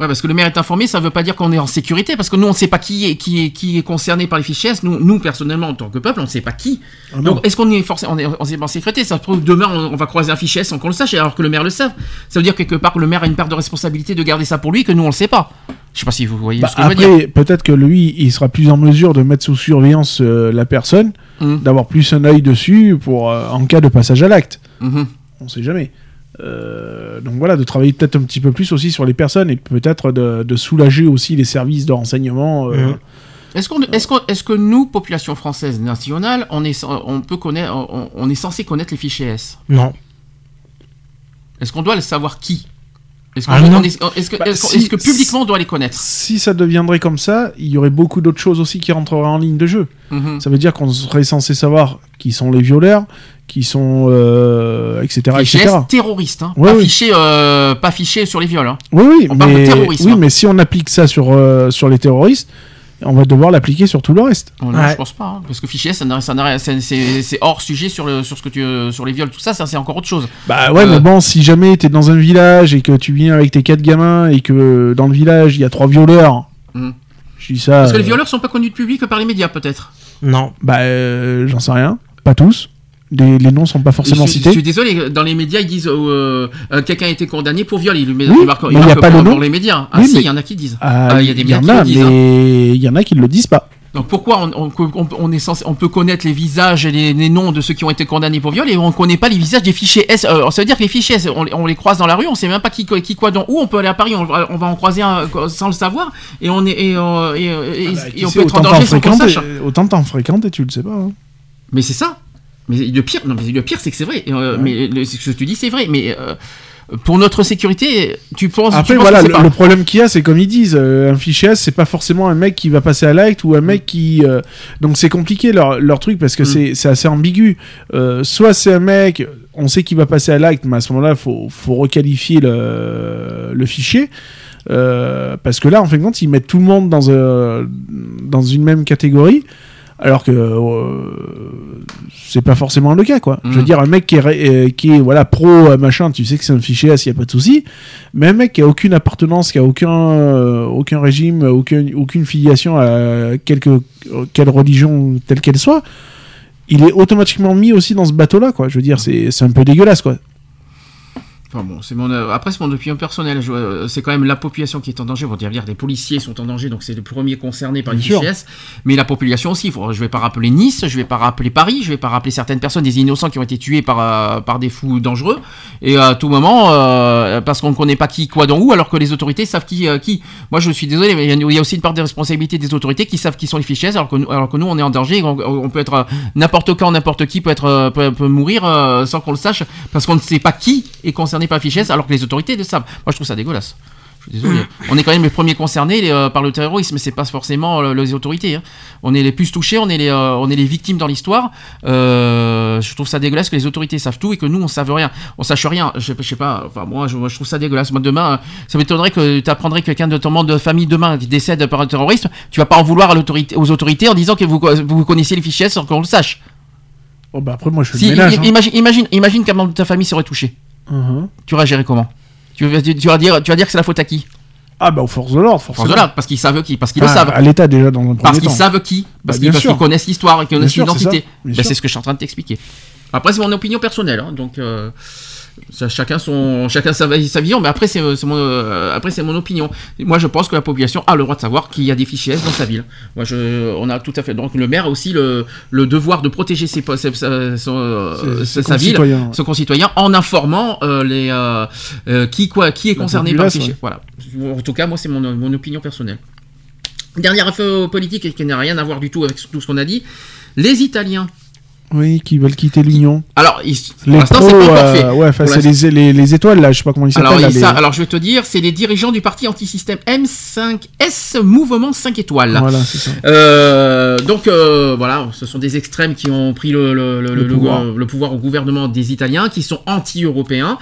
Ouais, parce que le maire est informé, ça veut pas dire qu'on est en sécurité, parce que nous on ne sait pas qui est, qui est, qui est concerné par les fichiers S. Nous, nous personnellement en tant que peuple, on ne sait pas qui. Ah. Donc est-ce qu'on est forcément on est, on est en sécurité? Ça se trouve demain on, on va croiser un fichier S sans qu'on le sache, alors que le maire le sait. Ça veut dire quelque part que le maire a une part de responsabilité de garder ça pour lui que nous on le sait pas. Je sais pas si vous voyez Bah, ce que je veux après, dire. peut-être que lui, il sera plus en mesure de mettre sous surveillance euh, la personne, Mhm. d'avoir plus un œil dessus pour euh, en cas de passage à l'acte. Mhm. On sait jamais. Euh, donc voilà, de travailler peut-être un petit peu plus aussi sur les personnes et peut-être de, de soulager aussi les services de renseignement. euh, Mhm. Est-ce qu'on, est-ce qu'on- est-ce que nous, population française nationale, on est, on peut connaître, on, on est censé connaître les fichiers S? Non. Est-ce qu'on doit le savoir qui? Est-ce, Ah non. est- que, Bah, est-ce si- que publiquement on doit les connaître Si ça deviendrait comme ça, il y aurait beaucoup d'autres choses aussi qui rentreraient en ligne de jeu. Mhm. Ça veut dire qu'on serait censé savoir qui sont les violeurs, qui sont euh, etc. Etc. Hein. Ouais, pas, oui. fichiers, euh, pas sur les viols. hein. Oui, oui, On parle de mais, terrorisme, oui hein. mais si on applique ça sur, euh, sur les terroristes, on va devoir l'appliquer sur tout le reste. Oh non, Ouais. je pense pas, hein, parce que ça ça n'a- c'est, hors sujet sur, le, sur, ce que tu, euh, sur les viols, tout ça, ça c'est encore autre chose. Bah ouais, Euh, mais bon, si jamais t'es dans un village et que tu viens avec tes quatre gamins et que dans le village il y a trois violeurs, Mhm. je dis ça. Parce que les euh, violeurs sont pas connus du public que par les médias, peut-être? Non. Bah euh, j'en sais rien, pas tous. Les, les noms sont pas forcément je, suis- cités. je suis désolé, dans les médias, ils disent euh, euh, quelqu'un a été condamné pour viol. Ils Oui, ils marquent- il pas pour- le nom. pour les médias. Ah Oui, si, mais- il y en a qui disent. Ah, Ah, il y a des y médias en qui a, le disent. hein. mais il y en a qui le disent pas. Donc pourquoi on, on- on- on est censé, on peut connaître les visages et les, les noms de ceux qui ont été condamnés pour viol et on connaît pas les visages des fichiers S. Euh, ça veut dire que les fichiers S, on, les- on les croise dans la rue, on sait même pas qui, qui quoi dans où. On peut aller à Paris, on, va- en croiser un sans le savoir et on est et, et, et- Bah, et qui on sait, peut être en danger sans qu'on sache. et- Autant t'en fréquentes et tu le sais pas. hein. Mais c'est ça. Mais le pire, non, mais le pire, c'est que c'est vrai. Euh, Mais le- ce que tu dis, c'est vrai. Mais euh, pour notre sécurité, tu penses. Après tu penses voilà, que c'est le, pas- le problème qu'il y a, c'est comme ils disent, euh, un fichier S, c'est pas forcément un mec qui va passer à l'acte ou un mec qui. donc c'est compliqué leur, leur truc parce que Mm. c'est c'est assez ambigu. Soit c'est un mec, on sait qu'il va passer à l'acte, mais à ce moment-là, faut faut requalifier le, le fichier. Parce que là, en fin de compte, ils mettent tout le monde dans, un- dans une même catégorie. Alors que euh, c'est pas forcément le cas, quoi. Je veux Mhm. dire, un mec qui est, euh, qui est voilà, pro, euh, machin, tu sais que c'est un fichier S, y a pas de souci. Mais un mec qui a aucune appartenance, qui a aucun, euh, aucun régime, aucun, aucune filiation à quelque, quelle religion telle qu'elle soit, il est automatiquement mis aussi dans ce bateau-là, quoi. Je veux dire, c'est c'est un peu dégueulasse, quoi. Enfin bon, c'est mon, euh, après c'est mon opinion personnelle. Euh, C'est quand même la population qui est en danger. On va dire, les policiers sont en danger, donc c'est les premiers concernés par sûr. fichiers. Mais la population aussi. Faut- je vais pas rappeler Nice, je vais pas rappeler Paris, je vais pas rappeler certaines personnes, des innocents qui ont été tués par euh, par des fous dangereux. Et à tout moment, euh, parce qu'on ne connaît pas qui, quoi, dans où, alors que les autorités savent qui, euh, qui. Moi, je suis désolé, mais il y a- aussi une part des responsabilités des autorités qui savent qui sont les fichiers, alors que nous, alors que nous on est en danger. On, on peut être n'importe quand, n'importe qui peut être peut, peut mourir sans qu'on le sache, parce qu'on ne sait pas qui est concerné par le fichier, alors que les autorités le savent. Moi, je trouve ça dégueulasse. Je suis désolé. On est quand même les premiers concernés les, euh, par le terrorisme, mais c'est pas forcément euh, les autorités. hein. On est les plus touchés, on est les, euh, on est les victimes dans l'histoire. Je trouve ça dégueulasse que les autorités savent tout et que nous on savent rien, on sache rien. Je, je sais pas. Enfin moi, je, moi, je trouve ça dégueulasse. Moi demain, ça m'étonnerait que tu apprendrais quelqu'un de ton membre de famille demain qui décède par un terroriste. Tu vas pas en vouloir à aux autorités en disant que vous, vous connaissiez les fichiers sans qu'on le sache. Oh, bah après, moi, je Si, le ménage. i- hein. imagine, imagine, imagine qu'un membre de ta famille serait touché. Mhm. Tu réagirais comment tu vas, tu, vas dire, tu vas dire que c'est la faute à qui Ah, bah, aux forces de l'ordre, forcément. Force de l'ordre, parce qu'ils savent qui, parce qu'ils Ah, le savent. À l'État, déjà, dans un premier Parce qu'ils savent qui, Bah, parce qu'ils qu'ils connaissent l'histoire, ils Bien connaissent c'est l'identité. Ben, sûr. c'est ce que je suis en train de t'expliquer. Après, c'est mon opinion personnelle, hein, donc euh, chacun son, chacun sa, sa vision. Mais après, c'est mon, euh, après c'est mon opinion. Moi, je pense que la population a le droit de savoir qu'il y a des fichiers S dans sa ville. Moi, je, on a tout à fait. Donc, le maire a aussi le, le devoir de protéger ses, son, euh, sa ville, ouais. ses concitoyens, en informant euh, les qui quoi, qui est La concerné par le fichier. Voilà. En tout cas, moi, c'est mon, mon opinion personnelle. Dernière info politique et qui n'a rien à voir du tout avec tout ce qu'on a dit. Les Italiens. Oui, qui veulent quitter l'Union. Alors, ils, pour l'instant, c'est pas encore euh, ouais, enfin, c'est les, les, les étoiles, là, je sais pas comment ils alors, s'appellent. les- alors, je vais te dire, c'est les dirigeants du parti anti-système M5S Mouvement 5 étoiles. Voilà, c'est ça. Euh, donc euh, voilà, ce sont des extrêmes qui ont pris le, le- le- Le le- pouvoir. au gouvernement des Italiens, qui sont anti-européens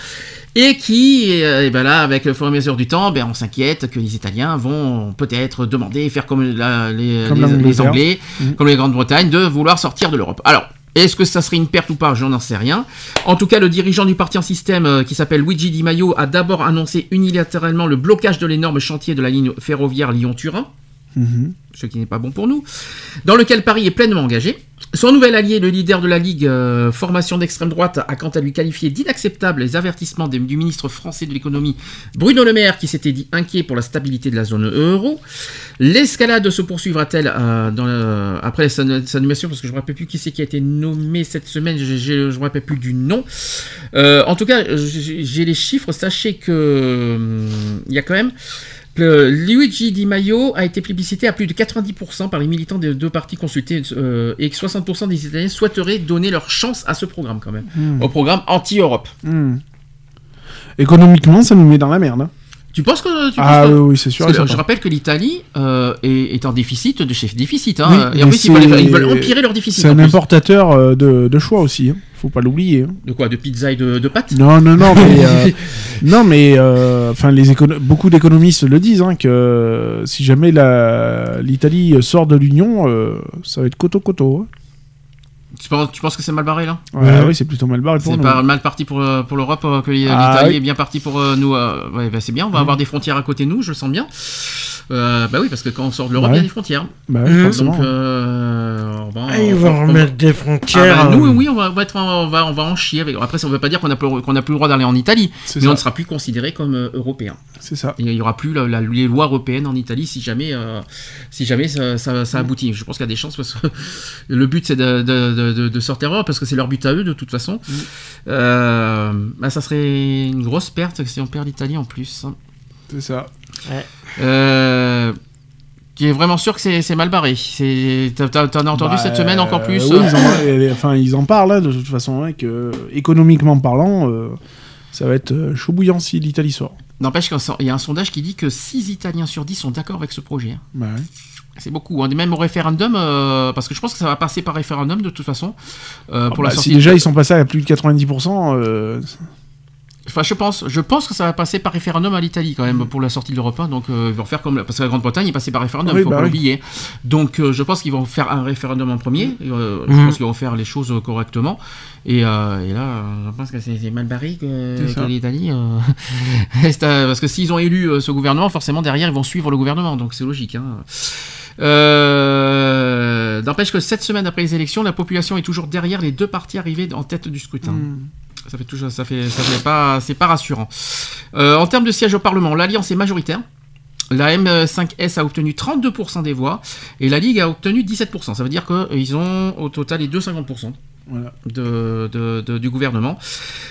et qui, ben là, avec le fur et à mesure du temps, ben, on s'inquiète que les Italiens vont peut-être demander, faire comme la- les, Comme Anglais, comme les Grande-Bretagne, de vouloir sortir de l'Europe. Alors. Est-ce que ça serait une perte ou pas? Je n'en sais rien. En tout cas, le dirigeant du parti en système, euh, qui s'appelle Luigi Di Maio, a d'abord annoncé unilatéralement le blocage de l'énorme chantier de la ligne ferroviaire Lyon-Turin Mhm. ce qui n'est pas bon pour nous, dans lequel Paris est pleinement engagé. Son nouvel allié, le leader de la Ligue euh, Formation d'extrême droite, a quant à lui qualifié d'inacceptables les avertissements du ministre français de l'économie Bruno Le Maire, qui s'était dit inquiet pour la stabilité de la zone euro. L'escalade se poursuivra-t-elle euh, après sa, nomination, parce que je ne me rappelle plus qui c'est qui a été nommé cette semaine, je ne me rappelle plus du nom. Euh, en tout cas, j'ai j'ai les chiffres, sachez que hum, il y a quand même le Luigi Di Maio a été plébiscité à plus de 90% par les militants des deux partis consultés euh, et que 60% des Italiens souhaiteraient donner leur chance à ce programme quand même, Hmm. au programme anti-Europe. Hmm. Économiquement, ça nous met dans la merde. Tu penses que tu Ah penses que- oui, oui, c'est sûr Parce que je rappelle que l'Italie euh, est, est en déficit de chef déficit. Hein, Oui, et en plus, ils veulent, ils veulent empirer leur déficit. C'est un plus. importateur euh, de, de choix aussi. hein. Faut pas l'oublier. hein. De quoi De pizza et de, de pâtes? Non, non, non, mais euh, <laughs> non, mais euh, enfin, les écono- beaucoup d'économistes le disent hein, que si jamais la l'Italie sort de l'Union, euh, ça va être coto coto. Tu, penses, tu penses que c'est mal barré là Ouais, oui, c'est plutôt mal barré pour C'est nous. pas mal parti pour, euh, pour l'Europe, euh, que l'Italie Ah, oui. est bien partie pour euh, nous. euh, ouais, bah, c'est bien, on va Mhm. avoir des frontières à côté de nous, je le sens bien. Euh, bah oui, parce que quand on sort de l'Europe, Bah il y a des frontières. Bah Mhm. Donc, euh, on va, Ah, ils on- vont on- remettre des Ah frontières. bah, nous, oui, on va, on va être, on va, on va en chier. Avec... Après, ça ne veut pas dire qu'on n'a plus, qu'on n'a plus le droit d'aller en Italie, C'est mais on ne sera plus considéré comme euh, européen. C'est ça. Il n'y aura plus la- la- les lois européennes en Italie si jamais, euh, si jamais ça, ça- ça aboutit. Je pense qu'il y a des chances parce que <laughs> le but c'est de, de- de- de- de sortir l'Europe parce que c'est leur but à eux de toute façon. Mm. Euh, bah, ça serait une grosse perte si on perd l'Italie en plus. C'est ça. Euh, qui est vraiment sûr que c'est c'est mal barré. C'est- t'as- t'as- T'en as entendu Bah, cette semaine encore plus oui, euh, ils en, et- enfin, ils en parlent hein, de toute façon, hein, que économiquement parlant, euh, ça va être chaud bouillant si l'Italie sort. N'empêche qu'il y a un sondage qui dit que 6 Italiens sur 10 sont d'accord avec ce projet. hein. Bah ouais. C'est beaucoup. hein. Même au référendum, euh, parce que je pense que ça va passer par référendum de toute façon. euh, pour Ah la bah, sortie si déjà ils sont passés à plus de 90%, euh, Enfin, je pense, je pense que ça va passer par référendum à l'Italie quand même pour la sortie de l'Europe. hein. Donc, euh, ils vont faire comme parce que la Grande-Bretagne est passée par référendum, il Oui, faut bah pas oui. l'oublier. Donc, euh, je pense qu'ils vont faire un référendum en premier. Je Mhm. pense qu'ils vont faire les choses correctement. Et, euh, et là, je pense que c'est mal barré que, l'Italie. <laughs> parce que s'ils ont élu euh, ce gouvernement, forcément derrière ils vont suivre le gouvernement. Donc, c'est logique. hein. Euh, N'empêche que cette semaine après les élections, la population est toujours derrière les deux partis arrivés en tête du scrutin. Hmm. Ça fait toujours, ça fait, ça fait pas, c'est pas rassurant. Euh, en termes de sièges au Parlement, l'Alliance est majoritaire. La M5S a obtenu 32% des voix et la Ligue a obtenu 17%. Ça veut dire qu'ils ont au total les deux 50% Voilà. de, de- de- du gouvernement.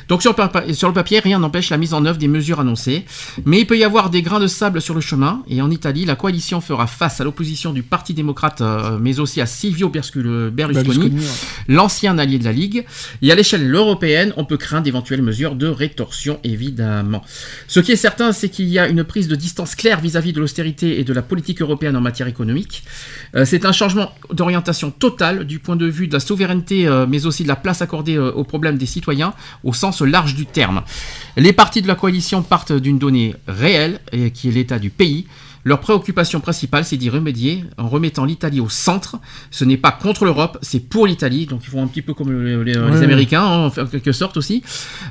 Donc sur le, papa- sur le papier, rien n'empêche la mise en œuvre des mesures annoncées. Mais il peut y avoir des grains de sable sur le chemin. Et en Italie, la coalition fera face à l'opposition du Parti démocrate, euh, mais aussi à Silvio Berlusconi, Berlusconi, ouais. l'ancien allié de la Ligue. Et à l'échelle européenne, on peut craindre d'éventuelles mesures de rétorsion, évidemment. Ce qui est certain, c'est qu'il y a une prise de distance claire vis-à-vis de l'austérité et de la politique européenne en matière économique. Euh, c'est un changement d'orientation total du point de vue de la souveraineté, euh, mais aussi de la place accordée euh, aux problèmes des citoyens au sens large du terme. Les partis de la coalition partent d'une donnée réelle, et qui est l'état du pays. Leur préoccupation principale, c'est d'y remédier en remettant l'Italie au centre. Ce n'est pas contre l'Europe, c'est pour l'Italie. Donc ils font un petit peu comme les, les- les Ouais. Américains, hein, en quelque sorte aussi.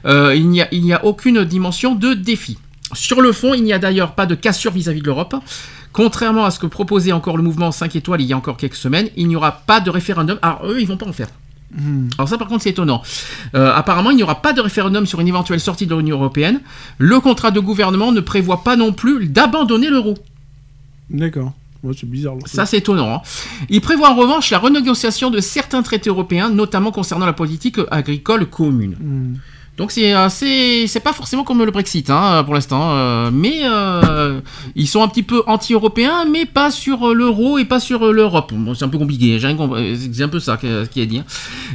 Euh, il n'y a, il n'y a aucune dimension de défi. Sur le fond, il n'y a d'ailleurs pas de cassure vis-à-vis de l'Europe. Contrairement à ce que proposait encore le mouvement 5 étoiles il y a encore quelques semaines, il n'y aura pas de référendum. Alors eux, ils vont pas en faire. Hmm. Alors ça par contre c'est étonnant. Euh, apparemment il n'y aura pas de référendum sur une éventuelle sortie de l'Union Européenne. Le contrat de gouvernement ne prévoit pas non plus d'abandonner l'euro. D'accord. Ouais, c'est bizarre. Ça c'est étonnant. hein. Il prévoit en revanche la renégociation de certains traités européens, notamment concernant la politique agricole commune. Hmm. Donc c'est euh, c'est pas forcément comme le Brexit hein, pour l'instant, euh, mais euh, ils sont un petit peu anti-européens, mais pas sur euh, l'euro et pas sur euh, l'Europe. Bon, c'est un peu compliqué, c'est un peu ça que- qui est dit. hein.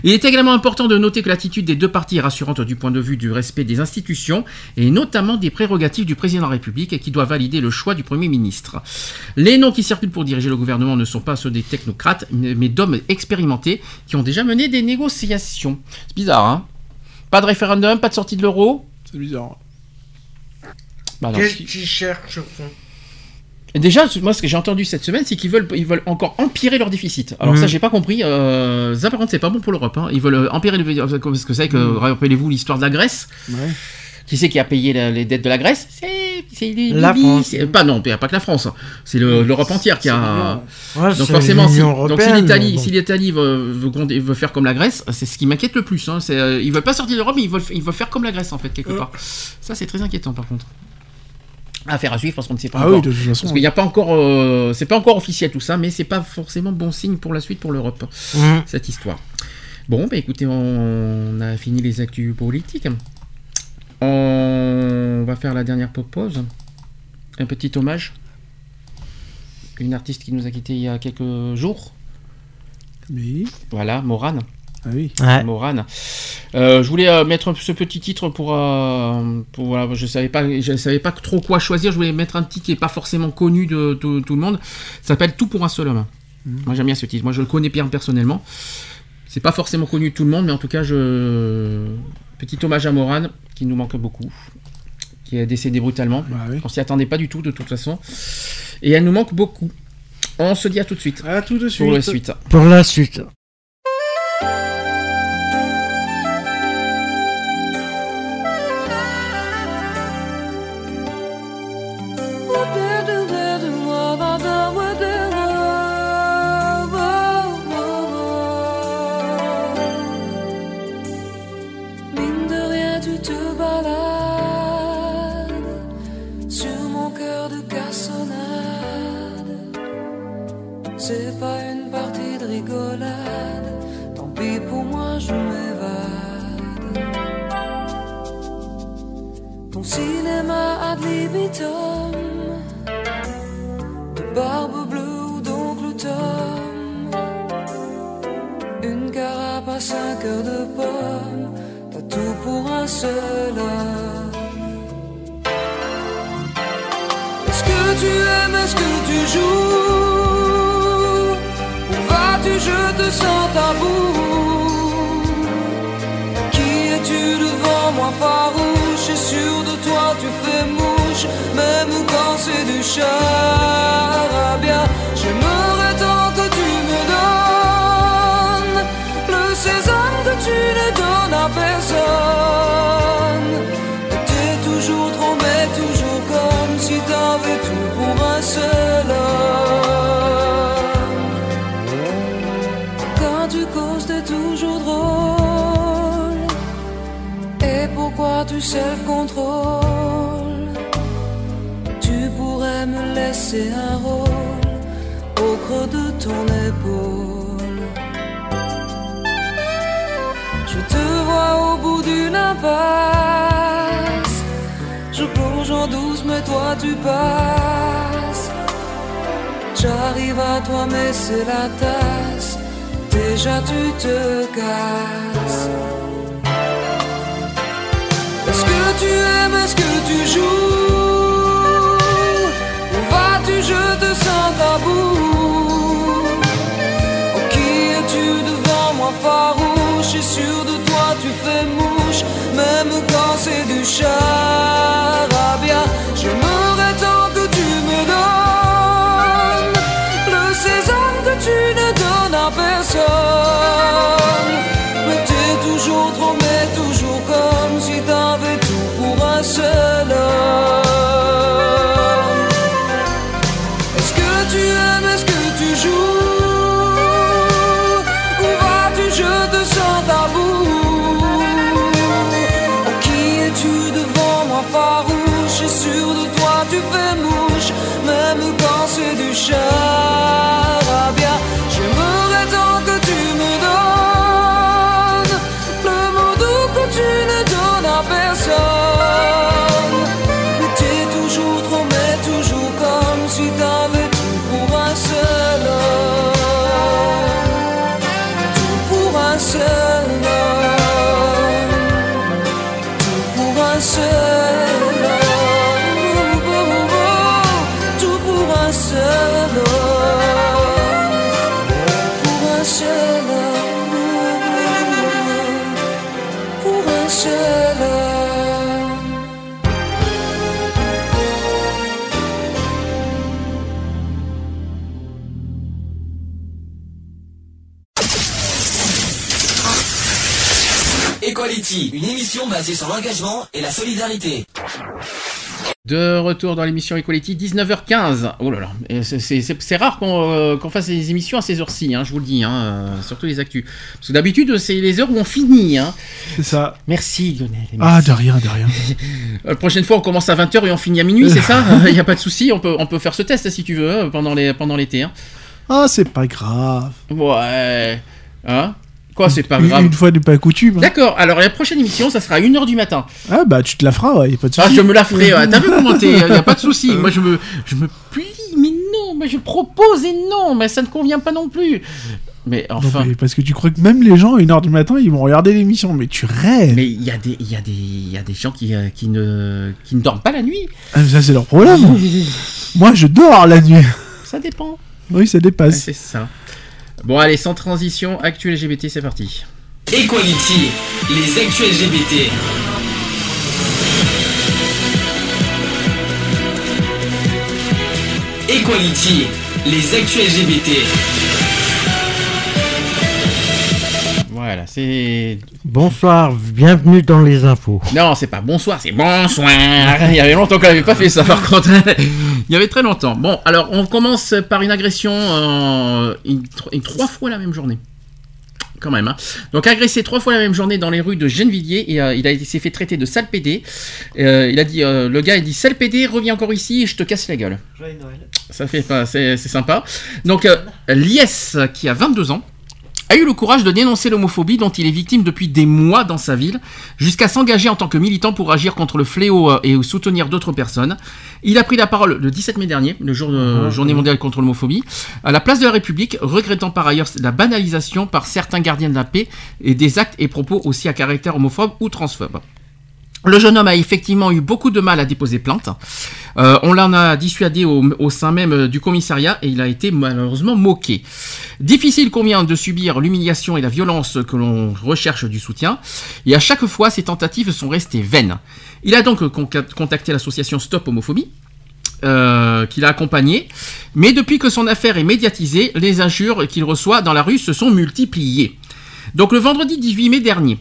Il est également important de noter que l'attitude des deux partis est rassurante du point de vue du respect des institutions et notamment des prérogatives du président de la République qui doit valider le choix du Premier ministre. Les noms qui circulent pour diriger le gouvernement ne sont pas ceux des technocrates, mais d'hommes expérimentés qui ont déjà mené des négociations. C'est bizarre, hein Pas de référendum, pas de sortie de l'euro C'est bizarre. Bah. Qu'est-ce qu'ils cherchent au fond Et Déjà, moi, ce que j'ai entendu cette semaine, c'est qu'ils veulent, ils veulent encore empirer leur déficit. Alors ça, Mhm. j'ai pas compris. Euh, ça, par contre, c'est pas bon pour l'Europe. hein. Ils veulent euh, empirer le parce que vous savez que Mhm. rappelez-vous l'histoire de la Grèce. Ouais. Qui c'est qui a payé la- les dettes de la Grèce? C'est c'est La France. Pas non, il y a pas que la France. hein. C'est le- l'Europe entière qui a. Ouais, Donc forcément, si, donc si l'Italie, si l'Italie veut, veut, compter- veut faire comme la Grèce, c'est ce qui m'inquiète le plus. Hein. Euh, ils veulent pas sortir de l'Europe, mais ils veulent, ils veulent faire comme la Grèce en fait quelque part. Ça, c'est très inquiétant par contre. Affaire à suivre parce qu'on ne sait pas Ah encore. oui, de toute façon. Parce qu'il n'y a pas encore, euh, c'est pas encore officiel tout ça, mais c'est pas forcément bon signe pour la suite pour l'Europe Mhm. cette histoire. Bon, bah écoutez, on a fini les actus politiques. On va faire la dernière pause. Un petit hommage. Une artiste qui nous a quittés il y a quelques jours. Oui. Voilà, Morane. Ah oui. Ouais. Morane. Euh, je voulais euh, mettre ce petit titre pour, euh, pour voilà, je savais pas, je savais pas trop quoi choisir. Je voulais mettre un titre qui est pas forcément connu de, de tout le monde. Ça s'appelle Tout pour un seul homme. Moi j'aime bien ce titre. Moi je le connais bien personnellement. C'est pas forcément connu de tout le monde, mais en tout cas je petit hommage à Morane qui nous manque beaucoup, qui est décédée brutalement. Bah oui. On s'y attendait pas du tout de toute façon, et elle nous manque beaucoup. On se dit à tout de suite À tout de suite. pour la suite. Pour la suite. Equality, une émission basée sur l'engagement et la solidarité. De retour dans l'émission Equality, 19h15. Oh là là, c'est- rare qu'on euh, qu'on fasse des émissions à ces heures-ci, hein, je vous le dis, hein, euh, surtout les actus. Parce que d'habitude, c'est les heures où on finit. Hein. C'est ça. Merci Lionel. Ah, de rien, de rien. <laughs> Euh, prochaine fois, on commence à 20h et on finit à minuit, c'est ça? <laughs> Il n'y a pas de souci, on peut, on peut faire ce test si tu veux, euh, pendant l'été. hein. Ah, c'est pas grave. Ouais. Hein Quoi, c'est pas grave Une fois n'est pas coutume. hein. D'accord, alors la prochaine émission, ça sera à 1h du matin. Ah, bah, tu te la feras, ouais, y a pas de Ah, souci. je me la ferai, ouais. t'as vu comment t'es, y a pas de souci. <laughs> Moi, je me, je me plie, mais non, mais je propose et non, mais ça ne convient pas non plus. Mais Non, enfin. mais parce que tu crois que même les gens, à 1h du matin, ils vont regarder l'émission, mais tu rêves. Mais il y a des, il y a des, il y a des gens qui, euh, qui ne, qui ne dorment pas la nuit. Ah, mais ça, c'est leur problème. Moi, je dors la nuit. Ça dépend. Oui, ça dépasse. c'est ça. Bon, allez, sans transition, actuel LGBT, c'est parti. Equality, les actus LGBT. Equality, les actus LGBT. Voilà, c'est. Bonsoir, bienvenue dans les infos. Non, c'est pas bonsoir, c'est bonsoir. Il y avait longtemps qu'on n'avait pas fait ça, par contre. <laughs> Il y avait très longtemps. Bon, alors, on commence par une agression euh, une, une- trois fois la même journée. Quand même. hein. Donc, agressé trois fois la même journée dans les rues de Gennevilliers. Et, euh, il a s'est fait traiter de sale pédé. Euh, il a dit, euh, le gars, il dit sale pédé, reviens encore ici et je te casse la gueule. Joyeux Noël. Ça fait pas, c'est c'est sympa. Donc, euh, Lies, qui a 22 ans, a eu le courage de dénoncer l'homophobie dont il est victime depuis des mois dans sa ville, jusqu'à s'engager en tant que militant pour agir contre le fléau euh, et soutenir d'autres personnes. Il a pris la parole le 17 mai dernier, le jour de Journée mondiale contre l'homophobie, à la place de la République, regrettant par ailleurs la banalisation par certains gardiens de la paix et des actes et propos aussi à caractère homophobe ou transphobe. Le jeune homme a effectivement eu beaucoup de mal à déposer plainte. Euh, on l'en a dissuadé au, sein même euh, du commissariat et il a été malheureusement moqué. Difficile combien de subir l'humiliation et la violence que l'on recherche du soutien. Et à chaque fois, ses tentatives sont restées vaines. Il a donc contacté l'association Stop Homophobie. euh, qu'il a accompagné, mais depuis que son affaire est médiatisée, les injures qu'il reçoit dans la rue se sont multipliées. Donc le vendredi 18 mai dernier,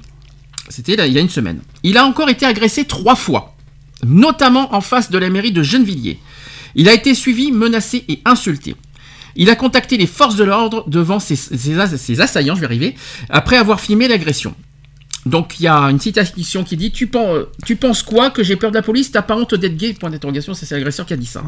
c'était il y a une semaine. Il a encore été agressé trois fois, notamment en face de la mairie de Gennevilliers. Il a été suivi, menacé et insulté. Il a contacté les forces de l'ordre devant ses, ses- ses assaillants, je vais arriver, après avoir filmé l'agression. Donc il y a une citation qui dit tu penses, tu penses quoi que j'ai peur de la police? T'as pas honte d'être gay? Point d'interrogation. C'est l'agresseur qui a dit ça.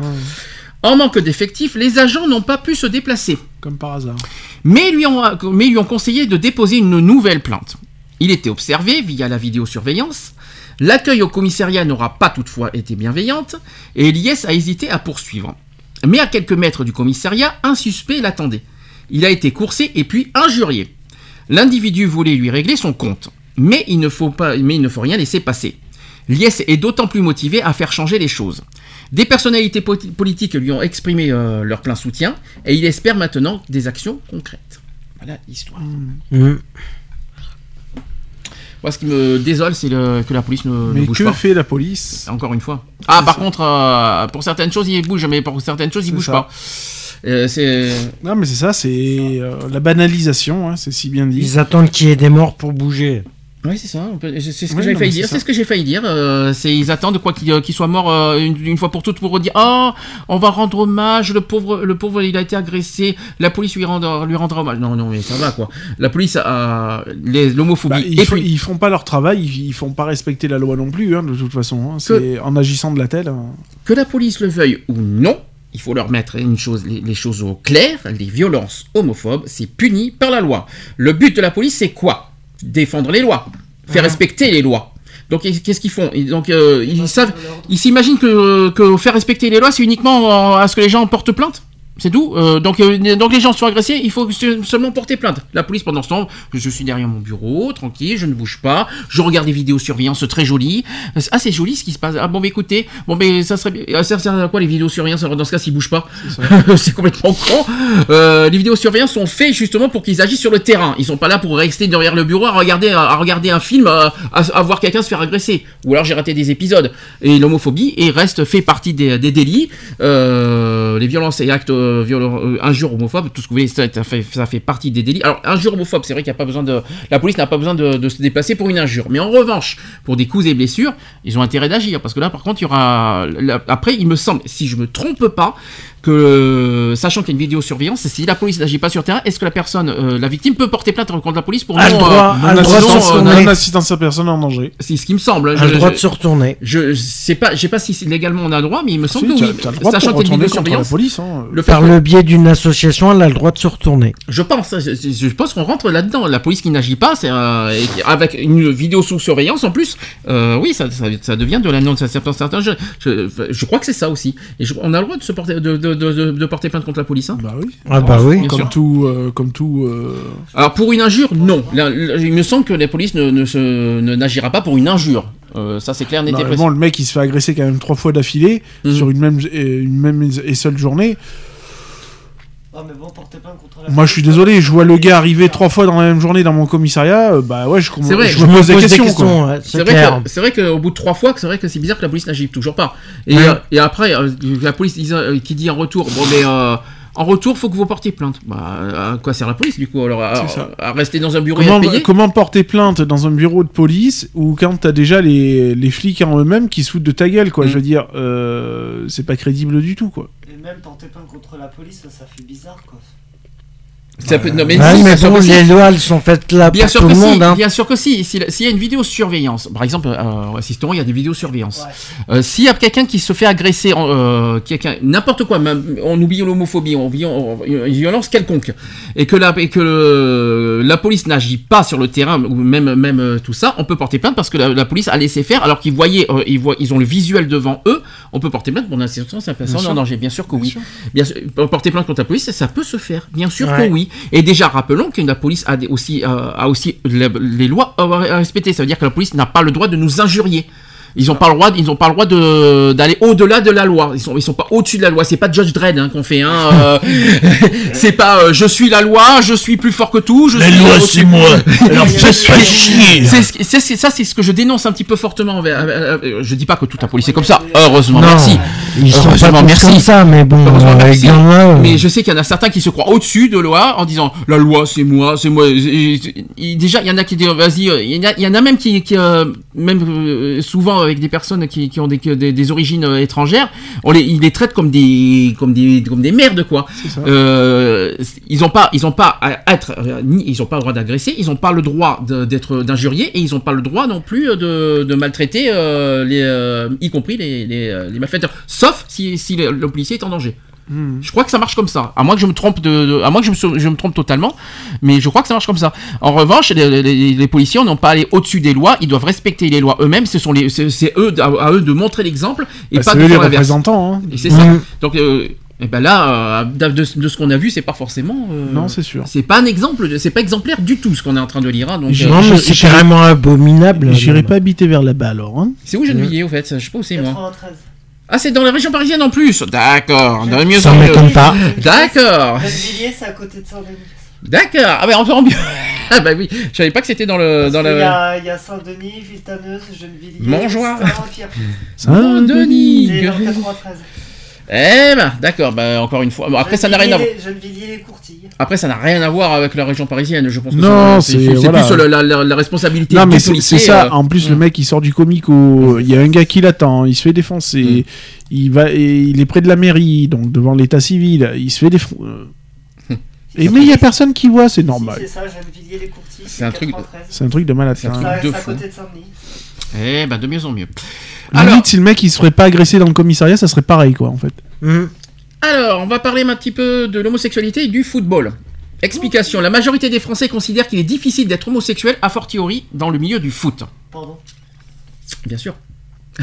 En manque d'effectifs, les agents n'ont pas pu se déplacer. Comme par hasard. Mais lui, ont, mais lui ont conseillé de déposer une nouvelle plainte. Il était observé via la vidéosurveillance. L'accueil au commissariat n'aura pas toutefois été bienveillante et l'IS a hésité à poursuivre. Mais à quelques mètres du commissariat, un suspect l'attendait. Il a été coursé et puis injurié. L'individu voulait lui régler son compte, mais il ne faut, pas, mais il ne faut rien laisser passer. L'IS est d'autant plus motivé à faire changer les choses. Des personnalités politiques lui ont exprimé euh, leur plein soutien et il espère maintenant des actions concrètes. Voilà l'histoire. Mm. Moi, ce qui me désole, c'est le- que la police ne, ne Mais bouge que pas. fait la police Encore une fois. Ah, par contre, euh, pour certaines choses, il bouge, mais pour certaines choses, il bouge ça. pas. Euh, c'est. Non, mais c'est ça, c'est euh, la banalisation, hein, c'est si bien dit. Ils attendent qu'il y ait des morts pour bouger. Oui, c'est ça. C'est ce que Oui, j'avais failli dire. c'est ce que j'ai failli dire. euh, c'est ils attendent quoi qu'il euh, soit mort euh, une, une fois pour toutes pour dire oh on va rendre hommage le pauvre le pauvre il a été agressé la police lui rendra lui rendra hommage. Non non mais ça va quoi. La police a l'homophobie Bah, ils, puis ils font pas leur travail, ils, ils font pas respecter la loi non plus, hein, de toute façon. hein. C'est en agissant de la telle. hein. que la police le veuille ou non. Il faut leur mettre une chose, les, les choses au clair. Les violences homophobes, c'est puni par la loi. Le but de la police, c'est quoi? Défendre les lois, faire respecter les lois. Donc qu'est-ce qu'ils font Ils- Donc euh, ils savent, ils s'imaginent que, que faire respecter les lois, c'est uniquement à ce que les gens portent plainte? C'est tout. Euh, donc, euh, donc les gens sont agressés, il faut se- seulement porter plainte. La police pendant ce temps, je suis derrière mon bureau, tranquille, je ne bouge pas, je regarde des vidéos surveillance très jolies. Ah c'est joli ce qui se passe. Ah bon mais écoutez, bon mais ça serait bien. Ça sert à quoi les vidéos surveillance dans ce cas s'ils bougent pas, <laughs> c'est complètement con. Euh, les vidéos surveillance sont faites justement pour qu'ils agissent sur le terrain. Ils sont pas là pour rester derrière le bureau à regarder à regarder un film, à, voir quelqu'un se faire agresser. Ou alors j'ai raté des épisodes. Et l'homophobie et reste fait partie des, des délits. Euh, les violences et actes euh, violents, euh, injures homophobes, tout ce que vous voulez, ça, fait, partie des délits. Alors injures homophobes, c'est vrai qu'il n'y a pas besoin de, la police n'a pas besoin de, se déplacer pour une injure. Mais en revanche, pour des coups et blessures, ils ont intérêt d'agir parce que là, par contre, il y aura, après, il me semble, si je me trompe pas, que sachant qu'il y a une vidéosurveillance, si la police n'agit pas sur terrain, est-ce que la personne, euh, la victime peut porter plainte contre la police pour A le non, droit- euh, le non, de non, euh, non, Non-assistance à personne en danger. c'est ce qui me semble. A Je- le droit de se retourner. Je sais pas, je sais pas si légalement on a le droit, mais il me semble Si, que oui. t'as le droit de Sachant qu'il y a une contre la vidéosurveillance, police. hein. le Par que- le biais d'une association, elle a le droit de se retourner. je pense, je, je- pense qu'on rentre là-dedans. La police qui n'agit pas, c'est euh, avec une vidéo sous surveillance en plus. euh, oui, ça, ça, ça devient de la non. Ça, certains, je, je, je crois que c'est ça aussi. Et je- on a le droit de se porter, de, de, de, de- de porter plainte contre la police. Hein. Bah oui. Ah bah oui. Bien Comme sûr. tout, euh, comme tout. euh, Alors pour une injure, non. Il me semble que la police ne, ne se- ne- n'agira pas pour une injure. Euh, ça c'est clair, précis. Normalement, le mec, il se fait agresser quand même trois fois d'affilée Mhm. sur une même, euh, une même et seule journée. Ah, mais bon, portez plainte contre la Moi, je suis désolé, je vois le gars arriver trois fois dans la même journée dans mon commissariat. euh, bah ouais, je, C'est vrai, je me pose des questions. quoi. ouais, C'est vrai, clair. que, c'est vrai qu'au bout de trois fois, c'est vrai que c'est bizarre que la police n'agit toujours pas. Et, Ouais. euh, et après, euh, la police dit, euh, qui dit en retour, bon mais euh, en retour, faut que vous portiez plainte. Bah, à quoi sert la police du coup alors à, C'est ça. à rester dans un bureau et Comment, à payer comment porter plainte dans un bureau de police ou quand t'as déjà les, les flics en eux-mêmes qui se foutent de ta gueule, quoi? Mhm. Je veux dire, euh, c'est pas crédible du tout, quoi. Même porter plainte contre la police, ça, ça fait bizarre quoi. Ça peut- non, mais Ouais, si, mais bon, les lois, elles sont faites là Bien pour sûr tout que le si, monde. hein. bien sûr que si. S'il s'il y a une vidéosurveillance, par exemple, euh, assistant, il y a des vidéosurveillances. Ouais. Euh, S'il y a quelqu'un qui se fait agresser, euh, quelqu'un, n'importe quoi, même, on oublie l'homophobie, on oublie on- une violence quelconque, et que la, et que le- la police n'agit pas sur le terrain ou même, même euh, tout ça, on peut porter plainte parce que la, la police a laissé faire, alors qu'ils voyaient, euh, ils voient, ils ont le visuel devant eux, on peut porter plainte pour l'insistance à personne en danger. Bien sûr que oui. sûr. Bien sûr, porter plainte contre la police, ça, ça peut se faire. Bien sûr Ouais. que oui. Et déjà, rappelons que la police a aussi, euh, a aussi les lois à respecter. Ça veut dire que la police n'a pas le droit de nous injurier. Ils n'ont pas le droit, ils ont pas le droit de d'aller au-delà de la loi. Ils sont, ils sont pas au-dessus de la loi. C'est pas Judge Dredd hein, qu'on fait. Hein, euh, <laughs> c'est pas euh, je suis la loi, je suis plus fort que tout. Je La suis loi, c'est moi. Alors <laughs> faites pas chier. c'est ça, c'est ce que je dénonce un petit peu fortement. envers- euh, euh, Je dis pas que toute la police est comme ça. Heureusement, Non, merci. Ils sont pas Heureusement, merci. comme ça, mais bon, Heureusement, euh, merci. Mais je sais qu'il y en a certains qui se croient au-dessus de loi en disant la loi c'est moi, c'est moi. Et- et- et- déjà, il y en a qui disent vas-y, il y, en a- il y en a même qui, qui, euh, même euh, souvent avec des personnes qui, qui ont des, des, des origines euh, étrangères, on les, ils les traitent comme des, comme des, comme des merdes quoi. Euh, ils ont pas, ils ont pas à être, ni- ils ont pas le droit d'agresser, ils ont pas le droit d'être d'injurier et ils ont pas le droit non plus de, de maltraiter euh, les, euh, y compris les, les, les malfaiteurs, sauf si, si le, le policier est en danger. Je crois que ça marche comme ça. À moins que je me trompe de, de- à moins que je me, sou- je me trompe totalement, mais je crois que ça marche comme ça. En revanche, les, les- les policiers n'ont pas à aller au-dessus des lois. Ils doivent respecter les lois eux-mêmes. Ce sont les, c'est eux à, à eux de montrer l'exemple et Bah, pas c'est de eux les représentants. hein. Et c'est ça. Donc, euh, et ben là, euh, de, ce qu'on a vu, c'est pas forcément. euh, Non, c'est sûr. C'est pas un exemple. C'est pas exemplaire du tout ce qu'on est en train de lire. hein, donc, euh, Non, mais je- c'est carrément abominable. J'irai pas habiter vers là-bas alors. Hein. c'est où Gennevilliers au fait? Je sais pas où c'est moi. 93. Ah, c'est dans la région parisienne en plus. D'accord. Dans le mieux Ça en mieux. m'étonne pas. D'accord. Gennevilliers, c'est à côté de Saint-Denis. D'accord. Ah, bah encore mieux. ah, bah oui. Je savais pas que c'était dans le. Dans Il y, la... a, il y a Saint-Denis, Villetaneuse, Gennevilliers. Montjoie. Saint-Denis. C'est dans le 93. Eh ben, d'accord. Bah encore une fois. Bon, après, ça n'a rien à voir. Après, ça n'a rien à voir avec la région parisienne. Je pense que Non, c'est voilà. plus la, la- la- la responsabilité. Non, mais c'est ça. euh, En plus, le mm. mec, il sort du comique où il y a un gars qui l'attend, il se fait défoncer, il va, et il est près de la mairie, donc devant l'état civil, il se fait défoncer. <laughs> Et mais il y a personne qui voit, c'est normal. Si, c'est ça, Gennevilliers, les Courtilles. C'est un truc de- 93. C'est un truc de malade. C'est un ça. truc de reste à fou. côté de Saint-Denis. Eh ben, de mieux en mieux. Limite, Alors- si le mec il se ferait pas agresser dans le commissariat, ça serait pareil, quoi, en fait. Hum. Alors, on va parler un petit peu de l'homosexualité et du football. Explication. La majorité des Français considèrent qu'il est difficile d'être homosexuel, a fortiori dans le milieu du foot. Pardon. Bien sûr. <laughs>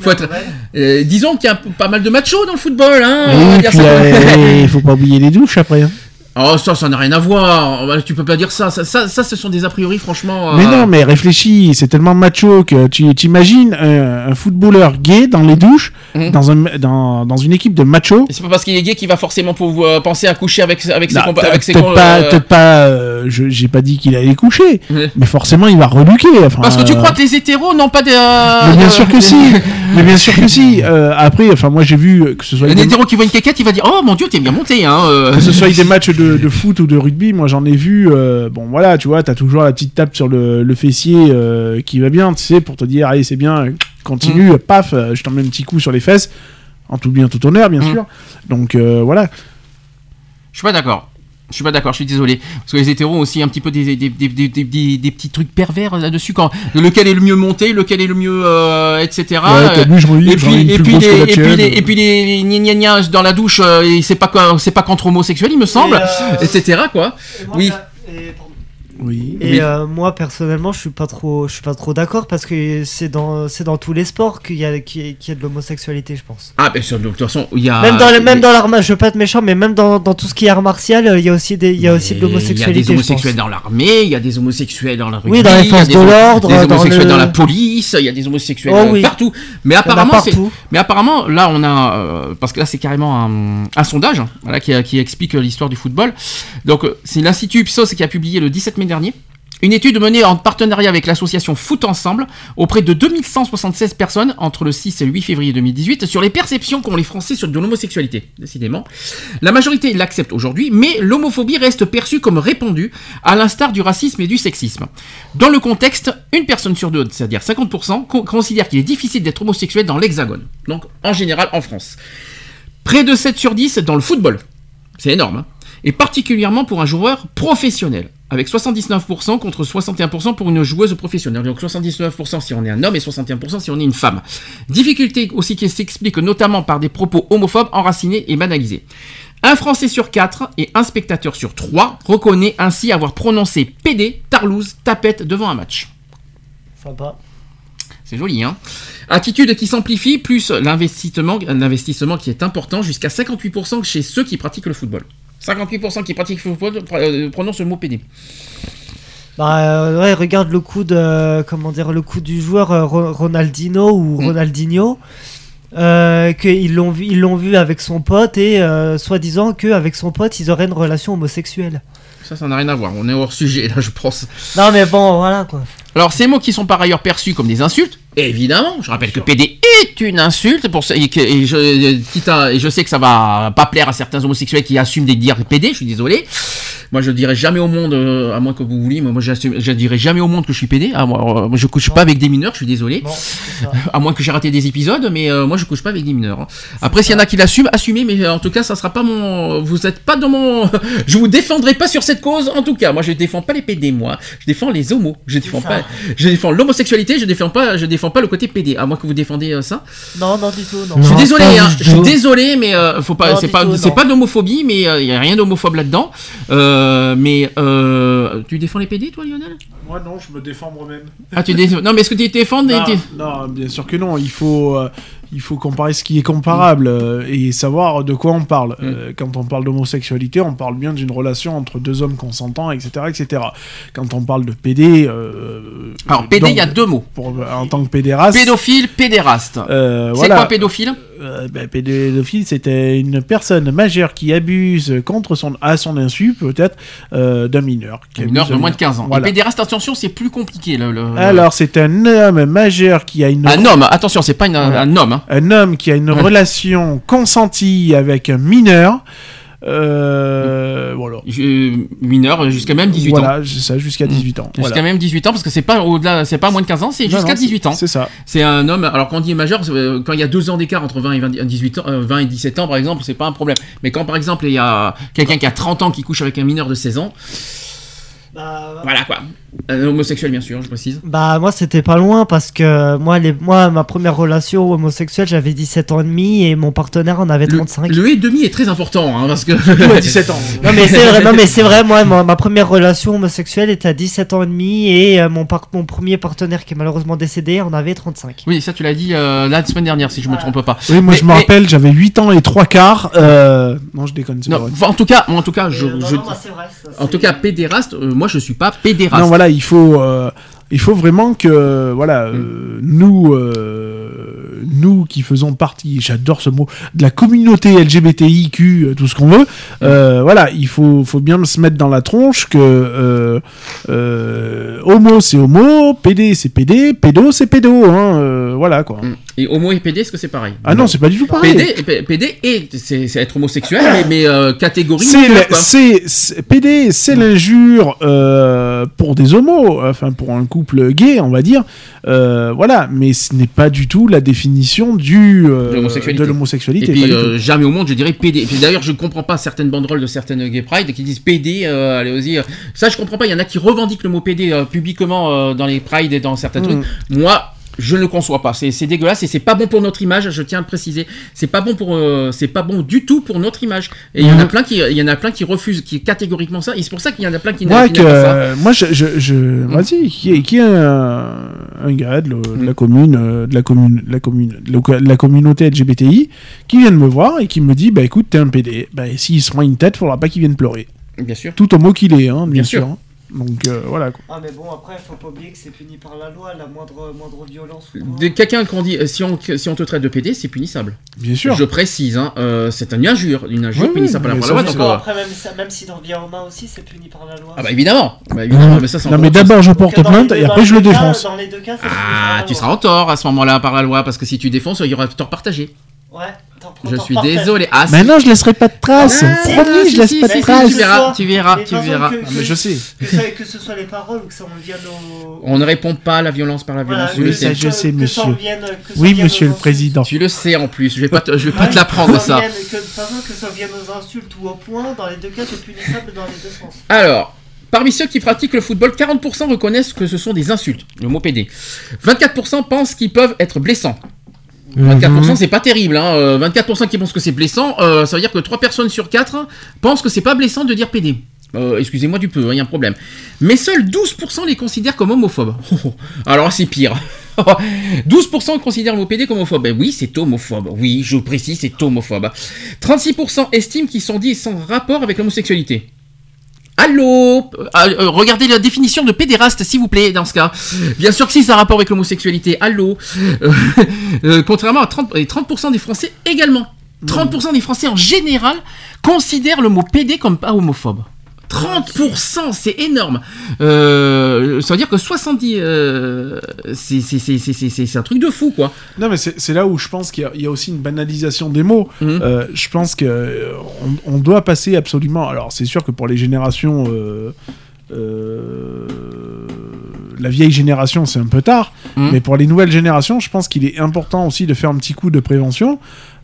Faut être-. Euh, disons qu'il y a pas mal de machos dans le football, hein. puis, ça. euh, il <laughs> faut pas oublier les douches après. hein. Oh, ça, ça n'a rien à voir. Bah, Tu peux pas dire ça. Ça, ça, ça, ce sont des a priori, franchement. Mais euh, non, mais réfléchis, c'est tellement macho que tu t'imagines un, un footballeur gay dans les douches, Mhm. dans, un, dans, dans une équipe de machos. Et C'est pas parce qu'il est gay qu'il va forcément pouvoir penser à coucher avec, avec ses Non, compa- peut- avec ses peut-être com- pas, euh, peut-être pas euh, je- j'ai pas dit qu'il allait coucher, mais forcément il va reluquer. Enfin, Parce que tu euh, crois que les hétéros n'ont pas de. euh, Mais bien sûr que si, <laughs> mais bien sûr que si. Euh, après, enfin moi j'ai vu que ce soit Un des, hétéro qui voit une quéquette, il va dire Oh mon dieu, t'es bien monté, hein. euh. que ce soit des matchs de, de foot ou de rugby, moi j'en ai vu. euh, bon voilà, tu vois, t'as toujours la petite tape sur le, le fessier euh, qui va bien, tu sais, pour te dire allez c'est bien, continue, Mm. paf, euh, je t'en mets un petit coup sur les fesses, en tout bien tout honneur bien Mm. sûr. Donc euh, voilà. Je suis pas d'accord. Je suis pas d'accord, je suis désolé. Parce que les hétéros ont aussi un petit peu des, des, des, des, des, des- des petits trucs pervers là-dessus. Quand lequel est le mieux monté, lequel est le mieux, euh, etc. Ouais, et puis, et les, et puis, les, et puis les, les gna gna gna dans la douche, euh, c'est pas quoi, c'est pas contre homosexuel, il me semble, euh, etc. Quoi. Et moi, Oui. et. Oui. Et Oui. euh, moi personnellement, je suis pas trop, je suis pas trop d'accord parce que c'est dans, c'est dans tous les sports qu'il y a, qu'il y a- qu'il y a de l'homosexualité, je pense. Ah, ben de toute façon, il y a. même dans, le, même dans l'art, ma- je veux pas être méchant, mais même dans, dans tout ce qui est art martial, euh, il y a aussi des, il y a aussi de Il y a l'homosexualité. des homosexuels dans l'armée, il y a des homosexuels dans la rugby, Oui, dans les il y a forces des de homo- l'ordre, des dans homosexuels le- dans la police, il y a des homosexuels Oh euh, oui. partout. Mais apparemment, c'est mais apparemment là on a euh, parce que là c'est carrément un, un sondage hein, voilà qui, qui explique l'histoire du football. Donc c'est l'institut Ipsos qui a publié le 17 mai dernier. Une étude menée en partenariat avec l'association Foot Ensemble auprès de 2176 personnes entre le 6 et le 8 février 2018 sur les perceptions qu'ont les Français sur de l'homosexualité, décidément. La majorité l'accepte aujourd'hui, mais l'homophobie reste perçue comme répandue, à l'instar du racisme et du sexisme. Dans le contexte, une personne sur deux, c'est-à-dire 50%, con- considère qu'il est difficile d'être homosexuel dans l'Hexagone, donc en général en France. Près de 7 sur 10 dans le football, c'est énorme, hein. et particulièrement pour un joueur professionnel, avec 79% contre 61% pour une joueuse professionnelle. Donc 79% si on est un homme et 61% si on est une femme. Difficulté aussi qui s'explique notamment par des propos homophobes enracinés et banalisés. Un Français sur 4 et un spectateur sur 3 reconnaît ainsi avoir prononcé PD, tarlouse, tapette devant un match. Sympa. C'est joli, hein Attitude qui s'amplifie, plus l'investissement, l'investissement qui est important, jusqu'à 58% chez ceux qui pratiquent le football. 58% qui pratiquent le football euh, prononcent le mot PD. Bah euh, ouais, regarde le coup de comment dire le coup du joueur euh, Ro- Ronaldinho ou Mm. Ronaldinho. Euh, qu'ils l'ont vu, ils l'ont vu avec son pote et euh, soi-disant qu'avec son pote ils auraient une relation homosexuelle. Ça, ça n'a rien à voir. On est hors sujet, là, je pense. Non mais bon, voilà quoi. Alors, ces mots qui sont par ailleurs perçus comme des insultes, évidemment, je rappelle que PD est une insulte, pour, et, que- et je, quitte à- et je sais que ça va pas plaire à certains homosexuels qui assument de dire PD, je suis désolé. Moi, je dirais jamais au monde, euh, à moins que vous vouliez, moi, je dirais jamais au monde que je suis PD. Ah, moi, euh, moi, je couche pas avec des mineurs, je suis désolé. <laughs> À moins que j'ai raté des épisodes, mais euh, moi je couche pas avec des mineurs. hein. Après, s'il y en a qui l'assument, assumez, mais euh, en tout cas, ça sera pas mon. Vous êtes pas dans mon. <laughs> je vous défendrai pas sur cette cause, en tout cas. Moi, je défends pas les PD, moi. Je défends les homos. Je défends pas. <laughs> Je défends l'homosexualité. Je défends pas. Je défends pas le côté PD. À moins que vous défendez euh, ça. Non, non, du tout, non. je suis désolé. Hein, je suis désolé, mais euh, faut pas. C'est pas. C'est pas d'homophobie, mais il y a rien d'homophobe là-dedans. Euh, mais euh, tu défends les PD, toi, Lionel? Moi, non, je me défends moi-même. Ah, tu défends. Non, mais est-ce que tu défends Non, bien sûr que non. Il faut, euh, il faut comparer ce qui est comparable euh, et savoir de quoi on parle. Mm. Euh, quand on parle d'homosexualité, on parle bien d'une relation entre deux hommes consentants, etc., etc. Quand on parle de PD, euh, Alors, PD, il y a deux mots. pour- en tant que pédéraste. Pédophile, pédéraste. C'est voilà. quoi pédophile? Euh, ben, pédophile, c'était une personne majeure qui abuse contre son, à son insu, peut-être, euh, d'un mineur. qui Un mineur de moins de 15 ans. Voilà. Et pédéraste, attention, c'est plus compliqué. Le, le- Alors, c'est un homme majeur qui a une un homme, attention, c'est pas une- un homme. hein. un homme qui a une Ouais. relation consentie avec un mineur. Euh, voilà. Mineur jusqu'à même 18 ans. Voilà, c'est ça, jusqu'à 18 ans. Jusqu'à Voilà. même 18 ans, parce que c'est pas au-delà, c'est pas moins de 15 ans, c'est jusqu'à non, 18 ans. C'est ça. C'est un homme, alors quand on dit majeur, euh, quand il y a deux ans d'écart entre 20 et 20 18 ans, euh, 20 et 17 ans par exemple, c'est pas un problème. Mais quand par exemple il y a quelqu'un qui a 30 ans qui couche avec un mineur de 16 ans, Bah, voilà quoi. Un homosexuel bien sûr, je précise. Bah moi c'était pas loin parce que moi les moi ma première relation homosexuelle j'avais 17 ans et demi et mon partenaire en avait Le, 35. le et demi est très important, hein, parce que... <laughs> À 17 <laughs> ans. Non mais c'est vrai, non mais c'est vrai moi ma, ma première relation homosexuelle était à 17 ans et demi et euh, mon par- mon premier partenaire qui est malheureusement décédé en avait 35. Oui, ça tu l'as dit euh, la semaine dernière, si je me trompe pas. Oui, moi Mais- je me mais- rappelle, j'avais 8 ans et 3 quarts. euh, Non, je déconne, c'est en tout cas, en tout cas, je, Et, euh, non, je- non, bah, c'est vrai, ça, en tout cas, pédéraste, euh, moi je suis pas pédéraste. Non, voilà, il faut, euh, il faut vraiment que, Mm. voilà, euh, nous, euh, nous qui faisons partie, j'adore ce mot, de la communauté LGBTIQ, tout ce qu'on veut, Mm. voilà, il faut, faut bien se mettre dans la tronche que homo c'est homo, PD c'est PD, pédo c'est pédo, hein, voilà quoi. Mm. Et homo et PD, est-ce que c'est pareil Ah non, c'est pas du tout pareil. PD, est, c'est être homosexuel, mais, mais euh, catégorie. C'est PD, c'est l'injure euh, pour des homos, enfin pour un couple gay, on va dire. Euh, voilà, mais ce n'est pas du tout la définition du euh, De l'homosexualité. Et puis jamais au monde, je dirais PD. Et puis d'ailleurs, je comprends pas certaines banderoles de certaines gay pride qui disent PD. allez y ça, je comprends pas. Il y en a qui revendiquent le mot PD publiquement dans les prides et dans certains Mm. trucs. Moi. Je ne le conçois pas, c'est dégueulasse et c'est pas bon pour notre image. Je tiens à le préciser, c'est pas bon pour, euh, c'est pas bon du tout pour notre image. Et il y en a Mhm. plein qui, il y en a plein qui refusent, qui catégoriquement ça. Et c'est pour ça qu'il y en a plein qui n'aiment pas ça. moi, je, je, je- vas-y, qui est, qui est un, un gars de, le- de la commune, euh, de la commune, de la commune, de la- la communauté LGBTI, qui vient de me voir et qui me dit, bah écoute, t'es un PD. Bah s'il se prend une tête, faudra pas qu'il vienne pleurer. Bien sûr. Tout homo qu'il est, hein, bien, Bien sûr. sûr. Donc euh, voilà. Quoi. Ah mais bon après faut pas oublier que c'est puni par la loi la moindre moindre violence. Quelqu'un qu'on dit, euh, si on, si on te traite de PD, c'est punissable. Bien sûr. Je précise, hein, euh, c'est une injure, une injure Oui, punissable oui, par la loi. c'est donc, Bon, après même, ça- même si aux mains aussi c'est puni par la loi. Ah bah évidemment, bah, évidemment, mais ça c'est Non mais d'abord je porte dans plainte et dans après je le cas- défonce. Dans les deux cas Ah, tu seras en tort à ce moment-là par la loi, parce que si tu défonces, il y aura tort partagé. Ouais. Je suis désolé. Ah, Mais non, je laisserai pas de traces. Ah, Promis, si, je laisse si, pas si, de si, traces. tu verras, tu verras, tu verras. que- Ah, mais je sais. Que, ça- que ce soit les paroles ou que ça en vienne au. On ne répond pas à la violence par la Voilà, violence. le Oui, ça, sais. je sais, que ça en monsieur. vienne- que ça Oui, monsieur le président. Tu le sais en plus. Je vais pas, te, je vais pas te l'apprendre ça. vienne- que ça vienne aux insultes ou au point, dans les deux cas, c'est punissable dans les deux sens. Alors, parmi ceux qui pratiquent le football, 40% reconnaissent que ce sont des insultes, le mot PD. 24% pensent qu'ils peuvent être blessants. 24% Mhm. c'est pas terrible, hein. euh, 24% qui pensent que c'est blessant, euh, ça veut dire que 3 personnes sur 4 pensent que c'est pas blessant de dire PD. Euh, Excusez-moi du peu, il y a un problème. Mais seuls 12% les considèrent comme homophobes. <laughs> Alors c'est pire. <laughs> 12% considèrent le mot PD comme homophobe. Ben oui, c'est homophobe. Oui, je précise, c'est homophobe. 36% estiment qu'ils sont dits sans rapport avec l'homosexualité. Allô Euh, euh, Regardez la définition de pédéraste, s'il vous plaît, dans ce cas. Bien sûr que si ça a rapport avec l'homosexualité, allô <laughs> Euh, euh, Contrairement à 30%, et 30% des Français également. 30% des Français en général considèrent le mot PD comme pas homophobe. 30%, c'est énorme. Euh, ça veut dire que 70, euh, c'est- un truc de fou, quoi. Non, mais c'est là où je pense qu'il y a- il y, a aussi une banalisation des mots. Mhm. Euh, je pense que euh, on, on doit passer absolument. Alors, c'est sûr que pour les générations. euh, la vieille génération, c'est un peu tard. Mhm. Mais pour les nouvelles générations, je pense qu'il est important aussi de faire un petit coup de prévention.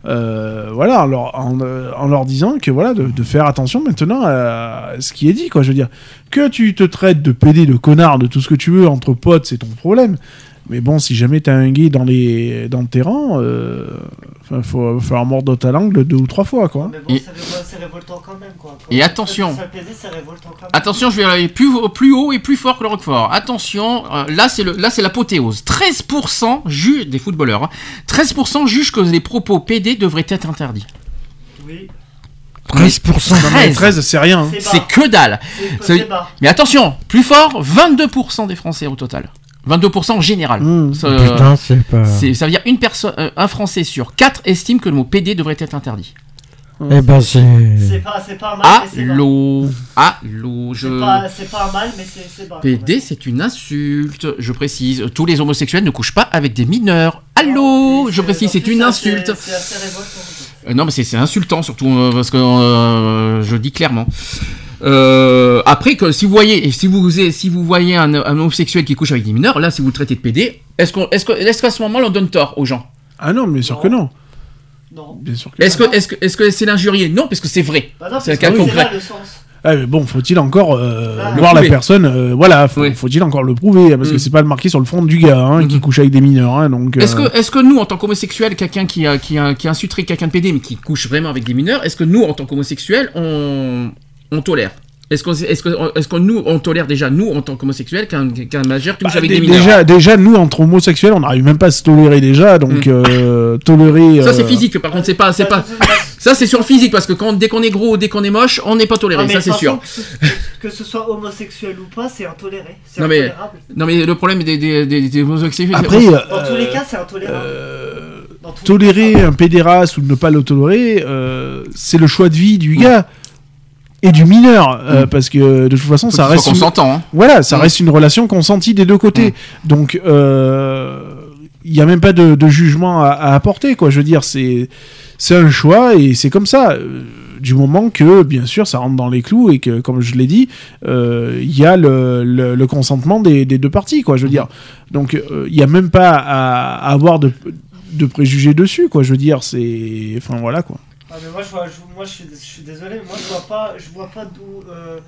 Euh, voilà, en leur, en, leur disant que voilà, de, de faire attention maintenant à ce qui est dit, quoi. Je veux dire, que tu te traites de pédé, de connard, de tout ce que tu veux entre potes, c'est ton problème. Mais bon, si jamais t'as un gay dans les dans le terrain, euh, enfin, faut va falloir mordre ta langue deux ou trois fois, quoi. Mais bon, Et- c'est révol- c'est révoltant quand même, quoi. Quand Et attention. quand même. Attention, je vais aller plus, plus haut et plus fort que le Roquefort. Attention, euh, là c'est le, là c'est l'apothéose. 13% jugent des footballeurs. hein, 13% jugent que les propos PD devraient être interdits. Oui. 13%. Non, mais 13. 13, c'est rien. hein. C'est que dalle. Mais attention, plus fort, 22% des Français au total. 22% en général. Mmh. Ça, Putain, c'est pas. ça veut dire une personne, euh, un Français sur 4 estime que le mot PD devrait être interdit. Eh ben, c'est. C'est pas, c'est pas mal, mais c'est bas. Allô, allô, je. C'est pas, c'est pas mal, mais c'est c'est bas. PD, c'est une insulte, je précise. Tous les homosexuels ne couchent pas avec des mineurs. Allô, je précise, c'est une insulte. C'est assez révoltant. Euh, non, mais c'est c'est insultant surtout euh, parce que euh, je dis clairement. Euh, après que si vous voyez si vous si vous voyez un, un homosexuel qui couche avec des mineurs, là si vous le traitez de PD, est-ce qu'on est-ce que est-ce qu'à ce moment-là on donne tort aux gens? Ah non, bien sûr que non. Non. Bien sûr que Est-ce que est-ce que est-ce que c'est l'injurier Non, parce que c'est vrai. Bah non, C'est un parce cas concret. là le sens. Ah, mais bon, faut-il encore euh, Ah. Voir la personne euh, Voilà, faut- Oui. faut-il encore le prouver Parce Mm. que c'est pas le marqué sur le front du gars hein, qui couche avec des mineurs. Hein, donc, Est-ce euh, que, est-ce que nous, en tant qu'homosexuels, quelqu'un qui, a, qui, a, qui insulterait quelqu'un de PD, mais qui couche vraiment avec des mineurs, est-ce que nous, en tant qu'homosexuels, on, on tolère Est-ce qu'on est-ce que, est-ce que nous, on tolère déjà, nous, en tant qu'homosexuels, qu'un, qu'un majeur couche bah, avec des mineurs déjà, déjà, nous, entre homosexuels, on n'arrive même pas à se tolérer déjà. Donc, Mm. euh, tolérer. Ça, c'est euh, physique, par contre, c'est pas. C'est pas... Ça, c'est sur le physique, parce que quand, dès qu'on est gros ou dès qu'on est moche, on n'est pas toléré, Ah, ça, c'est sûr. Que, ce- que ce soit homosexuel ou pas, c'est intoléré. C'est Non, mais- intolérable. Non, mais le problème des, des, des, des homosexuels. Après, c'est- Dans euh, tous les cas, c'est intolérable. euh, tolérer un pédéraste ou ne pas le tolérer, euh, c'est le choix de vie du gars et du mineur, euh, Mm. parce que de toute façon, faut ça reste une- hein. Voilà, ça Mm. reste une relation consentie des deux côtés. Donc, euh, il n'y a même pas de, de jugement à, à apporter, quoi. Je veux dire, c'est c'est un choix et c'est comme ça. euh, Du moment que, bien sûr, ça rentre dans les clous et que, comme je l'ai dit, euh, il y a le, le- le consentement des, des deux parties, quoi. Je veux dire, donc euh, il n'y a même pas à, à avoir de, de préjugés dessus, quoi. Je veux dire, c'est, enfin voilà, quoi. Ah, mais moi, je, vois, je- moi je, suis, je suis désolé, moi je vois pas, je vois pas d'où euh,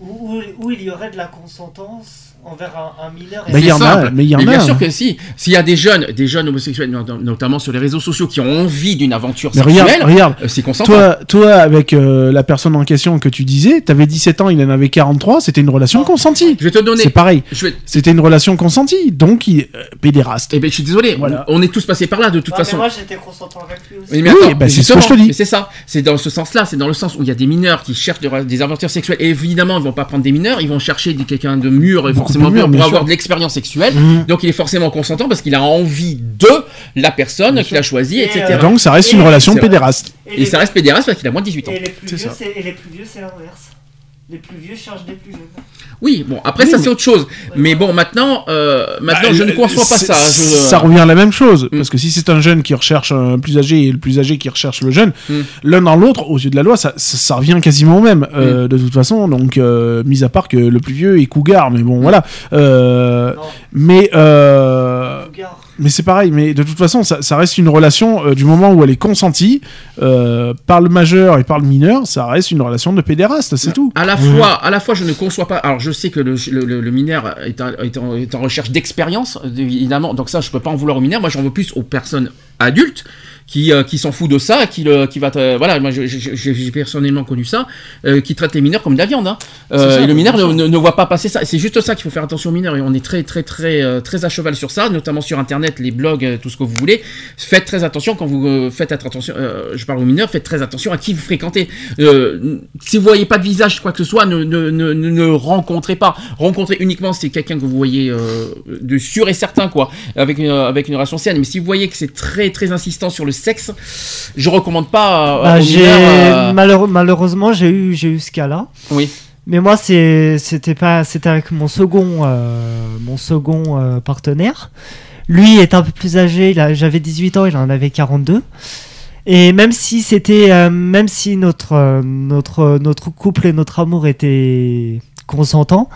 où, où- où il y aurait de la consentance envers un, un mineur. et Bah, il y en a, mais il y en bien sûr que si. S'il y a des jeunes, des jeunes homosexuels, not- notamment sur les réseaux sociaux, qui ont envie d'une aventure Mais regarde, sexuelle, regarde. euh, c'est consentant. Toi, toi, avec euh, la personne en question que tu disais, t'avais 17 ans, il en avait 43, c'était une relation consentie. Je vais te donner. C'est pareil. Vais... C'était une relation consentie, donc il euh, pédéraste. Eh ben, je suis désolé. Voilà. On est tous passés par là, de toute Ah, mais façon. moi j'étais consentant avec lui aussi. Mais, mais Oui, attends, bah, mais c'est ce que je te justement, dis. mais C'est ça. C'est dans ce sens-là. C'est dans le sens où il y a des mineurs qui cherchent des, aventures sexuelles. Et évidemment, ils vont pas prendre des mineurs. Ils vont chercher quelqu'un de mûr et forcément bien pour sûr. avoir de l'expérience sexuelle. Mhm. Donc, il est forcément consentant parce qu'il a envie de la personne qu'il a choisie, Et, etc. euh, Donc ça reste Et- une relation pédéraste. Et ça reste pédéraste parce qu'il a moins de 18 ans. Et les plus C'est vieux, ça. c'est et les plus vieux, c'est l'inverse. Les plus vieux cherchent des plus jeunes. Oui, bon, après Oui, ça c'est autre chose. Mais bon, maintenant, euh, maintenant Bah, je ne euh, conçois pas ça. Je- Ça revient à la même chose. Mm. Parce que si c'est un jeune qui recherche un plus âgé et le plus âgé qui recherche le jeune, Mm. l'un dans l'autre, aux yeux de la loi, ça, ça, ça revient quasiment au même, euh, de toute façon. Donc, euh, mis à part que le plus vieux est cougar, mais bon, voilà. Euh, mais euh, Bougard. Mais c'est pareil. Mais de toute façon, ça, ça reste une relation euh, du moment où elle est consentie euh, par le majeur et par le mineur. Ça reste une relation de pédéraste, c'est tout. À la fois, à la fois, je ne conçois pas. Alors, je sais que le, le, le- le mineur est, en- est en, est en recherche d'expérience, évidemment. Donc ça, je peux pas en vouloir aux mineurs. Moi, j'en veux plus aux personnes adultes qui, euh, qui s'en foutent de ça, qui, le, qui va. voilà, moi, j'ai personnellement connu ça, euh, qui traitent les mineurs comme de la viande. hein. Euh, ça, et le mineur ne, ne, ne voit pas passer ça. C'est juste ça qu'il faut faire attention aux mineurs. Et on est très, très, très, très à cheval sur ça, notamment sur Internet, les blogs, tout ce que vous voulez. Faites très attention quand vous faites attention. euh, je parle aux mineurs. Faites très attention à qui vous fréquentez. Si vous voyez pas de visage, quoi que ce soit, ne, ne, ne, ne- ne rencontrez pas. Rencontrez uniquement si c'est quelqu'un que vous voyez euh, de sûr et certain, quoi, avec une, avec une relation saine. Mais si vous voyez que c'est très, très insistant sur le sexe, je recommande pas euh, Bah, euh, malheureusement j'ai eu j'ai eu ce cas-là. Oui. Mais moi, c'était pas, c'était avec mon second, euh, mon second euh, partenaire. Lui est un peu plus âgé. J'avais 18 ans, il en avait 42. Et même si c'était, euh, même si notre, notre, notre couple et notre amour étaient consentants,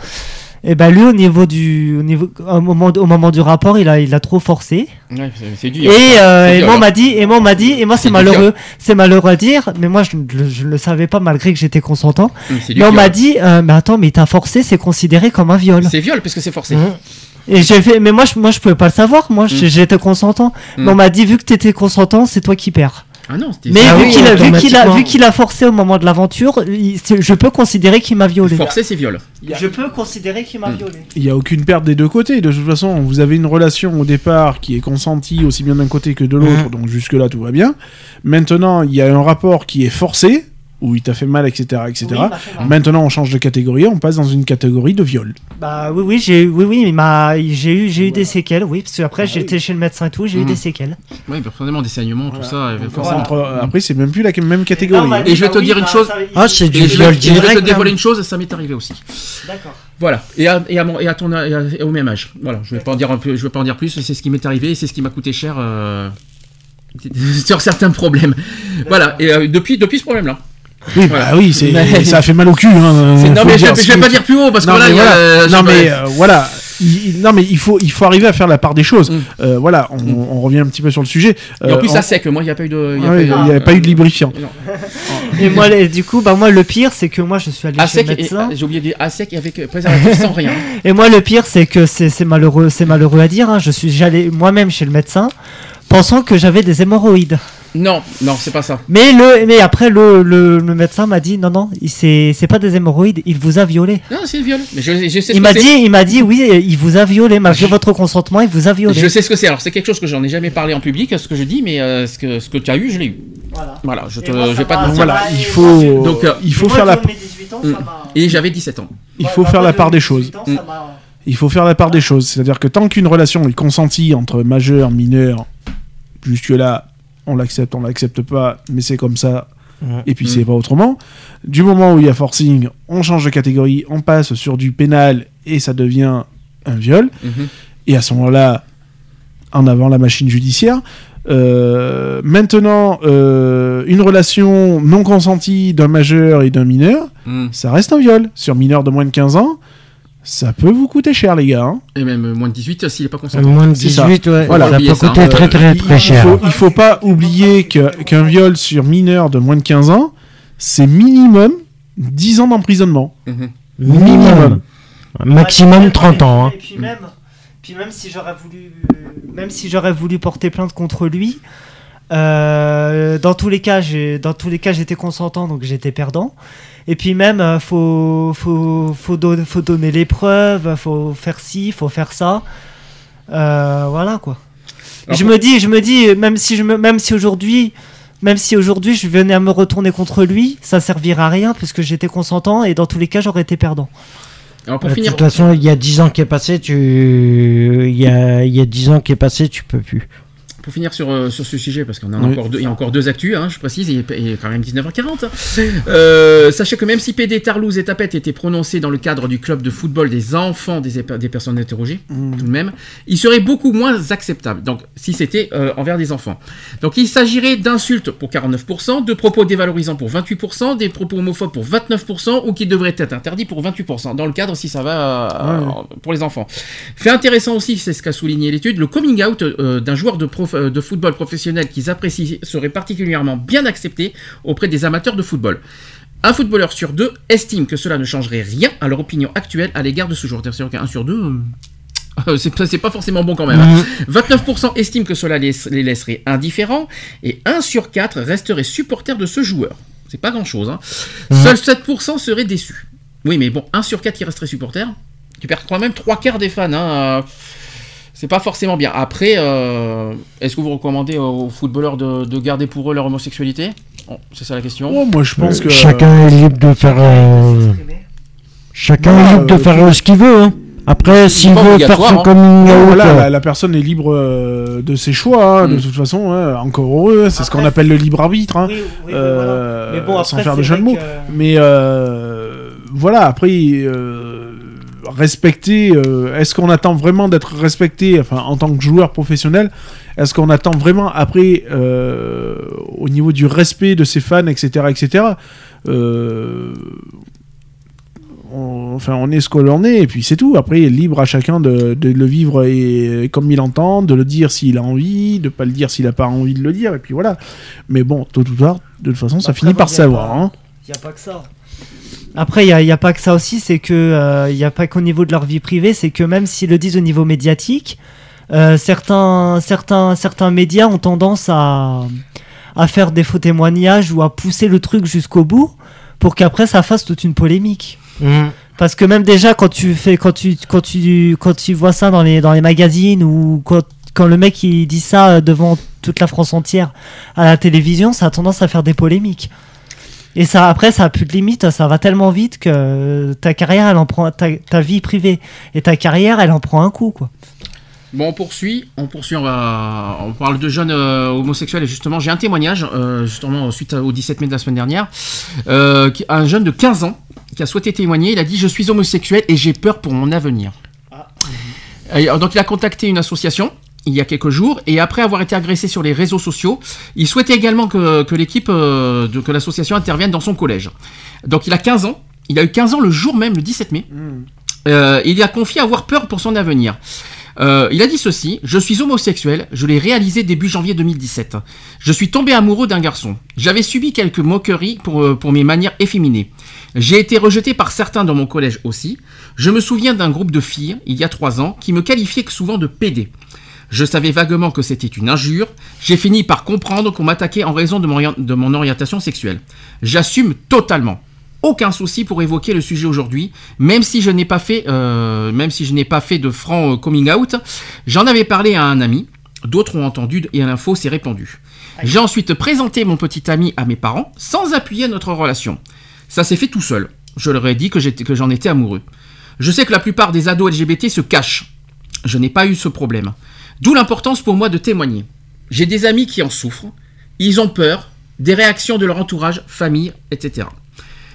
et ben lui au niveau du, au niveau, au moment, au moment du rapport, il a, il a trop forcé. Ouais, c'est- Et, dur. euh, et dur, moi on hein. m'a dit, et moi on m'a dit, et moi c'est malheureux, c'est malheureux à dire, mais moi je ne je le savais pas malgré que j'étais consentant. Mais on m'a dit, euh, mais attends, mais il t'a forcé, c'est considéré comme un viol. C'est viol parce que c'est forcé. Mhm. Et j'ai fait, mais moi je, moi je pouvais pas le savoir, moi Mm. j'ai- j'étais consentant. Mm. Mais on m'a dit, vu que t'étais consentant, c'est toi qui perds. Ah non, c'était Mais Ah vu oui, qu'il a, vu qu'il a, vu qu'il a forcé au moment de l'aventure, je peux considérer qu'il m'a violé. forcé, c'est viol. Je peux considérer qu'il m'a Mm. violé. Il n'y a aucune perte des deux côtés. De toute façon, vous avez une relation au départ qui est consentie aussi bien d'un côté que de l'autre, Mhm. donc jusque-là tout va bien. Maintenant, il y a un rapport qui est forcé, où il t'a fait mal, etc. etc. Oui. Maintenant, on change de catégorie, on passe dans une catégorie de viol. Bah oui, oui, j'ai, oui, oui, j'ai eu, j'ai eu des séquelles, oui, parce que après j'étais chez le médecin et tout, j'ai eu Mhm. des séquelles. Oui, personnellement, des saignements, tout ça. forcément. Entre- euh, après, c'est même plus la même catégorie. dit, Et je vais bah te oui, dire une bah, chose. Ah, c'est du viol et je vais direct. te dévoiler hein. une chose, ça m'est arrivé aussi. D'accord. Voilà. Et à, et à, mon, et à ton et à- et au même âge. Voilà. Je vais pas en dire un peu, je vais pas en dire plus. C'est ce qui m'est arrivé et c'est ce qui m'a coûté cher euh, <laughs> sur certains problèmes. Voilà. Et euh, depuis depuis ce problème-là. Oui, Voilà. bah oui, c'est, Mais- ça a fait mal au cul. Hein, non mais je, je vais pas dire plus haut parce que non, a, voilà. euh, non mais euh, voilà. Il- non mais il faut il faut arriver à faire la part des choses. Mm. Euh, voilà, on, on revient un petit peu sur le sujet. Et en Euh, plus on- ça sec. Moi il y a pas eu de. Ah oui, il n'y avait pas eu de lubrifiant. <laughs> Et moi, les- du coup, bah moi le pire, c'est que moi je suis allé À chez le sec. médecin. J'ai oublié de dire à sec et avec euh, préservatif sans rien. <laughs> Et moi, le pire, c'est que c'est c'est malheureux, c'est malheureux à dire. hein. Je suis allé moi-même chez le médecin, pensant que j'avais des hémorroïdes. Non, non, c'est pas ça. Mais le, mais après le, le, le médecin m'a dit non non, c'est c'est pas des hémorroïdes, il vous a violé. Non, c'est le viol. Mais je, je sais ce Il m'a dit, il m'a dit oui, il vous a violé malgré votre consentement, il vous a violé. Je sais ce que c'est. Alors c'est quelque chose que j'en ai jamais parlé en public, ce que je dis, mais euh, ce que ce que tu as eu, je l'ai eu. Voilà. Voilà, je te, moi, je vais pas te. Voilà, m'a- il faut Donc, euh, il faut Moi, faire la de mes 18 ans, ça Mm. Et j'avais 17 ans. il Ouais, faut bah, faire la part des 18 choses. ans, m'a- Il faut faire la part des choses. C'est-à-dire que tant qu'une relation est consentie entre majeur, mineur, jusque-là, on l'accepte, on l'accepte pas, mais c'est comme ça, Ouais. et puis Mm. c'est pas autrement. Du moment où il y a forcing, on change de catégorie, on passe sur du pénal, et ça devient un viol. Mhm. Et à ce moment-là, en avant la machine judiciaire. Euh, maintenant, euh, une relation non consentie d'un majeur et d'un mineur, Mm. ça reste un viol. Sur mineur de moins de 15 ans, ça peut vous coûter cher, les gars. hein. Et même euh, moins de 18 euh, s'il est pas Euh, consentant. Moins de C'est ça. 18, ouais. Voilà. ça Oubliez peut ça, coûter hein. très très très il cher. faut, il faut pas oublier que- qu'un viol sur mineur de moins de 15 ans, c'est minimum 10 ans d'emprisonnement. Mhm. Minimum. Maximum Ouais, 30 ans. hein. Et puis même, puis même si j'aurais voulu, même si j'aurais voulu porter plainte contre lui, euh, dans tous les cas, j'ai, dans tous les cas, j'étais consentant, donc j'étais perdant. Et puis même, euh, faut, faut, faut, don- faut donner les preuves, faut faire ci, faut faire ça. Euh, voilà quoi. Alors, je me dis, je me dis, même si je me, même si aujourd'hui. Même si aujourd'hui je venais à me retourner contre lui, ça servirait à rien puisque j'étais consentant et dans tous les cas j'aurais été perdant. Alors pour Euh, De finir, toute façon, il y a 10 ans qui est passé, tu... il y a, il y a 10 ans qui est passé, tu peux plus. Pour finir sur, euh, sur ce sujet, parce qu'on a Oui. encore deux, il y a encore deux actus, hein, je précise, il est, quand même 19h40. Euh, sachez que même si PD Tarlouse et Tapette étaient prononcés dans le cadre du club de football des enfants des, des personnes interrogées, tout de même, il serait beaucoup moins acceptable. Donc, si c'était euh, envers des enfants. Donc, il s'agirait d'insultes pour 49%, de propos dévalorisants pour 28%, des propos homophobes pour 29%, ou qui devraient être interdits pour 28%, dans le cadre si ça va euh, Ouais. pour les enfants. Fait intéressant aussi, c'est ce qu'a souligné l'étude, le coming out d'un joueur de, prof- de football professionnel qu'ils apprécient serait particulièrement bien accepté auprès des amateurs de football. Un footballeur sur deux estime que cela ne changerait rien à leur opinion actuelle à l'égard de ce joueur. C'est-à-dire qu'un sur deux, euh, <laughs> c'est pas- forcément bon quand même. hein. 29% estiment que cela les, les laisserait indifférents et 1 sur 4 resterait supporter de ce joueur. C'est pas grand-chose. Hein. Seuls 7% seraient déçus. Oui, mais bon, 1 sur 4 qui resterait supporter, tu perds quand même 3 quarts des fans. Hein. Euh, C'est pas forcément bien. Après, euh, est-ce que vous recommandez aux footballeurs de, de garder pour eux leur homosexualité? C'est ça la question. Oh, moi, je pense que. Chacun est libre de faire. euh, Chacun Voilà, est libre de euh, faire euh, ce qu'il veut. hein. Après, s'il veut faire son hein. coming out, Voilà, euh, la, la personne est libre euh, de ses choix, hein, de Mm. toute façon, hein, encore heureux, c'est ce qu'on appelle le libre arbitre, hein, Oui, oui, oui, euh, voilà. Mais bon, sans faire de jeu de mots. que- Mais euh, voilà, après, respecter, euh, est-ce qu'on attend vraiment d'être respecté, enfin, en tant que joueur professionnel, est-ce qu'on attend vraiment, après, euh, au niveau du respect de ses fans, etc., etc., euh, on, enfin, on est ce que l'on est, et puis c'est tout. Après, libre à chacun de, de le vivre et, comme il entend, de le dire s'il a envie, de pas le dire s'il a pas envie de le dire, et puis voilà. Mais bon, tôt ou tard, de toute façon, ça finit par savoir. hein. y a pas que ça. Après, il n'y a, pas que ça aussi, c'est que il n'y a pas qu'au niveau de leur vie privée, c'est que même s'ils le disent au niveau médiatique, euh, certains, certains, certains médias ont tendance à, à faire des faux témoignages ou à pousser le truc jusqu'au bout pour qu'après ça fasse toute une polémique. Mhm. Parce que même déjà quand tu fais quand tu quand tu quand tu vois ça dans les dans les magazines ou quand quand le mec il dit ça euh, devant toute la France entière à la télévision, ça a tendance à faire des polémiques. Et ça après ça a plus de limite, ça va tellement vite que ta carrière elle en prend ta, ta vie privée et ta carrière elle en prend un coup quoi. Bon, on poursuit, on poursuit, on va, on parle de jeunes euh, homosexuels. Et justement, j'ai un témoignage, euh, justement, suite au 17 mai de la semaine dernière, euh, un jeune de 15 ans qui a souhaité témoigner, il a dit « Je suis homosexuel et j'ai peur pour mon avenir. Et, euh, Donc il a contacté une association il y a quelques jours et après avoir été agressé sur les réseaux sociaux, il souhaitait également que, que l'équipe, euh, de, que l'association intervienne dans son collège. Donc il a 15 ans, il a eu 15 ans le jour même, le 17 mai, Euh, il a confié avoir peur pour son avenir. Euh, il a dit ceci Je suis homosexuel, je l'ai réalisé début janvier 2017. Je suis tombé amoureux d'un garçon. J'avais subi quelques moqueries pour, pour mes manières efféminées. J'ai été rejeté par certains dans mon collège aussi. Je me souviens d'un groupe de filles, il y a trois ans, qui me qualifiaient souvent de PD. Je savais vaguement que c'était une injure. J'ai fini par comprendre qu'on m'attaquait en raison de mon, orient- de mon orientation sexuelle. J'assume totalement. Aucun souci pour évoquer le sujet aujourd'hui, même si je n'ai pas fait, euh, même si je n'ai pas fait de franc euh, coming out. J'en avais parlé à un ami, d'autres ont entendu et l'info s'est répandue. J'ai ensuite présenté mon petit ami à mes parents, sans appuyer notre relation. Ça s'est fait tout seul. Je leur ai dit que j'en étais amoureux. Je sais que la plupart des ados LGBT se cachent. Je n'ai pas eu ce problème. D'où l'importance pour moi de témoigner. J'ai des amis qui en souffrent. Ils ont peur des réactions de leur entourage, famille, etc.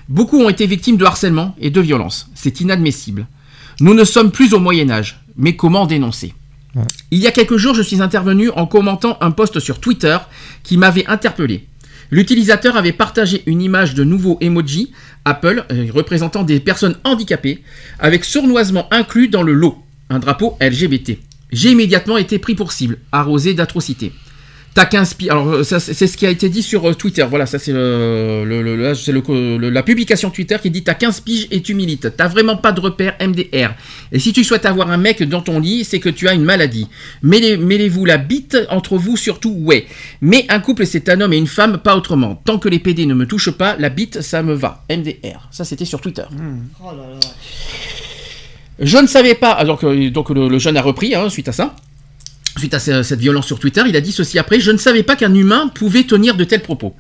Beaucoup ont été victimes de harcèlement et de violence. C'est inadmissible. Nous ne sommes plus au Moyen Âge, mais comment dénoncer? Il y a quelques jours, je suis intervenu en commentant un post sur Twitter qui m'avait interpellé. L'utilisateur avait partagé une image de nouveaux emoji Apple euh, représentant des personnes handicapées avec sournoisement inclus dans le lot un drapeau LGBT. J'ai immédiatement été pris pour cible, arrosé d'atrocités. T'as 15 pi- Alors, euh, c'est ce qui a été dit sur euh, Twitter. Voilà, ça, c'est le, le- le- là, c'est le- le- la publication Twitter qui dit T'as 15 piges et tu milites. T'as vraiment pas de repère MDR. Et si tu souhaites avoir un mec dans ton lit, c'est que tu as une maladie. Mêlez- Mêlez-vous la bite entre vous, surtout, ouais. Mais un couple, c'est un homme et une femme, pas autrement. Tant que les PD ne me touchent pas, la bite, ça me va. MDR. Ça, c'était sur Twitter. Je ne savais pas. Alors que donc le, le jeune a repris hein, suite à ça. Suite à ce- cette violence sur Twitter, il a dit ceci après Je ne savais pas qu'un humain pouvait tenir de tels propos.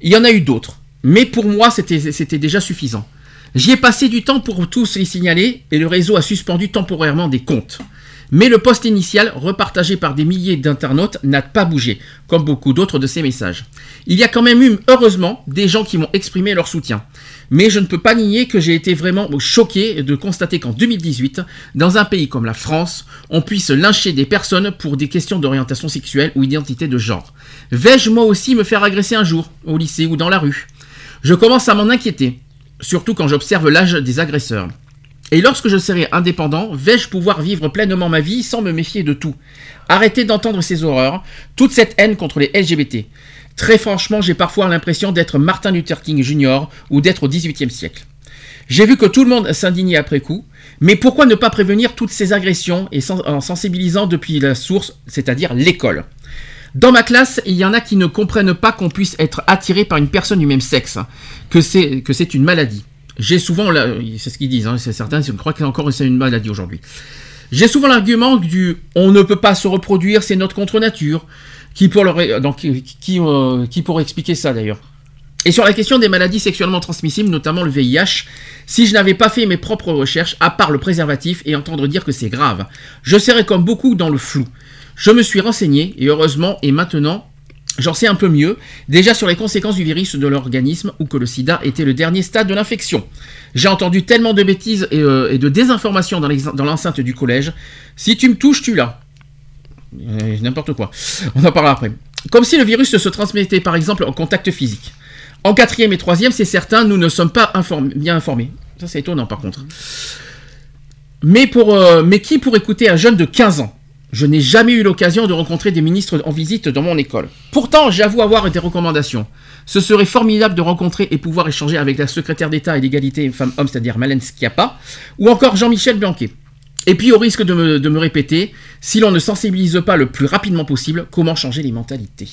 Il y en a eu d'autres, mais pour moi c'était c'était déjà suffisant. J'y ai passé du temps pour tous les signaler et le réseau a suspendu temporairement des comptes. Mais le post initial, repartagé par des milliers d'internautes, n'a pas bougé, comme beaucoup d'autres de ces messages. Il y a quand même eu, heureusement, des gens qui m'ont exprimé leur soutien. Mais je ne peux pas nier que j'ai été vraiment choqué de constater qu'en 2018, dans un pays comme la France, on puisse lyncher des personnes pour des questions d'orientation sexuelle ou identité de genre. Vais-je moi aussi me faire agresser un jour, au lycée ou dans la rue? Je commence à m'en inquiéter, surtout quand j'observe l'âge des agresseurs. Et lorsque je serai indépendant, vais-je pouvoir vivre pleinement ma vie sans me méfier de tout? Arrêtez d'entendre ces horreurs, toute cette haine contre les LGBT. Très franchement, j'ai parfois l'impression d'être Martin Luther King Jr. ou d'être au XVIIIe siècle. J'ai vu que tout le monde s'indignait après coup, mais pourquoi ne pas prévenir toutes ces agressions et en sensibilisant depuis la source, c'est-à-dire l'école? Dans ma classe, il y en a qui ne comprennent pas qu'on puisse être attiré par une personne du même sexe, que c'est que c'est une maladie. J'ai souvent, c'est ce qu'ils disent, hein, c'est certain, je crois qu'encore c'est une maladie aujourd'hui. J'ai souvent l'argument du on ne peut pas se reproduire, c'est notre contre-nature. Qui, pour le, donc, qui, euh, expliquer ça d'ailleurs Et sur la question des maladies sexuellement transmissibles, notamment le VIH, si je n'avais pas fait mes propres recherches, à part le préservatif, et entendre dire que c'est grave, je serais comme beaucoup dans le flou. Je me suis renseigné, et heureusement, et maintenant, J'en sais un peu mieux, déjà sur les conséquences du virus de l'organisme ou que le sida était le dernier stade de l'infection. J'ai entendu tellement de bêtises et, euh, et de désinformations dans l'enceinte du collège. Si tu me touches, tu l'as. Euh, N'importe quoi. On en parlera après. Comme si le virus se transmettait par exemple en contact physique. En quatrième et troisième, c'est certain, nous ne sommes pas bien informés. Ça c'est étonnant par contre. Mais, pour, euh, qui pour écouter un jeune de 15 ans? Je n'ai jamais eu l'occasion de rencontrer des ministres en visite dans mon école. Pourtant, j'avoue avoir des recommandations. Ce serait formidable de rencontrer et pouvoir échanger avec la secrétaire d'État et l'égalité femmes-hommes, c'est-à-dire Malène Schiappa, ou encore Jean-Michel Blanquet. Et puis, au risque de me, de me répéter, si l'on ne sensibilise pas le plus rapidement possible, comment changer les mentalités?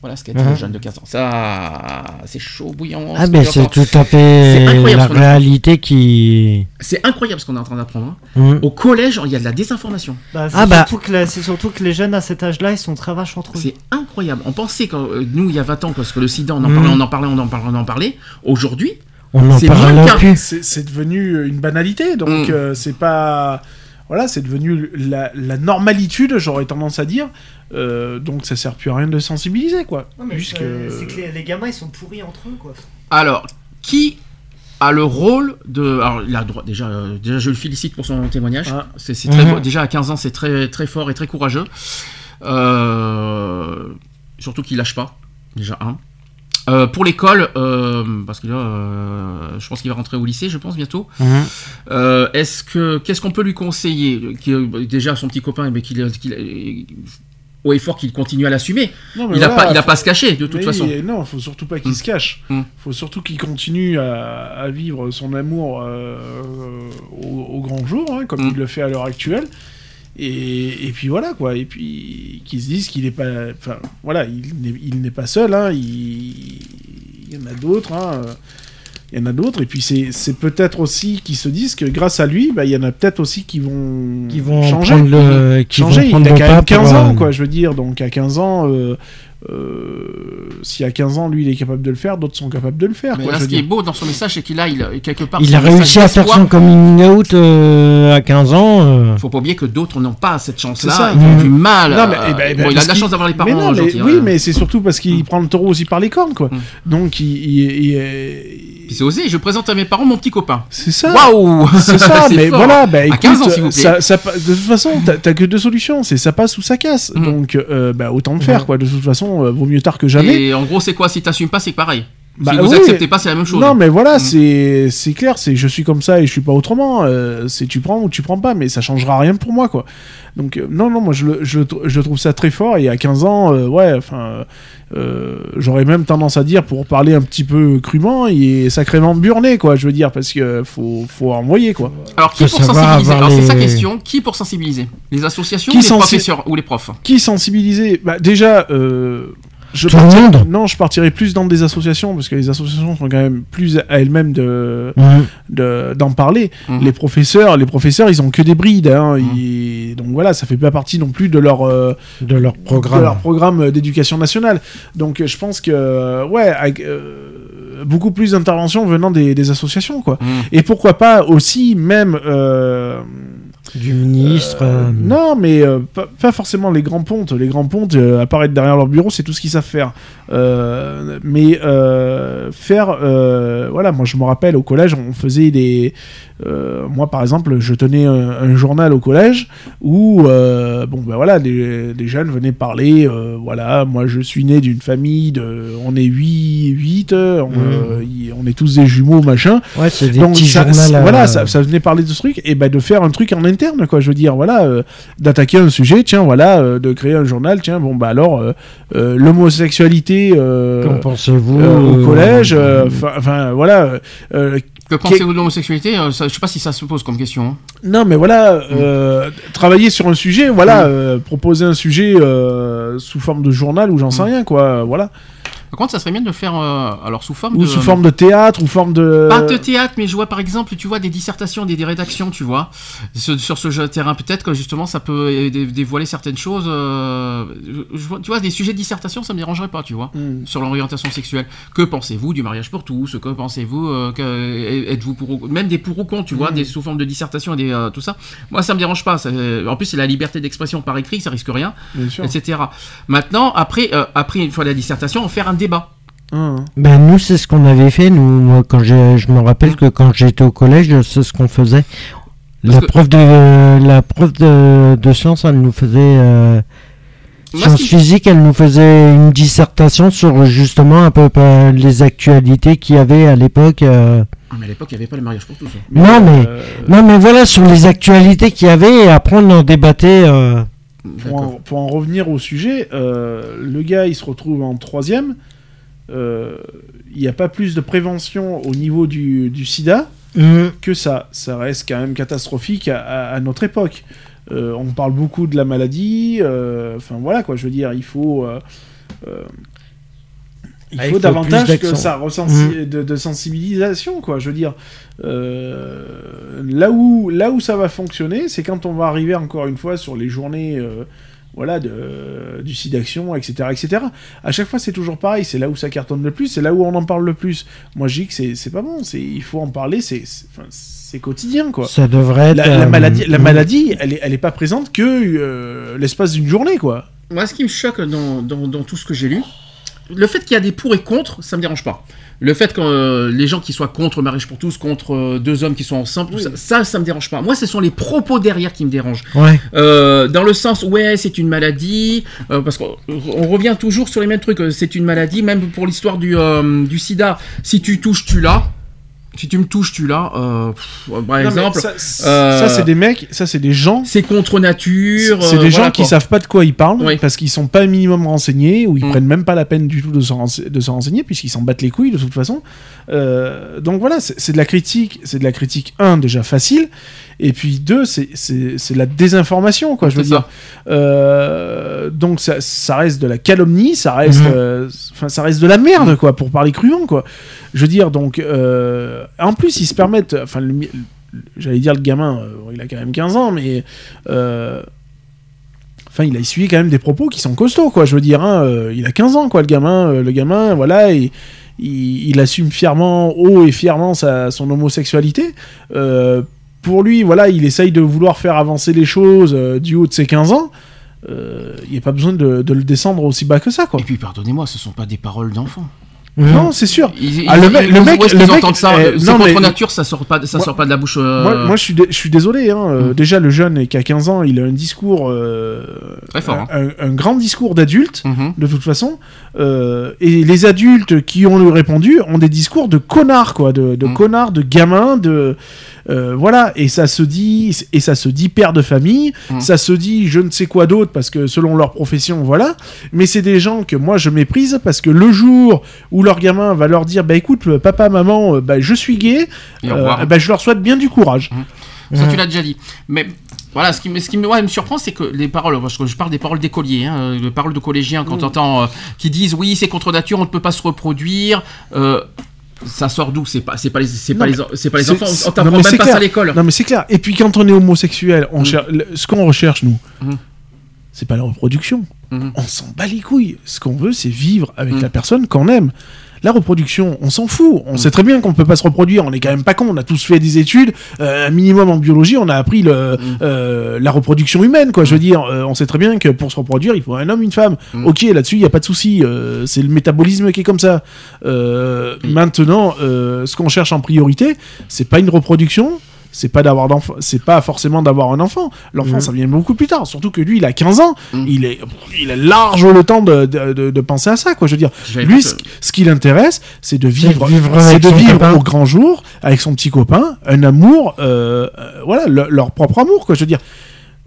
Voilà ce qu'a dit Mhm. le jeune de 15 ans. Ça, c'est chaud, bouillant. Ah ben qu'on c'est tout à fait incroyable la réalité qui. C'est incroyable ce qu'on est en train d'apprendre. hein. Mm. Au collège, il y a de la désinformation. Bah, c'est Ah bah. surtout que la- c'est surtout que les jeunes à cet âge-là, ils sont très vaches entre eux. C'est incroyable. On pensait, quand, euh, nous, il y a 20 ans, parce que le sida, on en parlait, on en parlait, on en parlait, on en parlait. Aujourd'hui, On moins parle plus. C'est c'est devenu une banalité, donc Mm. euh, c'est pas. Voilà, c'est devenu la, la normalitude, j'aurais tendance à dire. Euh, donc ça sert plus à rien de sensibiliser, quoi. Puisque- C'est que les, les gamins, ils sont pourris entre eux, quoi. alors, qui a le rôle de. Alors, il a le droit. Déjà, euh, déjà je le félicite pour son témoignage. Ah. C'est c'est très Mhm. Déjà, à 15 ans, c'est très, très fort et très courageux. Euh, surtout qu'il lâche pas. Déjà, un. Euh, pour l'école, euh, parce que là, euh, je pense qu'il va rentrer au lycée, je pense bientôt. Mhm. Euh, Est-ce que qu'est-ce qu'on peut lui conseiller? Qui, Déjà son petit copain, mais qu'il qu'il- au effort qu'il continue à l'assumer. Il n'a voilà, pas, il a faut- pas à se cacher de toute Mais façon. Non, faut surtout pas qu'il se cache. Mm. faut surtout qu'il continue à, à vivre son amour au, au grand jour, hein, comme Mm. il le fait à l'heure actuelle. Et, et puis voilà, quoi. Et puis qu'il se dise qu'il n'est pas. Enfin, voilà, il n'est- pas seul, hein, il, il y en a d'autres. hein, il y en a d'autres, et puis c'est peut-être aussi qu'ils se disent que grâce à lui, bah, il y en a peut-être aussi qui vont, Qui vont changer. le. Qui changer. vont il a quand même 15 pour, ans, euh, quoi, je veux dire. Donc à 15 ans, euh, euh, si à 15 ans, lui, il est capable de le faire, d'autres sont capables de le faire. Mais quoi, là, je ce qui est beau dans son message, c'est qu'il a, il, quelque part. Il a réussi à faire son coming out euh, à 15 ans. euh. Faut pas oublier que d'autres n'ont pas cette chance-là. C'est ça. Ils ont Mm. du mal. Non, mais, euh, eh ben, eh ben, bon, il a de la chance d'avoir les mais parents non, mais- gentils. Oui, hein. mais c'est surtout parce qu'il prend le taureau aussi par les cornes, quoi. Mm. Donc, il, il- il- Puis c'est osé. Je présente à mes parents mon petit copain. c'est ça. Waouh C'est ça, <laughs> mais fort. voilà, bah, À écoute, 15 ans, s'il vous plaît. ça, ça pa- de toute façon, t'as que deux solutions, c'est ça passe ou ça casse. Mm. Donc, euh, bah, autant le faire, quoi. De toute façon, euh, vaut mieux tard que jamais. Et en gros, c'est quoi? Si t'assumes pas, c'est pareil. Bah si vous oui. acceptez pas, c'est la même chose. Non, mais voilà, Mm. c'est c'est clair, c'est je suis comme ça et je suis pas autrement. euh, c'est tu prends ou tu prends pas, mais ça changera rien pour moi, quoi. Donc euh, non, non, moi je, le- je, je trouve ça très fort et à 15 ans, euh, ouais, enfin, euh, j'aurais même tendance à dire pour parler un petit peu crûment, il est sacrément burné, quoi. Je veux dire parce que faut faut envoyer, quoi. Alors, qui pour sensibiliser? Alors, c'est sa les- question. Qui pour sensibiliser? Les associations Qui ou les sensi- professeurs ou les profs? Qui sensibiliser? Bah déjà. Euh, je Tout le partirais- monde Non, je partirais plus dans des associations parce que les associations sont quand même plus à elles-mêmes de Mhm. de- d'en parler. Mhm. Les professeurs, les professeurs, ils ont que des brides. Hein, Mhm. ils- Donc voilà, ça fait pas partie non plus de leur euh, De leur de programme. leur programme d'éducation nationale. Donc je pense que ouais, avec, euh, beaucoup plus d'interventions venant des, des associations quoi. Et pourquoi pas aussi même euh, Du ministre. euh, euh, non, mais euh, pas, pas forcément les grands pontes. Les grands pontes, euh, apparaître derrière leur bureau, c'est tout ce qu'ils savent faire. Mais faire, voilà, moi je me rappelle au collège, on faisait des, moi par exemple, je tenais un, un journal au collège où, bon ben voilà, des, des jeunes venaient parler, voilà, moi je suis né d'une famille de, on est 8, 8 on, y- on est tous des jumeaux, machin. Ouais, c'est des Donc petits ça, journaux. voilà, ça, ça venait parler de ce truc et ben de faire un truc en interne quoi. Je veux dire voilà, euh, d'attaquer un sujet, tiens voilà, euh, de créer un journal, tiens bon bah alors euh, euh, l'homosexualité euh, Qu'en pensez-vous euh, au collège, enfin voilà. Que pensez-vous de l'homosexualité Je sais pas si ça se pose comme question. hein. non mais voilà, Mm. euh, travailler sur un sujet, voilà, euh, proposer un sujet euh, sous forme de journal ou j'en sais Mm. rien quoi, voilà. Par contre, ça serait bien de le faire euh, alors sous forme Ou de. sous forme de théâtre, ou forme de. Pas de théâtre, mais je vois par exemple, tu vois, des dissertations, des, des rédactions, tu vois, sur, sur ce jeu de terrain. Peut-être que justement, ça peut dé- dévoiler certaines choses. euh, je vois- tu vois, des sujets de dissertation, ça me dérangerait pas, tu vois, Mm. sur l'orientation sexuelle. Que pensez-vous du mariage pour tous? Que pensez-vous euh, Êtes-vous pour ou- Même des pour ou contre, tu vois, Mm. des sous forme de dissertation et des, tout ça. Moi, ça me dérange pas. ça- en plus, c'est la liberté d'expression par écrit, ça risque rien, etc. Maintenant, après, après une fois la dissertation, on faire un débat. Hein. Ben nous c'est ce qu'on avait fait. Nous, moi, quand j'ai- je me rappelle que quand j'étais au collège, c'est ce qu'on faisait. Parce La que- prof de la prof de, de sciences, elle nous faisait euh, sciences physiques, elle nous faisait une dissertation sur justement un peu euh, les actualités qu'il y avait à l'époque. euh. Ah, mais à l'époque, il n'y avait pas le mariage pour tous. hein. non mais Euh, non mais voilà sur les actualités qu'il y avait et après on en débattait. Euh. pour, en, pour en revenir au sujet, euh, le gars il se retrouve en troisième. euh, Il n'y a pas plus de prévention au niveau du, du sida Mm. que ça. Ça reste quand même catastrophique à, à- à notre époque. Euh, on parle beaucoup de la maladie. euh, Enfin voilà quoi, je veux dire, il faut. Il Ah, faut il faut davantage que ça resensi- de, de sensibilisation quoi. Je veux dire, euh, là où là où ça va fonctionner, c'est quand on va arriver encore une fois sur les journées euh, voilà, de, du site d'action, etc., etc. À chaque fois, c'est toujours pareil. C'est là où ça cartonne le plus, c'est là où on en parle le plus. Moi, je dis que c'est c'est pas bon. C'est il faut en parler. C'est c'est- enfin, c'est quotidien, quoi. Ça devrait être. La, la euh, maladie, la mm. maladie, elle est, elle est pas présente que euh, l'espace d'une journée, quoi. Moi, ce qui me choque dans, dans, dans tout ce que j'ai lu, le fait qu'il y a des pour et contre, ça me dérange pas. Le fait que euh, les gens qui soient contre le mariage pour tous, contre euh, deux hommes qui sont ensemble, tout ça, ça, ça me dérange pas. Moi, ce sont les propos derrière qui me dérangent. Ouais. Euh, dans le sens, ouais, c'est une maladie, euh, parce qu'on on revient toujours sur les mêmes trucs. C'est une maladie, même pour l'histoire du, euh, du sida. Si tu touches, tu l'as. Si tu me touches, tu l'as. Euh, par exemple, ça, euh, ça, c'est des mecs, ça c'est des gens. c'est contre nature. C'est euh, des voilà, gens qui quoi. savent pas de quoi ils parlent Oui. parce qu'ils sont pas minimum renseignés ou ils Mm. prennent même pas la peine du tout de se, rense- de se renseigner puisqu'ils s'en battent les couilles de toute façon. Donc voilà, c'est de la critique, c'est de la critique un déjà facile et puis deux c'est de la désinformation quoi. Je veux dire. donc ça, ça reste de la calomnie, ça reste, enfin ça reste de la merde quoi pour parler crûment quoi. Je veux dire donc euh, en plus ils se permettent, enfin j'allais dire le gamin, euh, il a quand même 15 ans mais euh, Enfin, il a essuyé quand même des propos qui sont costauds, quoi. Je veux dire, hein, il a 15 ans, quoi, le gamin. le gamin, voilà, et, il, assume fièrement, haut et fièrement sa, son homosexualité. Pour lui, voilà, il essaye de vouloir faire avancer les choses du haut de ses 15 ans. Il n'y a pas besoin de, de le descendre aussi bas que ça, quoi. Et puis, pardonnez-moi, ce sont pas des paroles d'enfants. Mm. Non, c'est sûr. Ils, Ah, le mec- ils- le mec- le mec- entendent ça eh, C'est non, contre mais- nature, ça sort pas, ça Moi- sort pas de la bouche. euh, Moi, moi, je, suis je suis désolé. Hein, euh, Mm. Déjà, le jeune qui a 15 ans, il a un discours. euh, Très fort, hein. un, un grand discours d'adulte, Mhm. de toute façon. Euh, et les adultes qui ont lui répondu ont des discours de connards, quoi. De, de Mm. connards, de gamins, de. Euh, voilà. Et ça se dit. Et ça se dit père de famille. Mm. Ça se dit je ne sais quoi d'autre parce que selon leur profession, voilà. Mais c'est des gens que moi je méprise parce que le jour où leur gamin va leur dire bah écoute, papa, maman, euh, bah, je suis gay, euh, bah, je leur souhaite bien du courage. Ça, tu l'as déjà dit. Mais voilà, ce qui, me- ce qui me, ouais, me surprend, c'est que les paroles, parce que je parle des paroles d'écoliers, hein, les paroles de collégiens, quand Mm. on entend, euh, qui disent oui, c'est contre nature, on ne peut pas se reproduire. euh, ça sort d'où? C'est pas, c'est pas les, c'est pas les, c'est pas les c'est- enfants. c'est- On t'apprend même pas ça à l'école. Non mais c'est clair. Et puis quand on est homosexuel, on Mm. ce qu'on recherche nous, Mm. c'est pas la reproduction. Mhm. On s'en bat les couilles. Ce qu'on veut, c'est vivre avec Mm. la personne qu'on aime. La reproduction, on s'en fout. On Mm. sait très bien qu'on peut pas se reproduire. On est quand même pas con. On a tous fait des études, euh, un minimum en biologie. On a appris le, Mm. euh, la reproduction humaine, quoi. Je veux dire, euh, on sait très bien que pour se reproduire, il faut un homme, une femme. Mm. Ok, là-dessus, il y a pas de souci. C'est le métabolisme qui est comme ça. Maintenant, ce qu'on cherche en priorité, c'est pas une reproduction. C'est pas d'avoir d'enfant, c'est pas forcément d'avoir un enfant. L'enfant, Mhm. ça vient beaucoup plus tard. Surtout que lui, il a 15 ans. Mhm. Il est, il a large le temps de, de, de- de penser à ça, quoi. Je veux dire, lui, ce, ce qui l'intéresse, c'est de vivre, vivre c'est avec de vivre copain. au grand jour avec son petit copain, un amour, euh, euh, voilà, le- leur propre amour, quoi. Je veux dire,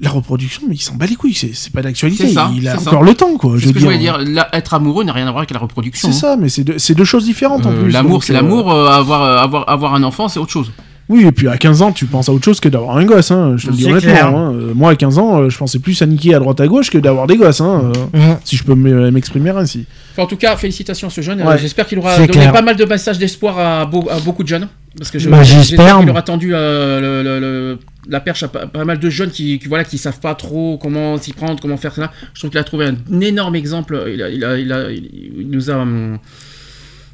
la reproduction, mais il s'en bat les couilles. C'est, c'est pas d'actualité. C'est ça, il a ça. encore le temps, quoi. C'est Je ce veux que je voulais dire. être amoureux n'a rien à voir avec la reproduction. C'est hein. ça, mais c'est deux, c'est deux choses différentes en Euh, plus. L'amour, donc, c'est euh, l'amour. euh, avoir, avoir, avoir un enfant, c'est autre chose. Oui, et puis à 15 ans, tu penses à autre chose que d'avoir un gosse, hein, je te le dis honnêtement. hein. Euh, moi, à 15 ans, euh, je pensais plus à niquer à droite à gauche que d'avoir des gosses, hein, euh, Mhm. si je peux m'exprimer ainsi. Enfin, en tout cas, félicitations à ce jeune. Ouais. J'espère qu'il aura donné clair. pas mal de messages d'espoir à, beau- à beaucoup de jeunes. Parce que je, Bah, j'espère. qu'il aura tendu euh, le- le- le- la perche à pas, pas mal de jeunes qui, qui, voilà, qui savent pas trop comment s'y prendre, comment faire ça. Je trouve qu'il a trouvé un énorme exemple. Il, a, il, a, il, a- il nous a. hum,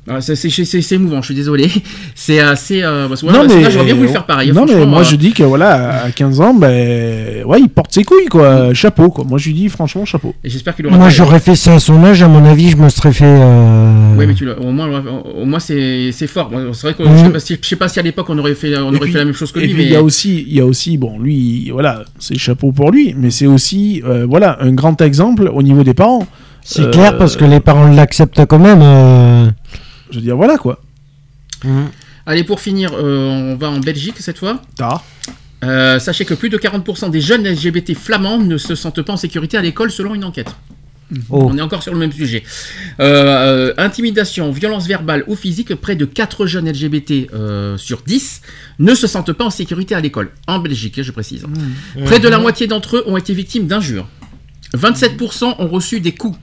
ah, c'est- émouvant, je suis désolé. <laughs> C'est assez. Euh, parce que, voilà, c'est là, j'aurais bien voulu faire pareil. Non, mais moi, euh, je dis que voilà, à 15 ans, ben, ouais, il porte ses couilles, quoi. Chapeau, quoi. Moi, je lui dis, franchement, chapeau. Et j'espère qu'il aura. Moi, j'aurais fait ça à son âge, à mon avis, je me serais fait. euh, Oui, mais tu l'as- au moins, au moins c'est fort. C'est vrai que Mhm. je, sais pas si, je sais pas si à l'époque on aurait fait, on Et aurait puis- fait la même chose que Et lui, puis, mais il y a aussi, il y a aussi, bon, lui, voilà, c'est chapeau pour lui, mais c'est aussi, euh, voilà, un grand exemple au niveau des parents. C'est Euh, clair parce que les parents l'acceptent quand même. Je veux dire, voilà, quoi. Allez, pour finir, euh, on va en Belgique cette fois. Tard. Euh, sachez que plus de 40% des jeunes LGBT flamands ne se sentent pas en sécurité à l'école selon une enquête. Oh. On est encore sur le même sujet. Euh, euh, intimidation, violence verbale ou physique, près de 4 jeunes LGBT euh, sur 10 ne se sentent pas en sécurité à l'école. En Belgique, je précise. Près de la moitié d'entre eux ont été victimes d'injures. 27% ont reçu des coups.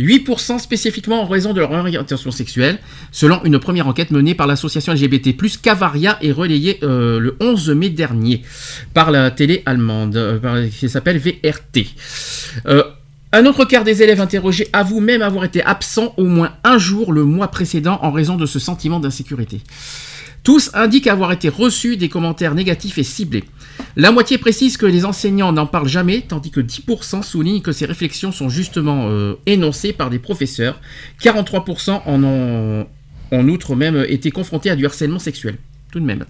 8% spécifiquement en raison de leur orientation sexuelle, selon une première enquête menée par l'association LGBT+, Cavaria et relayée euh, le 11 mai dernier par la télé allemande, euh, qui s'appelle VRT. Euh, un autre quart des élèves interrogés avoue même avoir été absent au moins un jour le mois précédent en raison de ce sentiment d'insécurité. Tous indiquent avoir été reçus des commentaires négatifs et ciblés. La moitié précise que les enseignants n'en parlent jamais, tandis que 10% soulignent que ces réflexions sont justement euh, énoncées par des professeurs. 43% en ont en outre même été confrontés à du harcèlement sexuel. Tout de même.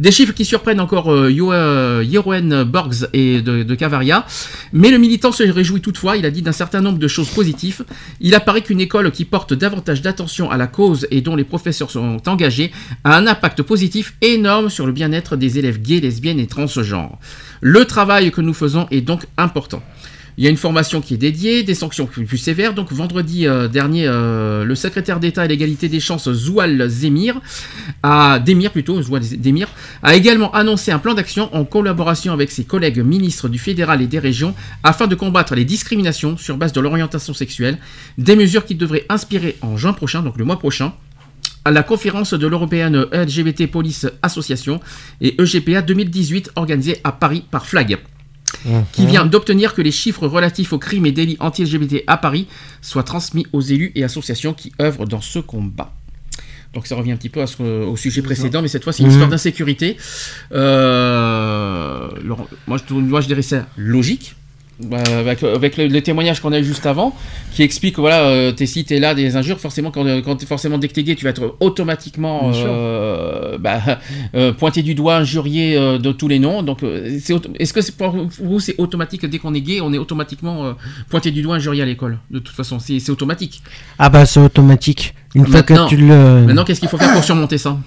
Des chiffres qui surprennent encore euh, Yo- euh, Jeroen Borgs et de, de Cavaria. Mais le militant se réjouit toutefois, il a dit d'un certain nombre de choses positives. Il apparaît qu'une école qui porte davantage d'attention à la cause et dont les professeurs sont engagés a un impact positif énorme sur le bien-être des élèves gays, lesbiennes et transgenres. Le travail que nous faisons est donc important. Il y a une formation qui est dédiée, des sanctions plus, sévères. Donc vendredi euh, dernier, euh, le secrétaire d'État à l'égalité des chances, Zoual Zemir, a, Zoual a également annoncé un plan d'action en collaboration avec ses collègues ministres du fédéral et des régions afin de combattre les discriminations sur base de l'orientation sexuelle, des mesures qui devraient inspirer en juin prochain, donc le mois prochain, à la conférence de l'européenne LGBT Police Association et EGPA 2018 organisée à Paris par Flag qui vient d'obtenir que les chiffres relatifs aux crimes et délits anti-LGBT à Paris soient transmis aux élus et associations qui œuvrent dans ce combat. Donc ça revient un petit peu à ce- au sujet précédent, mais cette fois c'est une Mhm. histoire d'insécurité. Euh, moi, je, moi je dirais ça logique. Bah, avec, avec le, le témoignage qu'on a eu juste avant, qui explique que voilà, euh, t'es si t'es là des injures, forcément quand, quand t'es- forcément dès que t'es gay, tu vas être automatiquement euh, bah, <laughs> euh, pointé du doigt, injurié euh, de tous les noms. Donc, euh, c'est est-ce que c'est pour vous c'est automatique dès qu'on est gay, on est automatiquement euh, pointé du doigt, injurié à l'école De toute façon, c'est c'est automatique. Ah bah c'est automatique. Une fois que tu le. Maintenant, qu'est-ce qu'il faut faire pour surmonter ça?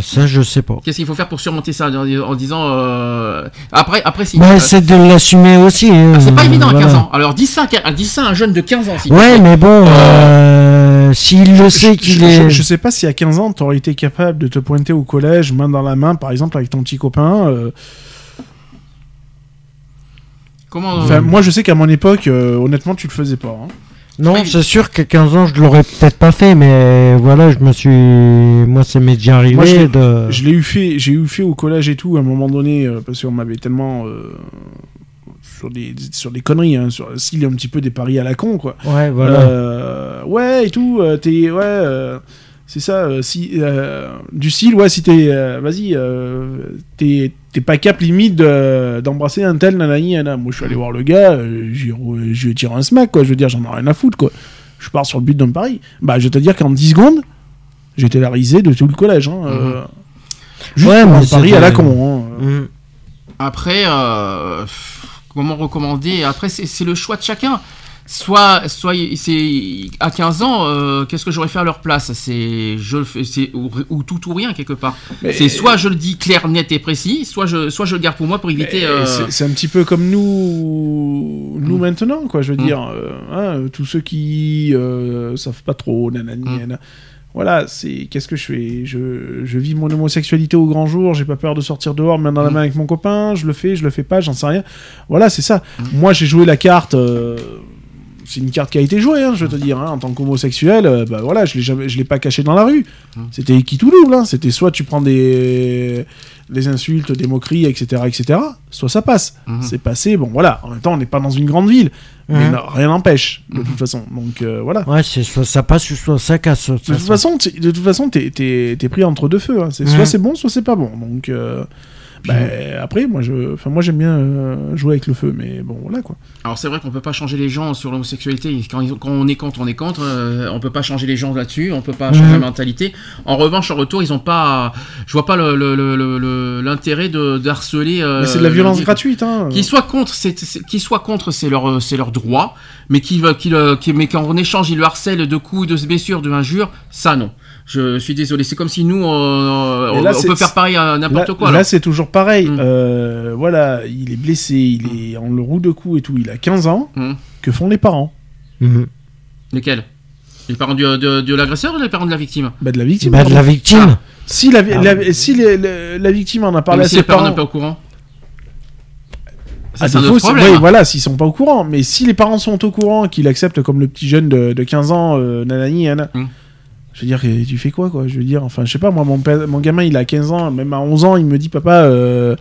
Ça je sais pas. Qu'est-ce qu'il faut faire pour surmonter ça en, en disant euh, après après si Bah, euh, c'est de l'assumer aussi. hein, ah, c'est pas évident à voilà. 15 ans. Alors dis ça, à- dis ça à un jeune de 15 ans. te Ouais, mais bon, euh, s'il le sait qu'il est. je- je sais pas si à 15 ans, t'aurais été capable de te pointer au collège, main dans la main, par exemple, avec ton petit copain. euh, Comment Enfin, moi, je sais qu'à mon époque, euh, honnêtement, tu le faisais pas. hein. Non, Oui. c'est sûr qu'à 15 ans, je l'aurais peut-être pas fait, mais voilà, je me suis. Moi, ça m'est déjà arrivé Moi, je, de. je l'ai eu fait, j'ai eu fait au collège et tout à un moment donné euh, parce qu'on m'avait tellement euh, sur des sur des conneries, hein, sur s'il est un petit peu des paris à la con quoi. Ouais, voilà. Euh, ouais et tout, euh, t'es ouais. euh, c'est ça, euh, si, euh, du style, ouais, si t'es, euh, vas-y, euh, t'es, t'es pas cap limite de- d'embrasser un tel nanani, nana. Moi, je suis allé voir le gars, euh, je lui ai tiré un smack, quoi. Je veux dire, j'en ai rien à foutre, quoi. Je pars sur le but d'un pari. Bah, je vais te dire qu'en 10 secondes, j'étais la risée de tout le collège, hein. euh, juste Ouais, pour un pari à la con, hein. Mm. Après, euh, comment recommander? Après, c'est c'est le choix de chacun. Soit, soit c'est à 15 ans, euh, qu'est-ce que j'aurais fait à leur place? C'est je c'est ou, ou tout ou rien quelque part. C'est soit je le dis clair, net et précis, soit je, soit je le garde pour moi pour éviter. Euh, c'est- un petit peu comme nous, nous Mm. maintenant, quoi. Je veux Mm. dire, euh, hein, tous ceux qui savent pas trop, nanani, Mm. nana. Voilà, c'est qu'est-ce que je fais? Je, je vis mon homosexualité au grand jour, j'ai pas peur de sortir dehors, main dans la Mm. main avec mon copain, je le fais, je le fais pas, j'en sais rien. Voilà, c'est ça. Moi, j'ai joué la carte. euh, c'est une carte qui a été jouée, hein, je veux te dire, hein, en tant qu'homosexuel, euh, bah voilà, je l'ai jamais, je l'ai pas caché dans la rue. C'était qui tout double, hein. C'était soit tu prends des, des insultes, des moqueries, etc., etc., soit ça passe. Mhm. C'est passé, bon voilà. En même temps, on n'est pas dans une grande ville, mais non, rien n'empêche, de toute façon. Donc euh, voilà. Ouais, c'est soit ça passe, ou soit ça casse. De toute façon, t'es- de toute façon, t'es, t'es- t'es pris entre deux feux. hein. C'est soit c'est bon, soit c'est pas bon. Donc euh, bah, après, moi, je, enfin, moi, j'aime bien euh, jouer avec le feu, mais bon, voilà quoi. Alors c'est vrai qu'on peut pas changer les gens sur l'homosexualité. Quand, ils- quand on est contre, on est contre. euh, on peut pas changer les gens là-dessus. On peut pas changer Mhm. la mentalité. En revanche, en retour, ils ont pas. Je vois pas le- le- le- le- l'intérêt de d'harceler. euh, mais c'est de la le- violence le- gratuite. Hein. Qu'ils soient contre, c'est qu'ils soient contre, c'est leur c'est leur droit. Mais qui qui, qui mais qu'en échange ils le harcèlent de coups, de blessures, de injures, ça non. Je suis désolé. C'est comme si nous on, Mais on- là, on c'est- peut faire pareil à n'importe quoi. là, c'est toujours pareil. Mm. Euh, voilà, il est blessé, il est en le roue de coups et tout. Il a 15 ans. Mm. Que font les parents Mhm. Lesquels? Les parents du- de, de l'agresseur ou les parents de la victime? Bah, De la victime. Bah, de la victime. Si, la, Ah. la- si les- la victime en a parlé Mais à si ses les parents n'étaient pas au courant? Ça, un défaut, problème. oui, voilà, s'ils sont pas au courant. Mais si les parents sont au courant, qu'ils acceptent comme le petit jeune de, de 15 ans, euh, nanani, nana, Mm. Je veux dire, tu fais quoi, quoi? Je veux dire, enfin, je sais pas, moi, mon, mon gamin, il a 15 ans, même à 11 ans, il me dit, papa, euh,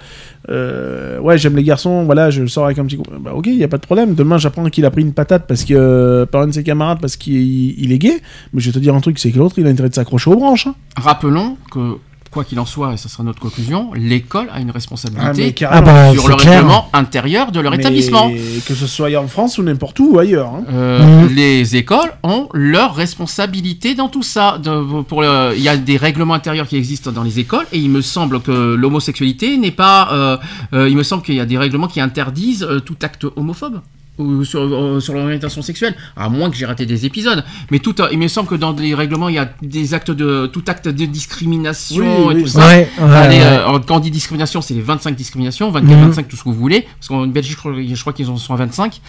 euh, ouais, j'aime les garçons, voilà, je sors avec un petit. Bah, ok, il y a pas de problème. Demain, j'apprends qu'il a pris une patate parce que, euh, par un de ses camarades parce qu'il il est gay. Mais je vais te dire un truc, c'est que l'autre, il a intérêt de s'accrocher aux branches. hein. Rappelons que, quoi qu'il en soit, et ça sera notre conclusion, l'école a une Ah, responsabilité. Ah bah, sur le clair. règlement intérieur de leur Mais établissement. Que ce soit en France ou n'importe où ailleurs. hein. Euh, Mhm. Les écoles ont leur responsabilité dans tout ça. De- pour le- il y a des règlements intérieurs qui existent dans les écoles et il me semble que l'homosexualité n'est pas. euh, euh, il me semble qu'il y a des règlements qui interdisent euh, tout acte homophobe. Ou sur, euh, sur l'orientation sexuelle, à moins que j'ai raté des épisodes. Mais tout, euh, il me semble que dans les règlements, il y a des actes de tout acte de discrimination Oui, et oui. tout ça. Ouais, ouais, Allez, ouais. euh, quand on dit discrimination, c'est les 25 discriminations, 24, Mhm. 25, tout ce que vous voulez. Parce qu'en Belgique, je crois, qu'ils en sont à 25.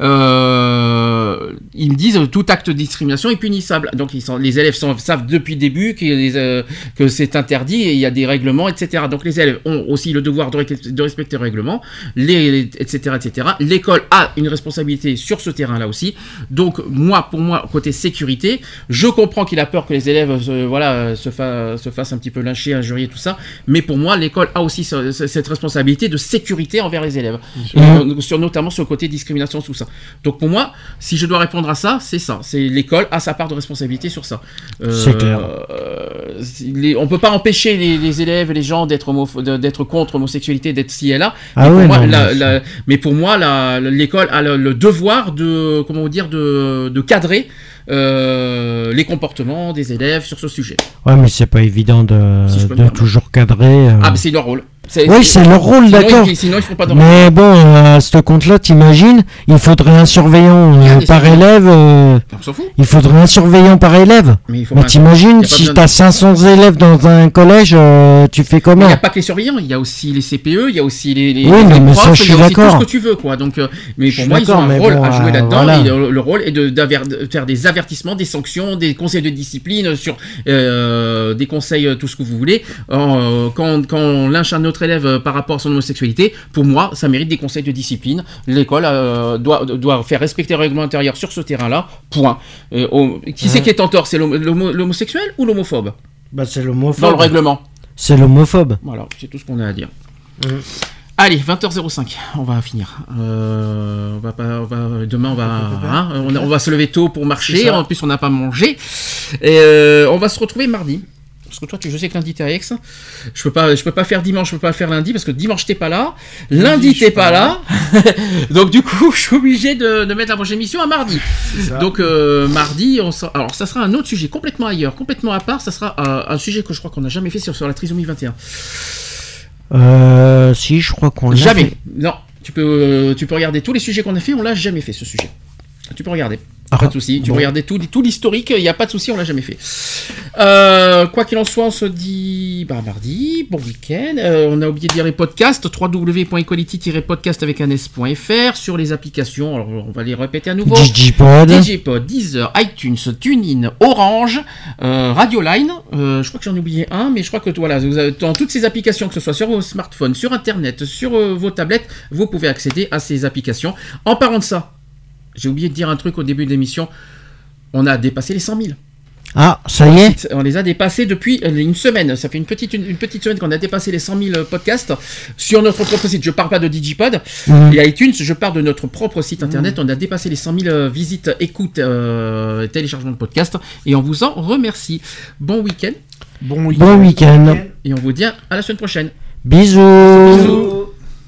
Euh, ils me disent tout acte de discrimination est punissable. Donc ils sont, les élèves sont- savent depuis le début que, les, euh, que c'est interdit et il y a des règlements, etc. Donc les élèves ont aussi le devoir de, respecter le règlement, les, etc., etc. L'école a une responsabilité sur ce terrain-là aussi. Donc moi, pour moi, côté sécurité, je comprends qu'il a peur que les élèves se, voilà, se, fa- se fassent un petit peu lyncher, injurier, tout ça. Mais pour moi, l'école a aussi ce- ce- cette responsabilité de sécurité envers les élèves. Euh, sur, notamment sur le côté discrimination, tout ça. Donc pour moi, si je dois répondre à ça, c'est ça. C'est l'école a sa part de responsabilité sur ça. Euh, C'est clair. euh, les- on peut pas empêcher les, les élèves et les gens d'être contre l'homosexualité, d'être ci et là. Ah mais, pour moi, non, la- la- mais pour moi, l'école a le, le devoir de comment vous dire de, de cadrer euh, les comportements des élèves sur ce sujet. Ouais, mais c'est pas évident de, Si de toujours cadrer. euh. Ah, mais c'est leur rôle. Oui, c'est leur rôle, d'accord. Mais bon, euh, à ce compte-là, t'imagines, il faudrait un surveillant euh, par élève. euh, On fout. il faudrait un surveillant par élève. Mais t'imagines, si de- t'as 500 élèves dans un collège, tu fais Mais il comment n'y a pas que les surveillants, il y a aussi les CPE, il y a aussi les, les, Oui, les mais ça, je suis aussi tout d'accord. ce que tu veux, quoi. Donc, mais pour moi, ils ont d'accord, un rôle bon, à jouer là-dedans. voilà. le, le rôle est de, faire des avertissements, des sanctions, des conseils de discipline sur des conseils, tout ce que vous voulez. Quand, quand on lynche un autre élève euh, par rapport à son homosexualité, pour moi, ça mérite des conseils de discipline. L'école euh, doit, doit faire respecter le règlement intérieur sur ce terrain-là. Point. Euh, qui c'est qui est en tort C'est l'homo- l'homo- l'homosexuel ou l'homophobe? Bah, c'est dans le l'homophobe. règlement C'est l'homophobe. voilà, c'est tout ce qu'on a à dire. Mhm. Allez, 20h05, on va finir. Euh, on va pas, on va, demain, on va, hein, on, on va se lever tôt pour marcher. En plus, on n'a pas mangé. Et euh, on va se retrouver mardi. Parce que toi, tu, je sais que lundi t'es à Aix. Je peux pas, je peux pas faire dimanche, je peux pas faire lundi parce que dimanche t'es pas là, lundi t'es pas pas là. <laughs> Donc du coup, <laughs> je suis obligé de, de mettre la prochaine émission à mardi. Donc euh, mardi, on sera- alors ça sera un autre sujet complètement ailleurs, complètement à part. Ça sera euh, un sujet que je crois qu'on n'a jamais fait sur, sur la trisomie 21. Euh, si, je crois qu'on l'a Jamais. fait. Non. Tu peux, euh, tu peux regarder tous les sujets qu'on a fait, on l'a jamais fait ce sujet. Tu peux regarder. Ah, pas de souci. Tu bon. regardais tout, tout l'historique, il n'y a pas de souci, on l'a jamais fait. Euh, quoi qu'il en soit, on se dit bah, mardi, bon week-end. Euh, on a oublié de dire les podcasts, www.equality-podcast avec un s.fr sur les applications. Alors on va les répéter à nouveau. Digipod. Digipod, Deezer, iTunes, TuneIn, Orange, euh, Radioline. Euh, je crois que j'en ai oublié un, mais je crois que voilà, vous avez, dans toutes ces applications, que ce soit sur vos smartphones, sur Internet, sur vos tablettes, vous pouvez accéder à ces applications. En parlant de ça, j'ai oublié de dire un truc au début de l'émission. On a dépassé les 100 000. Ah, ça y est. On les a dépassés depuis euh, une semaine. Ça fait une petite, une, une petite semaine qu'on a dépassé les 100 000 podcasts sur notre propre site. Je parle pas de Digipod Mhm. et iTunes. Je parle de notre propre site internet. On a dépassé les 100 000 euh, visites, écoutes, euh, téléchargements de podcasts et on vous en remercie. Bon week-end Bon week-end. Bon week-end. et on vous dit à la semaine prochaine. Bisous. Bisous.